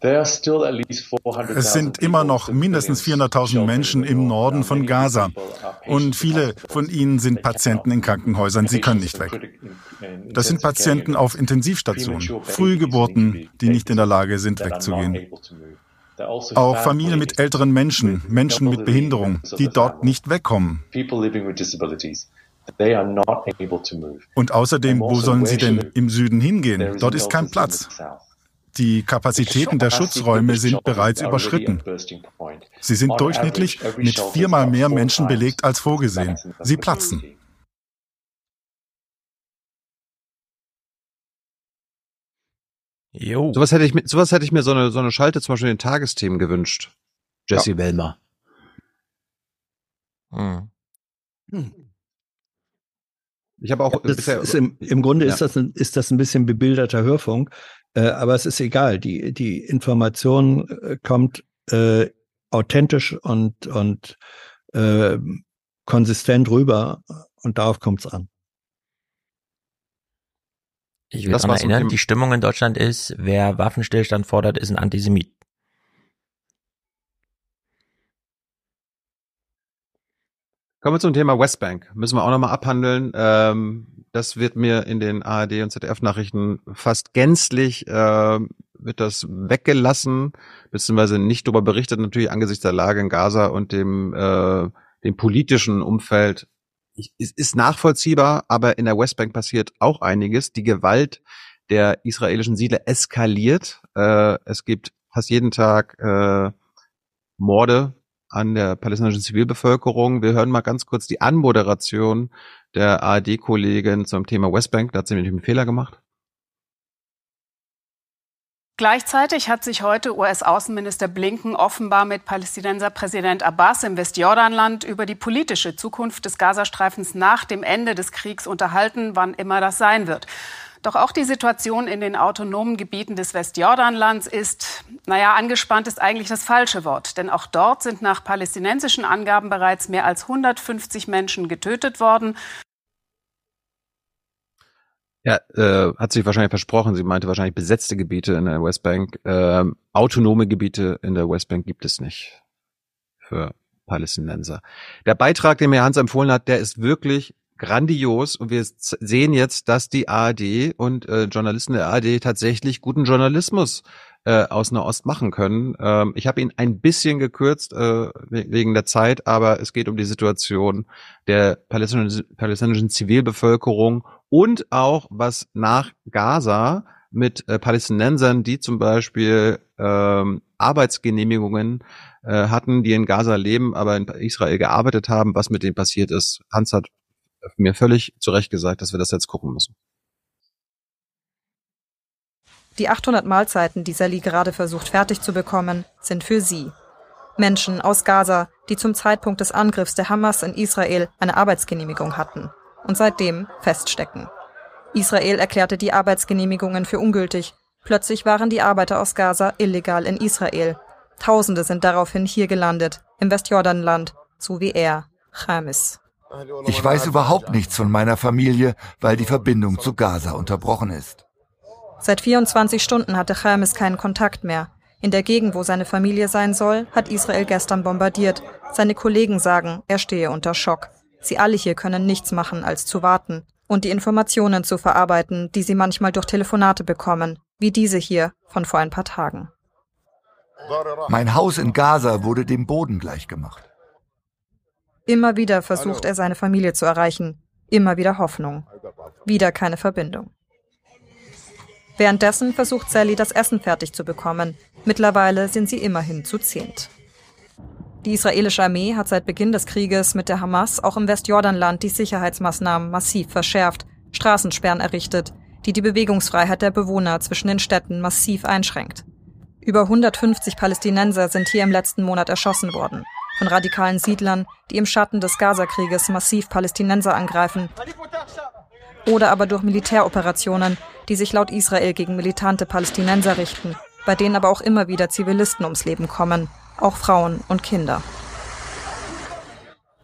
Es sind immer noch mindestens 400.000 Menschen im Norden von Gaza. Und viele von ihnen sind Patienten in Krankenhäusern. Sie können nicht weg. Das sind Patienten auf Intensivstationen, Frühgeburten, die nicht in der Lage sind, wegzugehen. Auch Familien mit älteren Menschen, Menschen mit Behinderung, die dort nicht wegkommen. Und außerdem, wo sollen sie denn im Süden hingehen? Dort ist kein Platz. Die Kapazitäten der Schutzräume sind bereits überschritten. Sie sind durchschnittlich mit viermal mehr Menschen belegt als vorgesehen. Sie platzen. Jo. Sowas hätte ich, sowas hätte ich mir so eine, so eine Schalte zum Beispiel in den Tagesthemen gewünscht. Jesse ja. Wellmer. Hm. Ich habe auch das ist im, im Grunde ja. ist das ein, ist das ein bisschen bebilderter Hörfunk, äh, aber es ist egal. Die die Information äh, kommt äh, authentisch und und äh, konsistent rüber und darauf kommt es an. Ich will daran erinnern, die Stimmung in Deutschland ist, wer Waffenstillstand fordert, ist ein Antisemit. Kommen wir zum Thema Westbank. Müssen wir auch nochmal abhandeln. Ähm, das wird mir in den ARD und ZDF-Nachrichten fast gänzlich äh, wird das weggelassen, beziehungsweise nicht darüber berichtet, natürlich angesichts der Lage in Gaza und dem, äh, dem politischen Umfeld. Es ist nachvollziehbar, aber in der Westbank passiert auch einiges. Die Gewalt der israelischen Siedler eskaliert. Äh, es gibt fast jeden Tag äh, Morde an der palästinensischen Zivilbevölkerung. Wir hören mal ganz kurz die Anmoderation der ARD-Kollegin zum Thema Westbank. Da hat sie nämlich einen Fehler gemacht. Gleichzeitig hat sich heute US-Außenminister Blinken offenbar mit Palästinenser Präsident Abbas im Westjordanland über die politische Zukunft des Gazastreifens nach dem Ende des Kriegs unterhalten, wann immer das sein wird. Doch auch die Situation in den autonomen Gebieten des Westjordanlands ist, naja, angespannt ist eigentlich das falsche Wort. Denn auch dort sind nach palästinensischen Angaben bereits mehr als 150 Menschen getötet worden. Ja, äh, hat sich wahrscheinlich versprochen. Sie meinte wahrscheinlich besetzte Gebiete in der Westbank. Äh, autonome Gebiete in der Westbank gibt es nicht für Palästinenser. Der Beitrag, den mir Hans empfohlen hat, der ist wirklich grandios und wir sehen jetzt, dass die ARD und äh, Journalisten der ARD tatsächlich guten Journalismus äh, aus Nahost machen können. Ähm, ich habe ihn ein bisschen gekürzt äh, wegen der Zeit, aber es geht um die Situation der palästinensischen Zivilbevölkerung und auch was nach Gaza mit äh, Palästinensern, die zum Beispiel ähm, Arbeitsgenehmigungen äh, hatten, die in Gaza leben, aber in Israel gearbeitet haben, was mit denen passiert ist. Hans hat mir völlig zu Recht gesagt, dass wir das jetzt gucken müssen. Die 800 Mahlzeiten, die Sally gerade versucht fertig zu bekommen, sind für sie. Menschen aus Gaza, die zum Zeitpunkt des Angriffs der Hamas in Israel eine Arbeitsgenehmigung hatten und seitdem feststecken. Israel erklärte die Arbeitsgenehmigungen für ungültig. Plötzlich waren die Arbeiter aus Gaza illegal in Israel. Tausende sind daraufhin hier gelandet, im Westjordanland, so wie er, Chamis. Ich weiß überhaupt nichts von meiner Familie, weil die Verbindung zu Gaza unterbrochen ist. Seit 24 Stunden hatte Chamis keinen Kontakt mehr. In der Gegend, wo seine Familie sein soll, hat Israel gestern bombardiert. Seine Kollegen sagen, er stehe unter Schock. Sie alle hier können nichts machen, als zu warten und die Informationen zu verarbeiten, die sie manchmal durch Telefonate bekommen, wie diese hier von vor ein paar Tagen. Mein Haus in Gaza wurde dem Boden gleichgemacht. Immer wieder versucht er seine Familie zu erreichen. Immer wieder Hoffnung. Wieder keine Verbindung. Währenddessen versucht Sally, das Essen fertig zu bekommen. Mittlerweile sind sie immerhin zu zehnt. Die israelische Armee hat seit Beginn des Krieges mit der Hamas auch im Westjordanland die Sicherheitsmaßnahmen massiv verschärft, Straßensperren errichtet, die die Bewegungsfreiheit der Bewohner zwischen den Städten massiv einschränkt. Über 150 Palästinenser sind hier im letzten Monat erschossen worden von radikalen Siedlern, die im Schatten des Gazakrieges massiv Palästinenser angreifen. Oder aber durch Militäroperationen, die sich laut Israel gegen militante Palästinenser richten, bei denen aber auch immer wieder Zivilisten ums Leben kommen, auch Frauen und Kinder.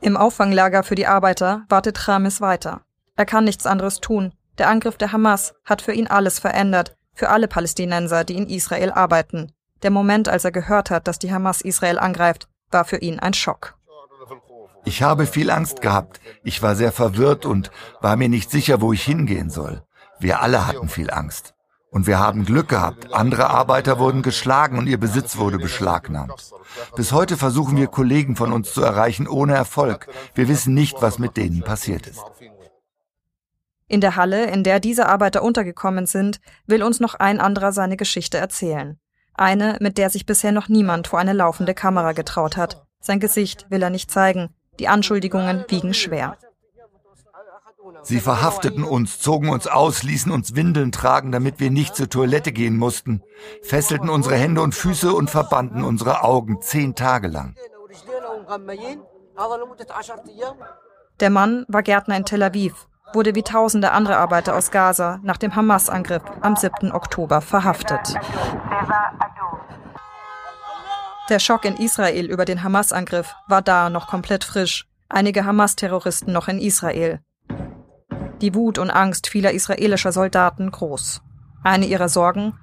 Im Auffanglager für die Arbeiter wartet Chamis weiter. Er kann nichts anderes tun. Der Angriff der Hamas hat für ihn alles verändert, für alle Palästinenser, die in Israel arbeiten. Der Moment, als er gehört hat, dass die Hamas Israel angreift, war für ihn ein Schock. Ich habe viel Angst gehabt. Ich war sehr verwirrt und war mir nicht sicher, wo ich hingehen soll. Wir alle hatten viel Angst. Und wir haben Glück gehabt. Andere Arbeiter wurden geschlagen und ihr Besitz wurde beschlagnahmt. Bis heute versuchen wir Kollegen von uns zu erreichen ohne Erfolg. Wir wissen nicht, was mit denen passiert ist. In der Halle, in der diese Arbeiter untergekommen sind, will uns noch ein anderer seine Geschichte erzählen. Eine, mit der sich bisher noch niemand vor eine laufende Kamera getraut hat. Sein Gesicht will er nicht zeigen. Die Anschuldigungen wiegen schwer. Sie verhafteten uns, zogen uns aus, ließen uns Windeln tragen, damit wir nicht zur Toilette gehen mussten, fesselten unsere Hände und Füße und verbanden unsere Augen zehn Tage lang. Der Mann war Gärtner in Tel Aviv, wurde wie tausende andere Arbeiter aus Gaza nach dem Hamas-Angriff am 7. Oktober verhaftet. Der Schock in Israel über den Hamas-Angriff war da noch komplett frisch. Einige Hamas-Terroristen noch in Israel. Die Wut und Angst vieler israelischer Soldaten groß. Eine ihrer Sorgen?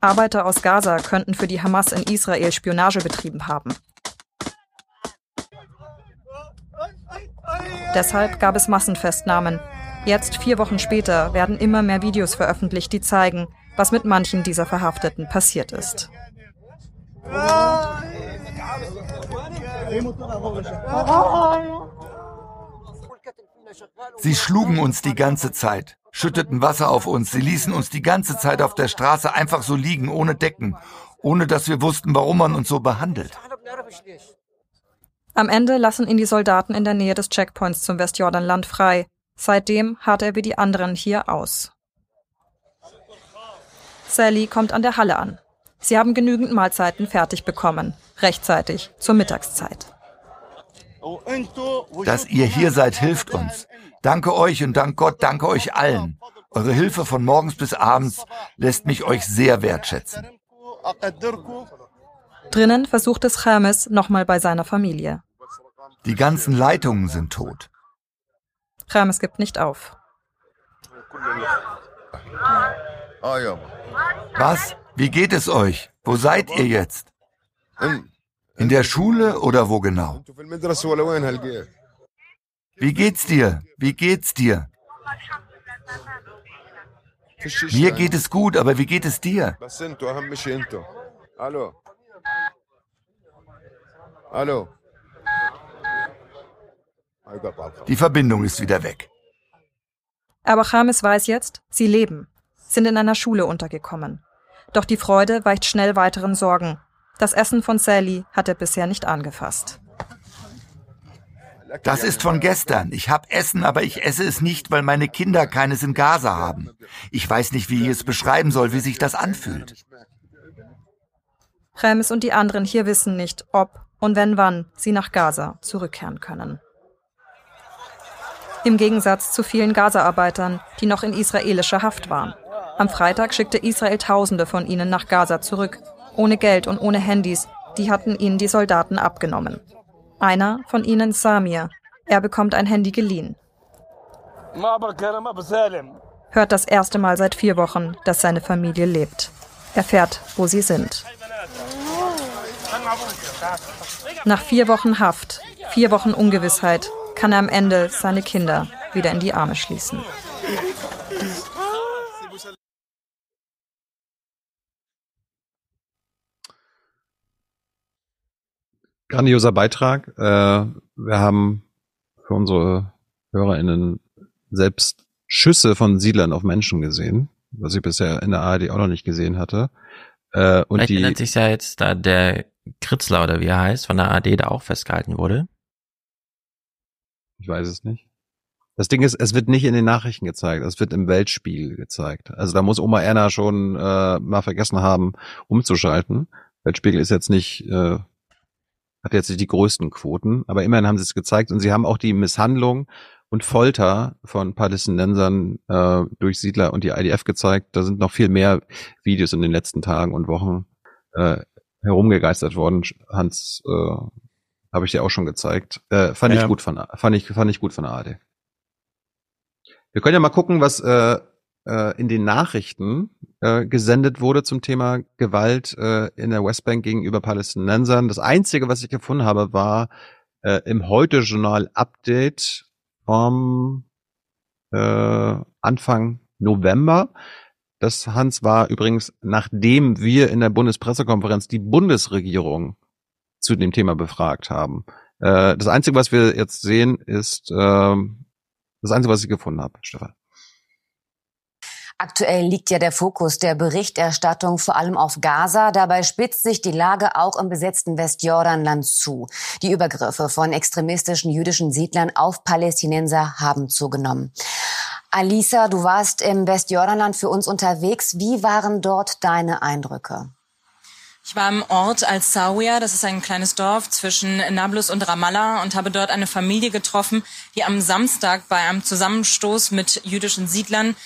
Arbeiter aus Gaza könnten für die Hamas in Israel Spionage betrieben haben. Deshalb gab es Massenfestnahmen. Jetzt, vier Wochen später, werden immer mehr Videos veröffentlicht, die zeigen, was mit manchen dieser Verhafteten passiert ist. Sie schlugen uns die ganze Zeit, schütteten Wasser auf uns, sie ließen uns die ganze Zeit auf der Straße einfach so liegen, ohne Decken, ohne dass wir wussten, warum man uns so behandelt. Am Ende lassen ihn die Soldaten in der Nähe des Checkpoints zum Westjordanland frei. Seitdem harrt er wie die anderen hier aus. Sally kommt an der Halle an. Sie haben genügend Mahlzeiten fertig bekommen, rechtzeitig zur Mittagszeit. Dass ihr hier seid, hilft uns. Danke euch und dank Gott, danke euch allen. Eure Hilfe von morgens bis abends lässt mich euch sehr wertschätzen. Drinnen versucht es Hermes nochmal bei seiner Familie. Die ganzen Leitungen sind tot. Hermes gibt nicht auf. Was? Wie geht es euch? Wo seid ihr jetzt? In der Schule oder wo genau? Wie geht's dir? Wie geht's dir? Mir geht es gut, aber wie geht es dir? Hallo. Hallo. Die Verbindung ist wieder weg. Aber Chames weiß jetzt, sie leben, sind in einer Schule untergekommen. Doch die Freude weicht schnell weiteren Sorgen. Das Essen von Sally hat er bisher nicht angefasst. Das ist von gestern. Ich habe Essen, aber ich esse es nicht, weil meine Kinder keines in Gaza haben. Ich weiß nicht, wie ich es beschreiben soll, wie sich das anfühlt. Remes und die anderen hier wissen nicht, ob und wenn wann sie nach Gaza zurückkehren können. Im Gegensatz zu vielen Gaza-Arbeitern, die noch in israelischer Haft waren. Am Freitag schickte Israel Tausende von ihnen nach Gaza zurück, ohne Geld und ohne Handys, die hatten ihnen die Soldaten abgenommen. Einer von ihnen Samir, er bekommt ein Handy geliehen. Hört das erste Mal seit vier Wochen, dass seine Familie lebt. Erfährt, wo sie sind. Nach vier Wochen Haft, vier Wochen Ungewissheit, kann er am Ende seine Kinder wieder in die Arme schließen. Grandioser Beitrag. Äh, wir haben für unsere HörerInnen selbst Schüsse von Siedlern auf Menschen gesehen, was ich bisher in der ARD auch noch nicht gesehen hatte. Äh, und Vielleicht die, erinnert sich ja jetzt da der Kritzler oder wie er heißt, von der ARD da auch festgehalten wurde. Ich weiß es nicht. Das Ding ist, es wird nicht in den Nachrichten gezeigt, es wird im Weltspiegel gezeigt. Also da muss Oma Erna schon äh, mal vergessen haben, umzuschalten. Weltspiegel ist jetzt nicht, äh, hat jetzt nicht die größten Quoten, aber immerhin haben sie es gezeigt und sie haben auch die Misshandlung und Folter von Palästinensern äh, durch Siedler und die IDF gezeigt. Da sind noch viel mehr Videos in den letzten Tagen und Wochen äh, herumgegeistert worden. Hans, äh, habe ich dir auch schon gezeigt. Äh, fand ja. ich gut von fand ich fand ich gut von ARD. Wir können ja mal gucken, was äh, äh, in den Nachrichten äh, gesendet wurde zum Thema Gewalt äh, in der Westbank gegenüber Palästinensern. Das einzige, was ich gefunden habe, war äh, im Heute-Journal Update vom äh, Anfang November. Das Hans war übrigens, nachdem wir in der Bundespressekonferenz die Bundesregierung zu dem Thema befragt haben. Äh, das Einzige, was wir jetzt sehen, ist äh, das Einzige, was ich gefunden habe, Stefan. Aktuell liegt ja der Fokus der Berichterstattung vor allem auf Gaza. Dabei spitzt sich die Lage auch im besetzten Westjordanland zu. Die Übergriffe von extremistischen jüdischen Siedlern auf Palästinenser haben zugenommen. Alisa, du warst im Westjordanland für uns unterwegs. Wie waren dort deine Eindrücke? Ich war im Ort Al-Sawiya, das ist ein kleines Dorf zwischen Nablus und Ramallah und habe dort eine Familie getroffen, die am Samstag bei einem Zusammenstoß mit jüdischen Siedlern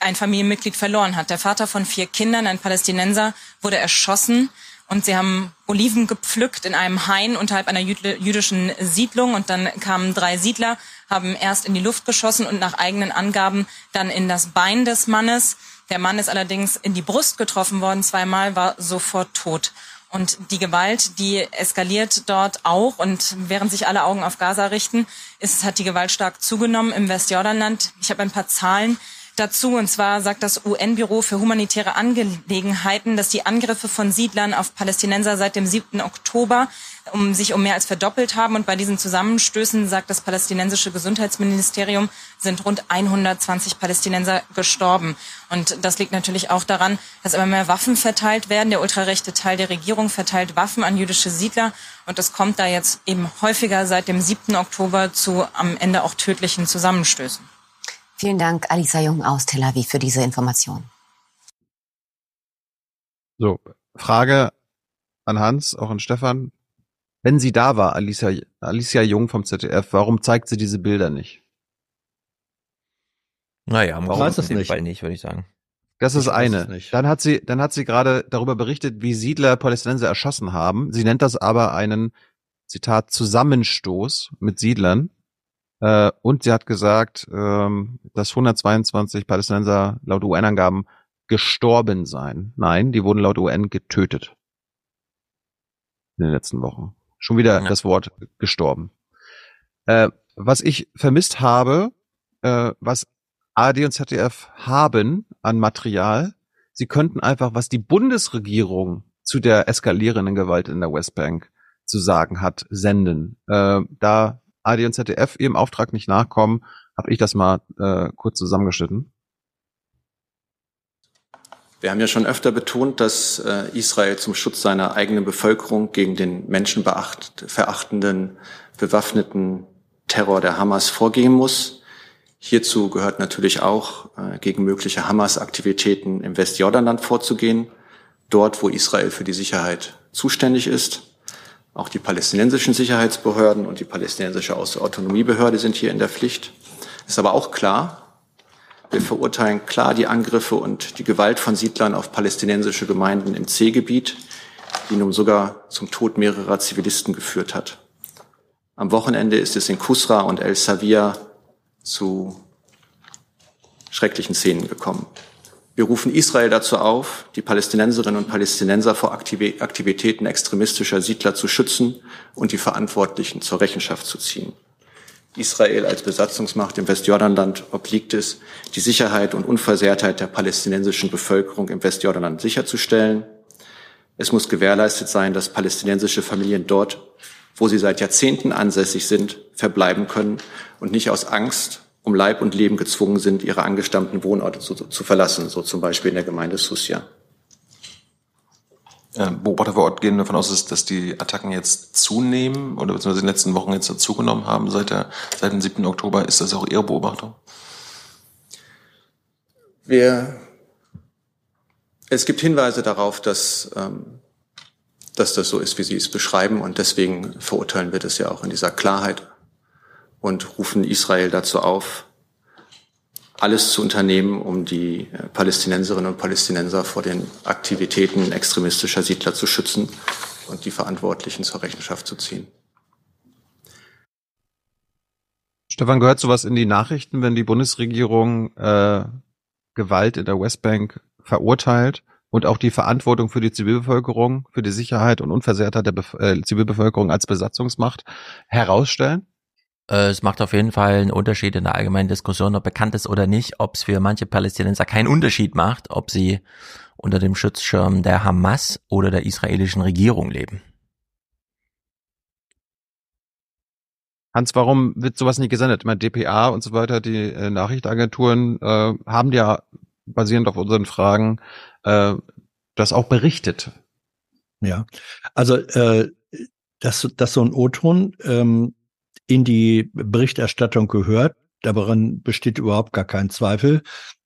ein Familienmitglied verloren hat. Der Vater von vier Kindern, ein Palästinenser, wurde erschossen und sie haben Oliven gepflückt in einem Hain unterhalb einer jüdischen Siedlung und dann kamen drei Siedler, haben erst in die Luft geschossen und nach eigenen Angaben dann in das Bein des Mannes. Der Mann ist allerdings in die Brust getroffen worden, zweimal war sofort tot. Und die Gewalt, die eskaliert dort auch. Und während sich alle Augen auf Gaza richten, ist, hat die Gewalt stark zugenommen im Westjordanland. Ich habe ein paar Zahlen dazu. Und zwar sagt das UN-Büro für humanitäre Angelegenheiten, dass die Angriffe von Siedlern auf Palästinenser seit dem 7. Oktober um sich um mehr als verdoppelt haben. Und bei diesen Zusammenstößen, sagt das palästinensische Gesundheitsministerium, sind rund 120 Palästinenser gestorben. Und das liegt natürlich auch daran, dass immer mehr Waffen verteilt werden. Der ultrarechte Teil der Regierung verteilt Waffen an jüdische Siedler. Und es kommt da jetzt eben häufiger seit dem 7. Oktober zu am Ende auch tödlichen Zusammenstößen. Vielen Dank, Alisa Jung aus Tel Aviv, für diese Information. So, Frage an Hans, auch an Stefan. Wenn sie da war, Alicia, Alicia Jung vom ZDF, warum zeigt sie diese Bilder nicht? Naja, warum weiß es nicht. Fall nicht, würde ich sagen. Das ist ich eine. Dann hat sie, dann hat sie gerade darüber berichtet, wie Siedler Palästinenser erschossen haben. Sie nennt das aber einen, Zitat, Zusammenstoß mit Siedlern. Äh, und sie hat gesagt, ähm, dass 122 Palästinenser laut UN-Angaben gestorben seien. Nein, die wurden laut UN getötet. In den letzten Wochen. Schon wieder ja. das Wort gestorben. Äh, was ich vermisst habe, äh, was ARD und ZDF haben an Material, sie könnten einfach, was die Bundesregierung zu der eskalierenden Gewalt in der Westbank zu sagen hat, senden. Äh, da AD und ZDF ihrem Auftrag nicht nachkommen, habe ich das mal äh, kurz zusammengeschnitten. Wir haben ja schon öfter betont, dass äh, Israel zum Schutz seiner eigenen Bevölkerung gegen den menschenverachtenden, bewaffneten Terror der Hamas vorgehen muss. Hierzu gehört natürlich auch, äh, gegen mögliche Hamas-Aktivitäten im Westjordanland vorzugehen, dort, wo Israel für die Sicherheit zuständig ist. Auch die palästinensischen Sicherheitsbehörden und die palästinensische Autonomiebehörde sind hier in der Pflicht. Ist aber auch klar, wir verurteilen klar die Angriffe und die Gewalt von Siedlern auf palästinensische Gemeinden im C-Gebiet, die nun sogar zum Tod mehrerer Zivilisten geführt hat. Am Wochenende ist es in Kusra und El Savia zu schrecklichen Szenen gekommen. Wir rufen Israel dazu auf, die Palästinenserinnen und Palästinenser vor Aktivitäten extremistischer Siedler zu schützen und die Verantwortlichen zur Rechenschaft zu ziehen. Israel als Besatzungsmacht im Westjordanland obliegt es, die Sicherheit und Unversehrtheit der palästinensischen Bevölkerung im Westjordanland sicherzustellen. Es muss gewährleistet sein, dass palästinensische Familien dort, wo sie seit Jahrzehnten ansässig sind, verbleiben können und nicht aus Angst um Leib und Leben gezwungen sind, ihre angestammten Wohnorte zu, zu verlassen, so zum Beispiel in der Gemeinde Susia. Beobachter vor Ort gehen davon aus, dass die Attacken jetzt zunehmen oder beziehungsweise in den letzten Wochen jetzt zugenommen haben seit, der, seit dem 7. Oktober. Ist das auch Ihre Beobachtung? Wir, es gibt Hinweise darauf, dass, ähm, dass das so ist, wie Sie es beschreiben und deswegen verurteilen wir das ja auch in dieser Klarheit und rufen Israel dazu auf, alles zu unternehmen, um die äh, Palästinenserinnen und Palästinenser vor den Aktivitäten extremistischer Siedler zu schützen und die Verantwortlichen zur Rechenschaft zu ziehen. Stefan, gehört sowas in die Nachrichten, wenn die Bundesregierung äh, Gewalt in der Westbank verurteilt und auch die Verantwortung für die Zivilbevölkerung, für die Sicherheit und Unversehrtheit der Bef äh, Zivilbevölkerung als Besatzungsmacht herausstellen? Äh, es macht auf jeden Fall einen Unterschied in der allgemeinen Diskussion, ob bekannt ist oder nicht, ob es für manche Palästinenser keinen Unterschied macht, ob sie unter dem Schutzschirm der Hamas oder der israelischen Regierung leben. Hans, warum wird sowas nicht gesendet? Ich meine, DPA und so weiter, die äh, Nachrichtenagenturen äh, haben ja basierend auf unseren Fragen, äh, das auch berichtet. Ja, also äh, dass, dass so ein O-Ton ähm, in die Berichterstattung gehört, daran besteht überhaupt gar kein Zweifel.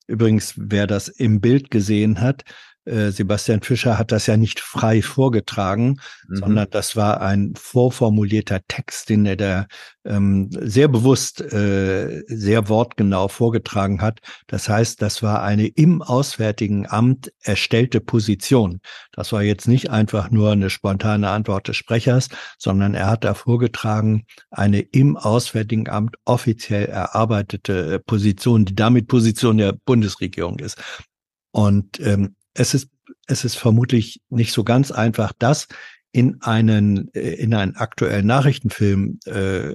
Übrigens, wer das im Bild gesehen hat, Sebastian Fischer hat das ja nicht frei vorgetragen, mhm. sondern das war ein vorformulierter Text, den er da ähm, sehr bewusst, äh, sehr wortgenau vorgetragen hat. Das heißt, das war eine im Auswärtigen Amt erstellte Position. Das war jetzt nicht einfach nur eine spontane Antwort des Sprechers, sondern er hat da vorgetragen eine im Auswärtigen Amt offiziell erarbeitete Position, die damit Position der Bundesregierung ist. Und ähm, es ist, es ist vermutlich nicht so ganz einfach, das in einen, äh, in einen aktuellen Nachrichtenfilm äh,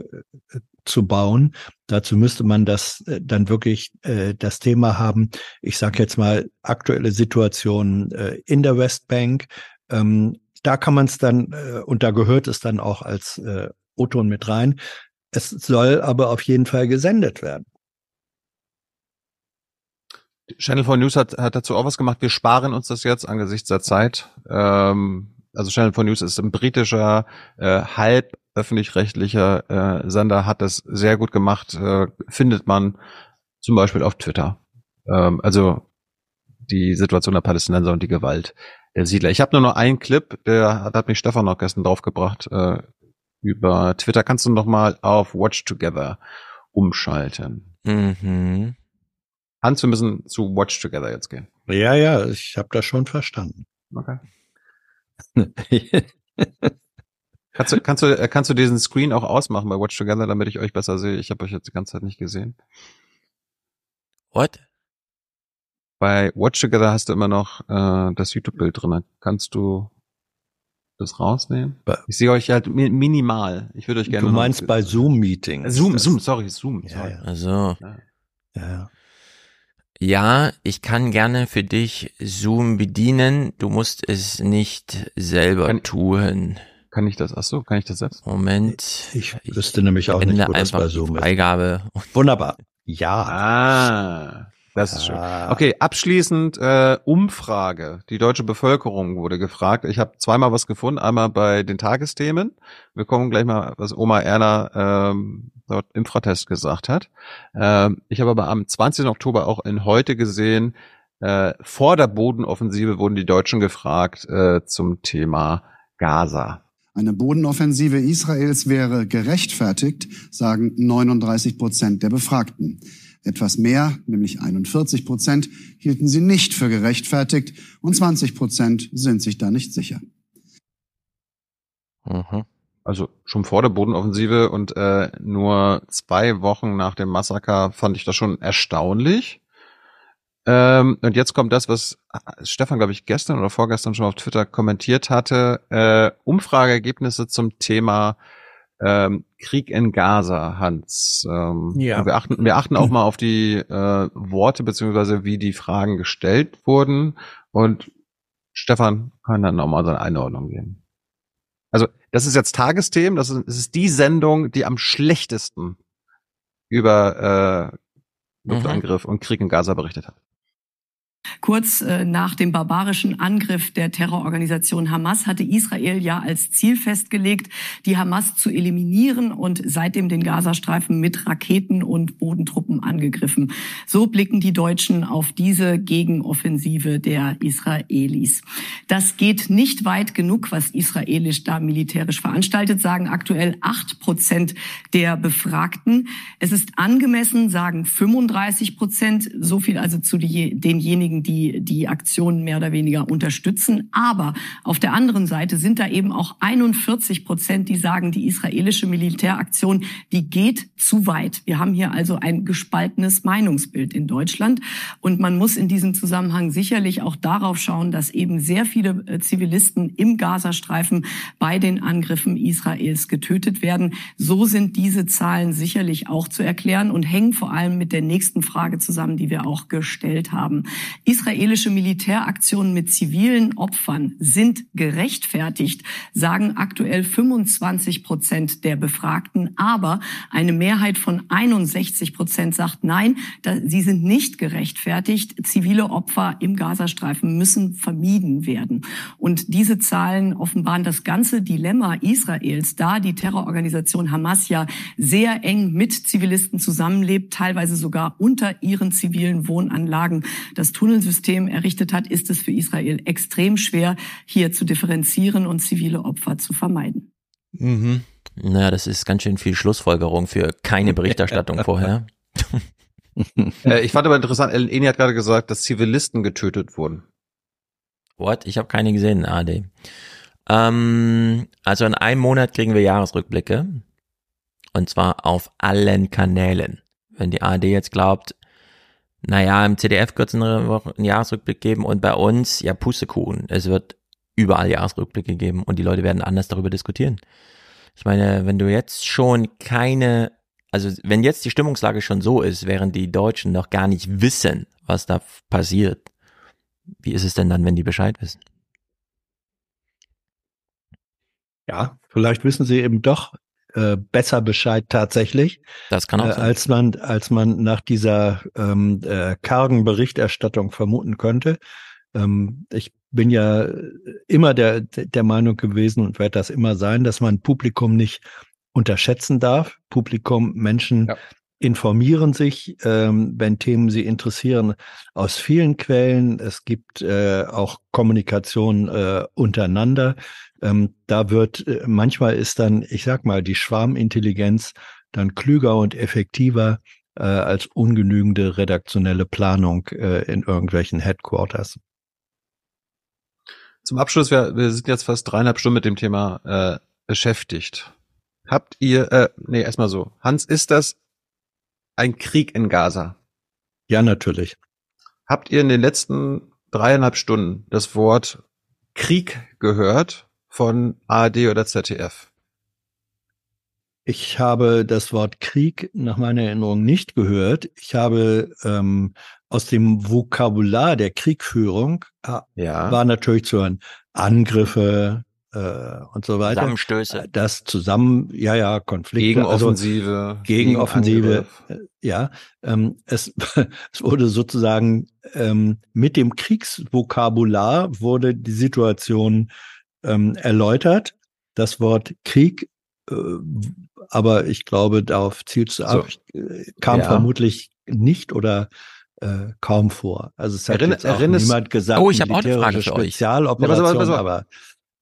zu bauen. Dazu müsste man das äh, dann wirklich äh, das Thema haben. Ich sage jetzt mal aktuelle Situation äh, in der Westbank. Ähm, da kann man es dann äh, und da gehört es dann auch als äh, O-Ton mit rein. Es soll aber auf jeden Fall gesendet werden. Channel 4 News hat, hat dazu auch was gemacht. Wir sparen uns das jetzt angesichts der Zeit. Ähm, also Channel 4 News ist ein britischer, äh, halb öffentlich-rechtlicher äh, Sender, hat das sehr gut gemacht, äh, findet man zum Beispiel auf Twitter. Ähm, also die Situation der Palästinenser und die Gewalt der Siedler. Ich habe nur noch einen Clip, der hat, hat mich Stefan noch gestern draufgebracht, äh, über Twitter. Kannst du noch mal auf Watch Together umschalten? Mhm. Hans, wir müssen zu Watch Together jetzt gehen. Ja, ja, ich habe das schon verstanden. Okay. kannst, du, kannst, du, äh, kannst du diesen Screen auch ausmachen bei Watch Together, damit ich euch besser sehe? Ich habe euch jetzt die ganze Zeit nicht gesehen. What? Bei Watch Together hast du immer noch äh, das YouTube-Bild drin. Kannst du das rausnehmen? Ich sehe euch halt minimal. Ich würde euch gerne. Du meinst bei Zoom-Meetings? Zoom, Zoom, sorry, Zoom. Sorry. Ja, ja. Also. Ja. ja. Ja, ich kann gerne für dich Zoom bedienen. Du musst es nicht selber kann, tun. Kann ich das? Ach so, kann ich das selbst? Moment. Ich, ich wüsste nämlich auch nicht, wo das bei Zoom ist. Freigabe. Wunderbar. Ja. Ah. Das ist schön. Okay, abschließend äh, Umfrage. Die deutsche Bevölkerung wurde gefragt. Ich habe zweimal was gefunden. Einmal bei den Tagesthemen. Wir kommen gleich mal, was Oma Erna ähm, dort Infratest gesagt hat. Ähm, ich habe aber am 20. Oktober auch in heute gesehen, äh, vor der Bodenoffensive wurden die Deutschen gefragt äh, zum Thema Gaza. Eine Bodenoffensive Israels wäre gerechtfertigt, sagen 39 Prozent der Befragten. Etwas mehr, nämlich 41 Prozent, hielten sie nicht für gerechtfertigt und 20 Prozent sind sich da nicht sicher. Mhm. Also schon vor der Bodenoffensive und äh, nur zwei Wochen nach dem Massaker fand ich das schon erstaunlich. Ähm, und jetzt kommt das, was Stefan, glaube ich, gestern oder vorgestern schon auf Twitter kommentiert hatte. Äh, Umfrageergebnisse zum Thema ähm, Krieg in Gaza, Hans. Ähm, ja. Wir achten, wir achten auch mal auf die äh, Worte beziehungsweise wie die Fragen gestellt wurden. Und Stefan kann dann nochmal seine Einordnung geben. Also das ist jetzt Tagesthemen. Das ist, das ist die Sendung, die am schlechtesten über äh, Luftangriff mhm. und Krieg in Gaza berichtet hat. Kurz äh, nach dem barbarischen Angriff der Terrororganisation Hamas hatte Israel ja als Ziel festgelegt, die Hamas zu eliminieren und seitdem den Gazastreifen mit Raketen und Bodentruppen angegriffen. So blicken die Deutschen auf diese Gegenoffensive der Israelis. Das geht nicht weit genug, was israelisch da militärisch veranstaltet, sagen aktuell acht Prozent der Befragten. Es ist angemessen, sagen 35 Prozent, so viel also zu denjenigen, die die Aktionen mehr oder weniger unterstützen. Aber auf der anderen Seite sind da eben auch 41 Prozent, die sagen, die israelische Militäraktion, die geht zu weit. Wir haben hier also ein gespaltenes Meinungsbild in Deutschland. Und man muss in diesem Zusammenhang sicherlich auch darauf schauen, dass eben sehr viele äh, Zivilisten im Gazastreifen bei den Angriffen Israels getötet werden. So sind diese Zahlen sicherlich auch zu erklären und hängen vor allem mit der nächsten Frage zusammen, die wir auch gestellt haben. Israelische Militäraktionen mit zivilen Opfern sind gerechtfertigt, sagen aktuell 25 Prozent der Befragten. Aber eine Mehrheit von 61 Prozent sagt nein, sie sind nicht gerechtfertigt. Zivile Opfer im Gazastreifen müssen vermieden werden. Und diese Zahlen offenbaren das ganze Dilemma Israels, da die Terrororganisation Hamas ja sehr eng mit Zivilisten zusammenlebt, teilweise sogar unter ihren zivilen Wohnanlagen das Tunnelsystem errichtet hat, ist es für Israel extrem schwer, hier zu differenzieren und zivile Opfer zu vermeiden. Mhm. Naja, das ist ganz schön viel Schlussfolgerung für keine Berichterstattung vorher. äh, ich fand aber interessant, Ellen Eni hat gerade gesagt, dass Zivilisten getötet wurden. What? Ich habe keine gesehen, AD. Ähm, also in einem Monat kriegen wir Jahresrückblicke. Und zwar auf allen Kanälen. Wenn die ARD jetzt glaubt, naja, im CDF wird es einen, Jahresrückblick geben und bei uns, ja, Pustekuchen. Es wird überall Jahresrückblicke geben und die Leute werden anders darüber diskutieren. Ich meine, wenn du jetzt schon keine, also wenn jetzt die Stimmungslage schon so ist, während die Deutschen noch gar nicht wissen, was da passiert, wie ist es denn dann, wenn die Bescheid wissen? Ja, vielleicht wissen sie eben doch äh, besser Bescheid tatsächlich. Das kann auch äh, sein. als man als man nach dieser ähm, äh, kargen Berichterstattung vermuten könnte. Ähm, ich bin ja immer der der Meinung gewesen und werde das immer sein, dass man Publikum nicht unterschätzen darf. Publikum, Menschen ja. informieren sich, ähm, wenn Themen sie interessieren, aus vielen Quellen. Es gibt äh, auch Kommunikation äh, untereinander. Ähm, da wird, äh, manchmal ist dann, ich sag mal, die Schwarmintelligenz dann klüger und effektiver äh, als ungenügende redaktionelle Planung äh, in irgendwelchen Headquarters. Zum Abschluss, wir, wir sind jetzt fast dreieinhalb Stunden mit dem Thema äh, beschäftigt. Habt ihr, äh, nee, erstmal so. Hans, ist das ein Krieg in Gaza? Ja, natürlich. Habt ihr in den letzten dreieinhalb Stunden das Wort Krieg gehört von ARD oder ZDF? Ich habe das Wort Krieg nach meiner Erinnerung nicht gehört. Ich habe ähm, aus dem Vokabular der Kriegführung äh, ja. war natürlich zu hören Angriffe äh, und so weiter. Zusammenstöße. Das zusammen, ja, ja, Konflikte. Gegenoffensive. Also Gegenoffensive. Gegen ja, ähm, es, es wurde sozusagen ähm, mit dem Kriegsvokabular wurde die Situation ähm, erläutert. Das Wort Krieg, äh, aber ich glaube, darauf zielt es ab, so. kam ja. vermutlich nicht oder äh, kaum vor. Also es hat Erinner, jetzt auch niemand gesagt, oh, ich habe auch eine Frage für euch. Spezialoperation, ja, aber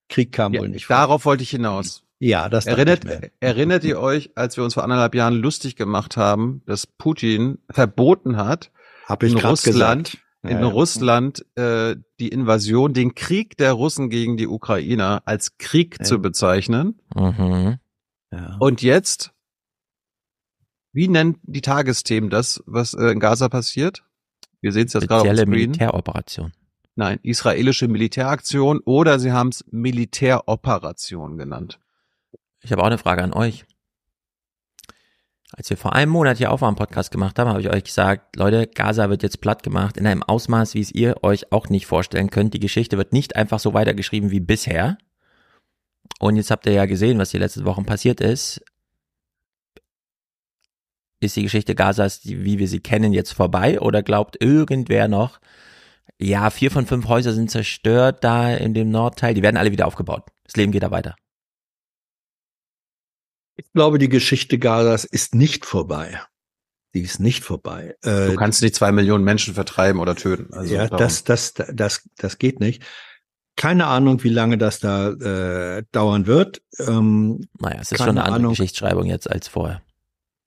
Krieg kam ja, wohl nicht vor. Darauf wollte ich hinaus. Ja, das erinnert, erinnert ihr euch, als wir uns vor anderthalb Jahren lustig gemacht haben, dass Putin verboten hat, Hab ich in Russland gesagt in ja, Russland äh, die Invasion, den Krieg der Russen gegen die Ukrainer als Krieg ja. zu bezeichnen. Mhm. Ja. Und jetzt, wie nennt die Tagesthemen das, was äh, in Gaza passiert? Wir sehen es jetzt gerade auf dem Screen. Militäroperation. Nein, israelische Militäraktion oder sie haben es Militäroperation genannt. Ich habe auch eine Frage an euch. Als wir vor einem Monat hier Aufwärm-Podcast gemacht haben, habe ich euch gesagt, Leute, Gaza wird jetzt platt gemacht in einem Ausmaß, wie es ihr euch auch nicht vorstellen könnt. Die Geschichte wird nicht einfach so weitergeschrieben wie bisher. Und jetzt habt ihr ja gesehen, was die letzten Wochen passiert ist. Ist die Geschichte Gazas, wie wir sie kennen, jetzt vorbei? Oder glaubt irgendwer noch, ja, vier von fünf Häuser sind zerstört da in dem Nordteil, die werden alle wieder aufgebaut. Das Leben geht da weiter. Ich glaube, die Geschichte Gazas ist nicht vorbei. Die ist nicht vorbei. Äh, du kannst nicht zwei Millionen Menschen vertreiben oder töten. Also ja, das, das, das, das geht nicht. Keine Ahnung, wie lange das da äh, dauern wird. Ähm, naja, es ist schon eine andere Ahnung. Geschichtsschreibung jetzt als vorher.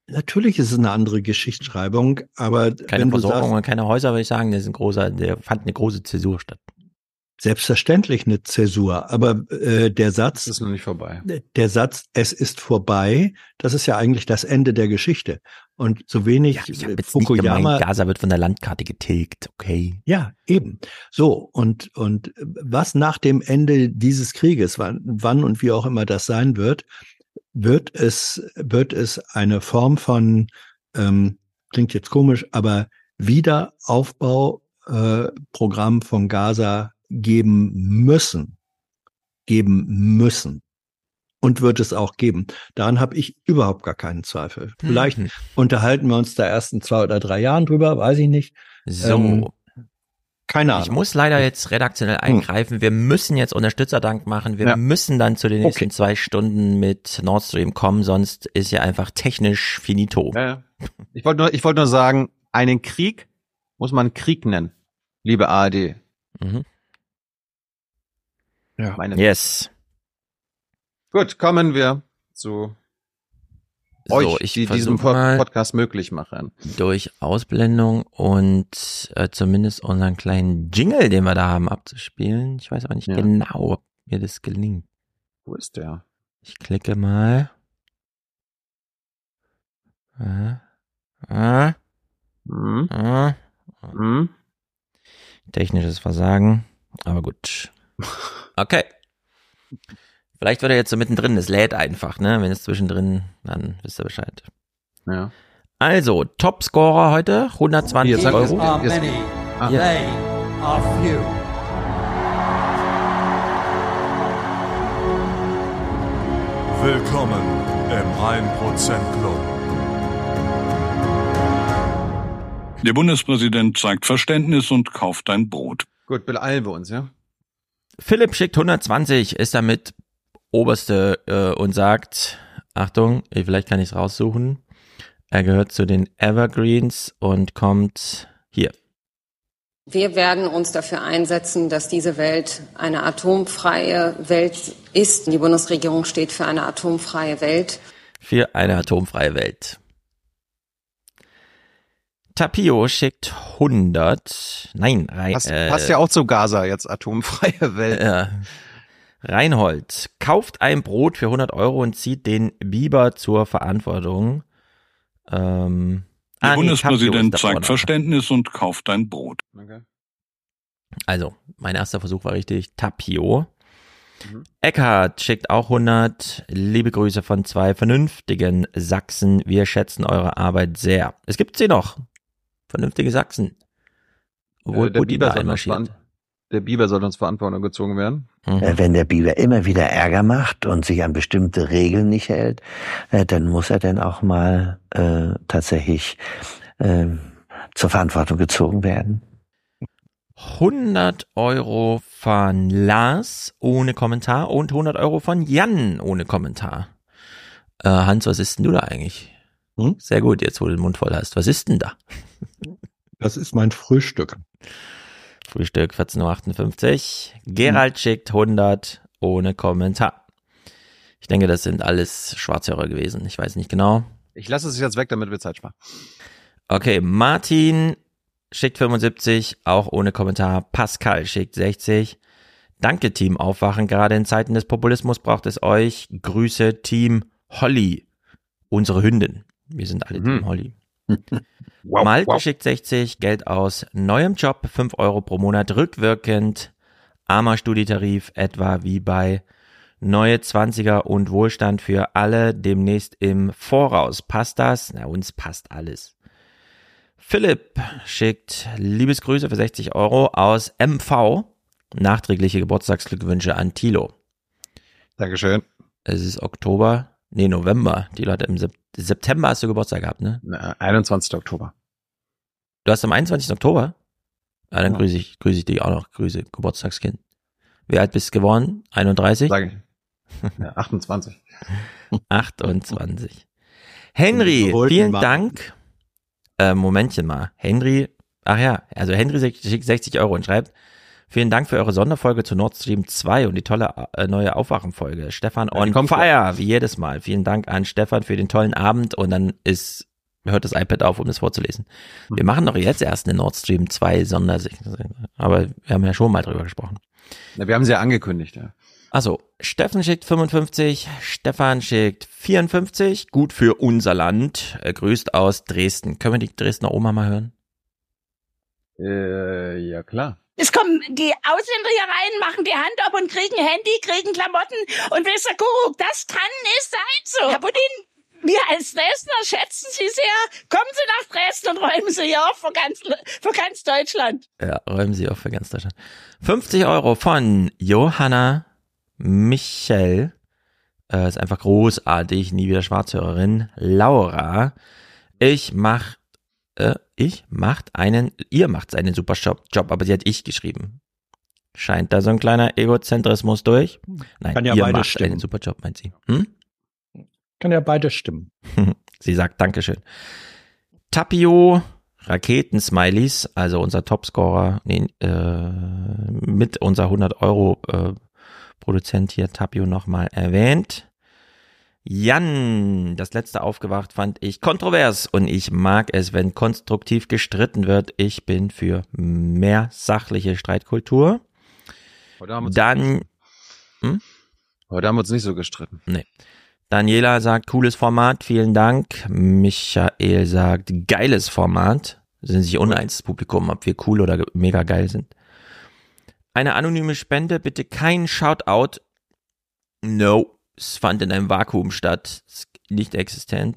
Natürlich ist es eine andere Geschichtsschreibung, aber keine Versorgung und keine Häuser, würde ich sagen, das ist ein großer, der fand eine große Zäsur statt selbstverständlich eine Zäsur, aber äh, der Satz das ist noch nicht vorbei. Der Satz, es ist vorbei, das ist ja eigentlich das Ende der Geschichte. Und so wenig ja, ich jetzt Fukuyama, nicht gemeint, Gaza wird von der Landkarte getilgt, okay? Ja, eben. So und und was nach dem Ende dieses Krieges, wann, wann und wie auch immer das sein wird, wird es wird es eine Form von ähm, klingt jetzt komisch, aber Wiederaufbau Atomprogramm von Gaza geben müssen. Geben müssen. Und wird es auch geben. Daran habe ich überhaupt gar keinen Zweifel. Vielleicht Mhm. unterhalten wir uns da erst in zwei oder drei Jahren drüber, weiß ich nicht. So. Ähm, keine Ahnung. Ich muss leider jetzt redaktionell eingreifen. Wir müssen jetzt Unterstützerdank machen. Wir Ja. müssen dann zu den nächsten zwei Stunden mit Nord Stream kommen, sonst ist ja einfach technisch finito. Ja, ja. Ich wollte nur, ich wollte nur sagen, einen Krieg muss man Krieg nennen, liebe ARD. Mhm. Ja. Meine Yes. Gut, kommen wir zu So, euch, ich die diesen Pod Podcast möglich machen. Durch Ausblendung und äh, zumindest unseren kleinen Jingle, den wir da haben, abzuspielen. Ich weiß aber nicht Ja. genau, ob mir das gelingt. Wo ist der? Ich klicke mal. Äh, äh, Hm? äh. Hm? Technisches Versagen, aber gut. Okay. Vielleicht wird er jetzt so mittendrin, es lädt einfach, ne? Wenn es zwischendrin, dann wisst ihr Bescheid. Ja. Also, Topscorer heute, 120 Hier, Euro. are many, Ah. they are few. Willkommen im 1% Club. Der Bundespräsident zeigt Verständnis und kauft ein Brot. Gut, beeilen wir uns, ja? Philipp schickt 120, ist damit oberste äh, und sagt, Achtung, vielleicht kann ich es raussuchen. Er gehört zu den Evergreens und kommt hier. Wir werden uns dafür einsetzen, dass diese Welt eine atomfreie Welt ist. Die Bundesregierung steht für eine atomfreie Welt. Für eine atomfreie Welt. Tapio schickt 100. Nein, rein, Passt, äh, passt ja auch zu Gaza jetzt, atomfreie Welt. Äh, Reinhold kauft ein Brot für 100 Euro und zieht den Biber zur Verantwortung. Ähm, Der ah, nee, Bundespräsident da zeigt vorne. Verständnis und kauft ein Brot. Okay. Also, mein erster Versuch war richtig. Tapio. Eckhard schickt auch 100. Liebe Grüße von zwei vernünftigen Sachsen. Wir schätzen eure Arbeit sehr. Es gibt sie noch. Vernünftige Sachsen. Obwohl Äh, der, Putin Biber einmarschiert. der Biber soll uns Verantwortung gezogen werden. Mhm. Äh, Wenn der Biber immer wieder Ärger macht und sich an bestimmte Regeln nicht hält, äh, dann muss er dann auch mal äh, tatsächlich äh, zur Verantwortung gezogen werden. 100 Euro von Lars ohne Kommentar und 100 Euro von Jan ohne Kommentar. Äh, Hans, was ist denn du da eigentlich? Hm? Sehr gut, jetzt wo du den Mund voll hast. Was ist denn da? Das ist mein Frühstück. Frühstück 14.58 Uhr. Gerald schickt 100 ohne Kommentar. Ich denke, das sind alles Schwarzhörer gewesen. Ich weiß nicht genau. Ich lasse es jetzt weg, damit wir Zeit sparen. Okay, Martin schickt 75, auch ohne Kommentar. Pascal schickt 60. Danke, Team Aufwachen. Gerade in Zeiten des Populismus braucht es euch. Grüße, Team Holly. Unsere Hündin. Wir sind alle Team Holly. Malte wow. schickt 60, Geld aus neuem Job, 5 Euro pro Monat rückwirkend. Armer Studietarif, etwa wie bei Neue 20er und Wohlstand für alle demnächst im Voraus. Passt das? Na, uns passt alles. Philipp schickt Liebesgrüße für 60 Euro aus MV. Nachträgliche Geburtstagsglückwünsche an Tilo. Dankeschön. Es ist Oktober, nee, November. Tilo hat im Sep September hast du Geburtstag gehabt, ne? Na, 21. Oktober. Du hast am 21. Oktober? Ah, dann Ja. grüße ich, grüße ich dich auch noch. Grüße, Geburtstagskind. Wie alt bist du geworden? 31? Sag ich. Ja, 28. 28. Henry, vielen. Dank. Äh, Momentchen mal. Henry, ach ja, also Henry schickt 60 Euro und schreibt, vielen Dank für eure Sonderfolge zu Nord Stream 2 und die tolle äh, neue Aufwachenfolge. Stefan Ja, on kommt fire, wie jedes Mal. Vielen Dank an Stefan für den tollen Abend und dann ist, hört das iPad auf, um das vorzulesen. Hm. Wir machen doch jetzt erst eine Nord Stream 2 Sondersicht, aber wir haben ja schon mal drüber gesprochen. Na, wir haben sie ja angekündigt, ja. Also, Steffen schickt 55, Stefan schickt 54, gut für unser Land, er grüßt aus Dresden. Können wir die Dresdner Oma mal hören? Äh, ja, klar. Es kommen die Ausländer hier rein, machen die Hand ab und kriegen Handy, kriegen Klamotten und ihr, guck, das kann nicht sein so. Herr Putin, Wir als Dresdner schätzen Sie sehr. Kommen Sie nach Dresden und räumen Sie hier auf für ganz, für ganz Deutschland. Ja, räumen Sie auf für ganz Deutschland. 50 Euro von Johanna Michel. Äh, ist einfach großartig. Nie wieder Schwarzhörerin. Laura. Ich mach, äh, ich macht einen, ihr macht einen super Job, Job, aber sie hat ich geschrieben. Scheint da so ein kleiner Egozentrismus durch? Nein, Kann ja ihr macht stimmen. einen super Job, meint sie. Hm? Kann ja beides stimmen. Sie sagt Dankeschön. Tapio Raketen-Smileys, also unser Topscorer, nee, äh, mit unser 100 Euro äh, Produzent hier, Tapio nochmal erwähnt. Jan, das letzte aufgewacht fand ich kontrovers und ich mag es, wenn konstruktiv gestritten wird. Ich bin für mehr sachliche Streitkultur. Heute haben wir uns Dann, hm? Heute haben wir uns nicht so gestritten. Nee. Daniela sagt, cooles Format, vielen Dank. Michael sagt, geiles Format. Sind sich uneins, das Publikum, ob wir cool oder mega geil sind. Eine anonyme Spende, bitte kein Shoutout. No, es fand in einem Vakuum statt. Nicht existent.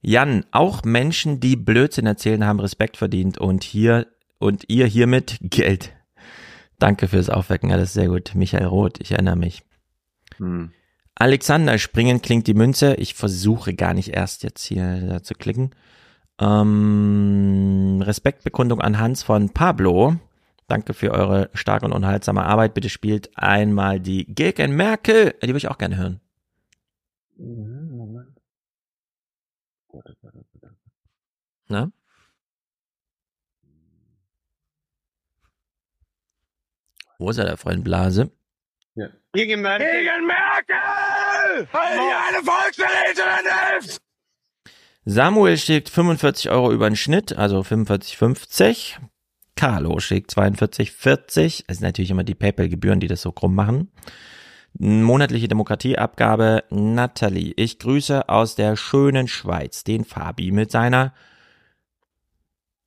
Jan, auch Menschen, die Blödsinn erzählen, haben Respekt verdient und hier und ihr hiermit Geld. Danke fürs Aufwecken, alles sehr gut. Michael Roth, ich erinnere mich. Hm. Alexander, springen klingt die Münze. Ich versuche gar nicht erst jetzt hier zu klicken. Ähm, Respektbekundung an Hans von Pablo. Danke für eure starke und unterhaltsame Arbeit. Bitte spielt einmal die Gegen Merkel. Die würde ich auch gerne hören. Na? Wo ist er, der Freund Blase? Ja. Gegen Merkel! Gegen Merkel! Weil die eine Volksverräterin ist! Samuel schlägt 45 Euro über den Schnitt, also 45,50. Carlo schlägt 42,40. Es sind natürlich immer die PayPal-Gebühren, die das so krumm machen. Monatliche Demokratieabgabe Natalie. Ich grüße aus der schönen Schweiz den Fabi mit seiner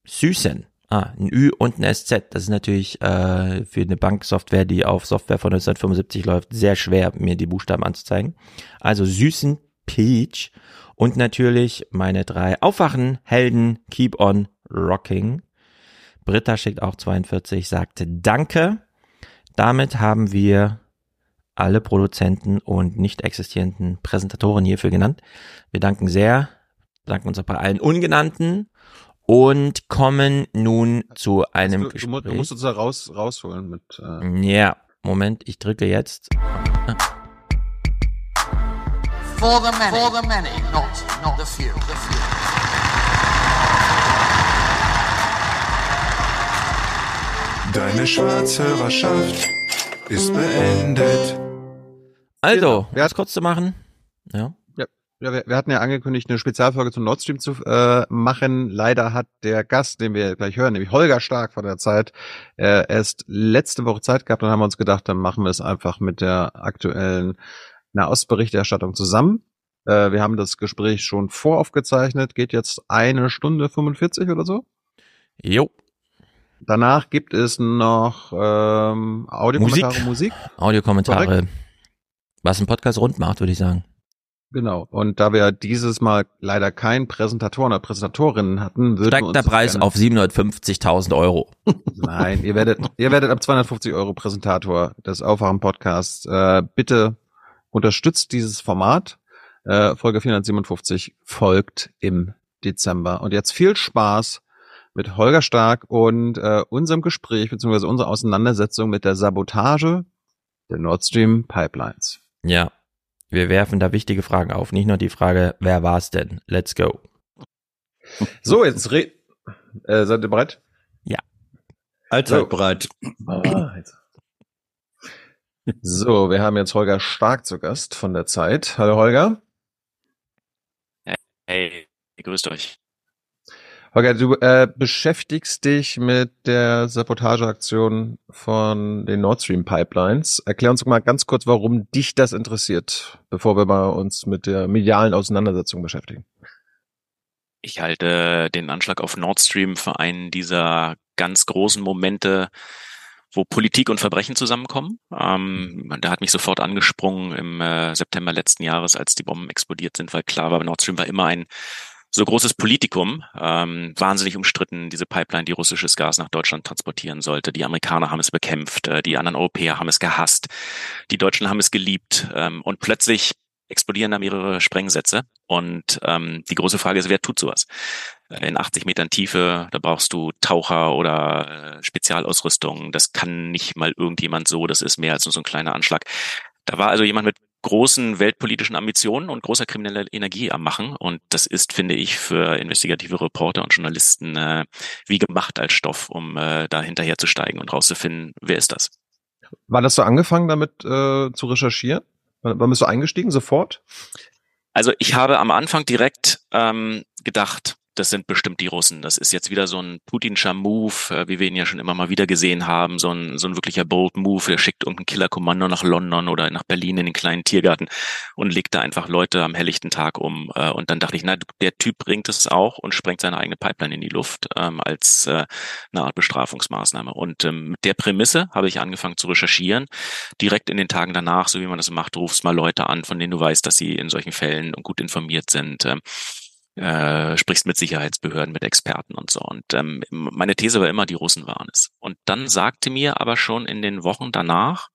süßen. Ah, ein Ü und ein SZ. Das ist natürlich äh, für eine Banksoftware, die auf Software von 1975 läuft, sehr schwer, mir die Buchstaben anzuzeigen. Also süßen Peach und natürlich meine drei Aufwachen Helden Keep on Rocking. Britta schickt auch 42, sagte Danke. Damit haben wir alle Produzenten und nicht existierenden Präsentatoren hierfür genannt. Wir danken sehr, bedanken uns auch bei allen Ungenannten und kommen nun zu einem Du, du, Gespräch. du musst uns da raus, rausholen mit. Äh, ja, Moment, ich drücke jetzt. For the many, for the many, not, not the few. The few. Deine Schwarzhörerschaft ist beendet. Also, um es kurz zu machen. Ja. Ja, ja wir, wir hatten ja angekündigt, eine Spezialfolge zu Nord Stream zu äh, machen. Leider hat der Gast, den wir gleich hören, nämlich Holger Stark von der Zeit, äh, erst letzte Woche Zeit gehabt. Dann haben wir uns gedacht, dann machen wir es einfach mit der aktuellen Nahostberichterstattung zusammen. Äh, wir haben das Gespräch schon voraufgezeichnet, geht jetzt eine Stunde 45 oder so. Jo. Danach gibt es noch ähm, Audiokommentare, Musik. Musik. Audiokommentare. Korrekt. Was ein Podcast rund macht, würde ich sagen. Genau. Und da wir dieses Mal leider keinen Präsentatoren oder Präsentatorinnen hatten, würden Steigt der Preis auf 750.000 Euro. Nein, ihr werdet, ihr werdet ab 250 Euro Präsentator des Aufwachen Podcasts. Äh, bitte unterstützt dieses Format. Äh, Folge 457 folgt im Dezember. Und jetzt viel Spaß mit Holger Stark und äh, unserem Gespräch beziehungsweise unserer Auseinandersetzung mit der Sabotage der Nord Stream Pipelines. Ja. Wir werfen da wichtige Fragen auf. Nicht nur die Frage, wer war's denn? Let's go. So, jetzt re äh, seid ihr bereit? Ja. Allzeit So. bereit. So, wir haben jetzt Holger Stark zu Gast von der Zeit. Hallo Holger. Hey, grüßt euch. Holger, du äh, beschäftigst dich mit der Sabotageaktion von den Nord Stream Pipelines. Erklär uns mal ganz kurz, warum dich das interessiert, bevor wir mal uns mit der medialen Auseinandersetzung beschäftigen. Ich halte den Anschlag auf Nord Stream für einen dieser ganz großen Momente, wo Politik und Verbrechen zusammenkommen. Ähm, da hat mich sofort angesprungen im äh, September letzten Jahres, als die Bomben explodiert sind, weil klar war, Nord Stream war immer ein so großes Politikum, ähm, wahnsinnig umstritten, diese Pipeline, die russisches Gas nach Deutschland transportieren sollte. Die Amerikaner haben es bekämpft, äh, die anderen Europäer haben es gehasst, die Deutschen haben es geliebt ähm, und plötzlich explodieren da mehrere Sprengsätze. Und ähm, die große Frage ist, wer tut sowas? Äh, in 80 Metern Tiefe, da brauchst du Taucher oder äh, Spezialausrüstung. Das kann nicht mal irgendjemand so, das ist mehr als nur so ein kleiner Anschlag. Da war also jemand mit großen weltpolitischen Ambitionen und großer krimineller Energie am Machen. Und das ist, finde ich, für investigative Reporter und Journalisten äh, wie gemacht als Stoff, um äh, da hinterher zu steigen und rauszufinden, wer ist das. Wann hast du angefangen damit äh, zu recherchieren? Wann bist du eingestiegen? Sofort? Also ich habe am Anfang direkt ähm, gedacht, das sind bestimmt die Russen. Das ist jetzt wieder so ein Putinscher Move, äh, wie wir ihn ja schon immer mal wieder gesehen haben, so ein, so ein wirklicher Bold Move. Er schickt irgendein Killerkommando nach London oder nach Berlin in den kleinen Tiergarten und legt da einfach Leute am helllichten Tag um. Äh, und dann dachte ich, na, der Typ bringt es auch und sprengt seine eigene Pipeline in die Luft ähm, als äh, eine Art Bestrafungsmaßnahme. Und ähm, mit der Prämisse habe ich angefangen zu recherchieren. Direkt in den Tagen danach, so wie man das macht, rufst mal Leute an, von denen du weißt, dass sie in solchen Fällen gut informiert sind. Ähm, äh, sprichst mit Sicherheitsbehörden, mit Experten und so. Und ähm, meine These war immer, die Russen waren es. Und dann sagte mir aber schon in den Wochen danach,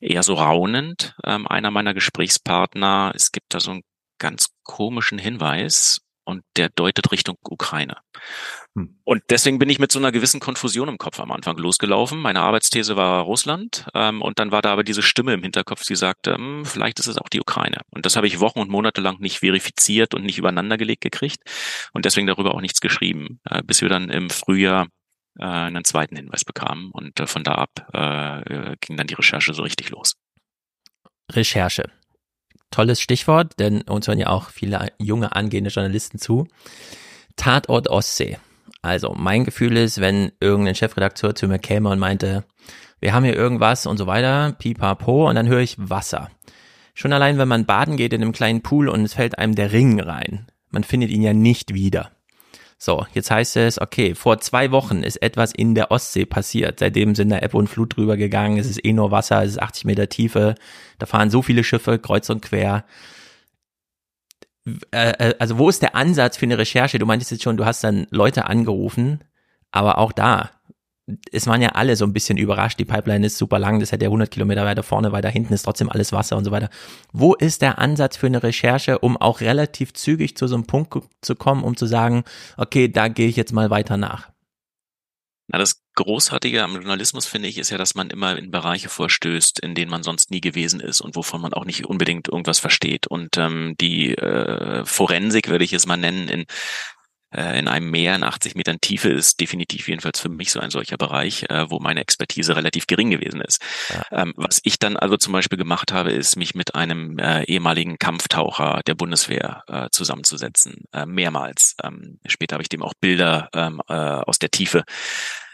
eher so raunend, ähm, einer meiner Gesprächspartner, es gibt da so einen ganz komischen Hinweis und der deutet Richtung Ukraine. Hm. Und deswegen bin ich mit so einer gewissen Konfusion im Kopf am Anfang losgelaufen. Meine Arbeitsthese war Russland ähm, und dann war da aber diese Stimme im Hinterkopf, die sagte, hm, vielleicht ist es auch die Ukraine. Und das habe ich Wochen und Monate lang nicht verifiziert und nicht übereinandergelegt gekriegt und deswegen darüber auch nichts geschrieben, äh, bis wir dann im Frühjahr äh, einen zweiten Hinweis bekamen und äh, von da ab äh, ging dann die Recherche so richtig los. Recherche tolles Stichwort, denn uns hören ja auch viele junge angehende Journalisten zu. Tatort Ostsee. Also mein Gefühl ist, wenn irgendein Chefredakteur zu mir käme und meinte, wir haben hier irgendwas und so weiter, pipapo, und dann höre ich Wasser. Schon allein, wenn man baden geht in einem kleinen Pool und es fällt einem der Ring rein. Man findet ihn ja nicht wieder. So, jetzt heißt es, okay, vor zwei Wochen ist etwas in der Ostsee passiert. Seitdem sind da Ebbe und Flut drüber gegangen. Es ist eh nur Wasser, es ist 80 Meter Tiefe. Da fahren so viele Schiffe kreuz und quer. Äh, äh, also wo ist der Ansatz für eine Recherche? Du meintest jetzt schon, du hast dann Leute angerufen, aber auch da, es waren ja alle so ein bisschen überrascht. Die Pipeline ist super lang, das hätte ja 100 Kilometer weiter vorne, weiter hinten ist trotzdem alles Wasser und so weiter. Wo ist der Ansatz für eine Recherche, um auch relativ zügig zu so einem Punkt zu kommen, um zu sagen, okay, da gehe ich jetzt mal weiter nach? Na, das Großartige am Journalismus, finde ich, ist ja, dass man immer in Bereiche vorstößt, in denen man sonst nie gewesen ist und wovon man auch nicht unbedingt irgendwas versteht. Und ähm, die äh, Forensik, würde ich es mal nennen, in äh, in einem Meer in 80 Metern Tiefe ist definitiv jedenfalls für mich so ein solcher Bereich, äh, wo meine Expertise relativ gering gewesen ist. Ja. Ähm, was ich dann also zum Beispiel gemacht habe, ist mich mit einem äh, ehemaligen Kampftaucher der Bundeswehr zusammenzusetzen, mehrmals. Ähm, später habe ich dem auch Bilder ähm, aus der Tiefe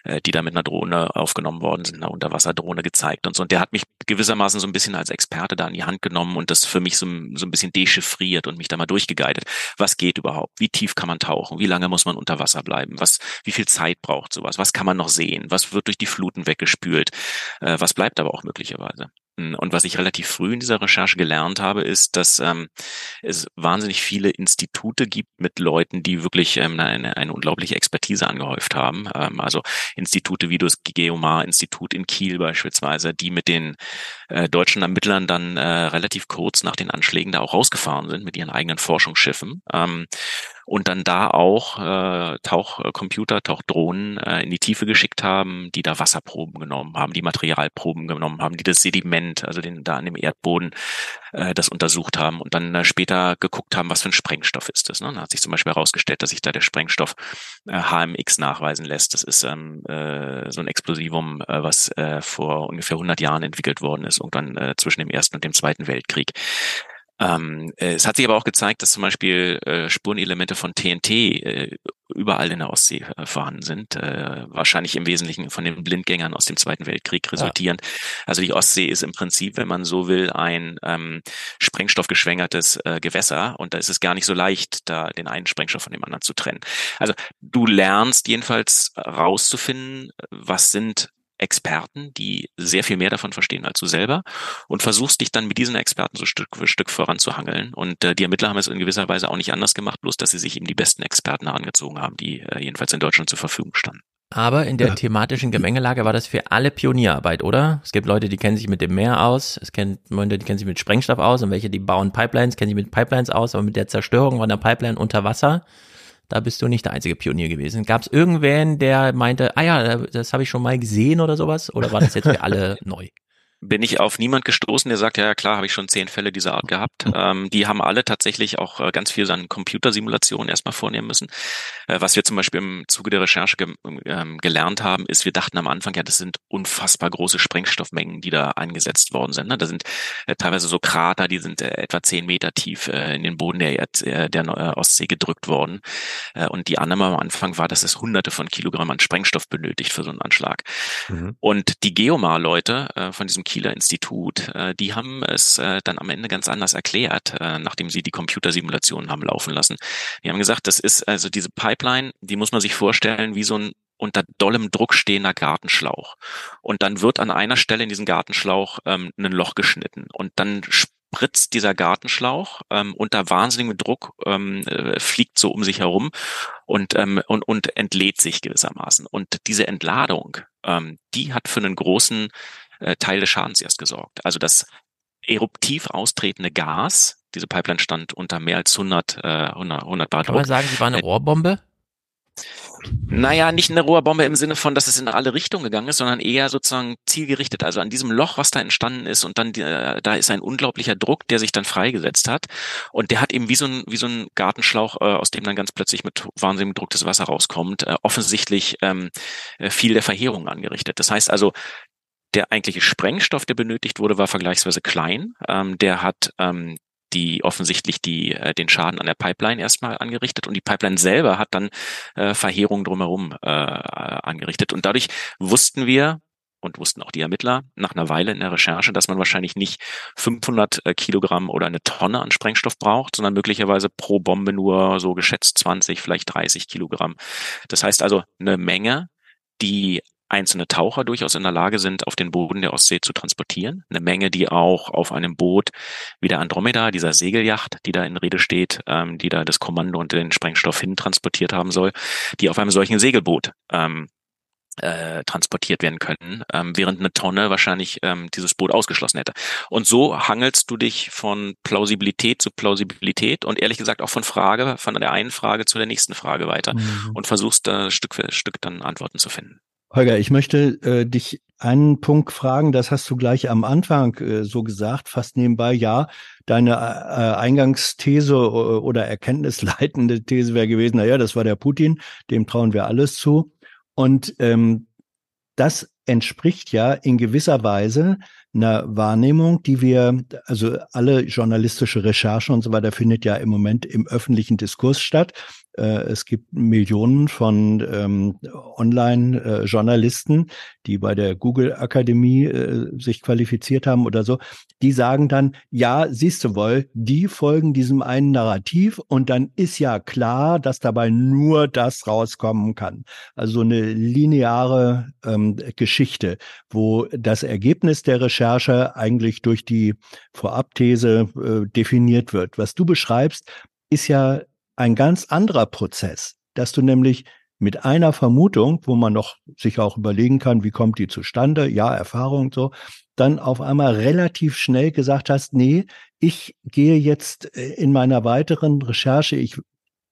äh, die da mit einer Drohne aufgenommen worden sind, einer Unterwasserdrohne gezeigt und so. Und der hat mich gewissermaßen so ein bisschen als Experte da in die Hand genommen und das für mich so, so ein bisschen dechiffriert und mich da mal durchgeguidet. Was geht überhaupt? Wie tief kann man tauchen? Wie lange muss man unter Wasser bleiben? Was, wie viel Zeit braucht sowas? Was kann man noch sehen? Was wird durch die Fluten weggespült? Äh, was bleibt aber auch möglicherweise? Und was ich relativ früh in dieser Recherche gelernt habe, ist, dass ähm, es wahnsinnig viele Institute gibt mit Leuten, die wirklich ähm, eine, eine unglaubliche Expertise angehäuft haben. Ähm, also Institute wie das Geomar-Institut in Kiel beispielsweise, die mit den äh, deutschen Ermittlern dann äh, relativ kurz nach den Anschlägen da auch rausgefahren sind mit ihren eigenen Forschungsschiffen. Ähm, und dann da auch äh, Tauchcomputer, Tauchdrohnen äh, in die Tiefe geschickt haben, die da Wasserproben genommen haben, die Materialproben genommen haben, die das Sediment, also den da an dem Erdboden, äh, das untersucht haben und dann äh, später geguckt haben, was für ein Sprengstoff ist das. Ne? Da hat sich zum Beispiel herausgestellt, dass sich da der Sprengstoff äh, HMX nachweisen lässt. Das ist ähm, äh, so ein Explosivum, äh, was äh, vor ungefähr 100 Jahren entwickelt worden ist, irgendwann äh, zwischen dem Ersten und dem Zweiten Weltkrieg. Ähm, äh, es hat sich aber auch gezeigt, dass zum Beispiel äh, Spurenelemente von TNT äh, überall in der Ostsee äh, vorhanden sind, äh, wahrscheinlich im Wesentlichen von den Blindgängern aus dem Zweiten Weltkrieg resultierend. Ja. Also die Ostsee ist im Prinzip, wenn man so will, ein ähm, sprengstoffgeschwängertes äh, Gewässer und da ist es gar nicht so leicht, da den einen Sprengstoff von dem anderen zu trennen. Also du lernst jedenfalls rauszufinden, was sind Experten, die sehr viel mehr davon verstehen als du selber und versuchst dich dann mit diesen Experten so Stück für Stück voranzuhangeln. Und äh, die Ermittler haben es in gewisser Weise auch nicht anders gemacht, bloß dass sie sich eben die besten Experten herangezogen haben, die äh, jedenfalls in Deutschland zur Verfügung standen. Aber in der ja. thematischen Gemengelage war das für alle Pionierarbeit, oder? Es gibt Leute, die kennen sich mit dem Meer aus, es gibt Leute, die kennen sich mit Sprengstoff aus und welche, die bauen Pipelines, kennen sich mit Pipelines aus, aber mit der Zerstörung von der Pipeline unter Wasser, da bist du nicht der einzige Pionier gewesen. Gab es irgendwen, der meinte, ah ja, das habe ich schon mal gesehen oder sowas? Oder war das jetzt für alle neu? Bin ich auf niemand gestoßen, der sagt, ja, ja klar, habe ich schon zehn Fälle dieser Art gehabt. Ähm, die haben alle tatsächlich auch äh, ganz viel an Computersimulationen erstmal vornehmen müssen. Äh, was wir zum Beispiel im Zuge der Recherche ge ähm, gelernt haben, ist, wir dachten am Anfang, ja, das sind unfassbar große Sprengstoffmengen, die da eingesetzt worden sind. Ne? Da sind äh, teilweise so Krater, die sind äh, etwa zehn Meter tief äh, in den Boden der, Erd äh, der Ostsee gedrückt worden. und die Annahme am Anfang war, dass es hunderte von Kilogramm an Sprengstoff benötigt für so einen Anschlag. Mhm. Und die Geomar-Leute von diesem Kieler Institut, äh, die haben es äh, dann am Ende ganz anders erklärt, äh, nachdem sie die Computersimulationen haben laufen lassen. Die haben gesagt, das ist also diese Pipeline, die muss man sich vorstellen wie so ein unter dollem Druck stehender Gartenschlauch. Und dann wird an einer Stelle in diesem Gartenschlauch ähm, ein Loch geschnitten und dann spritzt dieser Gartenschlauch ähm, unter wahnsinnigem Druck, ähm, äh, fliegt so um sich herum und, ähm, und, und entlädt sich gewissermaßen. Und diese Entladung, ähm, die hat für einen großen äh, Teil des Schadens erst gesorgt. Also das eruptiv austretende Gas, diese Pipeline stand unter mehr als 100, äh, 100, 100 Bar Kann man sagen, sie war eine äh, Rohrbombe? Naja, nicht eine Rohrbombe im Sinne von, dass es in alle Richtungen gegangen ist, sondern eher sozusagen zielgerichtet. Also an diesem Loch, was da entstanden ist und dann äh, da ist ein unglaublicher Druck, der sich dann freigesetzt hat und der hat eben wie so ein wie so ein Gartenschlauch, äh, aus dem dann ganz plötzlich mit wahnsinnigem Druck das Wasser rauskommt, äh, offensichtlich ähm, äh, viel der Verheerung angerichtet. Das heißt also, der eigentliche Sprengstoff, der benötigt wurde, war vergleichsweise klein. Ähm, der hat ähm, die offensichtlich die äh, den Schaden an der Pipeline erstmal angerichtet und die Pipeline selber hat dann äh, Verheerungen drumherum äh, angerichtet und dadurch wussten wir und wussten auch die Ermittler nach einer Weile in der Recherche, dass man wahrscheinlich nicht 500 äh, Kilogramm oder eine Tonne an Sprengstoff braucht, sondern möglicherweise pro Bombe nur so geschätzt 20, vielleicht 30 Kilogramm. Das heißt also eine Menge, die einzelne Taucher durchaus in der Lage sind, auf den Boden der Ostsee zu transportieren. Eine Menge, die auch auf einem Boot wie der Andromeda, dieser Segelyacht, die da in Rede steht, ähm, die da das Kommando und den Sprengstoff hin transportiert haben soll, die auf einem solchen Segelboot ähm, äh, transportiert werden können, ähm, während eine Tonne wahrscheinlich ähm, dieses Boot ausgeschlossen hätte. Und so hangelst du dich von Plausibilität zu Plausibilität und ehrlich gesagt auch von Frage, von der einen Frage zu der nächsten Frage weiter mhm. und versuchst da Stück für Stück dann Antworten zu finden. Holger, ich möchte äh, dich einen Punkt fragen, das hast du gleich am Anfang äh, so gesagt, fast nebenbei, ja, deine äh, Eingangsthese äh, oder erkenntnisleitende These wäre gewesen, naja, das war der Putin, dem trauen wir alles zu. Und ähm, das entspricht ja in gewisser Weise einer Wahrnehmung, die wir, also alle journalistische Recherche und so weiter findet ja im Moment im öffentlichen Diskurs statt. Äh, es gibt Millionen von ähm, Online-Journalisten, die bei der Google-Akademie äh, sich qualifiziert haben oder so. Die sagen dann, ja, siehst du wohl, die folgen diesem einen Narrativ und dann ist ja klar, dass dabei nur das rauskommen kann. Also eine lineare ähm, Geschichte, wo das Ergebnis der Recherche eigentlich durch die Vorabthese äh, definiert wird. Was du beschreibst, ist ja ein ganz anderer Prozess, dass du nämlich mit einer Vermutung, wo man noch sich auch überlegen kann, wie kommt die zustande, ja, Erfahrung und so, dann auf einmal relativ schnell gesagt hast, nee, ich gehe jetzt äh, in meiner weiteren Recherche, ich,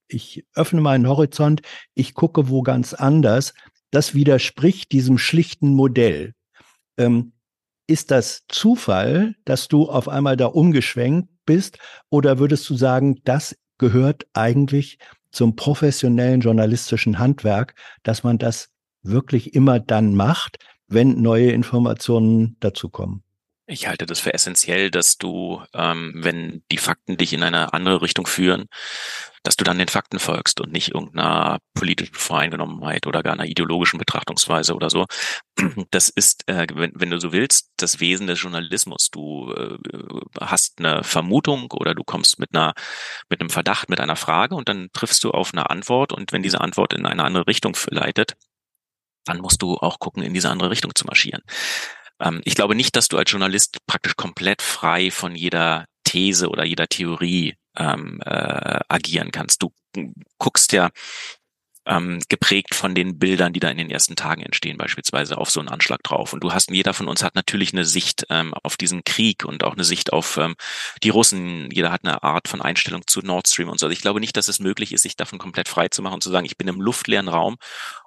ich öffne meinen Horizont, ich gucke wo ganz anders. Das widerspricht diesem schlichten Modell. Ähm, ist das Zufall, dass du auf einmal da umgeschwenkt bist? Oder würdest du sagen, das gehört eigentlich zum professionellen journalistischen Handwerk, dass man das wirklich immer dann macht, wenn neue Informationen dazukommen. Ich halte das für essentiell, dass du, ähm, wenn die Fakten dich in eine andere Richtung führen, dass du dann den Fakten folgst und nicht irgendeiner politischen Voreingenommenheit oder gar einer ideologischen Betrachtungsweise oder so. Das ist, äh, wenn, wenn du so willst, das Wesen des Journalismus. Du äh, hast eine Vermutung oder du kommst mit einer, mit einem Verdacht, mit einer Frage und dann triffst du auf eine Antwort und wenn diese Antwort in eine andere Richtung leitet, dann musst du auch gucken, in diese andere Richtung zu marschieren. Ähm, ich glaube nicht, dass du als Journalist praktisch komplett frei von jeder These oder jeder Theorie ähm, äh, agieren kannst. Du guckst ja ähm, geprägt von den Bildern, die da in den ersten Tagen entstehen, beispielsweise auf so einen Anschlag drauf. Und du hast, jeder von uns hat natürlich eine Sicht ähm, auf diesen Krieg und auch eine Sicht auf ähm, die Russen. Jeder hat eine Art von Einstellung zu Nord Stream und so. Also ich glaube nicht, dass es möglich ist, sich davon komplett frei zu machen und zu sagen, ich bin im luftleeren Raum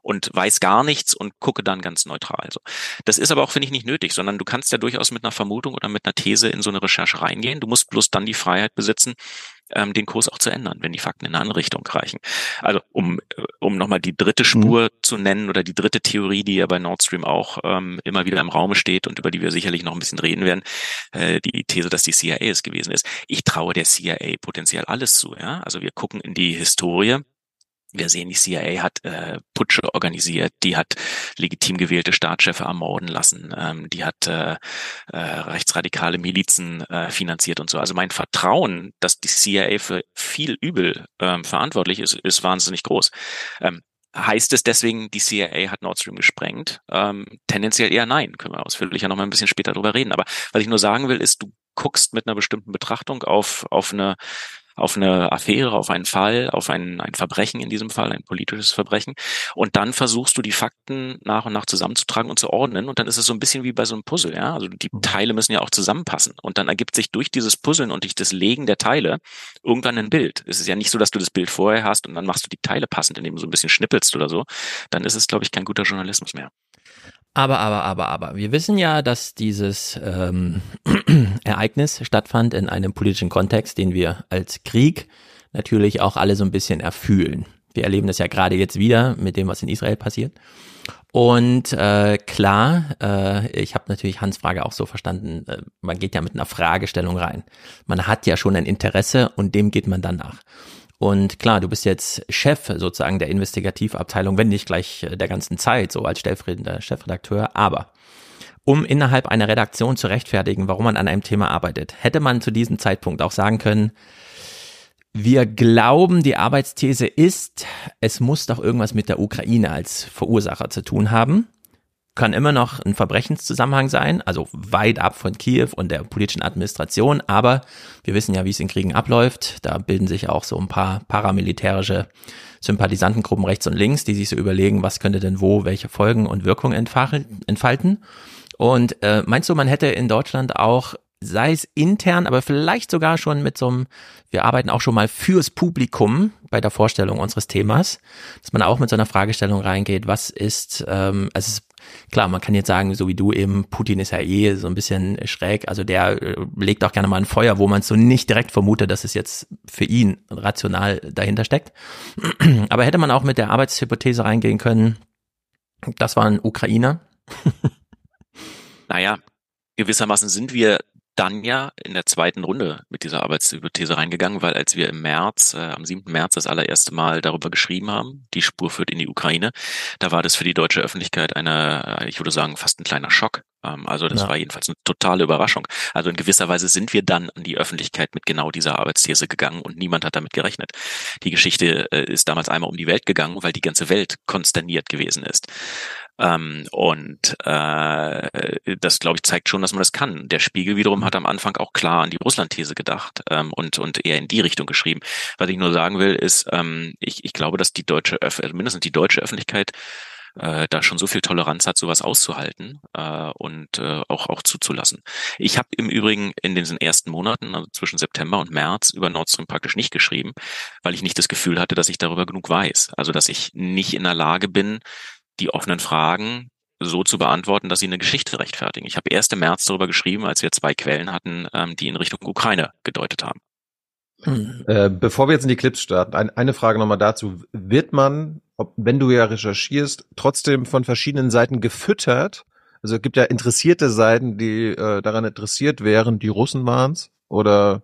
und weiß gar nichts und gucke dann ganz neutral. Also das ist aber auch, finde ich, nicht nötig, sondern du kannst ja durchaus mit einer Vermutung oder mit einer These in so eine Recherche reingehen. Du musst bloß dann die Freiheit besitzen, ähm, den Kurs auch zu ändern, wenn die Fakten in eine andere Richtung reichen. Also um, um nochmal die dritte mhm. Spur mhm. zu nennen oder die dritte Theorie, die ja bei Nord Stream auch ähm, immer wieder im Raume steht und über die wir sicherlich noch ein bisschen reden werden, äh, die These, dass die CIA es gewesen ist. Ich traue der CIA potenziell alles zu. Ja? Also wir gucken in die Historie wir sehen, die CIA hat äh, Putsche organisiert, die hat legitim gewählte Staatschefs ermorden lassen, ähm, die hat äh, äh, rechtsradikale Milizen äh, finanziert und so. Also mein Vertrauen, dass die CIA für viel Übel ähm, verantwortlich ist, ist wahnsinnig groß. Ähm, Heißt es deswegen, die CIA hat Nord Stream gesprengt? Ähm, tendenziell eher nein. Können wir ausführlicher noch mal ein bisschen später drüber reden. Aber was ich nur sagen will, ist, du guckst mit einer bestimmten Betrachtung auf, auf eine auf eine Affäre, auf einen Fall, auf ein, ein Verbrechen in diesem Fall, ein politisches Verbrechen. Und dann versuchst du die Fakten nach und nach zusammenzutragen und zu ordnen. Und dann ist es so ein bisschen wie bei so einem Puzzle, ja. Also die mhm. Teile müssen ja auch zusammenpassen. Und dann ergibt sich durch dieses Puzzeln und durch das Legen der Teile irgendwann ein Bild. Es ist ja nicht so, dass du das Bild vorher hast und dann machst du die Teile passend, indem du so ein bisschen schnippelst oder so. Dann ist es, glaube ich, kein guter Journalismus mehr. Aber, aber, aber, aber. Wir wissen ja, dass dieses ähm, Ereignis stattfand in einem politischen Kontext, den wir als Krieg natürlich auch alle so ein bisschen erfühlen. Wir erleben das ja gerade jetzt wieder mit dem, was in Israel passiert. Und äh, klar, äh, ich habe natürlich Hans Frage auch so verstanden, äh, man geht ja mit einer Fragestellung rein. Man hat ja schon ein Interesse und dem geht man dann nach. Und klar, du bist jetzt Chef sozusagen der Investigativabteilung, wenn nicht gleich äh, der ganzen Zeit, so als stellvertretender Chefredakteur. Aber um innerhalb einer Redaktion zu rechtfertigen, warum man an einem Thema arbeitet, hätte man zu diesem Zeitpunkt auch sagen können, wir glauben, die Arbeitsthese ist, es muss doch irgendwas mit der Ukraine als Verursacher zu tun haben kann immer noch ein Verbrechenszusammenhang sein, also weit ab von Kiew und der politischen Administration, aber wir wissen ja, wie es in Kriegen abläuft. Da bilden sich auch so ein paar paramilitärische Sympathisantengruppen rechts und links, die sich so überlegen, was könnte denn wo welche Folgen und Wirkungen entfalten. Und äh, meinst du, man hätte in Deutschland auch sei es intern, aber vielleicht sogar schon mit so einem, wir arbeiten auch schon mal fürs Publikum bei der Vorstellung unseres Themas, dass man auch mit so einer Fragestellung reingeht, was ist, ähm, also es klar, man kann jetzt sagen, so wie du eben, Putin ist ja eh so ein bisschen schräg, also der äh, legt auch gerne mal ein Feuer, wo man so nicht direkt vermutet, dass es jetzt für ihn rational dahinter steckt. Aber hätte man auch mit der Arbeitshypothese reingehen können, das war ein Ukrainer. naja, gewissermaßen sind wir dann ja in der zweiten Runde mit dieser Arbeitshypothese reingegangen, weil als wir im März, äh, am 7. März das allererste Mal darüber geschrieben haben, die Spur führt in die Ukraine, da war das für die deutsche Öffentlichkeit eine, äh, ich würde sagen, fast ein kleiner Schock. Ähm, also das ja. war jedenfalls eine totale Überraschung. Also in gewisser Weise sind wir dann an die Öffentlichkeit mit genau dieser Arbeitsthese gegangen und niemand hat damit gerechnet. Die Geschichte äh, ist damals einmal um die Welt gegangen, weil die ganze Welt konsterniert gewesen ist. Ähm, und äh, das, glaube ich, zeigt schon, dass man das kann. Der Spiegel wiederum hat am Anfang auch klar an die Russland-These gedacht ähm, und, und eher in die Richtung geschrieben. Was ich nur sagen will, ist, ähm, ich, ich glaube, dass die deutsche, Öff also mindestens die deutsche Öffentlichkeit äh, da schon so viel Toleranz hat, sowas auszuhalten äh, und äh, auch auch zuzulassen. Ich habe im Übrigen in diesen ersten Monaten, also zwischen September und März, über Nord Stream praktisch nicht geschrieben, weil ich nicht das Gefühl hatte, dass ich darüber genug weiß. Also dass ich nicht in der Lage bin, die offenen Fragen so zu beantworten, dass sie eine Geschichte rechtfertigen. Ich habe erst im März darüber geschrieben, als wir zwei Quellen hatten, ähm, die in Richtung Ukraine gedeutet haben. Hm. Äh, bevor wir jetzt in die Clips starten, ein, eine Frage nochmal dazu. Wird man, ob, wenn du ja recherchierst, trotzdem von verschiedenen Seiten gefüttert? Also es gibt ja interessierte Seiten, die äh, daran interessiert wären, die Russen waren's oder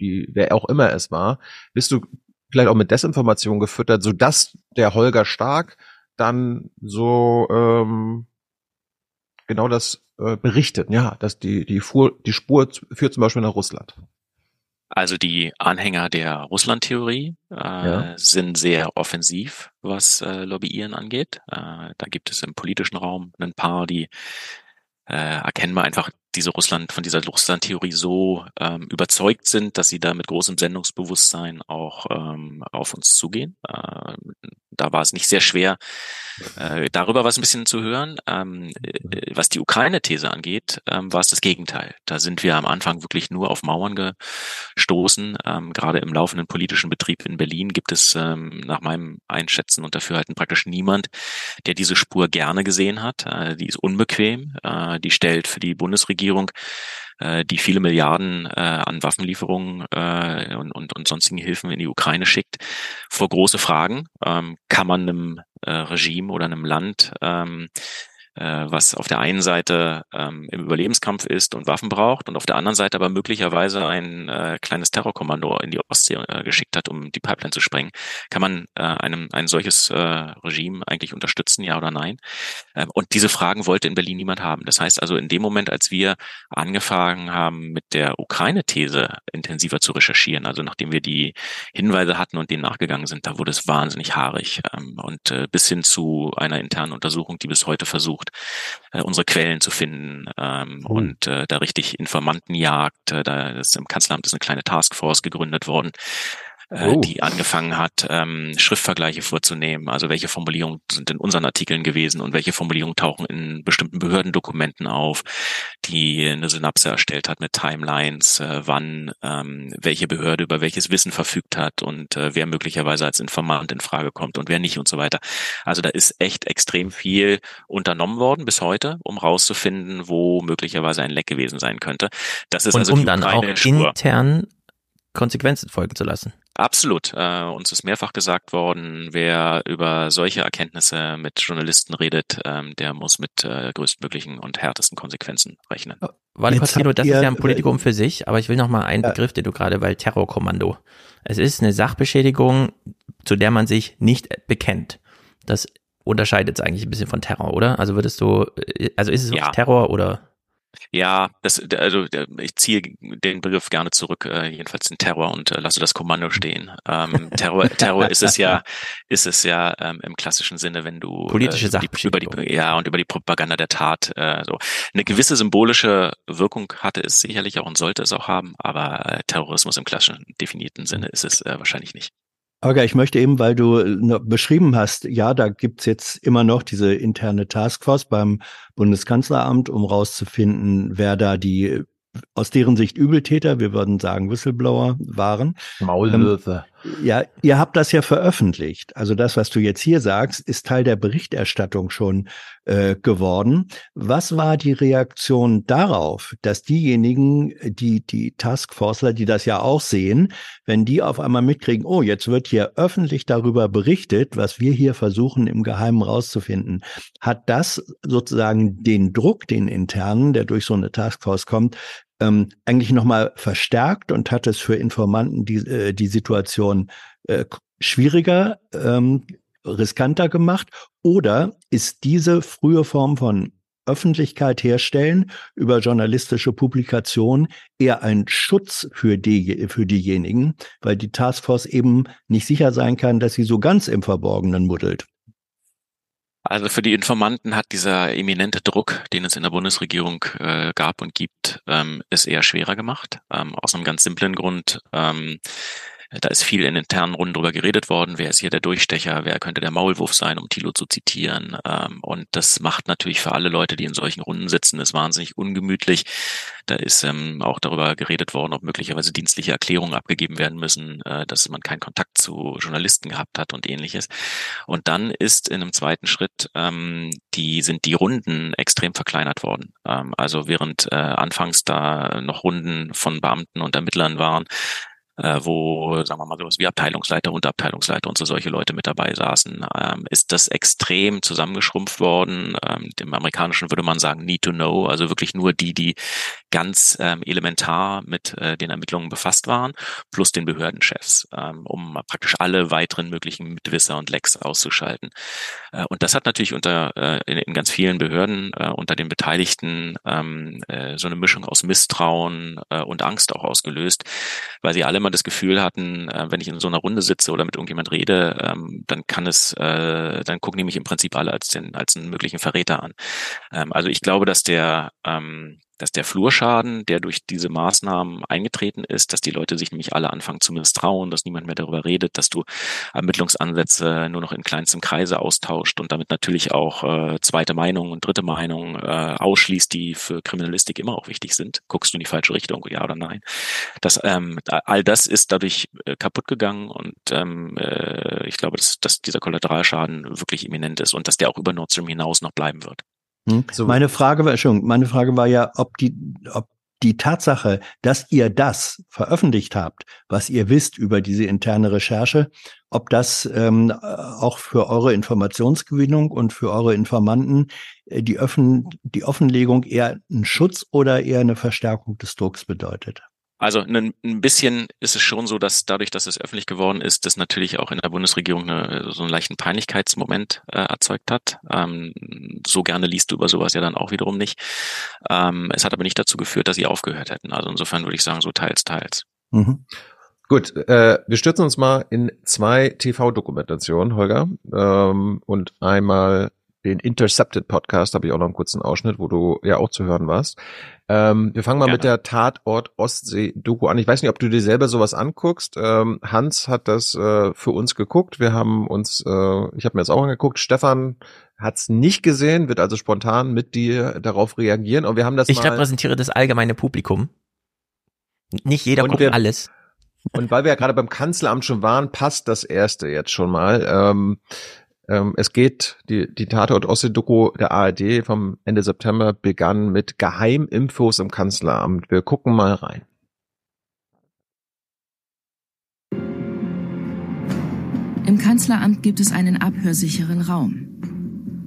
die, wer auch immer es war. Bist du vielleicht auch mit Desinformation gefüttert, sodass der Holger Stark dann so ähm, genau das äh, berichtet, ja, dass die die Fuhr, die Spur führt zum Beispiel nach Russland. Also die Anhänger der Russland-Theorie äh, ja. sind sehr offensiv, was äh, Lobbyieren angeht. Äh, da gibt es im politischen Raum ein paar, die äh, erkennen wir einfach diese Russland, von dieser Russland-Theorie so ähm, überzeugt sind, dass sie da mit großem Sendungsbewusstsein auch ähm, auf uns zugehen. Äh, da war es nicht sehr schwer, äh, darüber was ein bisschen zu hören. Ähm, äh, was die Ukraine-These angeht, ähm, war es das Gegenteil. Da sind wir am Anfang wirklich nur auf Mauern gestoßen. Ähm, gerade im laufenden politischen Betrieb in Berlin gibt es ähm, nach meinem Einschätzen und Dafürhalten praktisch niemand, der diese Spur gerne gesehen hat. Äh, die ist unbequem. Äh, die stellt für die Bundesregierung Regierung, äh, die viele Milliarden äh, an Waffenlieferungen äh, und, und, und sonstigen Hilfen in die Ukraine schickt, vor große Fragen. Ähm, kann man einem äh, Regime oder einem Land ähm, äh, was auf der einen Seite ähm, im Überlebenskampf ist und Waffen braucht und auf der anderen Seite aber möglicherweise ein äh, kleines Terrorkommando in die Ostsee äh, geschickt hat, um die Pipeline zu sprengen. Kann man äh, einem ein solches äh, Regime eigentlich unterstützen, ja oder nein? Ähm, und diese Fragen wollte in Berlin niemand haben. Das heißt also, in dem Moment, als wir angefangen haben, mit der Ukraine-These intensiver zu recherchieren, also nachdem wir die Hinweise hatten und denen nachgegangen sind, da wurde es wahnsinnig haarig ähm, und äh, bis hin zu einer internen Untersuchung, die bis heute versucht, versucht, äh, unsere Quellen zu finden ähm, oh. und äh, da richtig Informantenjagd. Äh, da ist im Kanzleramt ist eine kleine Taskforce gegründet worden, äh, oh. die angefangen hat, ähm, Schriftvergleiche vorzunehmen. Also welche Formulierungen sind in unseren Artikeln gewesen und welche Formulierungen tauchen in bestimmten Behördendokumenten auf, die eine Synapse erstellt hat mit Timelines, äh, wann ähm, welche Behörde über welches Wissen verfügt hat und äh, wer möglicherweise als Informant in Frage kommt und wer nicht und so weiter. Also da ist echt extrem viel unternommen worden bis heute, um rauszufinden, wo möglicherweise ein Leck gewesen sein könnte. Das ist und also um dann auch intern Konsequenzen folgen zu lassen. Absolut. Äh, uns ist mehrfach gesagt worden, wer über solche Erkenntnisse mit Journalisten redet, ähm, der muss mit äh, größtmöglichen und härtesten Konsequenzen rechnen. Warte kurz, Guido, das ist ja ein Politikum für sich, aber ich will noch mal einen ja. Begriff, den du gerade, weil Terrorkommando. Es ist eine Sachbeschädigung, zu der man sich nicht bekennt. Das unterscheidet es eigentlich ein bisschen von Terror, oder? Also würdest du, äh, also ist es ja. Terror oder? Ja, das, also ich ziehe den Begriff gerne zurück, äh, jedenfalls den Terror und äh, lasse das Kommando stehen. Ähm, Terror, Terror ist es ja, ist es ja ähm, im klassischen Sinne, wenn du politische äh, über die, über die ja und über die Propaganda der Tat äh, so eine gewisse symbolische Wirkung hatte es sicherlich auch und sollte es auch haben, aber äh, Terrorismus im klassischen definierten Sinne ist es äh, wahrscheinlich nicht. Holger, ich möchte eben, weil du äh, beschrieben hast, ja, da gibt's jetzt immer noch diese interne Taskforce beim Bundeskanzleramt, um rauszufinden, wer da die aus deren Sicht Übeltäter, wir würden sagen Whistleblower waren. Maulwürfe. Ähm, ja, ihr habt das ja veröffentlicht. Also das, was du jetzt hier sagst, ist Teil der Berichterstattung schon äh, geworden. Was war die Reaktion darauf, dass diejenigen, die die Taskforceler, die das ja auch sehen, wenn die auf einmal mitkriegen, oh, jetzt wird hier öffentlich darüber berichtet, was wir hier versuchen im Geheimen rauszufinden, hat das sozusagen den Druck, den internen, der durch so eine Taskforce kommt, ähm, eigentlich nochmal verstärkt und hat es für Informanten die, äh, die Situation äh, schwieriger, ähm, riskanter gemacht? Oder ist diese frühe Form von Öffentlichkeit herstellen über journalistische Publikation eher ein Schutz für die, für diejenigen, weil die Taskforce eben nicht sicher sein kann, dass sie so ganz im Verborgenen muddelt. Also für die Informanten hat dieser eminente Druck, den es in der Bundesregierung äh, gab und gibt, ähm, es eher schwerer gemacht. Ähm, aus einem ganz simplen Grund. Ähm, da ist viel in internen Runden drüber geredet worden. Wer ist hier der Durchstecher? Wer könnte der Maulwurf sein, um Thilo zu zitieren? Ähm, und das macht natürlich für alle Leute, die in solchen Runden sitzen, ist wahnsinnig ungemütlich. Da ist ähm, auch darüber geredet worden, ob möglicherweise dienstliche Erklärungen abgegeben werden müssen, äh, dass man keinen Kontakt zu Journalisten gehabt hat und ähnliches. Und dann ist in einem zweiten Schritt ähm, die sind die Runden extrem verkleinert worden. Also während äh, anfangs da noch Runden von Beamten und Ermittlern waren, äh, wo, sagen wir mal, sowas wie Abteilungsleiter, Unterabteilungsleiter und so solche Leute mit dabei saßen, ähm, ist das extrem zusammengeschrumpft worden. Ähm, Im Amerikanischen würde man sagen Need to Know, also wirklich nur die, die ganz ähm, elementar mit äh, den Ermittlungen befasst waren, plus den Behördenchefs, ähm, um praktisch alle weiteren möglichen Mitwisser und Lecks auszuschalten. Äh, und das hat natürlich unter äh, in, in ganz vielen Behörden äh, unter den Beteiligten ähm, äh, so eine Mischung aus Misstrauen äh, und Angst auch ausgelöst, weil sie alle immer das Gefühl hatten, äh, wenn ich in so einer Runde sitze oder mit irgendjemand rede, ähm, dann kann es, äh, dann gucken die mich im Prinzip alle als den, als einen möglichen Verräter an. Ähm, also ich glaube, dass der ähm, dass der Flurschaden, der durch diese Maßnahmen eingetreten ist, dass die Leute sich nämlich alle anfangen zu misstrauen, dass niemand mehr darüber redet, dass du Ermittlungsansätze nur noch in kleinstem Kreise austauscht und damit natürlich auch äh, zweite Meinung und dritte Meinung äh, ausschließt, die für Kriminalistik immer auch wichtig sind. Guckst du in die falsche Richtung, ja oder nein? Das, ähm, all das ist dadurch äh, kaputt gegangen und ähm, äh, ich glaube, dass, dass dieser Kollateralschaden wirklich imminent ist und dass der auch über Nord Stream hinaus noch bleiben wird. Hm? So. Meine Frage war schon, meine Frage war ja, ob die, ob die Tatsache, dass ihr das veröffentlicht habt, was ihr wisst über diese interne Recherche, ob das ähm, auch für eure Informationsgewinnung und für eure Informanten äh, die, Öffn die Offenlegung eher ein Schutz oder eher eine Verstärkung des Drucks bedeutet. Also ein, ein bisschen ist es schon so, dass dadurch, dass es öffentlich geworden ist, das natürlich auch in der Bundesregierung eine, so einen leichten Peinlichkeitsmoment äh, erzeugt hat. Ähm, so gerne liest du über sowas ja dann auch wiederum nicht. Ähm, es hat aber nicht dazu geführt, dass sie aufgehört hätten. Also insofern würde ich sagen, so teils, teils. Mhm. Gut, äh, wir stürzen uns mal in zwei TV-Dokumentationen, Holger, ähm, und einmal den Intercepted Podcast, habe ich auch noch einen kurzen Ausschnitt, wo du ja auch zu hören warst. Ähm, wir fangen mal Gerne. mit der Tatort Ostsee-Doku an. Ich weiß nicht, ob du dir selber sowas anguckst. Ähm, Hans hat das äh, für uns geguckt. Wir haben uns, äh, ich habe mir das auch angeguckt. Stefan hat es nicht gesehen, wird also spontan mit dir darauf reagieren. Und wir haben das Ich repräsentiere das allgemeine Publikum. Nicht jeder guckt wir, alles. Und weil wir ja gerade beim Kanzleramt schon waren, passt das erste jetzt schon mal. Ähm, ähm, es geht, die, die Tatort Ossi-Doku der ARD vom Ende September begann mit Geheiminfos im Kanzleramt. Wir gucken mal rein. Im Kanzleramt gibt es einen abhörsicheren Raum.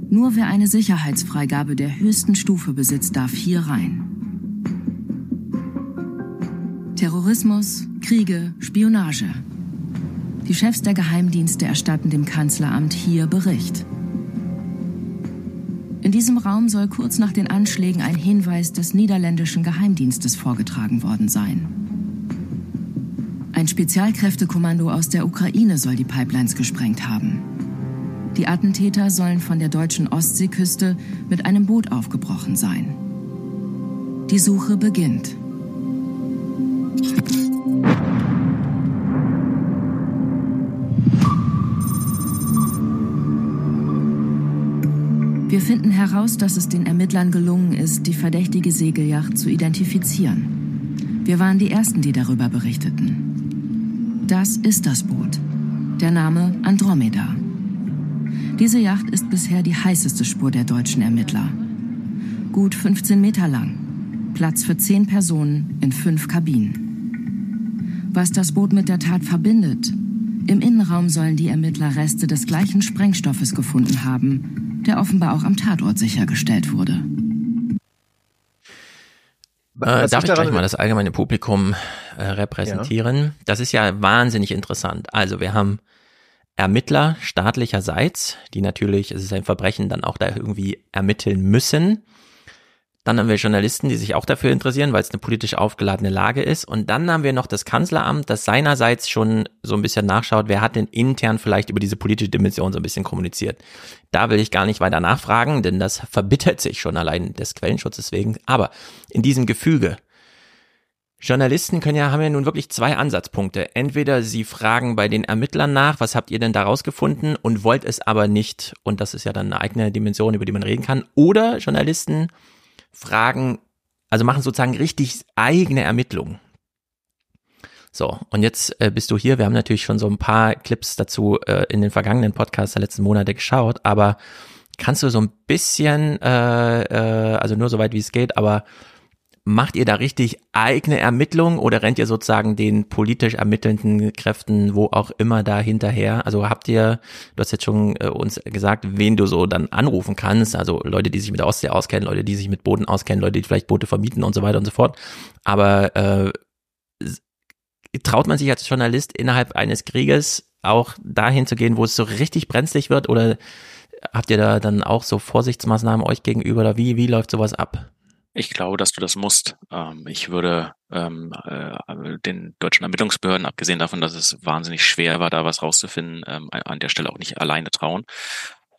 Nur wer eine Sicherheitsfreigabe der höchsten Stufe besitzt, darf hier rein. Terrorismus, Kriege, Spionage. Die Chefs der Geheimdienste erstatten dem Kanzleramt hier Bericht. In diesem Raum soll kurz nach den Anschlägen ein Hinweis des niederländischen Geheimdienstes vorgetragen worden sein. Ein Spezialkräftekommando aus der Ukraine soll die Pipelines gesprengt haben. Die Attentäter sollen von der deutschen Ostseeküste mit einem Boot aufgebrochen sein. Die Suche beginnt. Wir finden heraus, dass es den Ermittlern gelungen ist, die verdächtige Segelyacht zu identifizieren. Wir waren die Ersten, die darüber berichteten. Das ist das Boot. Der Name Andromeda. Diese Yacht ist bisher die heißeste Spur der deutschen Ermittler. Gut 15 Meter lang. Platz für 10 Personen in fünf Kabinen. Was das Boot mit der Tat verbindet? Im Innenraum sollen die Ermittler Reste des gleichen Sprengstoffes gefunden haben, der offenbar auch am Tatort sichergestellt wurde. Äh, darf ich gleich mal das allgemeine Publikum äh, repräsentieren? Ja. Das ist ja wahnsinnig interessant. Also wir haben Ermittler staatlicherseits, die natürlich, es ist ein Verbrechen, dann auch da irgendwie ermitteln müssen. Dann haben wir Journalisten, die sich auch dafür interessieren, weil es eine politisch aufgeladene Lage ist. Und dann haben wir noch das Kanzleramt, das seinerseits schon so ein bisschen nachschaut, wer hat denn intern vielleicht über diese politische Dimension so ein bisschen kommuniziert. Da will ich gar nicht weiter nachfragen, denn das verbittert sich schon allein des Quellenschutzes wegen. Aber in diesem Gefüge Journalisten können ja, haben ja nun wirklich zwei Ansatzpunkte. Entweder sie fragen bei den Ermittlern nach, was habt ihr denn da rausgefunden und wollt es aber nicht, und das ist ja dann eine eigene Dimension, über die man reden kann, oder Journalisten Fragen, also machen sozusagen richtig eigene Ermittlungen. So, und jetzt äh, bist du hier. Wir haben natürlich schon so ein paar Clips dazu äh, in den vergangenen Podcasts der letzten Monate geschaut, aber kannst du so ein bisschen, äh, äh, also nur so weit wie es geht, aber macht ihr da richtig eigene Ermittlungen oder rennt ihr sozusagen den politisch ermittelnden Kräften, wo auch immer da hinterher? Also habt ihr, du hast jetzt schon äh, uns gesagt, wen du so dann anrufen kannst, also Leute, die sich mit der Ostsee auskennen, Leute, die sich mit Boden auskennen, Leute, die vielleicht Boote vermieten und so weiter und so fort. Aber äh, traut man sich als Journalist innerhalb eines Krieges auch dahin zu gehen, wo es so richtig brenzlig wird oder habt ihr da dann auch so Vorsichtsmaßnahmen euch gegenüber oder wie, wie läuft sowas ab? Ich glaube, dass du das musst. Ähm, ich würde ähm, äh, den deutschen Ermittlungsbehörden, abgesehen davon, dass es wahnsinnig schwer war, da was rauszufinden, ähm, an der Stelle auch nicht alleine trauen.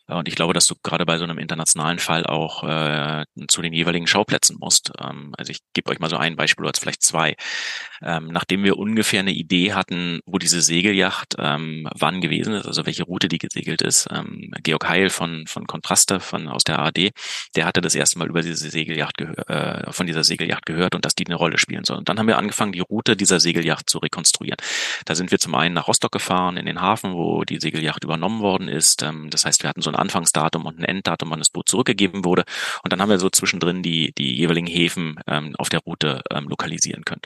Und ich glaube, dass du gerade bei so einem internationalen Fall auch äh, zu den jeweiligen Schauplätzen musst. Ähm, also ich gebe euch mal so ein Beispiel oder vielleicht zwei. Ähm, nachdem wir ungefähr eine Idee hatten, wo diese Segelyacht ähm, wann gewesen ist, also welche Route die gesegelt ist, ähm, Georg Heil von, von Kontraste von, aus der ARD, der hatte das erste Mal über diese Segelyacht äh, von dieser Segelyacht gehört und dass die eine Rolle spielen soll. Und dann haben wir angefangen, die Route dieser Segelyacht zu rekonstruieren. Da sind wir zum einen nach Rostock gefahren, in den Hafen, wo die Segelyacht übernommen worden ist. Ähm, das heißt, wir hatten so ein Anfangsdatum und ein Enddatum, wann das Boot zurückgegeben wurde. Und dann haben wir so zwischendrin die, die jeweiligen Häfen ähm, auf der Route ähm, lokalisieren können.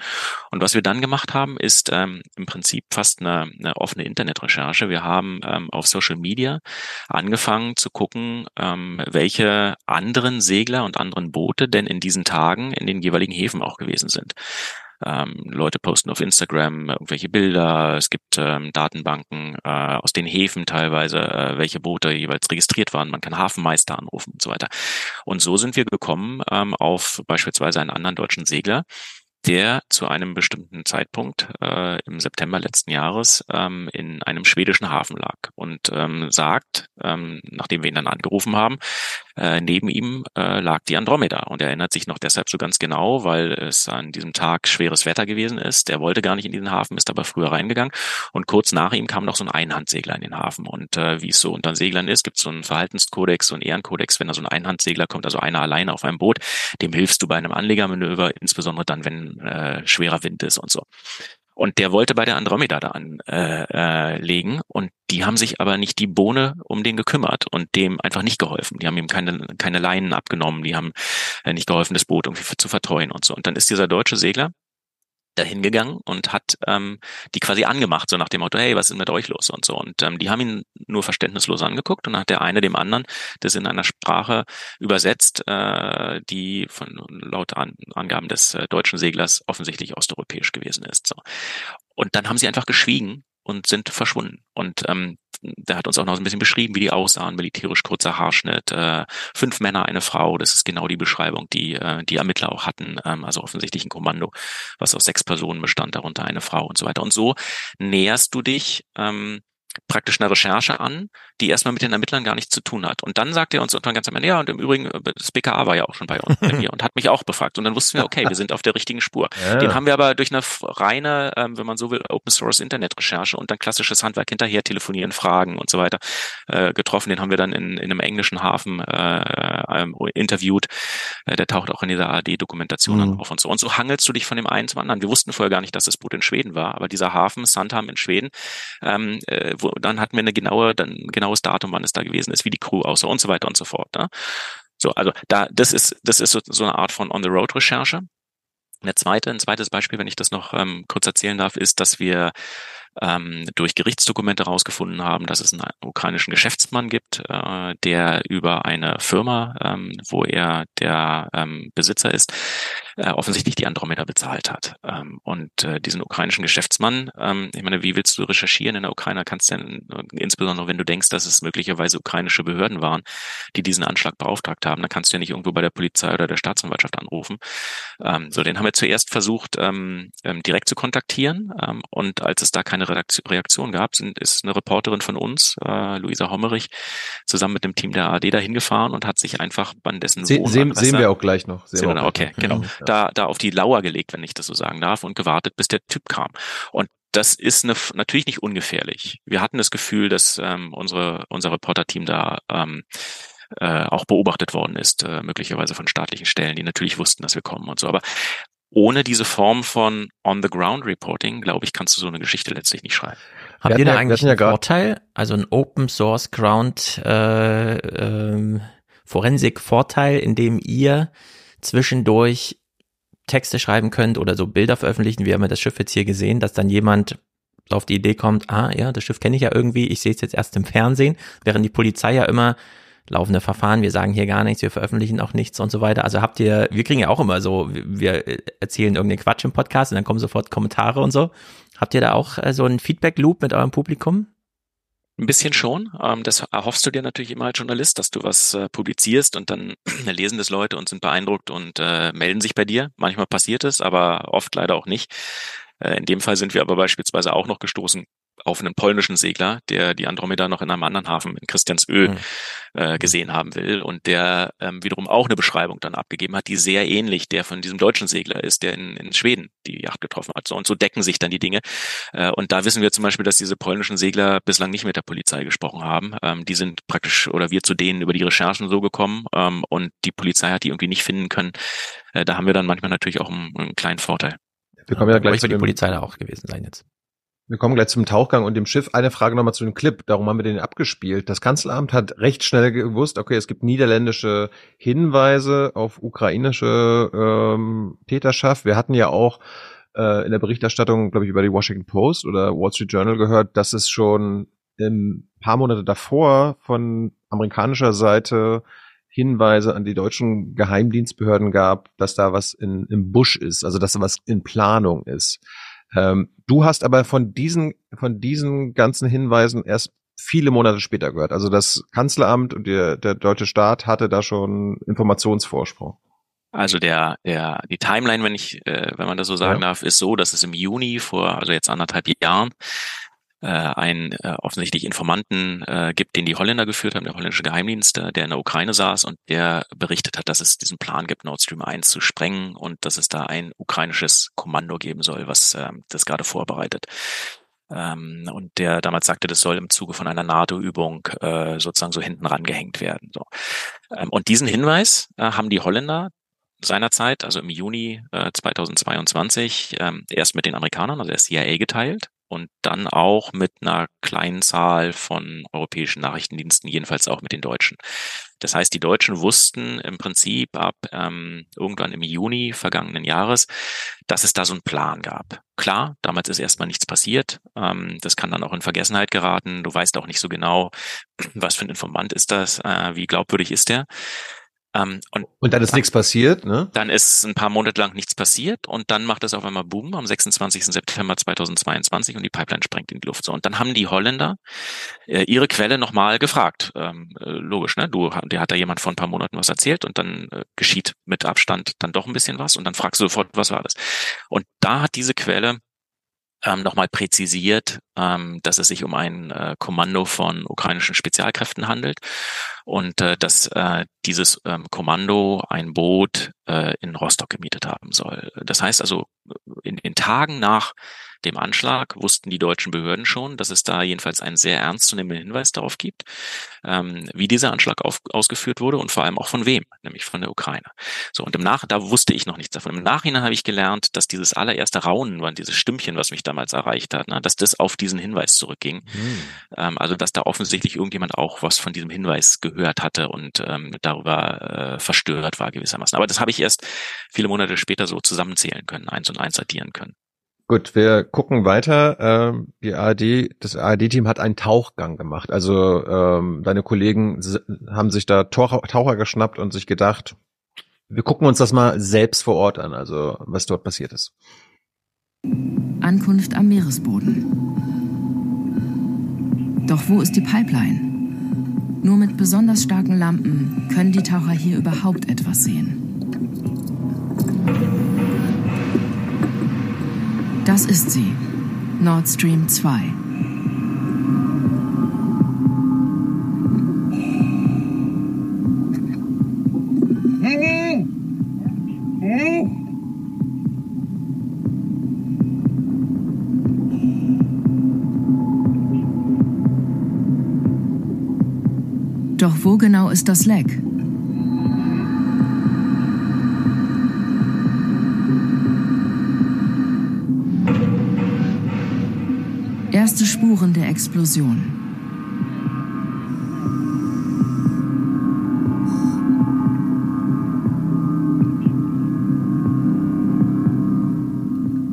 Und was wir dann gemacht haben, ist ähm, im Prinzip fast eine, eine offene Internetrecherche. Wir haben ähm, auf Social Media angefangen zu gucken, ähm, welche anderen Segler und anderen Boote denn in diesen Tagen in den jeweiligen Häfen auch gewesen sind. Ähm, Leute posten auf Instagram irgendwelche Bilder. Es gibt ähm, Datenbanken äh, aus den Häfen teilweise, äh, welche Boote jeweils registriert waren. Man kann Hafenmeister anrufen und so weiter. Und so sind wir gekommen ähm, auf beispielsweise einen anderen deutschen Segler, der zu einem bestimmten Zeitpunkt äh, im September letzten Jahres ähm, in einem schwedischen Hafen lag und ähm, sagt, ähm, nachdem wir ihn dann angerufen haben, äh, neben ihm äh, lag die Andromeda. Und er erinnert sich noch deshalb so ganz genau, weil es an diesem Tag schweres Wetter gewesen ist. Der wollte gar nicht in diesen Hafen, ist aber früher reingegangen. Und kurz nach ihm kam noch so ein Einhandsegler in den Hafen. Und äh, wie es so unter Seglern ist, gibt es so einen Verhaltenskodex, so einen Ehrenkodex, wenn da so ein Einhandsegler kommt, also einer alleine auf einem Boot, dem hilfst du bei einem Anlegermanöver, insbesondere dann, wenn äh, schwerer Wind ist und so. Und der wollte bei der Andromeda da anlegen äh, äh, und die haben sich aber nicht die Bohne um den gekümmert und dem einfach nicht geholfen. Die haben ihm keine, keine Leinen abgenommen, die haben äh, nicht geholfen, das Boot irgendwie zu vertreuen und so. Und dann ist dieser deutsche Segler dahin gegangen und hat ähm, die quasi angemacht, so nach dem Motto, hey, was ist mit euch los und so. Und ähm, die haben ihn nur verständnislos angeguckt und dann hat der eine dem anderen das in einer Sprache übersetzt, äh, die von laut An Angaben des äh, deutschen Seglers offensichtlich osteuropäisch gewesen ist. So. Und dann haben sie einfach geschwiegen und sind verschwunden. Und ähm, der hat uns auch noch ein bisschen beschrieben, wie die aussahen, militärisch kurzer Haarschnitt, äh, fünf Männer, eine Frau, das ist genau die Beschreibung, die äh, die Ermittler auch hatten, ähm, also offensichtlich ein Kommando, was aus sechs Personen bestand, darunter eine Frau und so weiter. Und so näherst du dich ähm, praktisch eine Recherche an, die erstmal mit den Ermittlern gar nichts zu tun hat. Und dann sagt er uns irgendwann ganz am Ende, ja, und im Übrigen, äh, das BKA war ja auch schon bei uns bei mir und hat mich auch befragt. Und dann wussten wir, okay, wir sind auf der richtigen Spur. Ja. Den haben wir aber durch eine reine, ähm, wenn man so will, Open Source Internet-Recherche und dann klassisches Handwerk hinterher telefonieren, Fragen und so weiter äh, getroffen. Den haben wir dann in, in einem englischen Hafen äh, ähm, interviewt. Äh, der taucht auch in dieser AD-Dokumentation mhm. auf und so. Und so hangelst du dich von dem einen zum anderen. Wir wussten vorher gar nicht, dass das Boot in Schweden war, aber dieser Hafen, Sandham in Schweden, ähm, äh, wo, dann hatten wir eine genaue, dann genaues Datum, wann es da gewesen ist, wie die Crew aussah und so weiter und so fort. Ne? So, also da, das ist, das ist so, so eine Art von On-the-Road-Recherche. Eine zweite, ein zweites Beispiel, wenn ich das noch ähm, kurz erzählen darf, ist, dass wir ähm, durch Gerichtsdokumente herausgefunden haben, dass es einen ukrainischen Geschäftsmann gibt, äh, der über eine Firma, ähm, wo er der ähm, Besitzer ist, äh, offensichtlich die Andromeda bezahlt hat. Ähm, und äh, diesen ukrainischen Geschäftsmann, ähm, ich meine, wie willst du recherchieren in der Ukraine? Kannst du denn, insbesondere wenn du denkst, dass es möglicherweise ukrainische Behörden waren, die diesen Anschlag beauftragt haben, dann kannst du ja nicht irgendwo bei der Polizei oder der Staatsanwaltschaft anrufen. Ähm, so, den haben wir zuerst versucht, ähm, ähm, direkt zu kontaktieren. Ähm, und als es da keine Reaktion gab, sind, ist eine Reporterin von uns, äh, Luisa Hommerich, zusammen mit dem Team der AD dahin gefahren und hat sich einfach an dessen Se sehen, sehen wir auch gleich noch. Sehen wir, okay, genau. Mhm da, da auf die Lauer gelegt, wenn ich das so sagen darf, und gewartet, bis der Typ kam. Und das ist eine, natürlich nicht ungefährlich. Wir hatten das Gefühl, dass ähm, unsere, unser Reporter-Team da ähm, äh, auch beobachtet worden ist, äh, möglicherweise von staatlichen Stellen, die natürlich wussten, dass wir kommen und so. Aber ohne diese Form von On-the-Ground-Reporting, glaube ich, kannst du so eine Geschichte letztlich nicht schreiben. Habt ihr da ja, eigentlich einen Vorteil, also ein Open Source Ground äh, ähm, Forensik Vorteil, in dem ihr zwischendurch Texte schreiben könnt oder so Bilder veröffentlichen, wir haben ja das Schiff jetzt hier gesehen, dass dann jemand auf die Idee kommt, ah ja, das Schiff kenne ich ja irgendwie, ich sehe es jetzt erst im Fernsehen, während die Polizei ja immer laufende Verfahren, wir sagen hier gar nichts, wir veröffentlichen auch nichts und so weiter. Also habt ihr, wir kriegen ja auch immer so, wir erzählen irgendeinen Quatsch im Podcast und dann kommen sofort Kommentare und so. Habt ihr da auch äh, so einen Feedback-Loop mit eurem Publikum? Ein bisschen schon. Ähm, das erhoffst du dir natürlich immer als Journalist, dass du was äh, publizierst und dann lesen das Leute und sind beeindruckt und äh, melden sich bei dir. Manchmal passiert es, aber oft leider auch nicht. Äh, in dem Fall sind wir aber beispielsweise auch noch gestoßen auf einen polnischen Segler, der die Andromeda noch in einem anderen Hafen in Christiansöl mhm. äh, gesehen haben will und der ähm, wiederum auch eine Beschreibung dann abgegeben hat, die sehr ähnlich der von diesem deutschen Segler ist, der in, in Schweden die Yacht getroffen hat. So, und so decken sich dann die Dinge. Äh, und da wissen wir zum Beispiel, dass diese polnischen Segler bislang nicht mit der Polizei gesprochen haben. Ähm, die sind praktisch oder wir zu denen über die Recherchen so gekommen ähm, und die Polizei hat die irgendwie nicht finden können. Äh, da haben wir dann manchmal natürlich auch einen, einen kleinen Vorteil. Wir kommen ja gleich zu die Polizei da auch gewesen sein jetzt. Wir kommen gleich zum Tauchgang und dem Schiff. Eine Frage nochmal zu dem Clip. Darum haben wir den abgespielt. Das Kanzleramt hat recht schnell gewusst, okay, es gibt niederländische Hinweise auf ukrainische ähm, Täterschaft. Wir hatten ja auch äh, in der Berichterstattung, glaube ich, über die Washington Post oder Wall Street Journal gehört, dass es schon ein paar Monate davor von amerikanischer Seite Hinweise an die deutschen Geheimdienstbehörden gab, dass da was in, im Busch ist, also dass da was in Planung ist. Ähm, du hast aber von diesen, von diesen ganzen Hinweisen erst viele Monate später gehört. Also das Kanzleramt und der, der deutsche Staat hatte da schon Informationsvorsprung. Also der, der, die Timeline, wenn ich, äh, wenn man das so sagen ja. darf, ist so, dass es im Juni vor, also jetzt anderthalb Jahren, äh, einen äh, offensichtlich Informanten äh, gibt, den die Holländer geführt haben, der holländische Geheimdienst, äh, der in der Ukraine saß und der berichtet hat, dass es diesen Plan gibt, Nord Stream 1 zu sprengen und dass es da ein ukrainisches Kommando geben soll, was äh, das gerade vorbereitet. Ähm, und der damals sagte, das soll im Zuge von einer NATO-Übung äh, sozusagen so hinten rangehängt werden. So. Ähm, und diesen Hinweis äh, haben die Holländer seinerzeit, also im Juni äh, 2022, ähm, erst mit den Amerikanern, also der CIA geteilt und dann auch mit einer kleinen Zahl von europäischen Nachrichtendiensten, jedenfalls auch mit den Deutschen. Das heißt, die Deutschen wussten im Prinzip ab ähm, irgendwann im Juni vergangenen Jahres, dass es da so einen Plan gab. Klar, damals ist erstmal nichts passiert. Ähm, das kann dann auch in Vergessenheit geraten. Du weißt auch nicht so genau, was für ein Informant ist das, äh, wie glaubwürdig ist der. Ähm, und, und dann ist nichts passiert, ne? Dann ist ein paar Monate lang nichts passiert und dann macht es auf einmal Boom am 26. September 2022 und die Pipeline sprengt in die Luft. So, und dann haben die Holländer äh, ihre Quelle nochmal gefragt. Ähm, äh, logisch, ne? Du, dir hat da jemand vor ein paar Monaten was erzählt und dann äh, geschieht mit Abstand dann doch ein bisschen was und dann fragst du sofort, was war das? Und da hat diese Quelle ähm, nochmal präzisiert, ähm, dass es sich um ein äh, Kommando von ukrainischen Spezialkräften handelt und äh, dass äh, dieses ähm, Kommando ein Boot äh, in Rostock gemietet haben soll. Das heißt also, in den Tagen nach dem Anschlag wussten die deutschen Behörden schon, dass es da jedenfalls einen sehr ernstzunehmenden Hinweis darauf gibt, ähm, wie dieser Anschlag auf, ausgeführt wurde und vor allem auch von wem, nämlich von der Ukraine. So, und im Nach, da wusste ich noch nichts davon. Im Nachhinein habe ich gelernt, dass dieses allererste Raunen, dieses Stimmchen, was mich damals erreicht hat, ne, dass das auf diesen Hinweis zurückging. Mhm. Ähm, also, dass da offensichtlich irgendjemand auch was von diesem Hinweis gehört hatte und ähm, darüber äh, verstört war gewissermaßen. Aber das habe ich erst viele Monate später so zusammenzählen können, eins und eins addieren können. Gut, wir gucken weiter. Ähm, die ARD, das ARD-Team hat einen Tauchgang gemacht. Also ähm, deine Kollegen haben sich da Taucher, Taucher geschnappt und sich gedacht, wir gucken uns das mal selbst vor Ort an, also was dort passiert ist. Ankunft am Meeresboden. Doch wo ist die Pipeline? Nur mit besonders starken Lampen können die Taucher hier überhaupt etwas sehen. Das ist sie. Nord Stream 2. Doch wo genau ist das Leck? Erste Spuren der Explosion.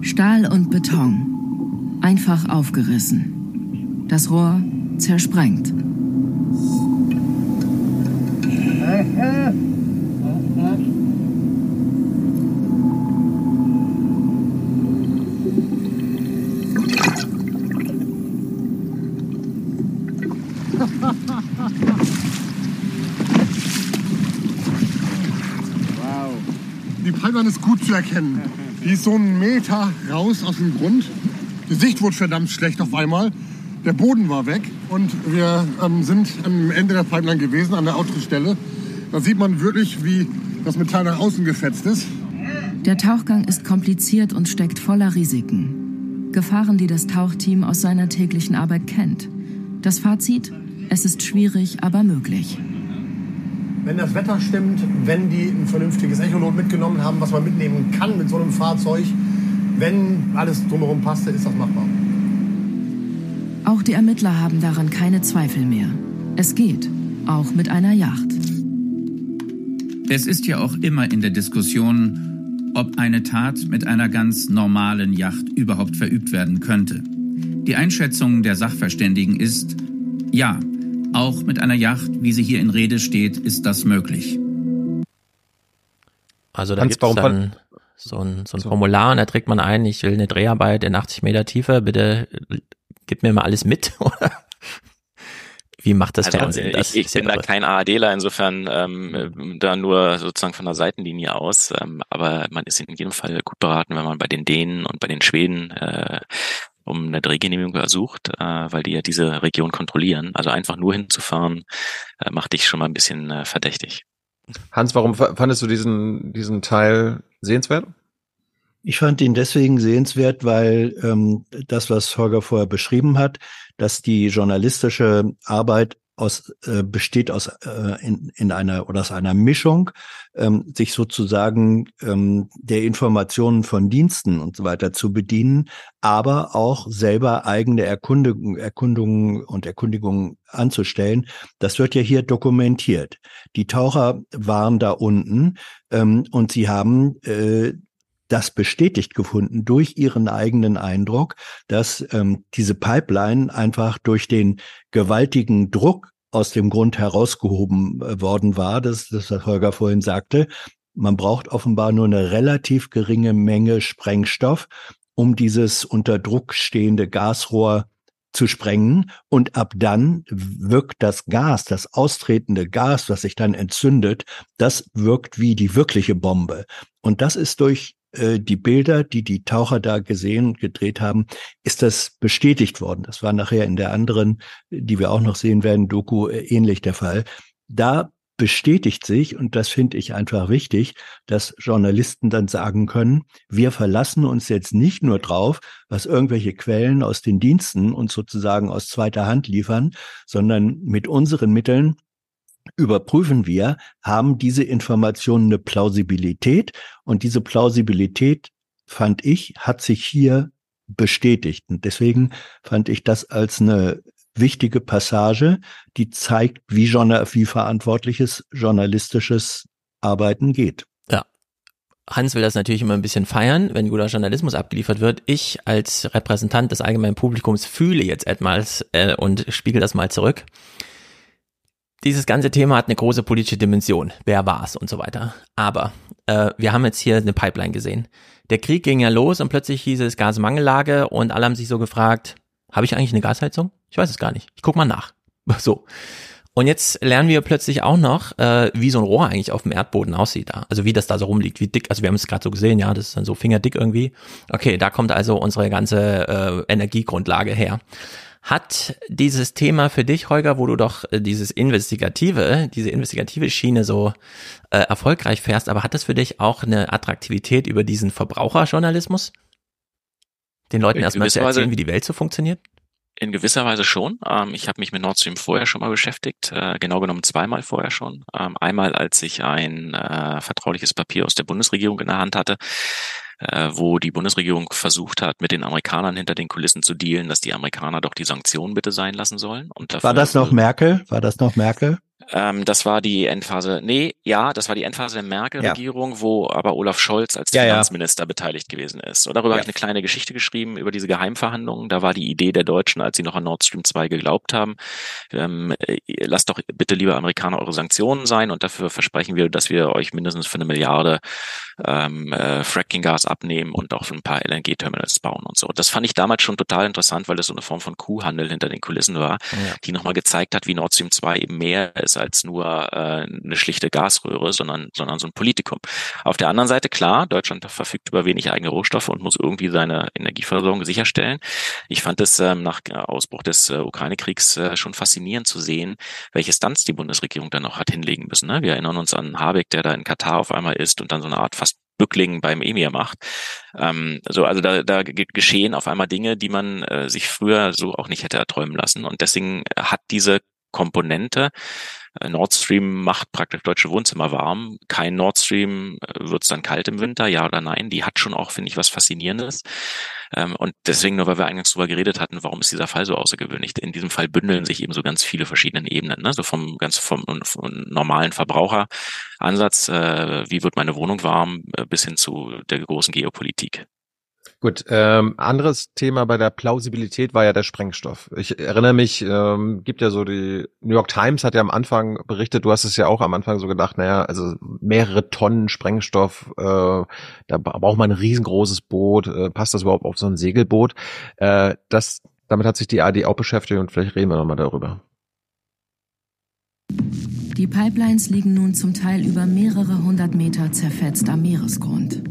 Stahl und Beton. Einfach aufgerissen. Das Rohr zersprengt. Wow. Die Pipeline ist gut zu erkennen. Die ist so einen Meter raus aus dem Grund. Die Sicht wurde verdammt schlecht auf einmal. Der Boden war weg und wir ähm, sind am Ende der Pipeline gewesen, an der Autostelle. Da sieht man wirklich, wie das Metall nach außen gefetzt ist. Der Tauchgang ist kompliziert und steckt voller Risiken. Gefahren, die das Tauchteam aus seiner täglichen Arbeit kennt. Das Fazit? Es ist schwierig, aber möglich. Wenn das Wetter stimmt, wenn die ein vernünftiges Echolot mitgenommen haben, was man mitnehmen kann mit so einem Fahrzeug, wenn alles drumherum passte, ist das machbar. Auch die Ermittler haben daran keine Zweifel mehr. Es geht, auch mit einer Yacht. Es ist ja auch immer in der Diskussion, ob eine Tat mit einer ganz normalen Yacht überhaupt verübt werden könnte. Die Einschätzung der Sachverständigen ist, ja, auch mit einer Yacht, wie sie hier in Rede steht, ist das möglich. Also da gibt es dann so ein, so ein Formular und da trägt man ein, ich will eine Dreharbeit in 80 Meter Tiefe, bitte gib mir mal alles mit. Wie macht das also, Fernsehen? Das ich ich bin da kein ARDler, insofern ähm, da nur sozusagen von der Seitenlinie aus. Ähm, aber man ist in jedem Fall gut beraten, wenn man bei den Dänen und bei den Schweden äh, um eine Drehgenehmigung ersucht, äh, weil die ja diese Region kontrollieren. Also einfach nur hinzufahren, äh, macht dich schon mal ein bisschen äh, verdächtig. Hans, warum fa- fandest du diesen, diesen Teil sehenswert? Ich fand ihn deswegen sehenswert, weil ähm, das, was Holger vorher beschrieben hat, dass die journalistische Arbeit aus, äh, besteht aus äh, in, in einer oder aus einer Mischung, ähm, sich sozusagen ähm, der Informationen von Diensten und so weiter zu bedienen, aber auch selber eigene Erkundungen, Erkundungen und Erkundigungen anzustellen. Das wird ja hier dokumentiert. Die Taucher waren da unten ähm, und sie haben äh, das bestätigt gefunden durch ihren eigenen Eindruck, dass ähm, diese Pipeline einfach durch den gewaltigen Druck aus dem Grund herausgehoben äh, worden war, das, das was Holger vorhin sagte. Man braucht offenbar nur eine relativ geringe Menge Sprengstoff, um dieses unter Druck stehende Gasrohr zu sprengen und ab dann wirkt das Gas, das austretende Gas, das sich dann entzündet, das wirkt wie die wirkliche Bombe. Und das ist durch die Bilder, die die Taucher da gesehen und gedreht haben, ist das bestätigt worden. Das war nachher in der anderen, die wir auch noch sehen werden, Doku äh, ähnlich der Fall. Da bestätigt sich, und das finde ich einfach wichtig, dass Journalisten dann sagen können, wir verlassen uns jetzt nicht nur drauf, was irgendwelche Quellen aus den Diensten uns sozusagen aus zweiter Hand liefern, sondern mit unseren Mitteln überprüfen wir, haben diese Informationen eine Plausibilität und diese Plausibilität, fand ich, hat sich hier bestätigt. Und deswegen fand ich das als eine wichtige Passage, die zeigt, wie, Journal wie verantwortliches journalistisches Arbeiten geht. Ja. Hans will das natürlich immer ein bisschen feiern, wenn guter Journalismus abgeliefert wird. Ich als Repräsentant des allgemeinen Publikums fühle jetzt etwas äh, und spiegel das mal zurück. Dieses ganze Thema hat eine große politische Dimension. Wer war's und so weiter. Aber äh, wir haben jetzt hier eine Pipeline gesehen. Der Krieg ging ja los und plötzlich hieß es Gasmangellage und alle haben sich so gefragt, habe ich eigentlich eine Gasheizung? Ich weiß es gar nicht. Ich guck mal nach. So. Und jetzt lernen wir plötzlich auch noch, äh, wie so ein Rohr eigentlich auf dem Erdboden aussieht da. Also wie das da so rumliegt, wie dick. Also wir haben es gerade so gesehen, ja, das ist dann so fingerdick irgendwie. Okay, da kommt also unsere ganze äh, Energiegrundlage her. Hat dieses Thema für dich, Holger, wo du doch äh, dieses investigative, diese investigative Schiene so äh, erfolgreich fährst, aber hat das für dich auch eine Attraktivität über diesen Verbraucherjournalismus? Den Leuten In erstmal zu gewisser Weise- erzählen, wie die Welt so funktioniert? In gewisser Weise schon. Ähm, ich habe mich mit Nord Stream vorher schon mal beschäftigt, äh, genau genommen zweimal vorher schon. Ähm, einmal, als ich ein äh, vertrauliches Papier aus der Bundesregierung in der Hand hatte, äh, wo die Bundesregierung versucht hat, mit den Amerikanern hinter den Kulissen zu dealen, dass die Amerikaner doch die Sanktionen bitte sein lassen sollen. Und dafür, War das noch Merkel? War das noch Merkel? Ähm, das war die Endphase. Nee, ja, das war die Endphase der Merkel-Regierung, ja. wo aber Olaf Scholz als ja, Finanzminister ja. beteiligt gewesen ist. Und darüber habe ich eine kleine Geschichte geschrieben über diese Geheimverhandlungen. Da war die Idee der Deutschen, als sie noch an Nord Stream 2 geglaubt haben, ähm, äh, lasst doch bitte lieber Amerikaner eure Sanktionen sein und dafür versprechen wir, dass wir euch mindestens für eine Milliarde ähm, äh, Fracking-Gas abnehmen und auch ein paar LNG-Terminals bauen und so. Das fand ich damals schon total interessant, weil das so eine Form von Kuhhandel hinter den Kulissen war, die nochmal gezeigt hat, wie Nord Stream 2 eben mehr ist als nur äh, eine schlichte Gasröhre, sondern, sondern so ein Politikum. Auf der anderen Seite, klar, Deutschland verfügt über wenig eigene Rohstoffe und muss irgendwie seine Energieversorgung sicherstellen. Ich fand es ähm, nach Ausbruch des äh, Ukraine-Kriegs äh, schon faszinierend zu sehen, welche Stunts die Bundesregierung dann noch hat hinlegen müssen. Ne? Wir erinnern uns an Habeck, der da in Katar auf einmal ist und dann so eine Art fast Bückling beim Emir macht. Ähm, so, also da, da geschehen auf einmal Dinge, die man äh, sich früher so auch nicht hätte erträumen lassen. Und deswegen hat diese Komponente äh, Nord Stream macht praktisch deutsche Wohnzimmer warm. Kein Nord Stream äh, wird es dann kalt im Winter, ja oder nein. Die hat schon auch, finde ich, was Faszinierendes. Ähm, und deswegen, nur weil wir eingangs drüber geredet hatten, warum ist dieser Fall so außergewöhnlich? In diesem Fall bündeln sich eben so ganz viele verschiedene Ebenen. Ne? So vom ganz vom, vom normalen Verbraucheransatz, äh, wie wird meine Wohnung warm, äh, bis hin zu der großen Geopolitik. Gut, ähm, anderes Thema bei der Plausibilität war ja der Sprengstoff. Ich erinnere mich, ähm, gibt ja so die New York Times hat ja am Anfang berichtet, du hast es ja auch am Anfang so gedacht, naja, also mehrere Tonnen Sprengstoff, äh, da braucht man ein riesengroßes Boot, äh, passt das überhaupt auf so ein Segelboot? Äh, das, damit hat sich die AD auch beschäftigt und vielleicht reden wir nochmal darüber. Die Pipelines liegen nun zum Teil über mehrere hundert Meter zerfetzt am Meeresgrund.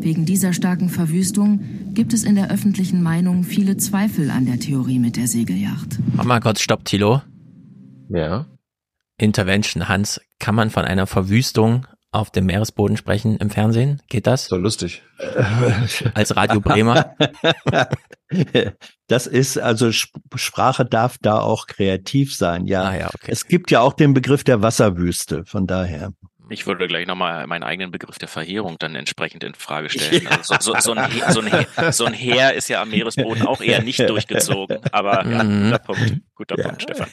Wegen dieser starken Verwüstung gibt es in der öffentlichen Meinung viele Zweifel an der Theorie mit der Segelyacht. Mach mal kurz Stopp, Tilo. Ja. Intervention, Hans. Kann man von einer Verwüstung auf dem Meeresboden sprechen im Fernsehen? Geht das? So lustig. Als Radio Bremer? Das ist, also Sprache darf da auch kreativ sein, ja. Ah, ja okay. Es gibt ja auch den Begriff der Wasserwüste, von daher. Ich würde gleich nochmal meinen eigenen Begriff der Verheerung dann entsprechend in Frage stellen. Ja. Also so, so, so, ein, so, ein Heer, so ein Heer ist ja am Meeresboden auch eher nicht durchgezogen. Aber ja, mhm. guter Punkt, guter ja. Punkt, Stefan.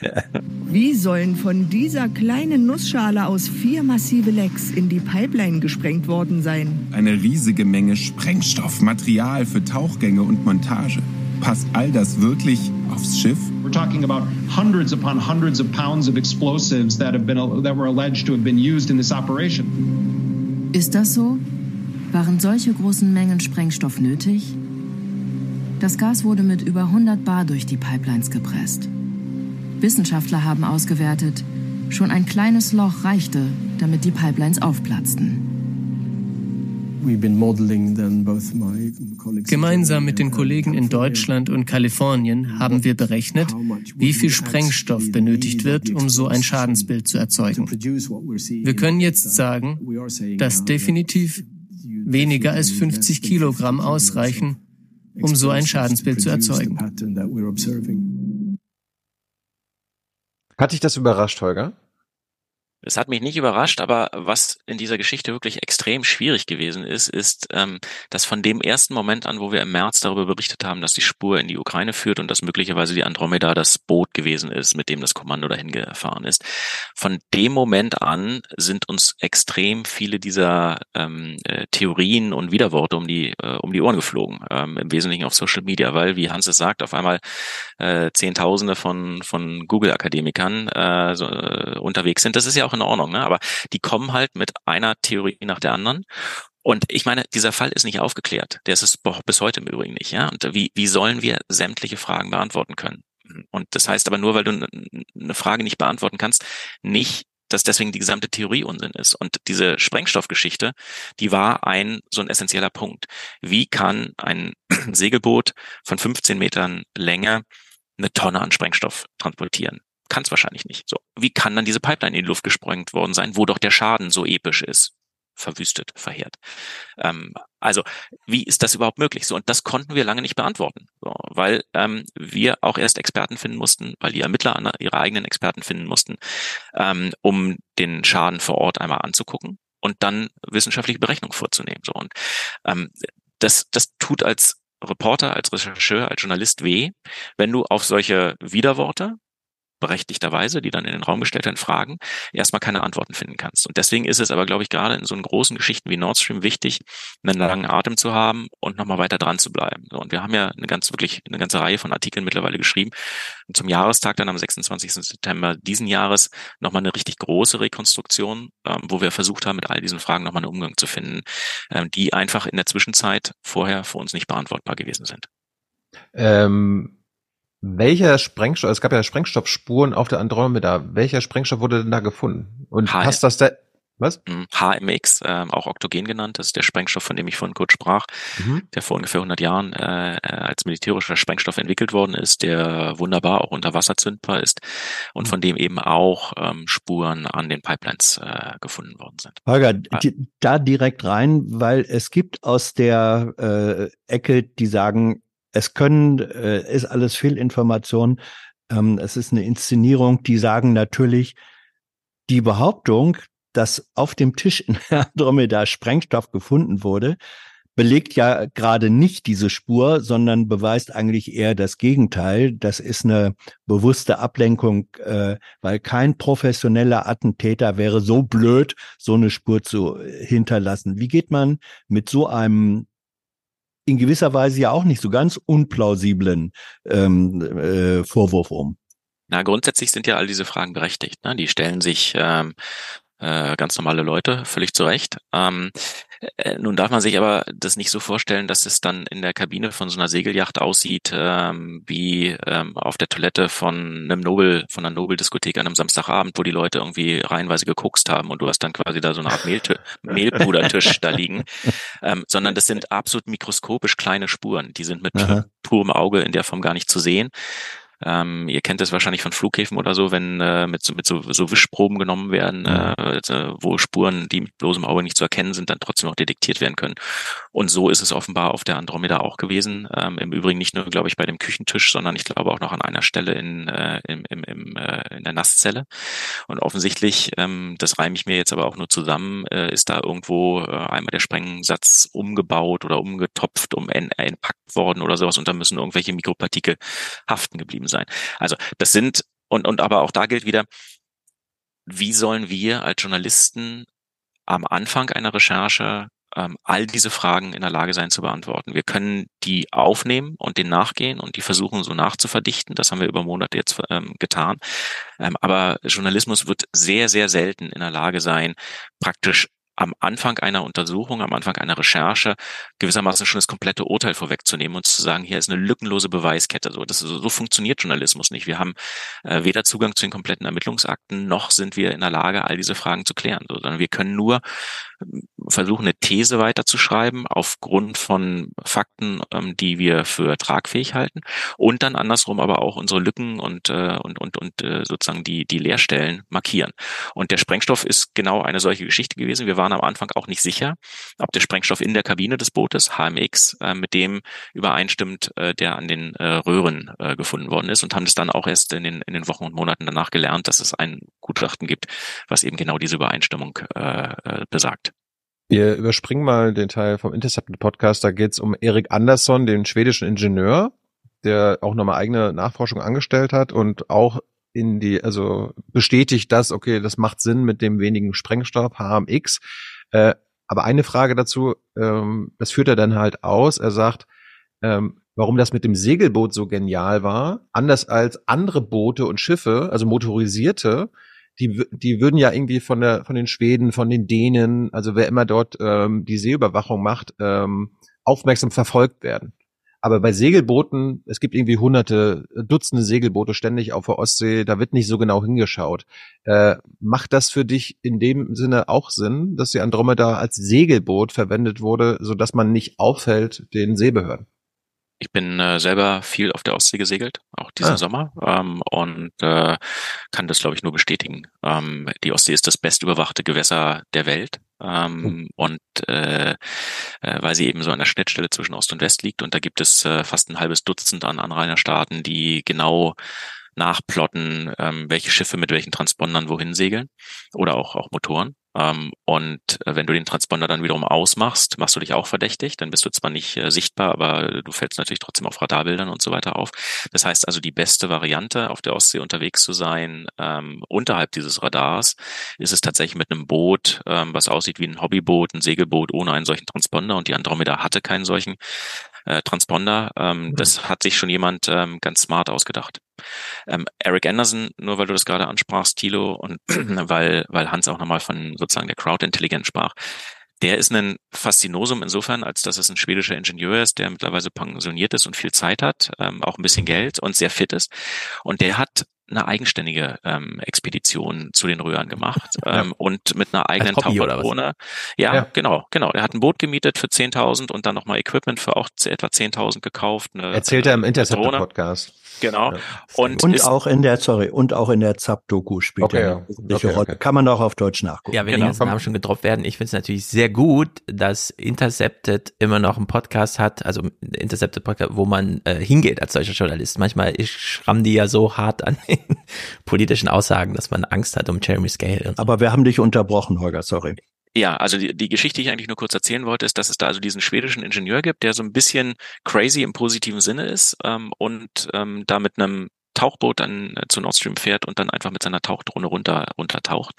Wie sollen von dieser kleinen Nussschale aus vier massive Lecks in die Pipeline gesprengt worden sein? Eine riesige Menge Sprengstoff, Material für Tauchgänge und Montage. Passt all das wirklich aufs Schiff? We're talking about hundreds upon hundreds of pounds of explosives that have been that were alleged to have been used in this operation. Ist das so? Waren solche großen Mengen Sprengstoff nötig? Das Gas wurde mit über 100 Bar durch die Pipelines gepresst. Wissenschaftler haben ausgewertet, schon ein kleines Loch reichte, damit die Pipelines aufplatzten. Gemeinsam mit den Kollegen in Deutschland und Kalifornien haben wir berechnet, wie viel Sprengstoff benötigt wird, um so ein Schadensbild zu erzeugen. Wir können jetzt sagen, dass definitiv weniger als 50 Kilogramm ausreichen, um so ein Schadensbild zu erzeugen. Hat dich das überrascht, Holger? Es hat mich nicht überrascht, aber was in dieser Geschichte wirklich extrem schwierig gewesen ist, ist, ähm, dass von dem ersten Moment an, wo wir im März darüber berichtet haben, dass die Spur in die Ukraine führt und dass möglicherweise die Andromeda das Boot gewesen ist, mit dem das Kommando dahin gefahren ist, von dem Moment an sind uns extrem viele dieser ähm, äh, Theorien und Widerworte um die äh, um die Ohren geflogen, ähm, im Wesentlichen auf Social Media, weil, wie Hans es sagt, auf einmal äh, Zehntausende von von Google-Akademikern äh, so, äh, unterwegs sind. Das ist ja auch in Ordnung, ne? aber die kommen halt mit einer Theorie nach der anderen. Und ich meine, dieser Fall ist nicht aufgeklärt. Der ist es bis heute im Übrigen nicht. Ja? Und wie, wie sollen wir sämtliche Fragen beantworten können? Und das heißt aber nur, weil du eine Frage nicht beantworten kannst, nicht, dass deswegen die gesamte Theorie Unsinn ist. Und diese Sprengstoffgeschichte, die war ein so ein essentieller Punkt. Wie kann ein Segelboot von 15 Metern Länge eine Tonne an Sprengstoff transportieren? Kann es wahrscheinlich nicht. So, wie kann dann diese Pipeline in die Luft gesprengt worden sein, wo doch der Schaden so episch ist? verwüstet, verheert. Ähm, also wie ist das überhaupt möglich? So und das konnten wir lange nicht beantworten, so, weil ähm, wir auch erst Experten finden mussten, weil die Ermittler ihre eigenen Experten finden mussten, ähm, um den Schaden vor Ort einmal anzugucken und dann wissenschaftliche Berechnung vorzunehmen. So und ähm, das das tut als Reporter, als Rechercheur, als Journalist weh, wenn du auf solche Widerworte berechtigterweise, die dann in den Raum gestellt werden, Fragen, erstmal keine Antworten finden kannst. Und deswegen ist es aber, glaube ich, gerade in so großen Geschichten wie Nord Stream wichtig, einen langen Atem zu haben und nochmal weiter dran zu bleiben. So, und wir haben ja eine ganz, wirklich eine ganze Reihe von Artikeln mittlerweile geschrieben. Und zum Jahrestag dann am 26. September diesen Jahres nochmal eine richtig große Rekonstruktion, ähm, wo wir versucht haben, mit all diesen Fragen nochmal einen Umgang zu finden, ähm, die einfach in der Zwischenzeit vorher für uns nicht beantwortbar gewesen sind. Ähm, welcher Sprengstoff, es gab ja Sprengstoffspuren auf der Andromeda, welcher Sprengstoff wurde denn da gefunden? Und HM. passt das da, was? HMX, ähm, auch Oktogen genannt, das ist der Sprengstoff, von dem ich vorhin kurz sprach, Mhm. der vor ungefähr 100 Jahren äh, äh, als militärischer Sprengstoff entwickelt worden ist, der wunderbar auch unter Wasser zündbar ist und von dem eben auch ähm, Spuren an den Pipelines äh, gefunden worden sind. Holger, di- da direkt rein, weil es gibt aus der äh, Ecke, die sagen, es können, äh, ist alles Fehlinformation, ähm, es ist eine Inszenierung, die sagen natürlich, die Behauptung, dass auf dem Tisch in Andromeda Sprengstoff gefunden wurde, belegt ja gerade nicht diese Spur, sondern beweist eigentlich eher das Gegenteil. Das ist eine bewusste Ablenkung, äh, weil kein professioneller Attentäter wäre so blöd, so eine Spur zu hinterlassen. Wie geht man mit so einem in gewisser Weise ja auch nicht so ganz unplausiblen ähm, äh, Vorwurf um? Na, grundsätzlich sind ja all diese Fragen berechtigt. Ne? Die stellen sich ähm, äh, ganz normale Leute völlig zu Recht. Ähm, äh, nun darf man sich aber das nicht so vorstellen, dass es dann in der Kabine von so einer Segelyacht aussieht ähm, wie ähm, auf der Toilette von einem Nobel, von einer Nobel-Diskothek an einem Samstagabend, wo die Leute irgendwie reihenweise gekokst haben und du hast dann quasi da so eine Art Mehltö- Mehlpudertisch da liegen, ähm, sondern das sind absolut mikroskopisch kleine Spuren. Die sind mit Aha. purem Auge in der Form gar nicht zu sehen. Ähm, ihr kennt es wahrscheinlich von Flughäfen oder so, wenn äh, mit, so, mit so, so Wischproben genommen werden, äh, äh, wo Spuren, die mit bloßem Auge nicht zu erkennen sind, dann trotzdem auch detektiert werden können. Und so ist es offenbar auf der Andromeda auch gewesen. Ähm, Im Übrigen nicht nur, glaube ich, bei dem Küchentisch, sondern ich glaube auch noch an einer Stelle in, äh, im, im, im, äh, in der Nasszelle. Und offensichtlich, ähm, das reime ich mir jetzt aber auch nur zusammen, äh, ist da irgendwo äh, einmal der Sprengsatz umgebaut oder umgetopft, um en- entpackt worden oder sowas und da müssen irgendwelche Mikropartikel haften geblieben sein. Also das sind, und, und aber auch da gilt wieder, wie sollen wir als Journalisten am Anfang einer Recherche ähm, all diese Fragen in der Lage sein zu beantworten. Wir können die aufnehmen und denen nachgehen und die versuchen so nachzuverdichten. Das haben wir über Monate jetzt ähm, getan. Ähm, aber Journalismus wird sehr, sehr selten in der Lage sein, praktisch am Anfang einer Untersuchung, am Anfang einer Recherche gewissermaßen schon das komplette Urteil vorwegzunehmen und zu sagen, hier ist eine lückenlose Beweiskette. So, das, so, so funktioniert Journalismus nicht. Wir haben äh, weder Zugang zu den kompletten Ermittlungsakten, noch sind wir in der Lage, all diese Fragen zu klären, so, sondern wir können nur ähm, versuchen, eine These weiterzuschreiben aufgrund von Fakten, ähm, die wir für tragfähig halten und dann andersrum aber auch unsere Lücken und äh, und und und äh, sozusagen die die Leerstellen markieren. Und der Sprengstoff ist genau eine solche Geschichte gewesen. Wir waren am Anfang auch nicht sicher, ob der Sprengstoff in der Kabine des Bootes HMX äh, mit dem übereinstimmt, äh, der an den äh, Röhren äh, gefunden worden ist und haben es dann auch erst in den in den Wochen und Monaten danach gelernt, dass es ein Gutachten gibt, was eben genau diese Übereinstimmung äh, äh, besagt. Wir überspringen mal den Teil vom Intercepted Podcast. Da geht es um Erik Andersson, den schwedischen Ingenieur, der auch nochmal eigene Nachforschung angestellt hat und auch in die, also bestätigt das, okay, das macht Sinn mit dem wenigen Sprengstoff, HMX. Äh, aber eine Frage dazu, ähm, das führt er dann halt aus. Er sagt, ähm, warum das mit dem Segelboot so genial war, anders als andere Boote und Schiffe, also motorisierte, die, die würden ja irgendwie von der, von den Schweden, von den Dänen, also wer immer dort ähm, die Seeüberwachung macht, ähm, aufmerksam verfolgt werden. Aber bei Segelbooten, es gibt irgendwie hunderte, Dutzende Segelboote ständig auf der Ostsee, da wird nicht so genau hingeschaut. Äh, macht das für dich in dem Sinne auch Sinn, dass die Andromeda als Segelboot verwendet wurde, so dass man nicht auffällt den Seebehörden? Ich bin äh, selber viel auf der Ostsee gesegelt, auch diesen Ah. Sommer, ähm, und äh, kann das, glaube ich, nur bestätigen. Ähm, die Ostsee ist das bestüberwachte Gewässer der Welt. Ähm, Und äh, äh, weil sie eben so an der Schnittstelle zwischen Ost und West liegt und da gibt es äh, fast ein halbes Dutzend an Anrainerstaaten, die genau nachplotten, ähm, welche Schiffe mit welchen Transpondern wohin segeln oder auch auch Motoren. Ähm, und äh, wenn du den Transponder dann wiederum ausmachst, machst du dich auch verdächtig. Dann bist du zwar nicht äh, sichtbar, aber du fällst natürlich trotzdem auf Radarbildern und so weiter auf. Das heißt also, die beste Variante, auf der Ostsee unterwegs zu sein, ähm, unterhalb dieses Radars, ist es tatsächlich mit einem Boot, ähm, was aussieht wie ein Hobbyboot, ein Segelboot ohne einen solchen Transponder. Und die Andromeda hatte keinen solchen äh, Transponder. Ähm, mhm. Das hat sich schon jemand ähm, ganz smart ausgedacht. Ähm, Eric Anderson, nur weil du das gerade ansprachst, Thilo, und weil, weil Hans auch nochmal von sozusagen der Crowd-Intelligenz sprach, der ist ein Faszinosum insofern, als dass es ein schwedischer Ingenieur ist, der mittlerweile pensioniert ist und viel Zeit hat, ähm, auch ein bisschen Geld und sehr fit ist. Und der hat eine eigenständige ähm, Expedition zu den Röhren gemacht ähm, ja. und mit einer eigenen Taucherdrohne. Ja, ja, genau, genau. Er hat ein Boot gemietet für 10.000 und dann nochmal Equipment für auch etwa 10.000 gekauft. Eine, Erzählt er im Interceptor-Podcast. Genau. Ja. Und, und auch in der, sorry, und auch in der Zap-Doku spielt okay, er eine okay, Rolle. Okay. Kann man auch auf Deutsch nachgucken. Ja, wenn genau. die ganzen Namen schon gedroppt werden, ich finde es natürlich sehr gut, dass Intercepted immer noch einen Podcast hat, also Intercepted Podcast, wo man äh, hingeht als solcher Journalist. Manchmal schrammen die ja so hart an politischen Aussagen, dass man Angst hat um Jeremy Scale. So. Aber wir haben dich unterbrochen, Holger, sorry. Ja, also die, die Geschichte, die ich eigentlich nur kurz erzählen wollte, ist, dass es da also diesen schwedischen Ingenieur gibt, der so ein bisschen crazy im positiven Sinne ist ähm, und ähm, da mit einem Tauchboot dann äh, zu Nord Stream fährt und dann einfach mit seiner Tauchdrohne runter runtertaucht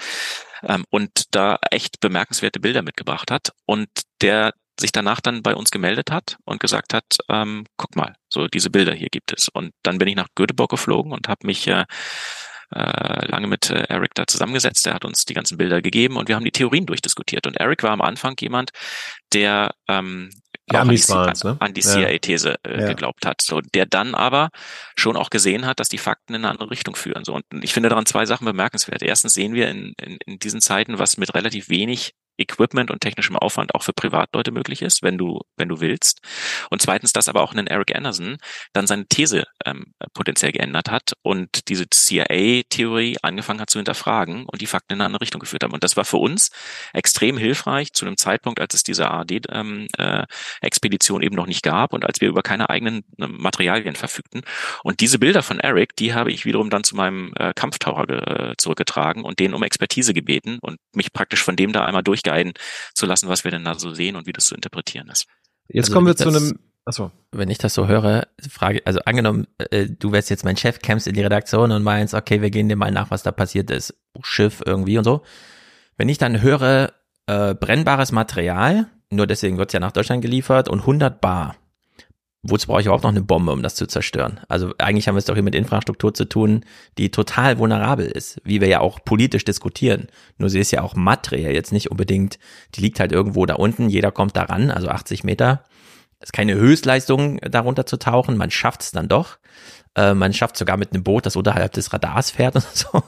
ähm, und da echt bemerkenswerte Bilder mitgebracht hat und der sich danach dann bei uns gemeldet hat und gesagt hat, ähm, guck mal, so diese Bilder hier gibt es. Und dann bin ich nach Göteborg geflogen und habe mich äh, äh, lange mit äh, Eric da zusammengesetzt. Er hat uns die ganzen Bilder gegeben und wir haben die Theorien durchdiskutiert. Und Eric war am Anfang jemand, der ähm, ja, an, die, ne? an die CIA-These äh, ja. geglaubt hat. So, der dann aber schon auch gesehen hat, dass die Fakten in eine andere Richtung führen. So, und ich finde daran zwei Sachen bemerkenswert. Erstens sehen wir in, in, in diesen Zeiten, was mit relativ wenig Equipment und technischem Aufwand auch für Privatleute möglich ist, wenn du, wenn du willst. Und zweitens, dass aber auch ein Eric Anderson dann seine These ähm, potenziell geändert hat und diese CIA-Theorie angefangen hat zu hinterfragen und die Fakten in eine andere Richtung geführt haben. Und das war für uns extrem hilfreich zu einem Zeitpunkt, als es diese ARD-Expedition ähm, äh, eben noch nicht gab und als wir über keine eigenen äh, Materialien verfügten. Und diese Bilder von Eric, die habe ich wiederum dann zu meinem äh, Kampftaucher äh, zurückgetragen und den um Expertise gebeten und mich praktisch von dem da einmal durch guiden zu lassen, was wir denn da so sehen und wie das zu interpretieren ist. Jetzt also kommen wir zu das, einem Achso. Wenn ich das so höre, frage, also angenommen, äh, du wärst jetzt mein Chef, kämpfst in die Redaktion und meinst, okay, wir gehen dir mal nach, was da passiert ist. Schiff irgendwie und so. Wenn ich dann höre, äh, brennbares Material, nur deswegen wird's ja nach Deutschland geliefert und 100 Bar wozu brauche ich überhaupt noch eine Bombe, um das zu zerstören? Also eigentlich haben wir es doch hier mit Infrastruktur zu tun, die total vulnerabel ist, wie wir ja auch politisch diskutieren. Nur sie ist ja auch materiell jetzt nicht unbedingt, die liegt halt irgendwo da unten, jeder kommt da ran, also 80 Meter. ist keine Höchstleistung, darunter zu tauchen, man schafft es dann doch. Äh, man schafft sogar mit einem Boot, das unterhalb des Radars fährt und so.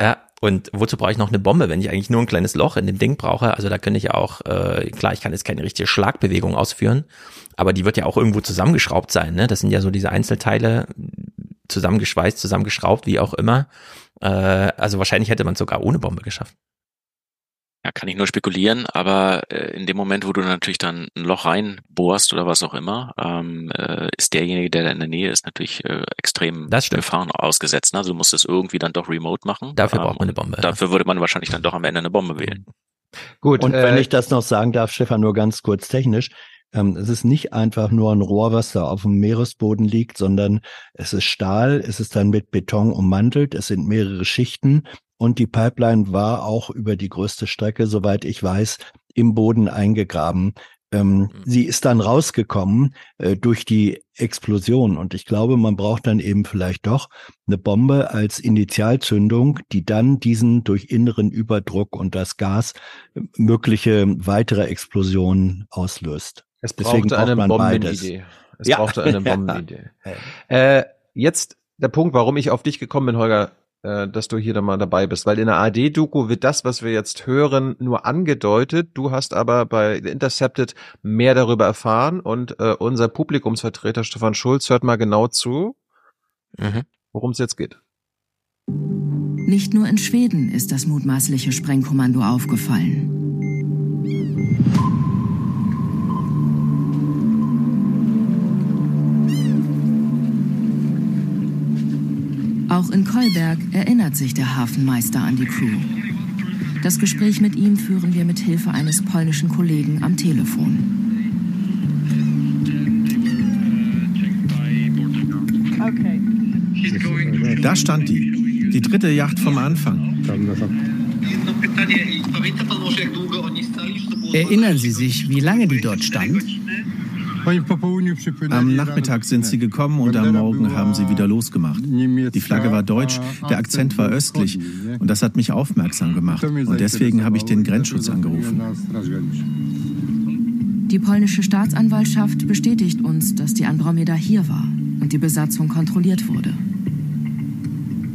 Ja, und wozu brauche ich noch eine Bombe, wenn ich eigentlich nur ein kleines Loch in dem Ding brauche? Also da könnte ich auch, äh, klar, ich kann jetzt keine richtige Schlagbewegung ausführen, aber die wird ja auch irgendwo zusammengeschraubt sein. Ne? Das sind ja so diese Einzelteile, zusammengeschweißt, zusammengeschraubt, wie auch immer. Äh, also wahrscheinlich hätte man es sogar ohne Bombe geschafft. Ja, kann ich nur spekulieren, aber äh, in dem Moment, wo du natürlich dann ein Loch reinbohrst oder was auch immer, ähm, äh, ist derjenige, der da in der Nähe ist, natürlich äh, extrem Gefahren ausgesetzt. Ne? Also du musst es irgendwie dann doch remote machen. Dafür ähm, braucht man eine Bombe. Dafür würde man wahrscheinlich dann doch am Ende eine Bombe wählen. Gut. Und wenn äh, ich das noch sagen darf, Stefan, nur ganz kurz technisch. Ähm, es ist nicht einfach nur ein Rohr, was da auf dem Meeresboden liegt, sondern es ist Stahl, es ist dann mit Beton ummantelt, es sind mehrere Schichten und die Pipeline war auch über die größte Strecke, soweit ich weiß, im Boden eingegraben. Ähm, mhm. Sie ist dann rausgekommen äh, durch die Explosion. Und ich glaube, man braucht dann eben vielleicht doch eine Bombe als Initialzündung, die dann diesen durch inneren Überdruck und das Gas äh, mögliche weitere Explosionen auslöst. Es brauchte eine Bombenidee. Es ja. brauchte eine Bombenidee. äh, jetzt der Punkt, warum ich auf dich gekommen bin, Holger, äh, dass du hier dann mal dabei bist, weil in der AD-Doku wird das, was wir jetzt hören, nur angedeutet. Du hast aber bei Intercepted mehr darüber erfahren und äh, unser Publikumsvertreter Stefan Schulz hört mal genau zu, mhm. worum es jetzt geht. Nicht nur in Schweden ist das mutmaßliche Sprengkommando aufgefallen. Auch in Kolberg erinnert sich der Hafenmeister an die Crew. Das Gespräch mit ihm führen wir mit Hilfe eines polnischen Kollegen am Telefon. Da stand die. Die dritte Yacht vom Anfang. Erinnern Sie sich, wie lange die dort stand? Am Nachmittag sind sie gekommen und am Morgen haben sie wieder losgemacht. Die Flagge war deutsch, der Akzent war östlich und das hat mich aufmerksam gemacht. Und deswegen habe ich den Grenzschutz angerufen. Die polnische Staatsanwaltschaft bestätigt uns, dass die Andromeda hier war und die Besatzung kontrolliert wurde.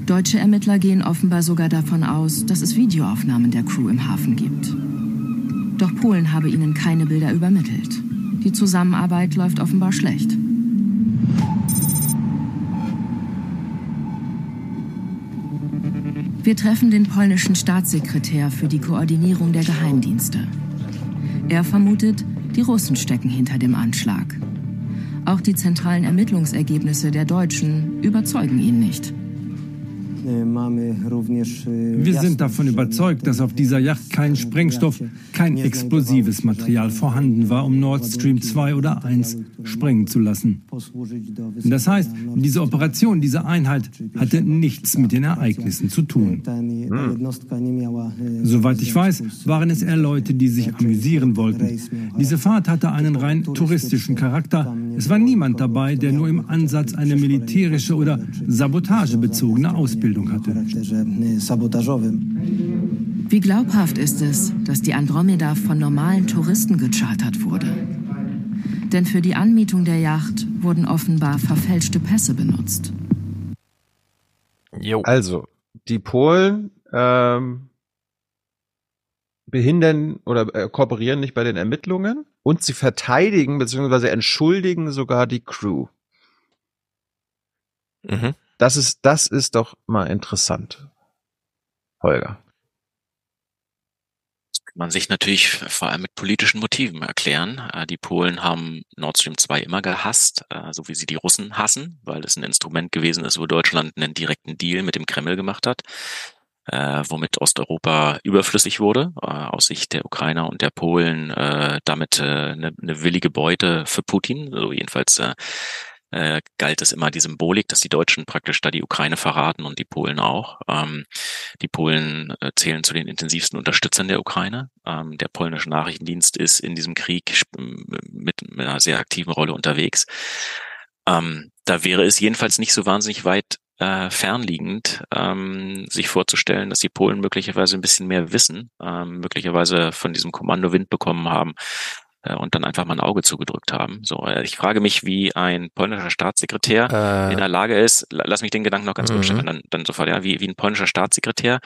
Deutsche Ermittler gehen offenbar sogar davon aus, dass es Videoaufnahmen der Crew im Hafen gibt. Doch Polen habe ihnen keine Bilder übermittelt. Die Zusammenarbeit läuft offenbar schlecht. Wir treffen den polnischen Staatssekretär für die Koordinierung der Geheimdienste. Er vermutet, die Russen stecken hinter dem Anschlag. Auch die zentralen Ermittlungsergebnisse der Deutschen überzeugen ihn nicht. Wir sind davon überzeugt, dass auf dieser Yacht kein Sprengstoff, kein explosives Material vorhanden war, um Nord Stream 2 oder 1 sprengen zu lassen. Das heißt, diese Operation, diese Einheit hatte nichts mit den Ereignissen zu tun. Soweit ich weiß, waren es eher Leute, die sich amüsieren wollten. Diese Fahrt hatte einen rein touristischen Charakter. Es war niemand dabei, der nur im Ansatz eine militärische oder sabotagebezogene Ausbildung hatte. Wie glaubhaft ist es, dass die Andromeda von normalen Touristen gechartert wurde? Denn für die Anmietung der Yacht wurden offenbar verfälschte Pässe benutzt. Jo. Also, die Polen ähm, behindern oder äh, kooperieren nicht bei den Ermittlungen und sie verteidigen bzw. entschuldigen sogar die Crew. Mhm. Das ist, das ist doch mal interessant. Holger. man sich natürlich vor allem mit politischen Motiven erklären. Äh, Die Polen haben Nord Stream 2 immer gehasst, äh, so wie sie die Russen hassen, weil es ein Instrument gewesen ist, wo Deutschland einen direkten Deal mit dem Kreml gemacht hat, äh, womit Osteuropa überflüssig wurde, aus Sicht der Ukrainer und der Polen, damit eine, eine willige Beute für Putin, so jedenfalls äh, galt es immer die Symbolik, dass die Deutschen praktisch da die Ukraine verraten und die Polen auch. Ähm, die Polen äh, zählen zu den intensivsten Unterstützern der Ukraine. Ähm, der polnische Nachrichtendienst ist in diesem Krieg mit, mit einer sehr aktiven Rolle unterwegs. Ähm, da wäre es jedenfalls nicht so wahnsinnig weit äh, fernliegend, ähm, sich vorzustellen, dass die Polen möglicherweise ein bisschen mehr wissen, ähm, möglicherweise von diesem Kommando Wind bekommen haben äh, und dann einfach mal ein Auge zugedrückt haben. So, äh, ich frage mich, wie ein polnischer Staatssekretär Äh. in der Lage ist, la- lass mich den Gedanken noch ganz kurz Mhm. stellen, dann, dann sofort, ja, wie, wie ein polnischer Staatssekretär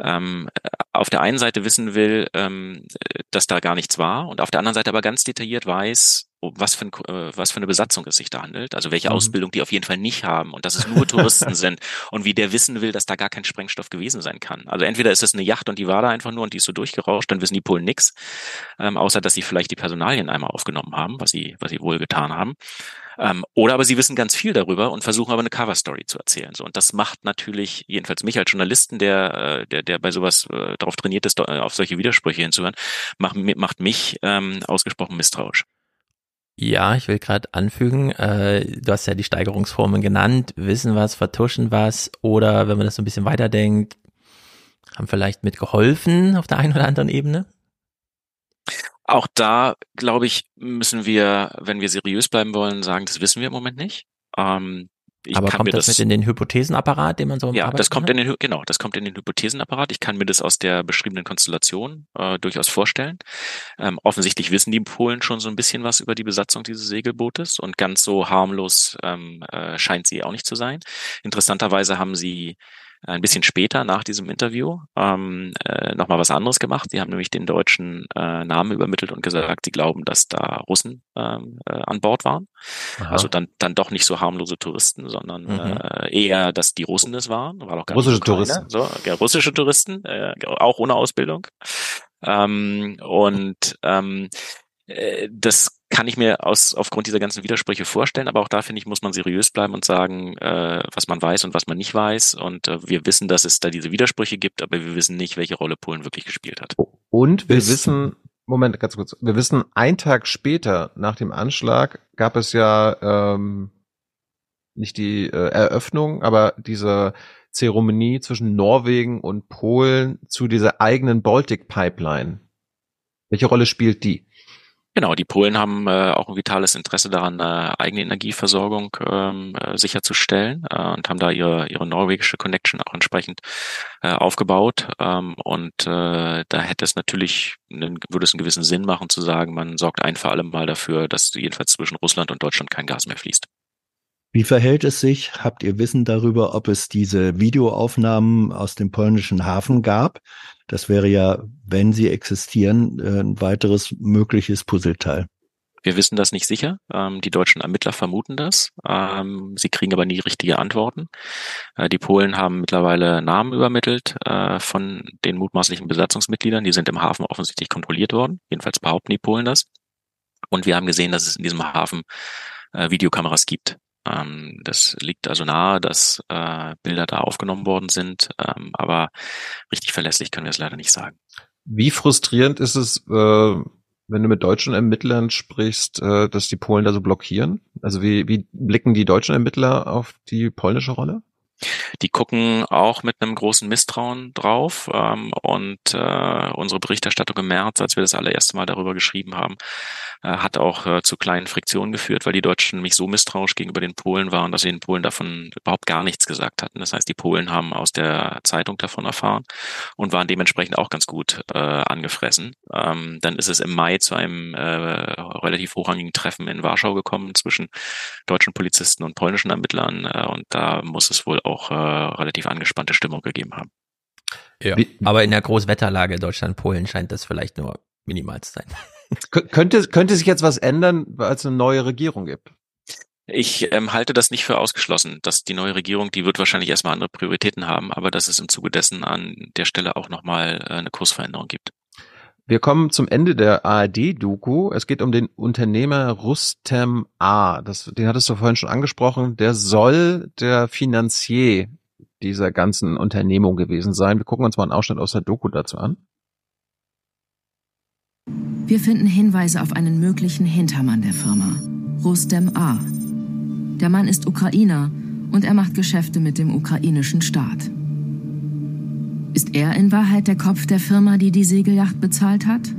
ähm, auf der einen Seite wissen will, ähm, dass da gar nichts war und auf der anderen Seite aber ganz detailliert weiß, was für, ein, äh, was für eine Besatzung es sich da handelt, also welche Mhm. Ausbildung die auf jeden Fall nicht haben und dass es nur Touristen sind und wie der wissen will, dass da gar kein Sprengstoff gewesen sein kann. Also entweder ist es eine Yacht und die war da einfach nur und die ist so durchgerauscht, dann wissen die Polen nix, ähm, außer dass sie vielleicht die Personalien einmal aufgenommen haben, was sie, was sie wohl getan haben. Ähm, oder aber sie wissen ganz viel darüber und versuchen aber eine Cover-Story zu erzählen. So, und das macht natürlich, jedenfalls mich als Journalisten, der, äh, der, der bei sowas äh, darauf trainiert ist, da- auf solche Widersprüche hinzuhören, macht, macht mich ähm, ausgesprochen misstrauisch. Ja, ich will gerade anfügen, äh, du hast ja die Steigerungsformen genannt, wissen was, vertuschen was oder wenn man das so ein bisschen weiterdenkt, haben vielleicht mitgeholfen auf der einen oder anderen Ebene? Auch da, glaube ich, müssen wir, wenn wir seriös bleiben wollen, sagen, das wissen wir im Moment nicht. Ähm, ich Aber kann kommt mir das, mit in den Hypothesenapparat, den man so im Ja, Arbeiten das kommt hat? in den genau, das kommt in den Hypothesenapparat. Ich kann mir das aus der beschriebenen Konstellation äh, durchaus vorstellen. Ähm, offensichtlich wissen die Polen schon so ein bisschen was über die Besatzung dieses Segelbootes und ganz so harmlos ähm, äh, scheint sie auch nicht zu sein. Interessanterweise haben sie ein bisschen später nach diesem Interview ähm, äh, nochmal was anderes gemacht. Sie haben nämlich den deutschen äh, Namen übermittelt und gesagt, sie glauben, dass da Russen ähm, äh, an Bord waren. Aha. Also dann, dann doch nicht so harmlose Touristen, sondern Mhm. äh, eher, dass die Russen es waren. War doch gar Russische. Touristen. So, ja, russische Touristen, äh, auch ohne Ausbildung. Ähm, und ähm, Äh, das kann ich mir aus, aufgrund dieser ganzen Widersprüche vorstellen, aber auch da finde ich, muss man seriös bleiben und sagen, äh, was man weiß und was man nicht weiß. Und äh, wir wissen, dass es da diese Widersprüche gibt, aber wir wissen nicht, welche Rolle Polen wirklich gespielt hat. Und wir Bis wissen, Moment, ganz kurz, wir wissen, ein Tag später nach dem Anschlag gab es ja ähm, nicht die äh, Eröffnung, aber diese Zeremonie zwischen Norwegen und Polen zu dieser eigenen Baltic Pipeline. Welche Rolle spielt die? Genau, die Polen haben äh, auch ein vitales Interesse daran, äh, eigene Energieversorgung ähm, äh, sicherzustellen äh, und haben da ihre, ihre norwegische Connection auch entsprechend äh, aufgebaut. Ähm, und äh, da hätte es natürlich, einen, würde es einen gewissen Sinn machen zu sagen, man sorgt ein für alle Mal dafür, dass jedenfalls zwischen Russland und Deutschland kein Gas mehr fließt. Wie verhält es sich? Habt ihr Wissen darüber, ob es diese Videoaufnahmen aus dem polnischen Hafen gab? Das wäre ja, wenn sie existieren, äh, ein weiteres mögliches Puzzleteil. Wir wissen das nicht sicher. Ähm, die deutschen Ermittler vermuten das. Ähm, sie kriegen aber nie richtige Antworten. Äh, die Polen haben mittlerweile Namen übermittelt äh, von den mutmaßlichen Besatzungsmitgliedern. Die sind im Hafen offensichtlich kontrolliert worden. Jedenfalls behaupten die Polen das. Und wir haben gesehen, dass es in diesem Hafen Videokameras gibt. Ähm, das liegt also nahe, dass äh, Bilder da aufgenommen worden sind, ähm, aber richtig verlässlich können wir es leider nicht sagen. Wie frustrierend ist es, äh, wenn du mit deutschen Ermittlern sprichst, äh, dass die Polen da so blockieren? Also wie, wie blicken die deutschen Ermittler auf die polnische Rolle? Die gucken auch mit einem großen Misstrauen drauf. Ähm, und äh, unsere Berichterstattung im März, als wir das allererste Mal darüber geschrieben haben, äh, hat auch äh, zu kleinen Friktionen geführt, weil die Deutschen nämlich so misstrauisch gegenüber den Polen waren, dass sie den Polen davon überhaupt gar nichts gesagt hatten. Das heißt, die Polen haben aus der Zeitung davon erfahren und waren dementsprechend auch ganz gut äh, angefressen. Ähm, dann ist es im Mai zu einem äh, relativ hochrangigen Treffen in Warschau gekommen zwischen deutschen Polizisten und polnischen Ermittlern äh, und da muss es wohl auch äh, relativ angespannte Stimmung gegeben haben. Ja. Aber in der Großwetterlage Deutschland-Polen scheint das vielleicht nur minimal zu sein. könnte, könnte sich jetzt was ändern, weil es eine neue Regierung gibt? Ich ähm, halte das nicht für ausgeschlossen, dass die neue Regierung, die wird wahrscheinlich erstmal andere Prioritäten haben, aber dass es im Zuge dessen an der Stelle auch nochmal äh, eine Kursveränderung gibt. Wir kommen zum Ende der ARD-Doku. Es geht um den Unternehmer Rustem A. Das, den hattest du vorhin schon angesprochen. Der soll der Finanzier dieser ganzen Unternehmung gewesen sein. Wir gucken uns mal einen Ausschnitt aus der Doku dazu an. Wir finden Hinweise auf einen möglichen Hintermann der Firma, Rustem A. Der Mann ist Ukrainer und er macht Geschäfte mit dem ukrainischen Staat. Ist er in Wahrheit der Kopf der Firma, die die Segelyacht bezahlt hat?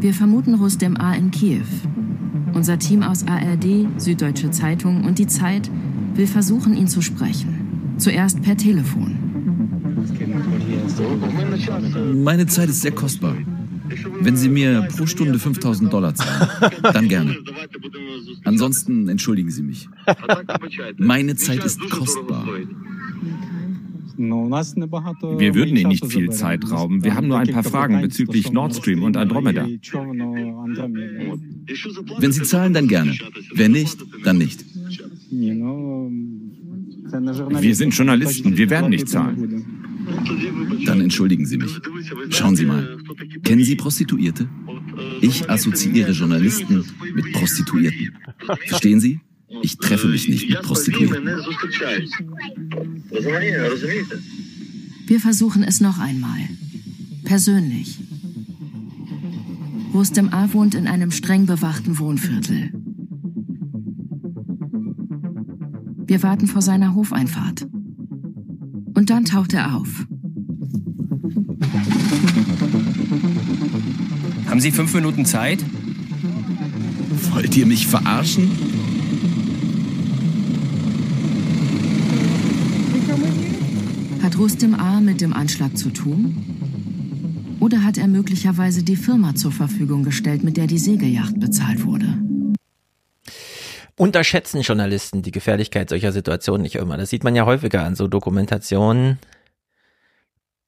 Wir vermuten Rustem A. in Kiew. Unser Team aus ARD, Süddeutsche Zeitung und die Zeit will versuchen, ihn zu sprechen. Zuerst per Telefon. Meine Zeit ist sehr kostbar. Wenn Sie mir pro Stunde 5000 Dollar zahlen, dann gerne. Ansonsten entschuldigen Sie mich. Meine Zeit ist kostbar. Wir würden Ihnen nicht viel Zeit rauben. Wir haben nur ein paar Fragen bezüglich Nord Stream und Andromeda. Wenn Sie zahlen, dann gerne. Wenn nicht, dann nicht. Wir sind Journalisten, wir werden nicht zahlen. Dann entschuldigen Sie mich. Schauen Sie mal. Kennen Sie Prostituierte? Ich assoziiere Journalisten mit Prostituierten. Verstehen Sie? Ich treffe mich nicht mit Prostituierten. Wir versuchen es noch einmal. Persönlich. Rustem A. wohnt in einem streng bewachten Wohnviertel. Wir warten vor seiner Hofeinfahrt. Und dann taucht er auf. Haben Sie fünf Minuten Zeit? Wollt ihr mich verarschen? Hat Rustem A. mit dem Anschlag zu tun? Oder hat er möglicherweise die Firma zur Verfügung gestellt, mit der die Segelyacht bezahlt wurde? Unterschätzen Journalisten die Gefährlichkeit solcher Situationen nicht immer. Das sieht man ja häufiger an so Dokumentationen.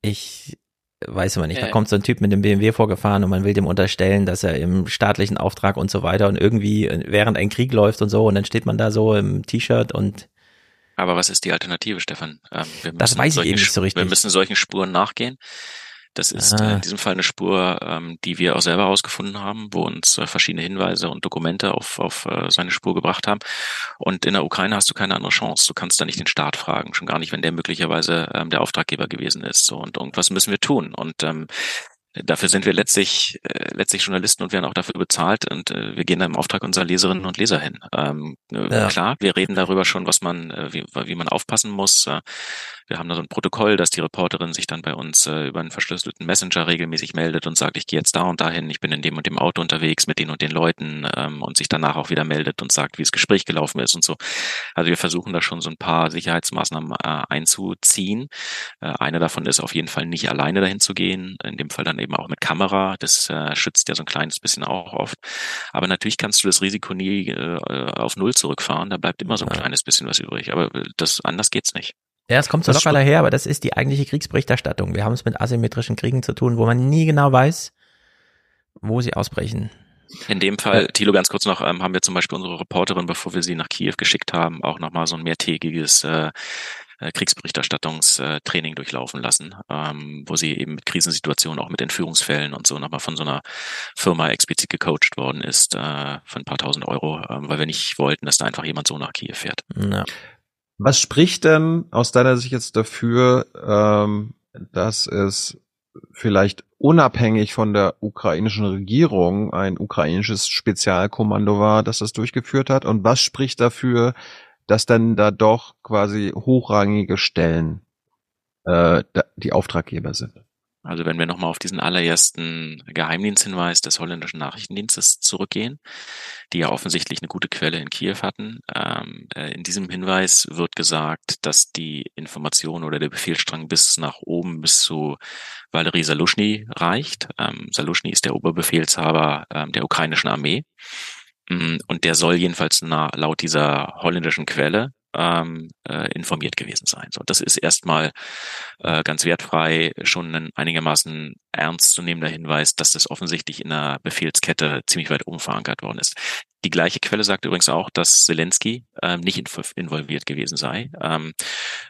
Ich weiß immer nicht, da kommt so ein Typ mit dem BMW vorgefahren und man will dem unterstellen, dass er im staatlichen Auftrag und so weiter und irgendwie während ein Krieg läuft und so und dann steht man da so im T-Shirt und Aber was ist die Alternative, Stefan? Ähm, Das weiß ich eben nicht so Sp- Wir richtig. müssen solchen Spuren nachgehen. Das ist Ah. äh, in diesem Fall eine Spur, ähm, die wir auch selber herausgefunden haben, wo uns äh, verschiedene Hinweise und Dokumente auf, auf äh, seine Spur gebracht haben. Und in der Ukraine hast du keine andere Chance. Du kannst da nicht den Staat fragen, schon gar nicht, wenn der möglicherweise ähm, der Auftraggeber gewesen ist. So, und irgendwas müssen wir tun. Und ähm, Dafür sind wir letztlich äh, letztlich Journalisten und werden auch dafür bezahlt und äh, wir gehen da im Auftrag unserer Leserinnen und Leser hin. Ähm, äh, Ja. Klar, wir reden darüber schon, was man, äh, wie, wie man aufpassen muss. Äh, wir haben da so ein Protokoll, dass die Reporterin sich dann bei uns äh, über einen verschlüsselten Messenger regelmäßig meldet und sagt, ich gehe jetzt da und dahin, ich bin in dem und dem Auto unterwegs mit den und den Leuten ähm, und sich danach auch wieder meldet und sagt, wie das Gespräch gelaufen ist und so. Also wir versuchen da schon so ein paar Sicherheitsmaßnahmen äh, einzuziehen. Äh, eine davon ist auf jeden Fall nicht alleine dahin zu gehen, in dem Fall dann eben auch mit Kamera. Das äh, schützt ja so ein kleines bisschen auch oft. Aber natürlich kannst du das Risiko nie äh, auf Null zurückfahren. Da bleibt immer so ein kleines bisschen was übrig. Aber äh, das anders geht's nicht. Ja, es kommt so locker daher, aber das ist die eigentliche Kriegsberichterstattung. Wir haben es mit asymmetrischen Kriegen zu tun, wo man nie genau weiß, wo sie ausbrechen. In dem Fall, Thilo, ganz kurz noch, ähm, haben wir zum Beispiel unsere Reporterin, bevor wir sie nach Kiew geschickt haben, auch nochmal so ein mehrtägiges äh, äh, Kriegsberichterstattungstraining durchlaufen lassen, ähm, wo sie eben mit Krisensituationen, auch mit Entführungsfällen und so nochmal von so einer Firma explizit gecoacht worden ist äh, für ein paar tausend Euro, ähm, weil wir nicht wollten, dass da einfach jemand so nach Kiew fährt. Ja. Was spricht denn aus deiner Sicht jetzt dafür, ähm, dass es vielleicht unabhängig von der ukrainischen Regierung ein ukrainisches Spezialkommando war, das das durchgeführt hat? Und was spricht dafür, dass dann da doch quasi hochrangige Stellen äh, die Auftraggeber sind? Also wenn wir nochmal auf diesen allerersten Geheimdiensthinweis des holländischen Nachrichtendienstes zurückgehen, die ja offensichtlich eine gute Quelle in Kiew hatten. Ähm, äh, in diesem Hinweis wird gesagt, dass die Information oder der Befehlsstrang bis nach oben bis zu Valery Salushny reicht. Ähm, Salushny ist der Oberbefehlshaber ähm, der ukrainischen Armee. Mm, Und der soll jedenfalls na, laut dieser holländischen Quelle ähm, äh, informiert gewesen sein. So, das ist erstmal äh, ganz wertfrei schon ein einigermaßen ernstzunehmender Hinweis, dass das offensichtlich in der Befehlskette ziemlich weit oben verankert worden ist. Die gleiche Quelle sagt übrigens auch, dass Zelensky ähm, nicht inv involviert gewesen sei. Ähm,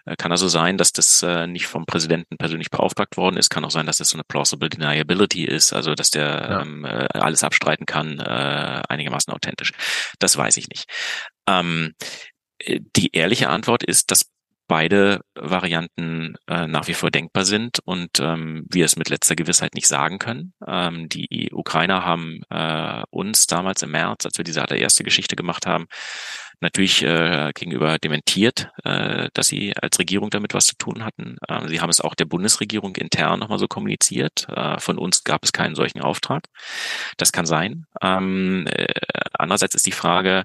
äh, kann also sein, dass das äh, nicht vom Präsidenten persönlich beauftragt worden ist. Kann auch sein, dass das so eine plausible deniability ist, also dass der Ja. ähm, äh, alles abstreiten kann, äh, einigermaßen authentisch. Das weiß ich nicht. Ähm, äh, die ehrliche Antwort ist, dass beide Varianten äh, nach wie vor denkbar sind und ähm, wir es mit letzter Gewissheit nicht sagen können. Ähm, die Ukrainer haben äh, uns damals im März, als wir diese allererste Geschichte gemacht haben, natürlich äh, gegenüber dementiert, äh, dass sie als Regierung damit was zu tun hatten. Äh, sie haben es auch der Bundesregierung intern nochmal so kommuniziert. Äh, von uns gab es keinen solchen Auftrag. Das kann sein. Ähm, äh, andererseits ist die Frage,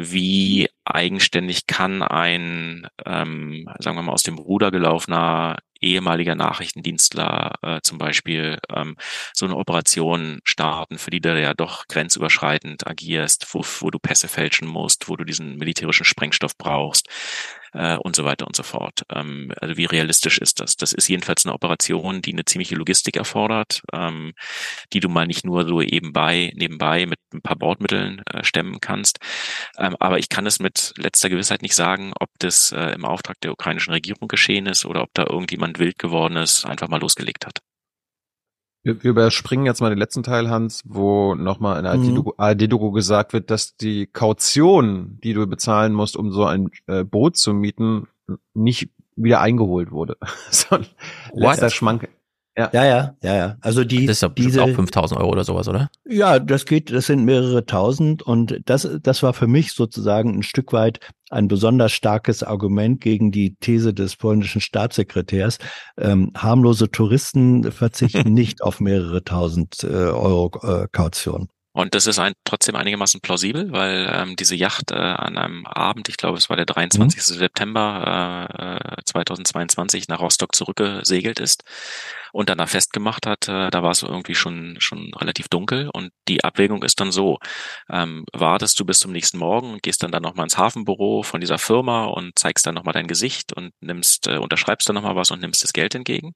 wie eigenständig kann ein, ähm, sagen wir mal, aus dem Ruder gelaufener ehemaliger Nachrichtendienstler äh, zum Beispiel ähm, so eine Operation starten, für die du ja doch grenzüberschreitend agierst, wo, wo du Pässe fälschen musst, wo du diesen militärischen Sprengstoff brauchst äh, und so weiter und so fort. Ähm, also wie realistisch ist das? Das ist jedenfalls eine Operation, die eine ziemliche Logistik erfordert, ähm, die du mal nicht nur so eben bei, nebenbei mit ein paar Bordmitteln äh, stemmen kannst. Ähm, aber ich kann es mit letzter Gewissheit nicht sagen, ob das äh, im Auftrag der ukrainischen Regierung geschehen ist oder ob da irgendjemand wild gewordenes einfach mal losgelegt hat. Wir, wir überspringen jetzt mal den letzten Teil, Hans, wo nochmal in der Mhm. ARD-Doku gesagt wird, dass die Kaution, die du bezahlen musst, um so ein äh, Boot zu mieten, nicht wieder eingeholt wurde. so ein letzter? Schmank. Ja. Ja, ja, ja, ja. Also die, Das ist ja diese, auch 5000 Euro oder sowas, oder? Ja, das geht, das sind mehrere tausend und das, das war für mich sozusagen ein Stück weit ein besonders starkes Argument gegen die These des polnischen Staatssekretärs. Ähm, harmlose Touristen verzichten nicht auf mehrere tausend äh, Euro äh, Kaution. Und das ist ein, trotzdem einigermaßen plausibel, weil ähm, diese Yacht äh, an einem Abend, ich glaube, es war der 23. September äh, äh, 2022, nach Rostock zurückgesegelt ist und danach festgemacht hat, äh, da war es irgendwie schon schon relativ dunkel und die Abwägung ist dann so, ähm, wartest du bis zum nächsten Morgen und gehst dann dann nochmal ins Hafenbüro von dieser Firma und zeigst dann nochmal dein Gesicht und nimmst, äh, unterschreibst dann nochmal was und nimmst das Geld entgegen.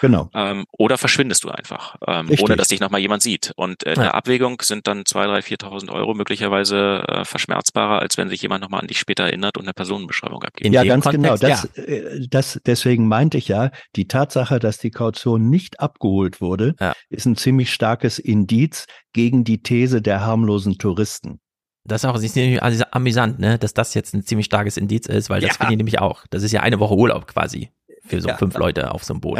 Genau. Ähm, oder verschwindest du einfach, ähm, Richtig. ohne dass dich nochmal jemand sieht. Und äh, in Ja. der Abwägung sind dann zwei, drei, viertausend Euro möglicherweise äh, verschmerzbarer, als wenn sich jemand nochmal an dich später erinnert und eine Personenbeschreibung abgibt. ja, ganz genau. Das, äh, das, deswegen meinte ich ja, die Tatsache, dass die Kaution nicht abgeholt wurde, ist ein ziemlich starkes Indiz gegen die These der harmlosen Touristen. Das ist auch ist nämlich amüsant, ne, dass das jetzt ein ziemlich starkes Indiz ist, weil das Ja. finde ich nämlich auch. Das ist ja eine Woche Urlaub quasi für so Ja. fünf Leute auf so einem Boot.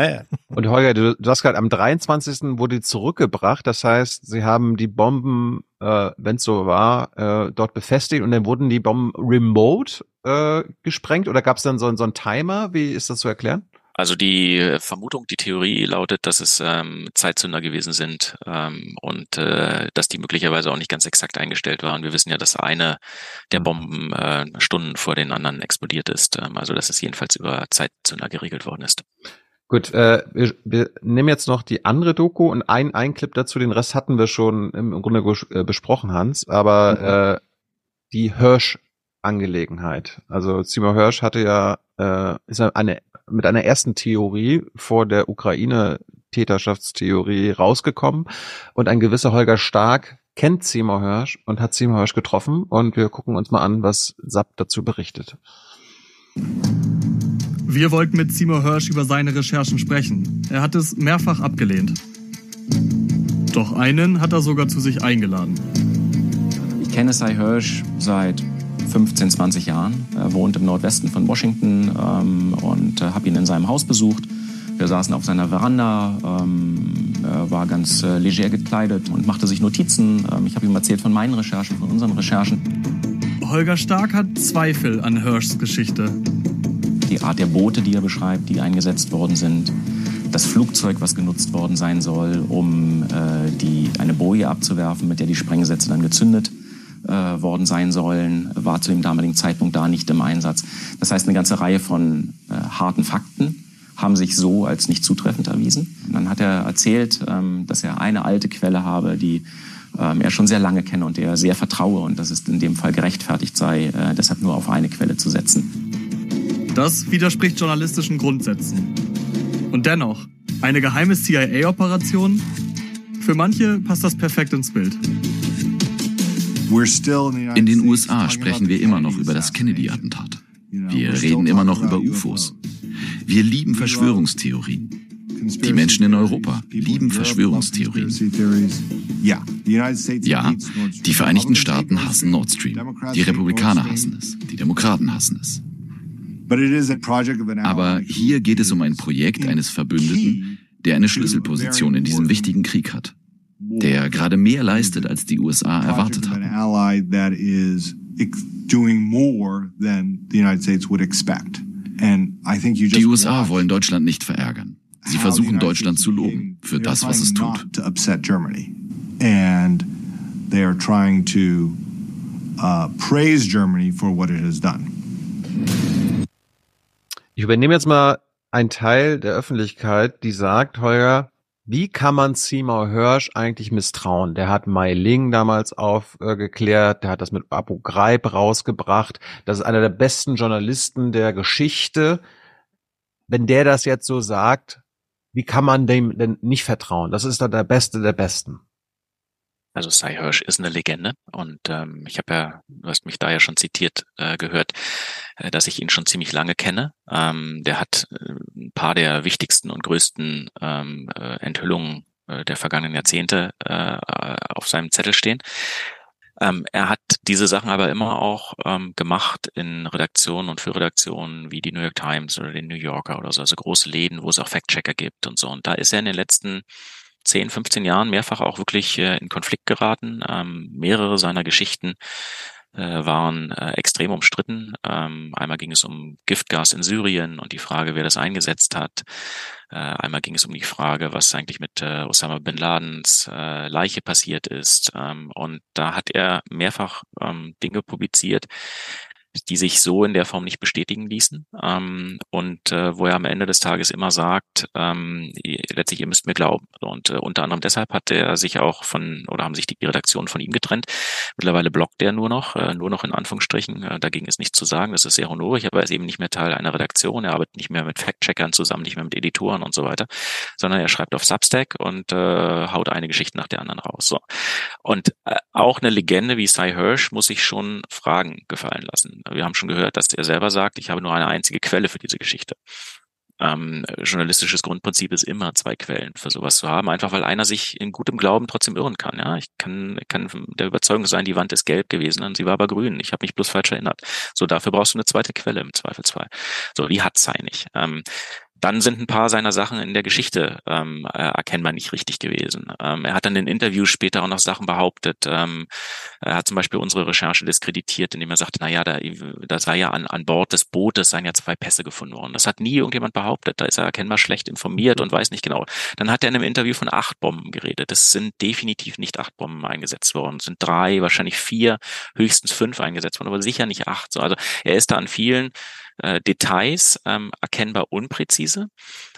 Und Holger, du, du hast gerade am 23. wurde die zurückgebracht. Das heißt, sie haben die Bomben, äh, wenn es so war, äh, dort befestigt und dann wurden die Bomben remote äh, gesprengt oder gab es dann so, so einen Timer? Wie ist das zu erklären? Also die äh, Vermutung, die Theorie lautet, dass es ähm, Zeitzünder gewesen sind ähm, und äh, dass die möglicherweise auch nicht ganz exakt eingestellt waren. Wir wissen ja, dass eine der Bomben äh, Stunden vor den anderen explodiert ist. Ähm, also dass es jedenfalls über Zeitzünder geregelt worden ist. Gut, äh, wir, wir nehmen jetzt noch die andere Doku und ein, ein Clip dazu. Den Rest hatten wir schon im Grunde äh, besprochen, Hans. Aber äh, die Hirsch-Angelegenheit. Also Seymour Hirsch hatte ja äh, ist eine mit einer ersten Theorie vor der Ukraine Täterschaftstheorie rausgekommen und ein gewisser Holger Stark kennt Seymour Hirsch und hat Seymour Hirsch getroffen und wir gucken uns mal an, was Sapp dazu berichtet. Wir wollten mit Seymour Hirsch über seine Recherchen sprechen. Er hat es mehrfach abgelehnt. Doch einen hat er sogar zu sich eingeladen. Ich kenne Cy Hirsch seit 15, 20 Jahren. Er wohnt im Nordwesten von Washington ähm, und äh, habe ihn in seinem Haus besucht. Wir saßen auf seiner Veranda, ähm, war ganz äh, leger gekleidet und machte sich Notizen. Ähm, ich habe ihm erzählt von meinen Recherchen, von unseren Recherchen. Holger Stark hat Zweifel an Hirschs Geschichte. Die Art der Boote, die er beschreibt, die eingesetzt worden sind. Das Flugzeug, was genutzt worden sein soll, um äh, die, eine Boje abzuwerfen, mit der die Sprengsätze dann gezündet äh, worden sein sollen, war zu dem damaligen Zeitpunkt da nicht im Einsatz. Das heißt, eine ganze Reihe von äh, harten Fakten haben sich so als nicht zutreffend erwiesen. Und dann hat er erzählt, ähm, dass er eine alte Quelle habe, die ähm, er schon sehr lange kenne und der er sehr vertraue und dass es in dem Fall gerechtfertigt sei, äh, deshalb nur auf eine Quelle zu setzen. Das widerspricht journalistischen Grundsätzen. Und dennoch, eine geheime CIA-Operation? Für manche passt das perfekt ins Bild. In den USA sprechen wir immer noch über das Kennedy-Attentat. Wir reden immer noch über UFOs. Wir lieben Verschwörungstheorien. Die Menschen in Europa lieben Verschwörungstheorien. Ja, die Vereinigten Staaten hassen Nord Stream. Die Republikaner hassen es. Die Demokraten hassen es. Aber hier geht es um ein Projekt eines Verbündeten, der eine Schlüsselposition in diesem wichtigen Krieg hat. Der gerade mehr leistet, als die USA erwartet haben. Die USA wollen Deutschland nicht verärgern. Sie versuchen Deutschland zu loben für das, was es tut. And they are trying to uh, praise Germany for what it has done. Ich übernehme jetzt mal einen Teil der Öffentlichkeit, die sagt, Holger, wie kann man Seymour Hirsch eigentlich misstrauen? Der hat Mai Ling damals aufgeklärt, der hat das mit Abu Ghraib rausgebracht. Das ist einer der besten Journalisten der Geschichte. Wenn der das jetzt so sagt, wie kann man dem denn nicht vertrauen? Das ist doch der Beste der Besten. Also Cy Hirsch ist eine Legende und ähm, ich habe ja, du hast mich da ja schon zitiert äh, gehört, äh, dass ich ihn schon ziemlich lange kenne. Ähm, der hat äh, ein paar der wichtigsten und größten ähm, äh, Enthüllungen äh, der vergangenen Jahrzehnte äh, auf seinem Zettel stehen. Ähm, er hat diese Sachen aber immer auch ähm, gemacht in Redaktionen und für Redaktionen wie die New York Times oder den New Yorker oder so, also große Läden, wo es auch Fact-Checker gibt und so. Und da ist er in den letzten 10, 15 Jahren mehrfach auch wirklich äh, in Konflikt geraten. Ähm, mehrere seiner Geschichten äh, waren äh, extrem umstritten. Ähm, einmal ging es um Giftgas in Syrien und die Frage, wer das eingesetzt hat. Äh, einmal ging es um die Frage, was eigentlich mit äh, Osama bin Ladens äh, Leiche passiert ist. Ähm, und da hat er mehrfach ähm, Dinge publiziert, die sich so in der Form nicht bestätigen ließen ähm, und äh, wo er am Ende des Tages immer sagt, ähm, letztlich ihr müsst mir glauben. Und äh, unter anderem deshalb hat er sich auch von oder haben sich die Redaktion von ihm getrennt. Mittlerweile blockt er nur noch, äh, nur noch in Anführungsstrichen. Äh, dagegen ist nichts zu sagen. Das ist sehr honorig, aber er ist eben nicht mehr Teil einer Redaktion. Er arbeitet nicht mehr mit Fact-Checkern zusammen, nicht mehr mit Editoren und so weiter, sondern er schreibt auf Substack und äh, haut eine Geschichte nach der anderen raus. So. Und äh, auch eine Legende wie Cy Hirsch muss sich schon Fragen gefallen lassen. Wir haben schon gehört, dass er selber sagt, ich habe nur eine einzige Quelle für diese Geschichte. Ähm, journalistisches Grundprinzip ist immer zwei Quellen für sowas zu haben, einfach weil einer sich in gutem Glauben trotzdem irren kann. Ja, ich kann, kann der Überzeugung sein, die Wand ist gelb gewesen und sie war aber grün. Ich habe mich bloß falsch erinnert. So, dafür brauchst du eine zweite Quelle im Zweifelsfall. So, die hat Sei nicht. Ähm, dann sind ein paar seiner Sachen in der Geschichte ähm, äh, erkennbar nicht richtig gewesen. Ähm, er hat dann in Interviews später auch noch Sachen behauptet. Ähm, er hat zum Beispiel unsere Recherche diskreditiert, indem er sagte, na ja, da, da sei ja an, an Bord des Bootes seien ja zwei Pässe gefunden worden. Das hat nie irgendjemand behauptet. Da ist er erkennbar schlecht informiert und weiß nicht genau. Dann hat er in einem Interview von acht Bomben geredet. Es sind definitiv nicht acht Bomben eingesetzt worden. Es sind drei, wahrscheinlich vier, höchstens fünf eingesetzt worden, aber sicher nicht acht. So, also er ist da an vielen äh, Details ähm, erkennbar unpräzise.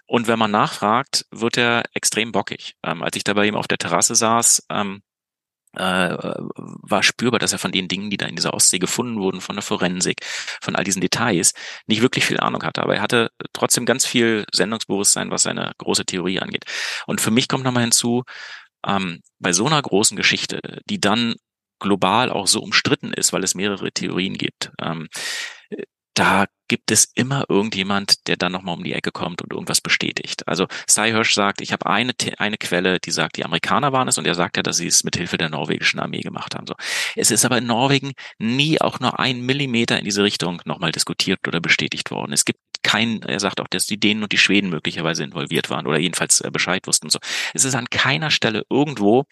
Und wenn man nachfragt, wird er extrem bockig. Ähm, als ich da bei ihm auf der Terrasse saß, ähm, äh, war spürbar, dass er von den Dingen, die da in dieser Ostsee gefunden wurden, von der Forensik, von all diesen Details, nicht wirklich viel Ahnung hatte. Aber er hatte trotzdem ganz viel Sendungsbewusstsein, was seine große Theorie angeht. Und für mich kommt nochmal hinzu, ähm, bei so einer großen Geschichte, die dann global auch so umstritten ist, weil es mehrere Theorien gibt, ähm, da gibt es immer irgendjemand, der dann nochmal um die Ecke kommt und irgendwas bestätigt. Also Cy Hirsch sagt, ich habe eine, eine Quelle, die sagt, die Amerikaner waren es und er sagt ja, dass sie es mit Hilfe der norwegischen Armee gemacht haben. So. Es ist aber in Norwegen nie auch nur ein Millimeter in diese Richtung nochmal diskutiert oder bestätigt worden. Es gibt kein, er sagt auch, dass die Dänen und die Schweden möglicherweise involviert waren oder jedenfalls äh, Bescheid wussten. So. Es ist an keiner Stelle irgendwo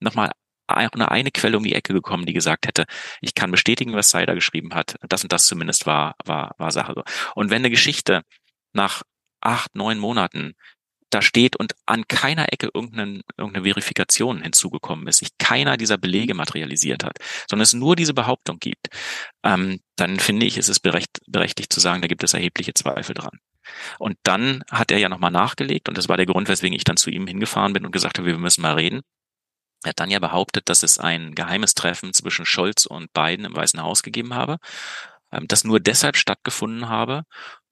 nochmal eine, eine Quelle um die Ecke gekommen, die gesagt hätte, ich kann bestätigen, was Seider geschrieben hat. Das und das zumindest war, war, war Sache. Und wenn eine Geschichte nach acht, neun Monaten da steht und an keiner Ecke irgendeine, irgendeine Verifikation hinzugekommen ist, sich keiner dieser Belege materialisiert hat, sondern es nur diese Behauptung gibt, ähm, dann finde ich, ist es berecht, berechtigt zu sagen, da gibt es erhebliche Zweifel dran. Und dann hat er ja nochmal nachgelegt und das war der Grund, weswegen ich dann zu ihm hingefahren bin und gesagt habe, wir müssen mal reden. Er hat dann ja behauptet, dass es ein geheimes Treffen zwischen Scholz und Biden im Weißen Haus gegeben habe, ähm, das nur deshalb stattgefunden habe,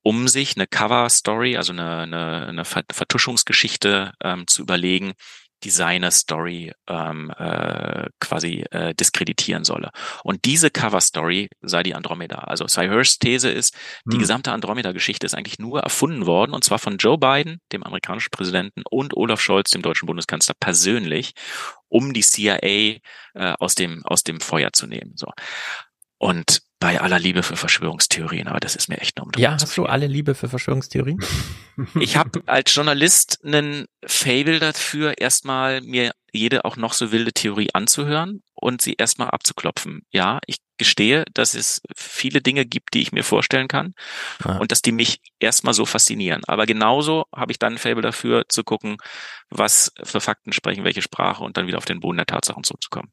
um sich eine Cover-Story, also eine, eine, eine Vertuschungsgeschichte ähm, zu überlegen, die seine Story ähm, äh, quasi äh, diskreditieren solle. Und diese Cover-Story sei die Andromeda. Also Cy Hirsch's These ist, hm. die gesamte Andromeda-Geschichte ist eigentlich nur erfunden worden, und zwar von Joe Biden, dem amerikanischen Präsidenten, und Olaf Scholz, dem deutschen Bundeskanzler, persönlich, um die CIA äh, aus dem aus dem Feuer zu nehmen. So. Und bei aller Liebe für Verschwörungstheorien, aber das ist mir echt nur um Ja, hast du alle Liebe für Verschwörungstheorien? ich habe als Journalist einen Fable dafür, erstmal mir jede auch noch so wilde Theorie anzuhören und sie erstmal abzuklopfen. Ja, ich gestehe, dass es viele Dinge gibt, die ich mir vorstellen kann ja. und dass die mich erstmal so faszinieren. Aber genauso habe ich dann ein Fable dafür zu gucken, was für Fakten sprechen, welche Sprache und dann wieder auf den Boden der Tatsachen zurückzukommen.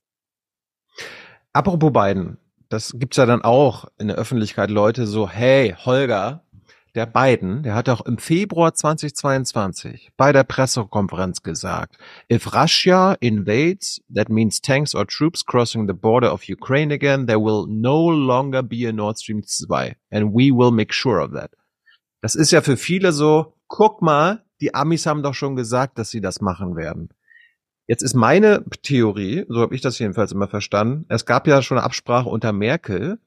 Apropos Biden, das gibt's ja dann auch in der Öffentlichkeit Leute so, hey, Holger, der Biden, der hat auch im Februar 2022 bei der Pressekonferenz gesagt, if Russia invades, that means tanks or troops crossing the border of Ukraine again, there will no longer be a Nord Stream 2 and we will make sure of that. Das ist ja für viele so, guck mal, die Amis haben doch schon gesagt, dass sie das machen werden. Jetzt ist meine Theorie, so habe ich das jedenfalls immer verstanden, es gab ja schon eine Absprache unter Merkel,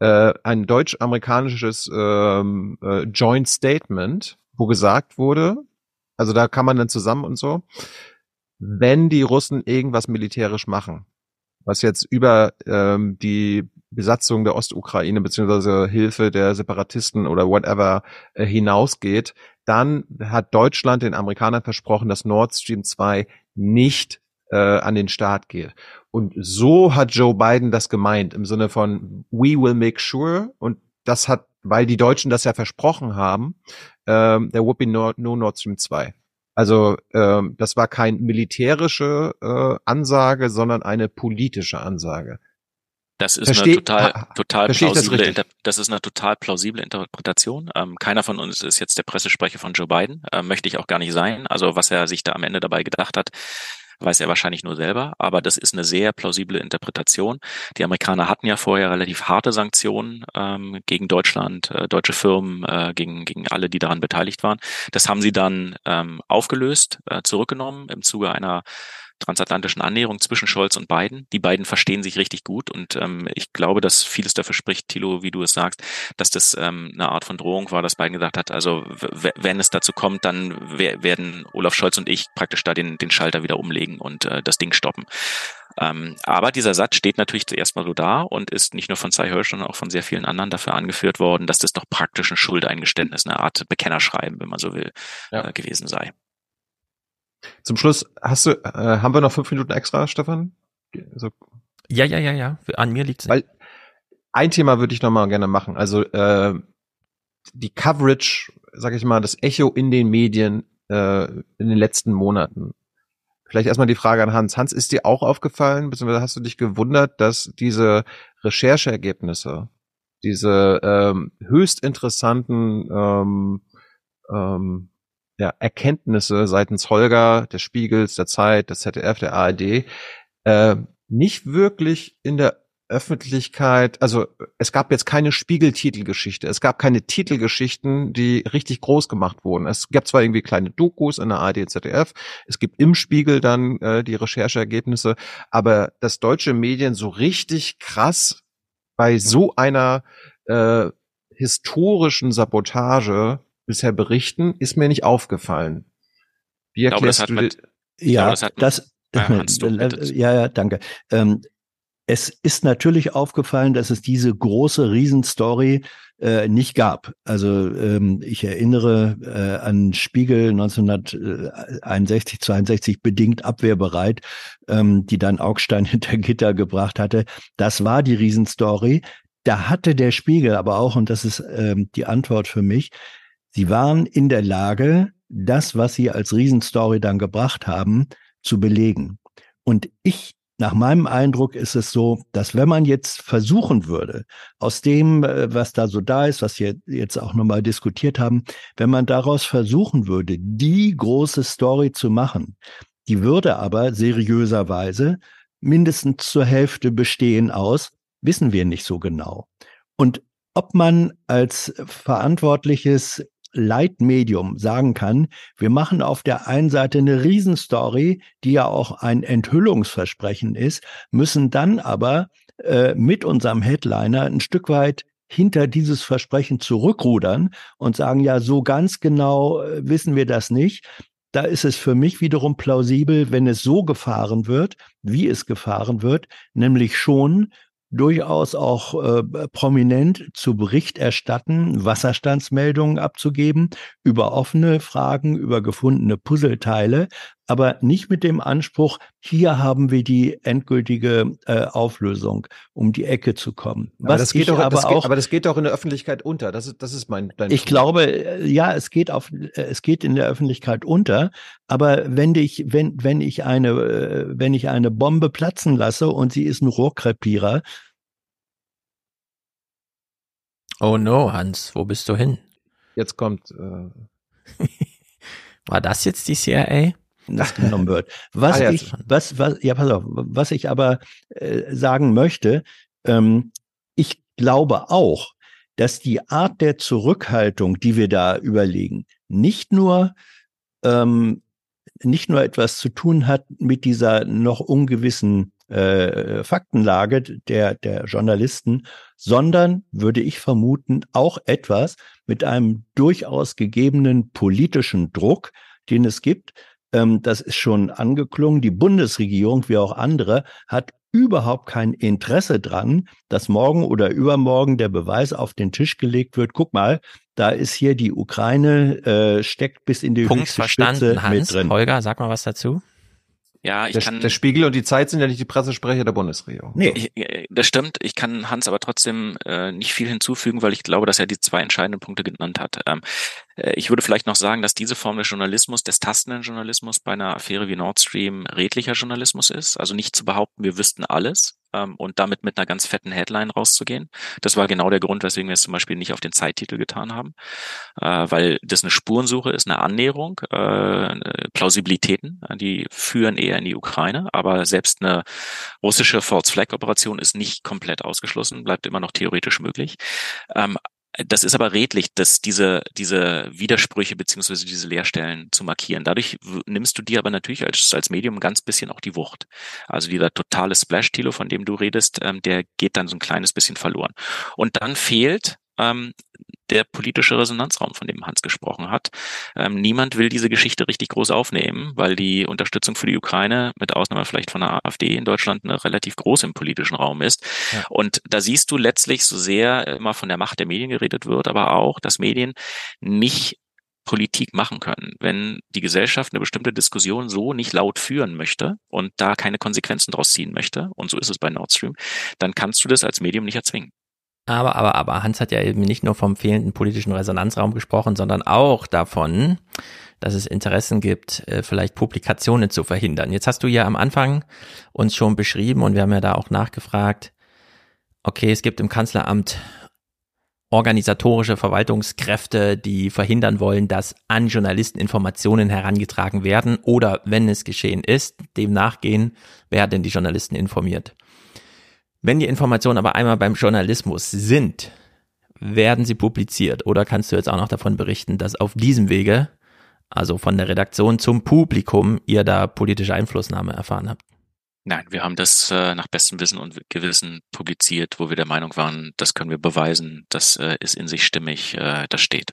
äh, ein deutsch-amerikanisches ähm, äh, Joint Statement, wo gesagt wurde, also da kann man dann zusammen und so, wenn die Russen irgendwas militärisch machen, was jetzt über ähm, die Besatzung der Ostukraine beziehungsweise Hilfe der Separatisten oder whatever äh, hinausgeht, dann hat Deutschland den Amerikanern versprochen, dass Nord Stream 2 nicht äh, an den Start geht. Und so hat Joe Biden das gemeint, im Sinne von We will make sure. Und das hat, weil die Deutschen das ja versprochen haben, ähm, there would be no, no Nord Stream 2. Also ähm, das war kein militärische äh, Ansage, sondern eine politische Ansage. Das ist Versteh- eine total, total das plausible? Inter das ist eine total plausible Interpretation. Ähm, keiner von uns ist jetzt der Pressesprecher von Joe Biden, ähm, möchte ich auch gar nicht sein. Also was er sich da am Ende dabei gedacht hat, weiß er wahrscheinlich nur selber. Aber das ist eine sehr plausible Interpretation. Die Amerikaner hatten ja vorher relativ harte Sanktionen ähm, gegen Deutschland, äh, deutsche Firmen, äh, gegen, gegen alle, die daran beteiligt waren. Das haben sie dann ähm, aufgelöst, äh, zurückgenommen im Zuge einer transatlantischen Annäherung zwischen Scholz und Biden. Die beiden verstehen sich richtig gut und ähm, ich glaube, dass vieles dafür spricht, Thilo, wie du es sagst, dass das ähm, eine Art von Drohung war, dass Biden gesagt hat, also wenn es dazu kommt, dann wer- werden Olaf Scholz und ich praktisch da den, den Schalter wieder umlegen und äh, das Ding stoppen. Ähm, aber dieser Satz steht natürlich zuerst mal so da und ist nicht nur von Cy Hirsch, sondern auch von sehr vielen anderen dafür angeführt worden, dass das doch praktisch ein Schuldeingeständnis, eine Art Bekennerschreiben, wenn man so will, äh, gewesen sei. Zum Schluss hast du, äh, haben wir noch fünf Minuten extra, Stefan? Also, Ja, ja, ja, ja. An mir liegt's. weil ein Thema würde ich noch mal gerne machen. Also äh, die Coverage, sag ich mal, das Echo in den Medien äh, in den letzten Monaten. Vielleicht erstmal die Frage an Hans. Hans, ist dir auch aufgefallen, beziehungsweise hast du dich gewundert, dass diese Rechercheergebnisse, diese ähm, höchst interessanten ähm, ähm, ja, Erkenntnisse seitens Holger, des Spiegels, der Zeit, des ZDF, der ARD, äh, nicht wirklich in der Öffentlichkeit, also es gab jetzt keine Spiegel-Titelgeschichte, es gab keine Titelgeschichten, die richtig groß gemacht wurden. Es gab zwar irgendwie kleine Dokus in der ARD ZDF, es gibt im Spiegel dann äh, die Rechercheergebnisse, aber dass deutsche Medien so richtig krass bei so einer äh, historischen Sabotage bisher berichten, ist mir nicht aufgefallen. Wie glaube, erklärst hat du mit, Ja, glaube, das hat das, äh, ja, ja, danke. Ähm, es ist natürlich aufgefallen, dass es diese große Riesenstory äh, nicht gab. Also ähm, ich erinnere äh, an Spiegel 1961, 62 bedingt abwehrbereit, ähm, die dann Augstein hinter Gitter gebracht hatte. Das war die Riesenstory. Da hatte der Spiegel aber auch, und das ist ähm, die Antwort für mich, sie waren in der Lage, das, was sie als Riesenstory dann gebracht haben, zu belegen. Und ich, nach meinem Eindruck ist es so, dass wenn man jetzt versuchen würde, aus dem, äh, was da so da ist, was wir jetzt auch nochmal diskutiert haben, wenn man daraus versuchen würde, die große Story zu machen, die würde aber seriöserweise mindestens zur Hälfte bestehen aus, wissen wir nicht so genau. Und ob man als verantwortliches Leitmedium sagen kann, wir machen auf der einen Seite eine Riesenstory, die ja auch ein Enthüllungsversprechen ist, müssen dann aber äh, mit unserem Headliner ein Stück weit hinter dieses Versprechen zurückrudern und sagen, ja, so ganz genau äh, wissen wir das nicht. Da ist es für mich wiederum plausibel, wenn es so gefahren wird, wie es gefahren wird, nämlich schon durchaus auch äh, prominent zu Bericht erstatten, Wasserstandsmeldungen abzugeben, über offene Fragen, über gefundene Puzzleteile, aber nicht mit dem Anspruch, hier haben wir die endgültige äh, Auflösung, um die Ecke zu kommen. Aber das geht doch, aber das auch geht, aber das geht doch in der Öffentlichkeit unter. Das ist, das ist mein, dein ich glaube, äh, ja, es geht auf, äh, es geht in der Öffentlichkeit unter. Aber wenn ich, wenn, wenn ich eine, äh, wenn ich eine Bombe platzen lasse und sie ist ein Rohrkrepierer, Oh no, Hans, wo bist du hin? Jetzt kommt. Äh, War das jetzt die CIA? Das genommen wird. Was Ah, ich, was, was, ja, pass auf, was ich aber äh, sagen möchte, ähm, ich glaube auch, dass die Art der Zurückhaltung, die wir da überlegen, nicht nur ähm, nicht nur etwas zu tun hat mit dieser noch ungewissen äh, Faktenlage der, der Journalisten, sondern, würde ich vermuten, auch etwas mit einem durchaus gegebenen politischen Druck, den es gibt. Ähm, das ist schon angeklungen. Die Bundesregierung, wie auch andere, hat überhaupt kein Interesse dran, dass morgen oder übermorgen der Beweis auf den Tisch gelegt wird. Guck mal, da ist hier die Ukraine, äh, steckt bis in die Punkt höchste verstanden, Spitze Hans. mit drin. Holger, sag mal was dazu. Ja, ich der, kann. der Spiegel und die Zeit sind ja nicht die Pressesprecher der Bundesregierung. Nee. Ich, äh, das stimmt. Ich kann Hans aber trotzdem äh, nicht viel hinzufügen, weil ich glaube, dass er die zwei entscheidenden Punkte genannt hat. Ähm, äh, ich würde vielleicht noch sagen, dass diese Form des Journalismus, des tastenden Journalismus bei einer Affäre wie Nord Stream redlicher Journalismus ist. Also nicht zu behaupten, wir wüssten alles. Ähm, und damit mit einer ganz fetten Headline rauszugehen. Das war genau der Grund, weswegen wir es zum Beispiel nicht auf den Zeittitel getan haben, äh, weil das eine Spurensuche ist, eine Annäherung, äh, Plausibilitäten, die führen eher in die Ukraine, aber selbst eine russische False Flag Operation ist nicht komplett ausgeschlossen, bleibt immer noch theoretisch möglich. Ähm, das ist aber redlich, dass diese, diese Widersprüche beziehungsweise diese Leerstellen zu markieren. Dadurch nimmst du dir aber natürlich als, als Medium ganz bisschen auch die Wucht. Also dieser totale Splash-Tilo, von dem du redest, ähm, der geht dann so ein kleines bisschen verloren. Und dann fehlt ähm, der politische Resonanzraum, von dem Hans gesprochen hat. Ähm, niemand will diese Geschichte richtig groß aufnehmen, weil die Unterstützung für die Ukraine, mit Ausnahme vielleicht von der AfD in Deutschland, eine relativ groß im politischen Raum ist. Ja. Und da siehst du letztlich, so sehr immer von der Macht der Medien geredet wird, aber auch, dass Medien nicht Politik machen können. Wenn die Gesellschaft eine bestimmte Diskussion so nicht laut führen möchte und da keine Konsequenzen draus ziehen möchte, und so ist es bei Nord Stream, dann kannst du das als Medium nicht erzwingen. Aber, aber, aber Hans hat ja eben nicht nur vom fehlenden politischen Resonanzraum gesprochen, sondern auch davon, dass es Interessen gibt, äh, vielleicht Publikationen zu verhindern. Jetzt hast du ja am Anfang uns schon beschrieben und wir haben ja da auch nachgefragt, okay, es gibt im Kanzleramt organisatorische Verwaltungskräfte, die verhindern wollen, dass an Journalisten Informationen herangetragen werden oder wenn es geschehen ist, dem nachgehen, wer denn die Journalisten informiert. Wenn die Informationen aber einmal beim Journalismus sind, werden sie publiziert oder kannst du jetzt auch noch davon berichten, dass auf diesem Wege, also von der Redaktion zum Publikum, ihr da politische Einflussnahme erfahren habt? Nein, wir haben das äh, nach bestem Wissen und Gewissen publiziert, wo wir der Meinung waren, das können wir beweisen, das äh, ist in sich stimmig, äh, das steht.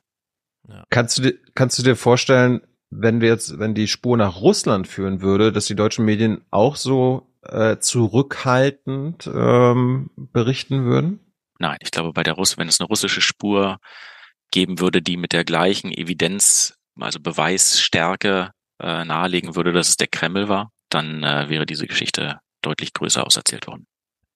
Ja. Kannst du dir, kannst du dir vorstellen, wenn wir jetzt, wenn die Spur nach Russland führen würde, dass die deutschen Medien auch so äh, zurückhaltend ähm, berichten würden? Nein, ich glaube, bei der Russ, wenn es eine russische Spur geben würde, die mit der gleichen Evidenz, also Beweisstärke äh, nahelegen würde, dass es der Kreml war, dann äh, wäre diese Geschichte deutlich größer auserzählt worden.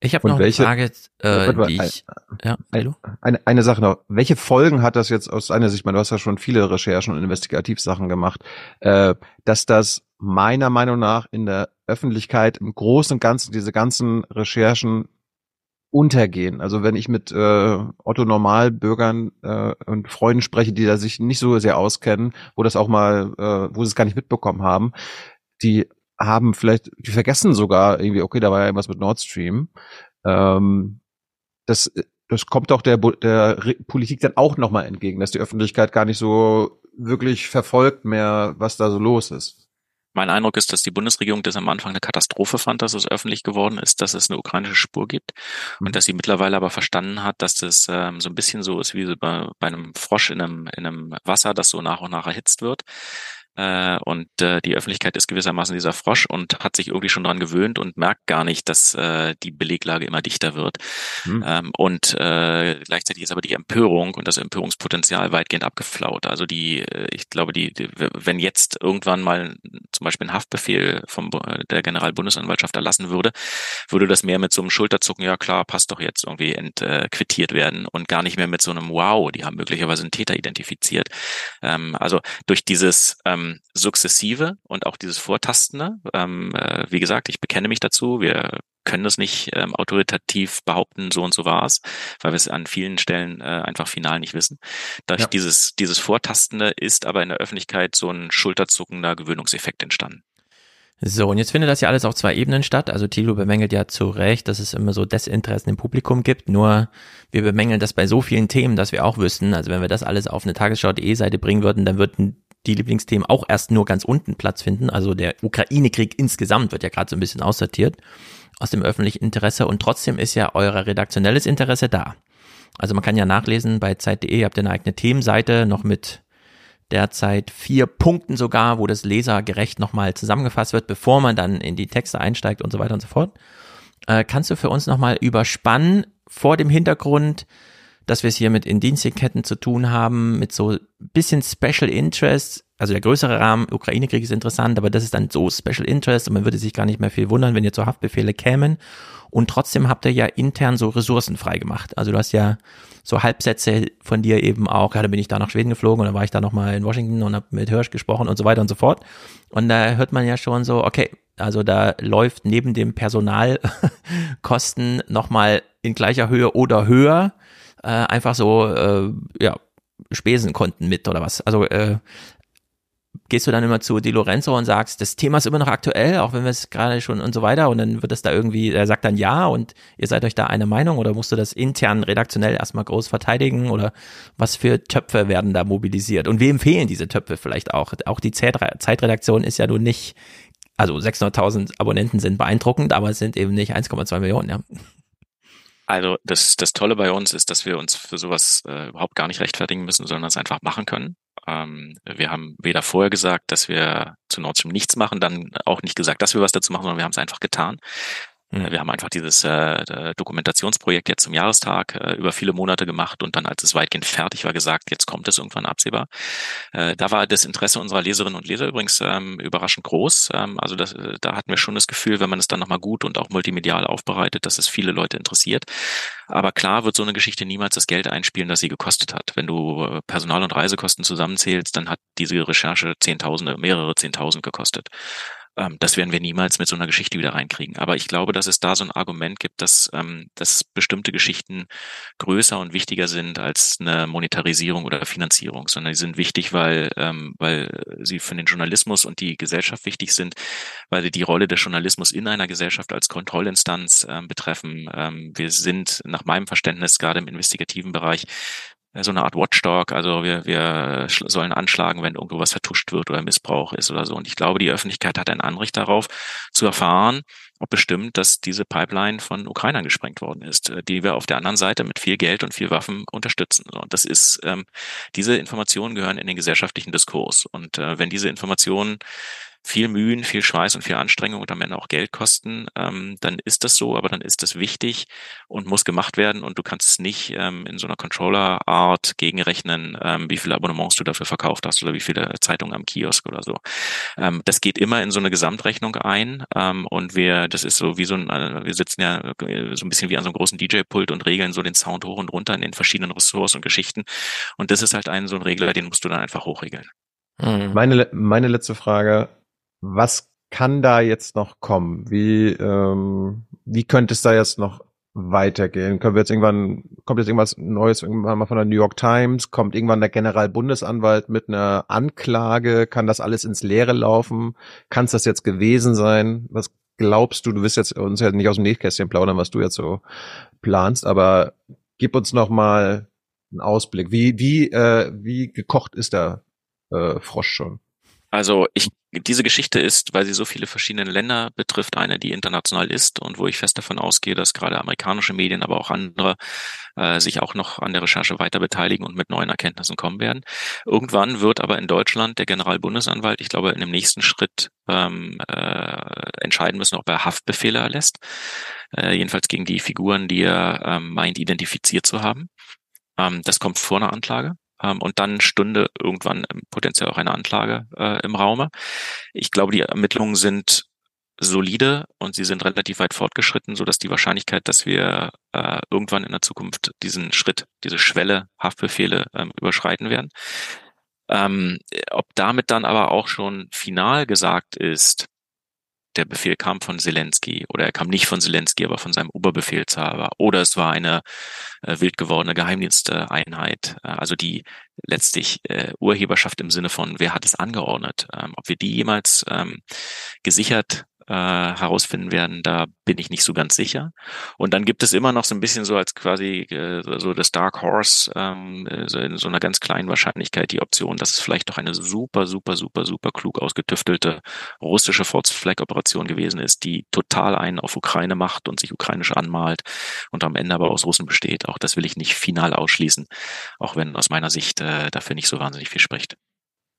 Ich habe noch welche, eine Frage, äh, die ich, ja, eine, eine, eine Sache noch. Welche Folgen hat das jetzt aus deiner Sicht, man, du hast ja schon viele Recherchen und Investigativsachen gemacht, äh, dass das meiner Meinung nach in der Öffentlichkeit im Großen und Ganzen diese ganzen Recherchen untergehen. Also wenn ich mit äh, Otto Normalbürgern äh, und Freunden spreche, die da sich nicht so sehr auskennen, wo das auch mal, äh, wo sie es gar nicht mitbekommen haben, die haben vielleicht, die vergessen sogar irgendwie, okay, da war ja irgendwas mit Nord Stream. Ähm, das, das kommt doch der, der Politik dann auch nochmal entgegen, dass die Öffentlichkeit gar nicht so wirklich verfolgt mehr, was da so los ist. Mein Eindruck ist, dass die Bundesregierung das am Anfang eine Katastrophe fand, dass es öffentlich geworden ist, dass es eine ukrainische Spur gibt und mhm. dass sie mittlerweile aber verstanden hat, dass das ähm, so ein bisschen so ist wie bei, bei einem Frosch in einem, in einem Wasser, das so nach und nach erhitzt wird äh, und äh, die Öffentlichkeit ist gewissermaßen dieser Frosch und hat sich irgendwie schon dran gewöhnt und merkt gar nicht, dass äh, die Beleglage immer dichter wird. Hm. Ähm, und äh, gleichzeitig ist aber die Empörung und das Empörungspotenzial weitgehend abgeflaut. Also die, äh, ich glaube, die, die, wenn jetzt irgendwann mal zum Beispiel ein Haftbefehl vom der Generalbundesanwaltschaft erlassen würde, würde das mehr mit so einem Schulterzucken, ja klar, passt doch jetzt irgendwie entquittiert werden und gar nicht mehr mit so einem Wow, die haben möglicherweise einen Täter identifiziert. Ähm, also durch dieses ähm, ähm, sukzessive und auch dieses Vortastende. Ähm, äh, wie gesagt, ich bekenne mich dazu. Wir können das nicht ähm, autoritativ behaupten, so und so war es, weil wir es an vielen Stellen äh, einfach final nicht wissen. Durch ja. dieses, dieses Vortastende ist aber in der Öffentlichkeit so ein schulterzuckender Gewöhnungseffekt entstanden. So, und jetzt findet das ja alles auf zwei Ebenen statt. Also Thilo bemängelt ja zu Recht, dass es immer so Desinteressen im Publikum gibt. Nur wir bemängeln das bei so vielen Themen, dass wir auch wüssten, also wenn wir das alles auf eine Tagesschau.de-Seite bringen würden, dann würden die Lieblingsthemen auch erst nur ganz unten Platz finden. Also der Ukraine-Krieg insgesamt wird ja gerade so ein bisschen aussortiert aus dem öffentlichen Interesse und trotzdem ist ja euer redaktionelles Interesse da. Also man kann ja nachlesen bei Zeit.de, ihr habt eine eigene Themenseite noch mit derzeit vier Punkten sogar, wo das lesergerecht nochmal zusammengefasst wird, bevor man dann in die Texte einsteigt und so weiter und so fort. Äh, kannst du für uns nochmal überspannen vor dem Hintergrund dass wir es hier mit Indienstketten zu tun haben, mit so bisschen Special Interest. Also der größere Rahmen, Ukraine-Krieg ist interessant, aber das ist dann so Special Interest und man würde sich gar nicht mehr viel wundern, wenn ihr zu Haftbefehle kämen. Und trotzdem habt ihr ja intern so Ressourcen freigemacht. Also du hast ja so Halbsätze von dir eben auch, ja, dann bin ich da nach Schweden geflogen und dann war ich da nochmal in Washington und habe mit Hirsch gesprochen und so weiter und so fort. Und da hört man ja schon so, okay, also da läuft neben dem Personalkosten nochmal in gleicher Höhe oder höher äh, einfach so, äh, ja, Spesenkonten mit oder was. Also äh, gehst du dann immer zu Di Lorenzo und sagst, das Thema ist immer noch aktuell, auch wenn wir es gerade schon und so weiter und dann wird es da irgendwie, er sagt dann ja und ihr seid euch da einer Meinung oder musst du das intern redaktionell erstmal groß verteidigen oder was für Töpfe werden da mobilisiert und wem fehlen diese Töpfe vielleicht auch? Auch die Zeitredaktion ist ja nun nicht, also 600.000 Abonnenten sind beeindruckend, aber es sind eben nicht 1,2 Millionen, ja. Also das, das Tolle bei uns ist, dass wir uns für sowas äh, überhaupt gar nicht rechtfertigen müssen, sondern es einfach machen können. Ähm, wir haben weder vorher gesagt, dass wir zu Nord Stream nichts machen, dann auch nicht gesagt, dass wir was dazu machen, sondern wir haben es einfach getan. Mhm. Wir haben einfach dieses äh, Dokumentationsprojekt jetzt zum Jahrestag äh, über viele Monate gemacht und dann, als es weitgehend fertig war, gesagt, jetzt kommt es irgendwann absehbar. Äh, da war das Interesse unserer Leserinnen und Leser übrigens ähm, überraschend groß. Ähm, also das, äh, da hatten wir schon das Gefühl, wenn man es dann nochmal gut und auch multimedial aufbereitet, dass es viele Leute interessiert. Aber klar wird so eine Geschichte niemals das Geld einspielen, das sie gekostet hat. Wenn du äh, Personal- und Reisekosten zusammenzählst, dann hat diese Recherche Zehntausende, mehrere Zehntausend gekostet. Ähm, das werden wir niemals mit so einer Geschichte wieder reinkriegen. Aber ich glaube, dass es da so ein Argument gibt, dass, ähm, dass bestimmte Geschichten größer und wichtiger sind als eine Monetarisierung oder Finanzierung, sondern die sind wichtig, weil, ähm, weil sie für den Journalismus und die Gesellschaft wichtig sind, weil sie die Rolle des Journalismus in einer Gesellschaft als Kontrollinstanz ähm, betreffen. Ähm, wir sind nach meinem Verständnis gerade im investigativen Bereich so eine Art Watchdog, also wir, wir sollen anschlagen, wenn irgendwo was vertuscht wird oder Missbrauch ist oder so. Und ich glaube, die Öffentlichkeit hat ein Anrecht darauf, zu erfahren, ob bestimmt, dass diese Pipeline von Ukrainern gesprengt worden ist, äh, die wir auf der anderen Seite mit viel Geld und viel Waffen unterstützen. Und das ist, ähm, diese Informationen gehören in den gesellschaftlichen Diskurs. Und äh, wenn diese Informationen viel Mühen, viel Schweiß und viel Anstrengung und am Ende auch Geld kosten, ähm, dann ist das so, aber dann ist das wichtig und muss gemacht werden und du kannst es nicht ähm, in so einer Controller-Art gegenrechnen, ähm, wie viele Abonnements du dafür verkauft hast oder wie viele Zeitungen am Kiosk oder so. Ähm, das geht immer in so eine Gesamtrechnung ein ähm, und wir, das ist so wie so ein, äh, wir sitzen ja äh, so ein bisschen wie an so einem großen DJ-Pult und regeln so den Sound hoch und runter in den verschiedenen Ressorts und Geschichten und das ist halt ein so ein Regler, den musst du dann einfach hochregeln. Mhm. Meine, meine letzte Frage, was kann da jetzt noch kommen? Wie, ähm, wie könnte es da jetzt noch weitergehen? Können wir jetzt irgendwann, kommt jetzt irgendwas Neues irgendwann mal von der New York Times? Kommt irgendwann der Generalbundesanwalt mit einer Anklage? Kann das alles ins Leere laufen? Kann es das jetzt gewesen sein? Was glaubst du? Du wirst jetzt uns ja nicht aus dem Nähkästchen plaudern, was du jetzt so planst, aber gib uns noch mal einen Ausblick. Wie, wie, äh, wie gekocht ist der äh, Frosch schon? Also ich diese Geschichte ist, weil sie so viele verschiedene Länder betrifft, eine, die international ist und wo ich fest davon ausgehe, dass gerade amerikanische Medien, aber auch andere äh, sich auch noch an der Recherche weiter beteiligen und mit neuen Erkenntnissen kommen werden. Irgendwann wird aber in Deutschland der Generalbundesanwalt, ich glaube, in dem nächsten Schritt ähm, äh, entscheiden müssen, ob er Haftbefehle erlässt. Äh, jedenfalls gegen die Figuren, die er ähm, meint, identifiziert zu haben. Ähm, das kommt vor einer Anklage. Ähm, und dann stünde irgendwann potenziell auch eine Anklage äh, im Raume. Ich glaube, die Ermittlungen sind solide und sie sind relativ weit fortgeschritten, so dass die Wahrscheinlichkeit, dass wir äh, irgendwann in der Zukunft diesen Schritt, diese Schwelle Haftbefehle ähm, überschreiten werden. Ähm, ob damit dann aber auch schon final gesagt ist, der Befehl kam von Zelensky oder er kam nicht von Zelensky, aber von seinem Oberbefehlshaber. Oder es war eine äh, wild gewordene Geheimdiensteinheit, äh, also die letztlich äh, Urheberschaft im Sinne von wer hat es angeordnet, ähm, ob wir die jemals ähm, gesichert äh, herausfinden werden, da bin ich nicht so ganz sicher. Und dann gibt es immer noch so ein bisschen so als quasi äh, so das Dark Horse, ähm, so in so einer ganz kleinen Wahrscheinlichkeit die Option, dass es vielleicht doch eine super, super, super, super klug ausgetüftelte russische Force-Flag-Operation gewesen ist, die total einen auf Ukraine macht und sich ukrainisch anmalt und am Ende aber aus Russen besteht. Auch das will ich nicht final ausschließen, auch wenn aus meiner Sicht äh, dafür nicht so wahnsinnig viel spricht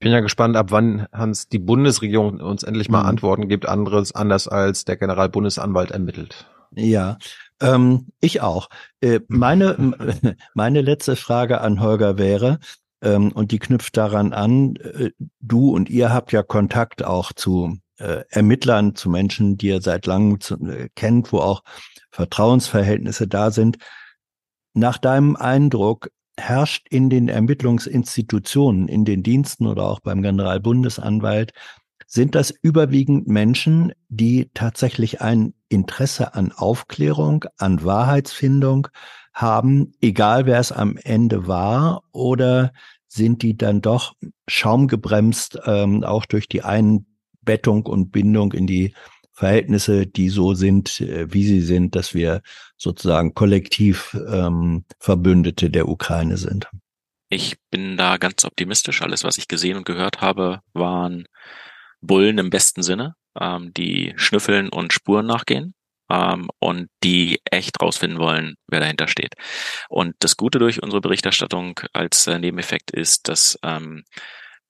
bin ja gespannt, ab wann Hans die Bundesregierung uns endlich mal mhm. Antworten gibt, anderes anders als der Generalbundesanwalt ermittelt. Ja, Ähm, ich auch. Äh, meine, meine letzte Frage an Holger wäre, ähm, und die knüpft daran an, äh, du und ihr habt ja Kontakt auch zu äh, Ermittlern, zu Menschen, die ihr seit langem zu, äh, kennt, wo auch Vertrauensverhältnisse da sind. Nach deinem Eindruck herrscht in den Ermittlungsinstitutionen, in den Diensten oder auch beim Generalbundesanwalt, sind das überwiegend Menschen, die tatsächlich ein Interesse an Aufklärung, an Wahrheitsfindung haben, egal wer es am Ende war, oder sind die dann doch schaumgebremst, ähm, auch durch die Einbettung und Bindung in die Verhältnisse, die so sind, äh, wie sie sind, dass wir sozusagen kollektiv ähm, Verbündete der Ukraine sind. Ich bin da ganz optimistisch. Alles, was ich gesehen und gehört habe, waren Bullen im besten Sinne, ähm, die schnüffeln und Spuren nachgehen ähm, und die echt rausfinden wollen, wer dahinter steht. Und das Gute durch unsere Berichterstattung als äh, Nebeneffekt ist, dass ähm,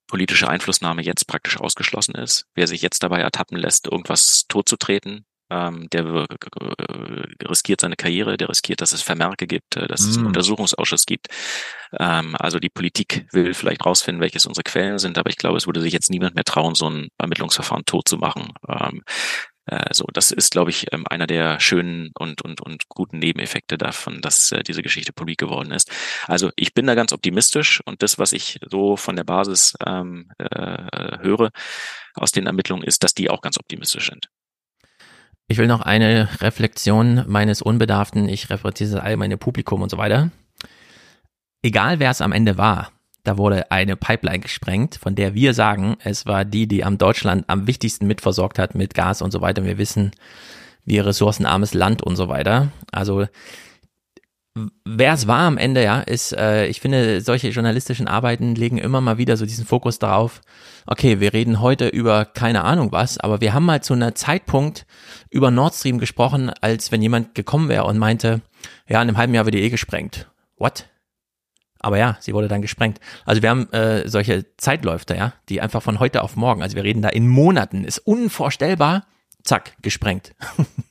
politische Einflussnahme jetzt praktisch ausgeschlossen ist. Wer sich jetzt dabei ertappen lässt, irgendwas totzutreten, ähm, der äh, riskiert seine Karriere, der riskiert, dass es Vermerke gibt, äh, dass mm. es einen mm. Untersuchungsausschuss gibt. Ähm, also die Politik will vielleicht rausfinden, welches unsere Quellen sind, aber ich glaube, es würde sich jetzt niemand mehr trauen, so ein Ermittlungsverfahren tot zu machen. Ähm, äh, so, das ist, glaube ich, ähm, einer der schönen und, und, und guten Nebeneffekte davon, dass äh, diese Geschichte publik geworden ist. Also ich bin da ganz optimistisch und das, was ich so von der Basis ähm, äh, höre aus den Ermittlungen, ist, dass die auch ganz optimistisch sind. Ich will noch eine Reflexion meines Unbedarften, ich referenziere das allgemeine Publikum und so weiter. Egal wer es am Ende war, da wurde eine Pipeline gesprengt, von der wir sagen, es war die, die am Deutschland am wichtigsten mitversorgt hat mit Gas und so weiter. Wir wissen, wie ressourcenarmes Land und so weiter. Also wer es war am Ende, ja, ist, äh, ich finde, solche journalistischen Arbeiten legen immer mal wieder so diesen Fokus darauf, okay, wir reden heute über keine Ahnung was, aber wir haben mal zu einer Zeitpunkt über Nord Stream gesprochen, als wenn jemand gekommen wäre und meinte, ja, in einem halben Jahr wird die eh gesprengt. What? Aber ja, sie wurde dann gesprengt. Also wir haben äh, solche Zeitläufe, ja, die einfach von heute auf morgen, also wir reden da in Monaten, ist unvorstellbar, zack, gesprengt.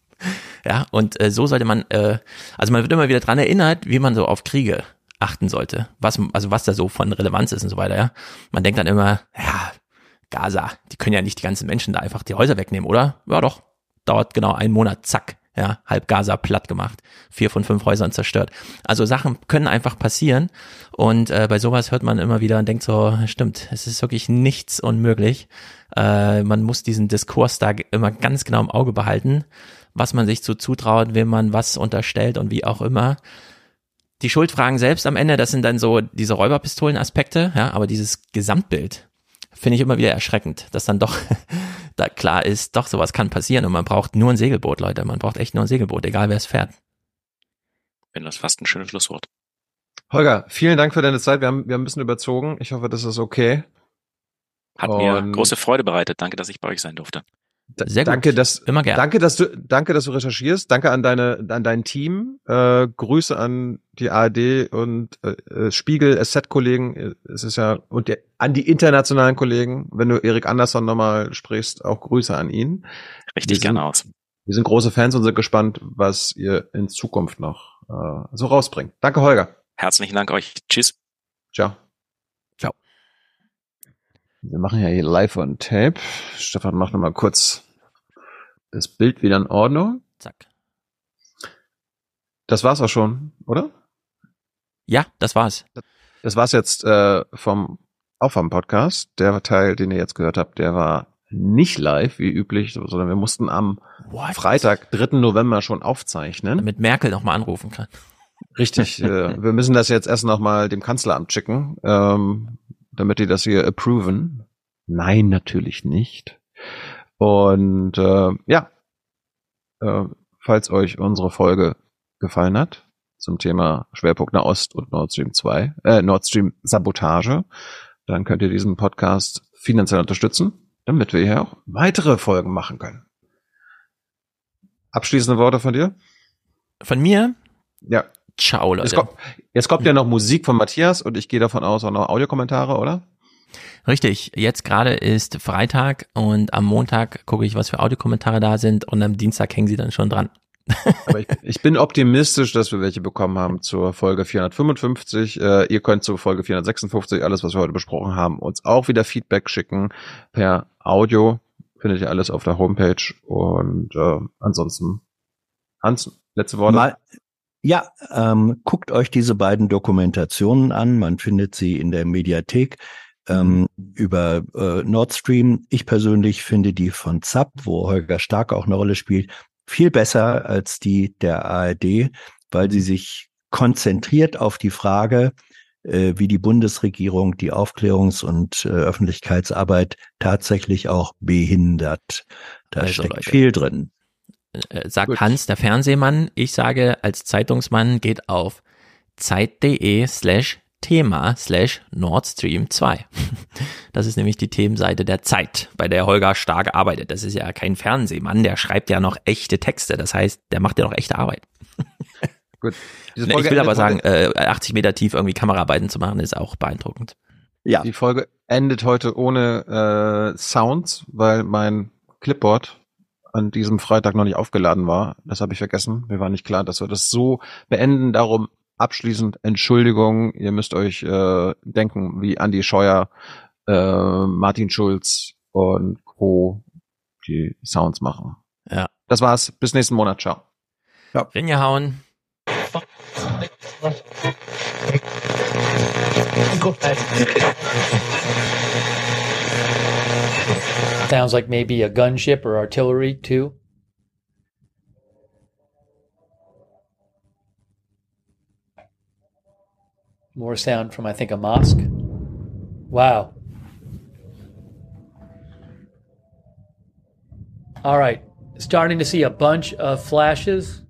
ja, und äh, so sollte man, äh, also man wird immer wieder dran erinnert, wie man so auf Kriege achten sollte, was, also was da so von Relevanz ist und so weiter, ja. Man denkt dann immer, ja, Gaza, die können ja nicht die ganzen Menschen da einfach die Häuser wegnehmen, oder? Ja doch, dauert genau einen Monat, zack, ja, halb Gaza platt gemacht, vier von fünf Häusern zerstört. Also Sachen können einfach passieren und äh, bei sowas hört man immer wieder und denkt so, stimmt, es ist wirklich nichts unmöglich. Äh, man muss diesen Diskurs da immer ganz genau im Auge behalten, was man sich so zutraut, wem man was unterstellt und wie auch immer. Die Schuldfragen selbst am Ende, das sind dann so diese Räuberpistolen-Aspekte, ja, aber dieses Gesamtbild, finde ich immer wieder erschreckend, dass dann doch da klar ist, doch sowas kann passieren und man braucht nur ein Segelboot, Leute. Man braucht echt nur ein Segelboot, egal wer es fährt. Wenn das fast ein schönes Schlusswort. Holger, vielen Dank für deine Zeit. Wir haben, wir haben ein bisschen überzogen. Ich hoffe, das ist okay. Hat und mir große Freude bereitet. Danke, dass ich bei euch sein durfte. Sehr danke, gut. dass immer gerne. Danke, dass du danke, dass du recherchierst. Danke an deine an dein Team. Äh, Grüße an die ARD und äh, Spiegel SZ Kollegen. Es ist ja und die, an die internationalen Kollegen. Wenn du Erik Andersson nochmal sprichst, auch Grüße an ihn. Richtig gerne aus. Wir sind große Fans und sind gespannt, was ihr in Zukunft noch äh, so rausbringt. Danke, Holger. Herzlichen Dank euch. Tschüss. Ciao. Wir machen ja hier live on tape. Stefan macht nochmal kurz das Bild wieder in Ordnung. Zack. Das war's auch schon, oder? Ja, das war's. Das war's jetzt äh, vom Aufwärm-Podcast. Der Teil, den ihr jetzt gehört habt, der war nicht live, wie üblich, sondern wir mussten am What? Freitag, 3. November schon aufzeichnen. Damit Merkel nochmal anrufen kann. Richtig. äh, wir müssen das jetzt erst nochmal dem Kanzleramt schicken. Ähm, damit die das hier approven? Nein, natürlich nicht. Und äh, ja, äh, falls euch unsere Folge gefallen hat zum Thema Schwerpunkt Nahost und Nord Stream 2, äh, Nord Stream Sabotage, dann könnt ihr diesen Podcast finanziell unterstützen, damit wir hier auch weitere Folgen machen können. Abschließende Worte von dir? Von mir? Ja. Ciao, Leute. Jetzt kommt, jetzt kommt ja noch Musik von Matthias und ich gehe davon aus auch noch Audiokommentare, oder? Richtig, jetzt gerade ist Freitag und am Montag gucke ich, was für Audiokommentare da sind und am Dienstag hängen sie dann schon dran. Aber ich, ich, bin optimistisch, dass wir welche bekommen haben zur Folge 455. Äh, ihr könnt zur Folge 456, alles, was wir heute besprochen haben, uns auch wieder Feedback schicken per Audio. Findet ihr alles auf der Homepage. Und äh, ansonsten, Hans, letzte Worte. Mal, ja, ähm, guckt euch diese beiden Dokumentationen an. Man findet sie in der Mediathek ähm, über äh, Nord Stream. Ich persönlich finde die von ZAP, wo Holger Stark auch eine Rolle spielt, viel besser als die der ARD, weil sie sich konzentriert auf die Frage, äh, wie die Bundesregierung die Aufklärungs- und äh, Öffentlichkeitsarbeit tatsächlich auch behindert. Da also steckt Leute. viel drin. Äh, sagt Gut. Hans, der Fernsehmann. Ich sage als Zeitungsmann geht auf zeit.de slash Thema slash Nord Stream 2. Das ist nämlich die Themenseite der Zeit, bei der Holger Stark arbeitet. Das ist ja kein Fernsehmann, der schreibt ja noch echte Texte. Das heißt, der macht ja noch echte Arbeit. Gut. ich will aber sagen, äh, 80 Meter tief irgendwie Kameraarbeiten zu machen, ist auch beeindruckend. Ja. Die Folge endet heute ohne äh, Sounds, weil mein Clipboard an diesem Freitag noch nicht aufgeladen war. Das habe ich vergessen. Mir war nicht klar, dass wir das so beenden. Darum abschließend Entschuldigung, ihr müsst euch äh, denken, wie Andy Scheuer, äh, Martin Schulz und Co. die Sounds machen. Ja. Das war's. Bis nächsten Monat. Ciao. Ja. Ringe hauen. Sounds like maybe a gunship or artillery too. More sound from, I think, a mosque. Wow. All right. Starting to see a bunch of flashes.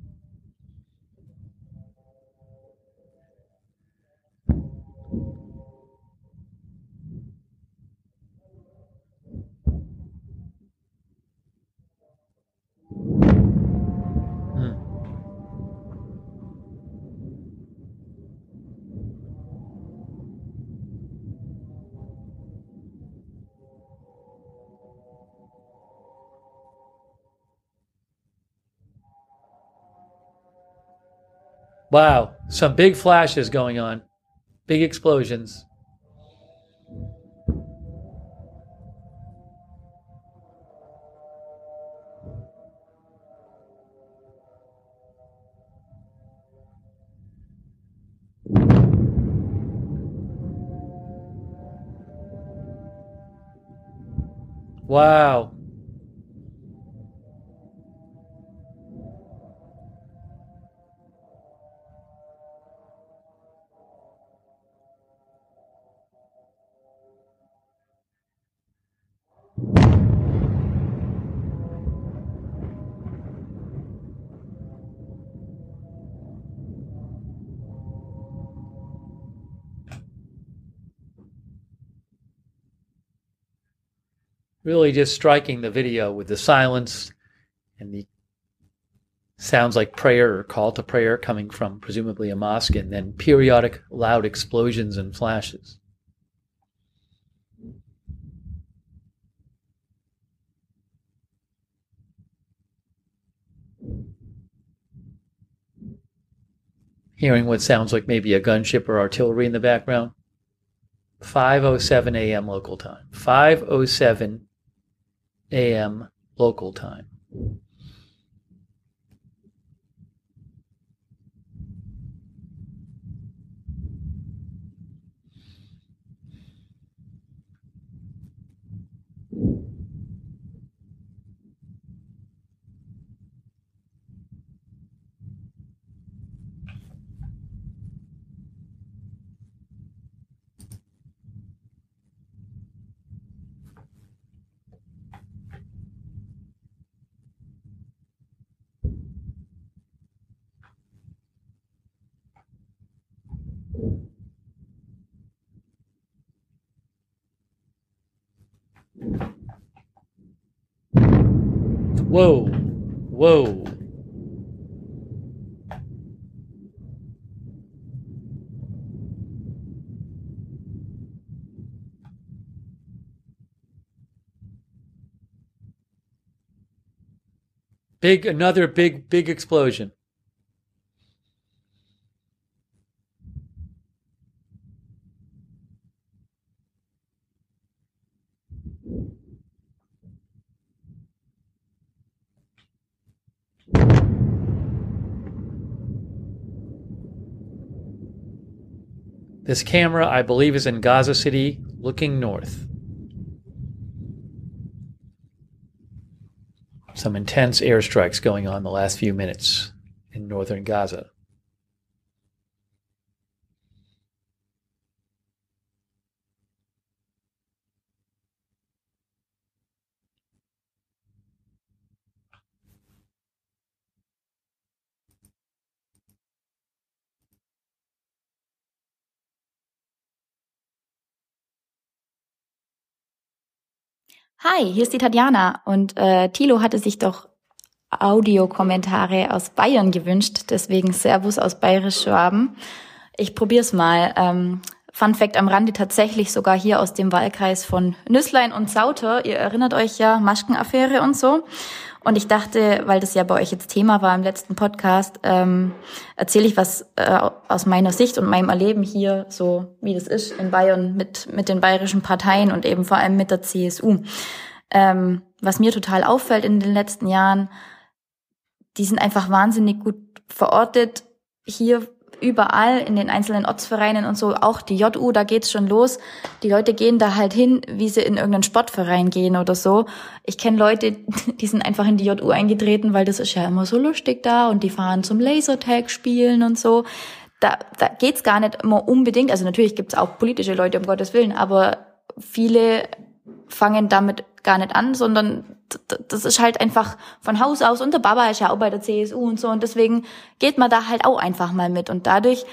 Wow, some big flashes going on, big explosions. Wow. Really just striking the video with the silence and the sounds like prayer or call to prayer coming from presumably a mosque, and then periodic loud explosions and flashes. Hearing what sounds like maybe a gunship or artillery in the background. 5:07 a.m. local time. 5:07 a.m. local time. Whoa. Whoa. Big, another big, big explosion. This camera, I believe, is in Gaza City looking north. Some intense airstrikes going on the last few minutes in northern Gaza. Hi, hier ist die Tatjana und äh, Thilo hatte sich doch Audiokommentare aus Bayern gewünscht, deswegen Servus aus Bayerisch Schwaben. Ich probier's mal. Ähm, Fun Fact am Rande tatsächlich sogar hier aus dem Wahlkreis von Nüsslein und Sauter. Ihr erinnert euch ja, Maschkenaffäre und so. Und ich dachte, weil das ja bei euch jetzt Thema war im letzten Podcast, ähm, erzähle ich was äh, aus meiner Sicht und meinem Erleben hier, so wie das ist in Bayern mit, mit den bayerischen Parteien und eben vor allem mit der CSU. Ähm, was mir total auffällt in den letzten Jahren, die sind einfach wahnsinnig gut verortet. Hier überall in den einzelnen Ortsvereinen und so, auch die JU, da geht's schon los. Die Leute gehen da halt hin, wie sie in irgendeinen Sportverein gehen oder so. Ich kenne Leute, die sind einfach in die JU eingetreten, weil das ist ja immer so lustig da und die fahren zum Lasertag spielen und so. Da, da geht's gar nicht immer unbedingt, also natürlich gibt's auch politische Leute, um Gottes Willen, aber viele fangen damit gar nicht an, sondern das ist halt einfach von Haus aus und der Baba ist ja auch bei der CSU und so und deswegen geht man da halt auch einfach mal mit und dadurch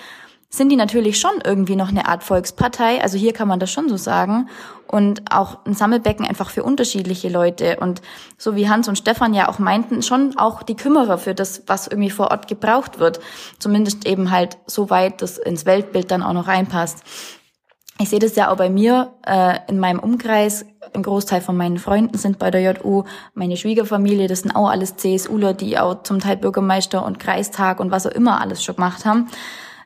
sind die natürlich schon irgendwie noch eine Art Volkspartei, also hier kann man das schon so sagen und auch ein Sammelbecken einfach für unterschiedliche Leute und so wie Hans und Stefan ja auch meinten, schon auch die Kümmerer für das, was irgendwie vor Ort gebraucht wird, zumindest eben halt so weit, dass ins Weltbild dann auch noch reinpasst ich sehe das ja auch bei mir äh, in meinem Umkreis. Ein Großteil von meinen Freunden sind bei der JU. Meine Schwiegerfamilie, das sind auch alles CSUler, die auch zum Teil Bürgermeister und Kreistag und was auch immer alles schon gemacht haben.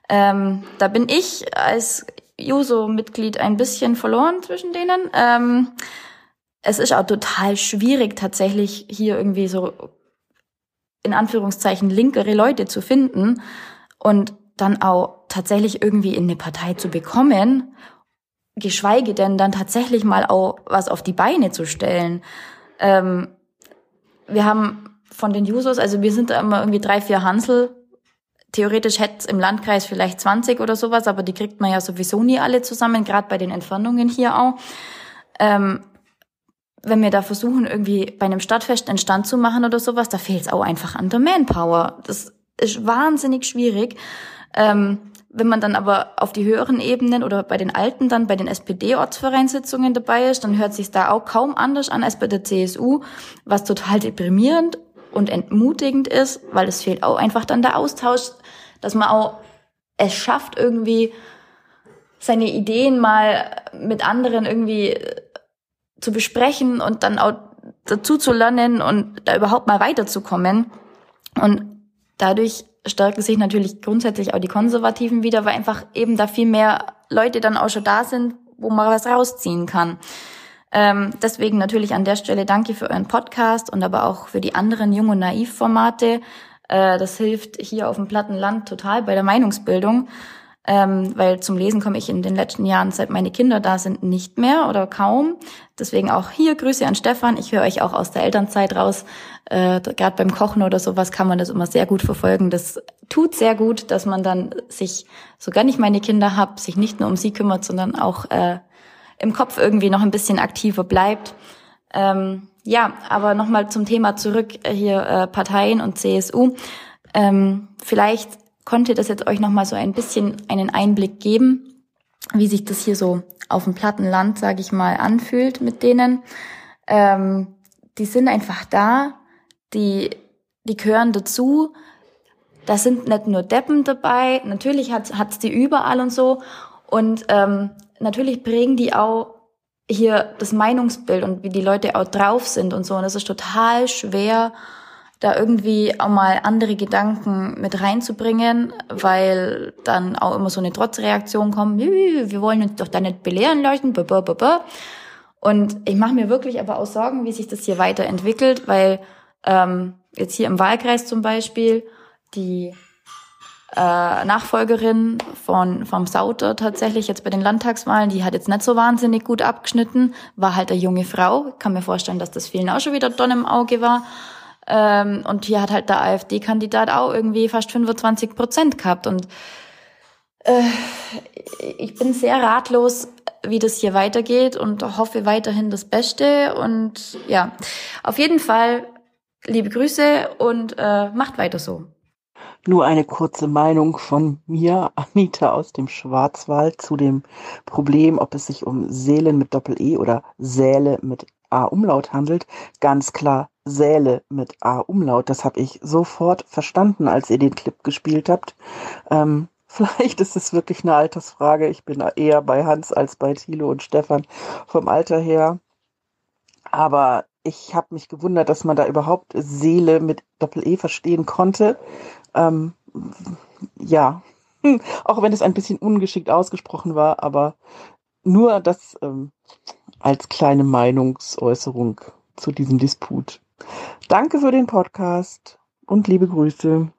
Ähm, da bin ich als Juso-Mitglied ein bisschen verloren zwischen denen. Ähm, es ist auch total schwierig, tatsächlich hier irgendwie so in Anführungszeichen linkere Leute zu finden und dann auch tatsächlich irgendwie in eine Partei zu bekommen geschweige denn dann tatsächlich mal auch was auf die Beine zu stellen. Ähm, wir haben von den Users, also wir sind da immer irgendwie drei, vier Hansel. Theoretisch hätte es im Landkreis vielleicht 20 oder sowas, aber die kriegt man ja sowieso nie alle zusammen, gerade bei den Entfernungen hier auch. Ähm, wenn wir da versuchen, irgendwie bei einem Stadtfest einen Stand zu machen oder sowas, da fehlt es auch einfach an der Manpower. Das ist wahnsinnig schwierig. Ähm, wenn man dann aber auf die höheren Ebenen oder bei den Alten dann bei den SPD-Ortsvereinssitzungen dabei ist, dann hört sich da auch kaum anders an als bei der CSU, was total deprimierend und entmutigend ist, weil es fehlt auch einfach dann der Austausch, dass man auch es schafft, irgendwie seine Ideen mal mit anderen irgendwie zu besprechen und dann auch dazu zu lernen und da überhaupt mal weiterzukommen. Und dadurch stärken sich natürlich grundsätzlich auch die Konservativen wieder, weil einfach eben da viel mehr Leute dann auch schon da sind, wo man was rausziehen kann. Ähm, deswegen natürlich an der Stelle danke für euren Podcast und aber auch für die anderen Jung- und Naiv-Formate. Äh, das hilft hier auf dem platten Land total bei der Meinungsbildung ähm, weil zum Lesen komme ich in den letzten Jahren, seit meine Kinder da sind, nicht mehr oder kaum. Deswegen auch hier Grüße an Stefan. Ich höre euch auch aus der Elternzeit raus. Äh, Gerade beim Kochen oder sowas kann man das immer sehr gut verfolgen. Das tut sehr gut, dass man dann sich, sogar nicht meine Kinder hab, sich nicht nur um sie kümmert, sondern auch äh, im Kopf irgendwie noch ein bisschen aktiver bleibt. Ähm, ja, aber nochmal zum Thema zurück äh, hier äh, Parteien und CSU. Ähm, vielleicht konnte das jetzt euch nochmal so ein bisschen einen Einblick geben, wie sich das hier so auf dem platten Land, sage ich mal, anfühlt mit denen. Ähm, die sind einfach da, die, die gehören dazu. Da sind nicht nur Deppen dabei, natürlich hat hat's die überall und so. Und ähm, natürlich prägen die auch hier das Meinungsbild und wie die Leute auch drauf sind und so. Und es ist total schwer, da irgendwie auch mal andere Gedanken mit reinzubringen, weil dann auch immer so eine Trotzreaktion kommt, wir wollen uns doch da nicht belehren lassen, und ich mache mir wirklich aber auch Sorgen, wie sich das hier weiterentwickelt, weil ähm, jetzt hier im Wahlkreis zum Beispiel die äh, Nachfolgerin von vom Sauter tatsächlich jetzt bei den Landtagswahlen, die hat jetzt nicht so wahnsinnig gut abgeschnitten, war halt eine junge Frau. Ich kann mir vorstellen, dass das vielen auch schon wieder Don im Auge war. Ähm, und hier hat halt der AfD-Kandidat auch irgendwie fast 25 Prozent gehabt. Und äh, ich bin sehr ratlos, wie das hier weitergeht und hoffe weiterhin das Beste. Und ja, auf jeden Fall liebe Grüße und äh, macht weiter so. Nur eine kurze Meinung von mir, Anita aus dem Schwarzwald, zu dem Problem, ob es sich um Seelen mit Doppel-E oder Säle mit A-Umlaut handelt. Ganz klar Säle mit A-Umlaut. Das habe ich sofort verstanden, als ihr den Clip gespielt habt. Ähm, vielleicht ist es wirklich eine Altersfrage. Ich bin eher bei Hans als bei Thilo und Stefan vom Alter her. Aber ich habe mich gewundert, dass man da überhaupt Seele mit Doppel-E verstehen konnte. Ähm, ja, auch wenn es ein bisschen ungeschickt ausgesprochen war, aber nur das ähm, als kleine Meinungsäußerung zu diesem Disput. Danke für den Podcast und liebe Grüße.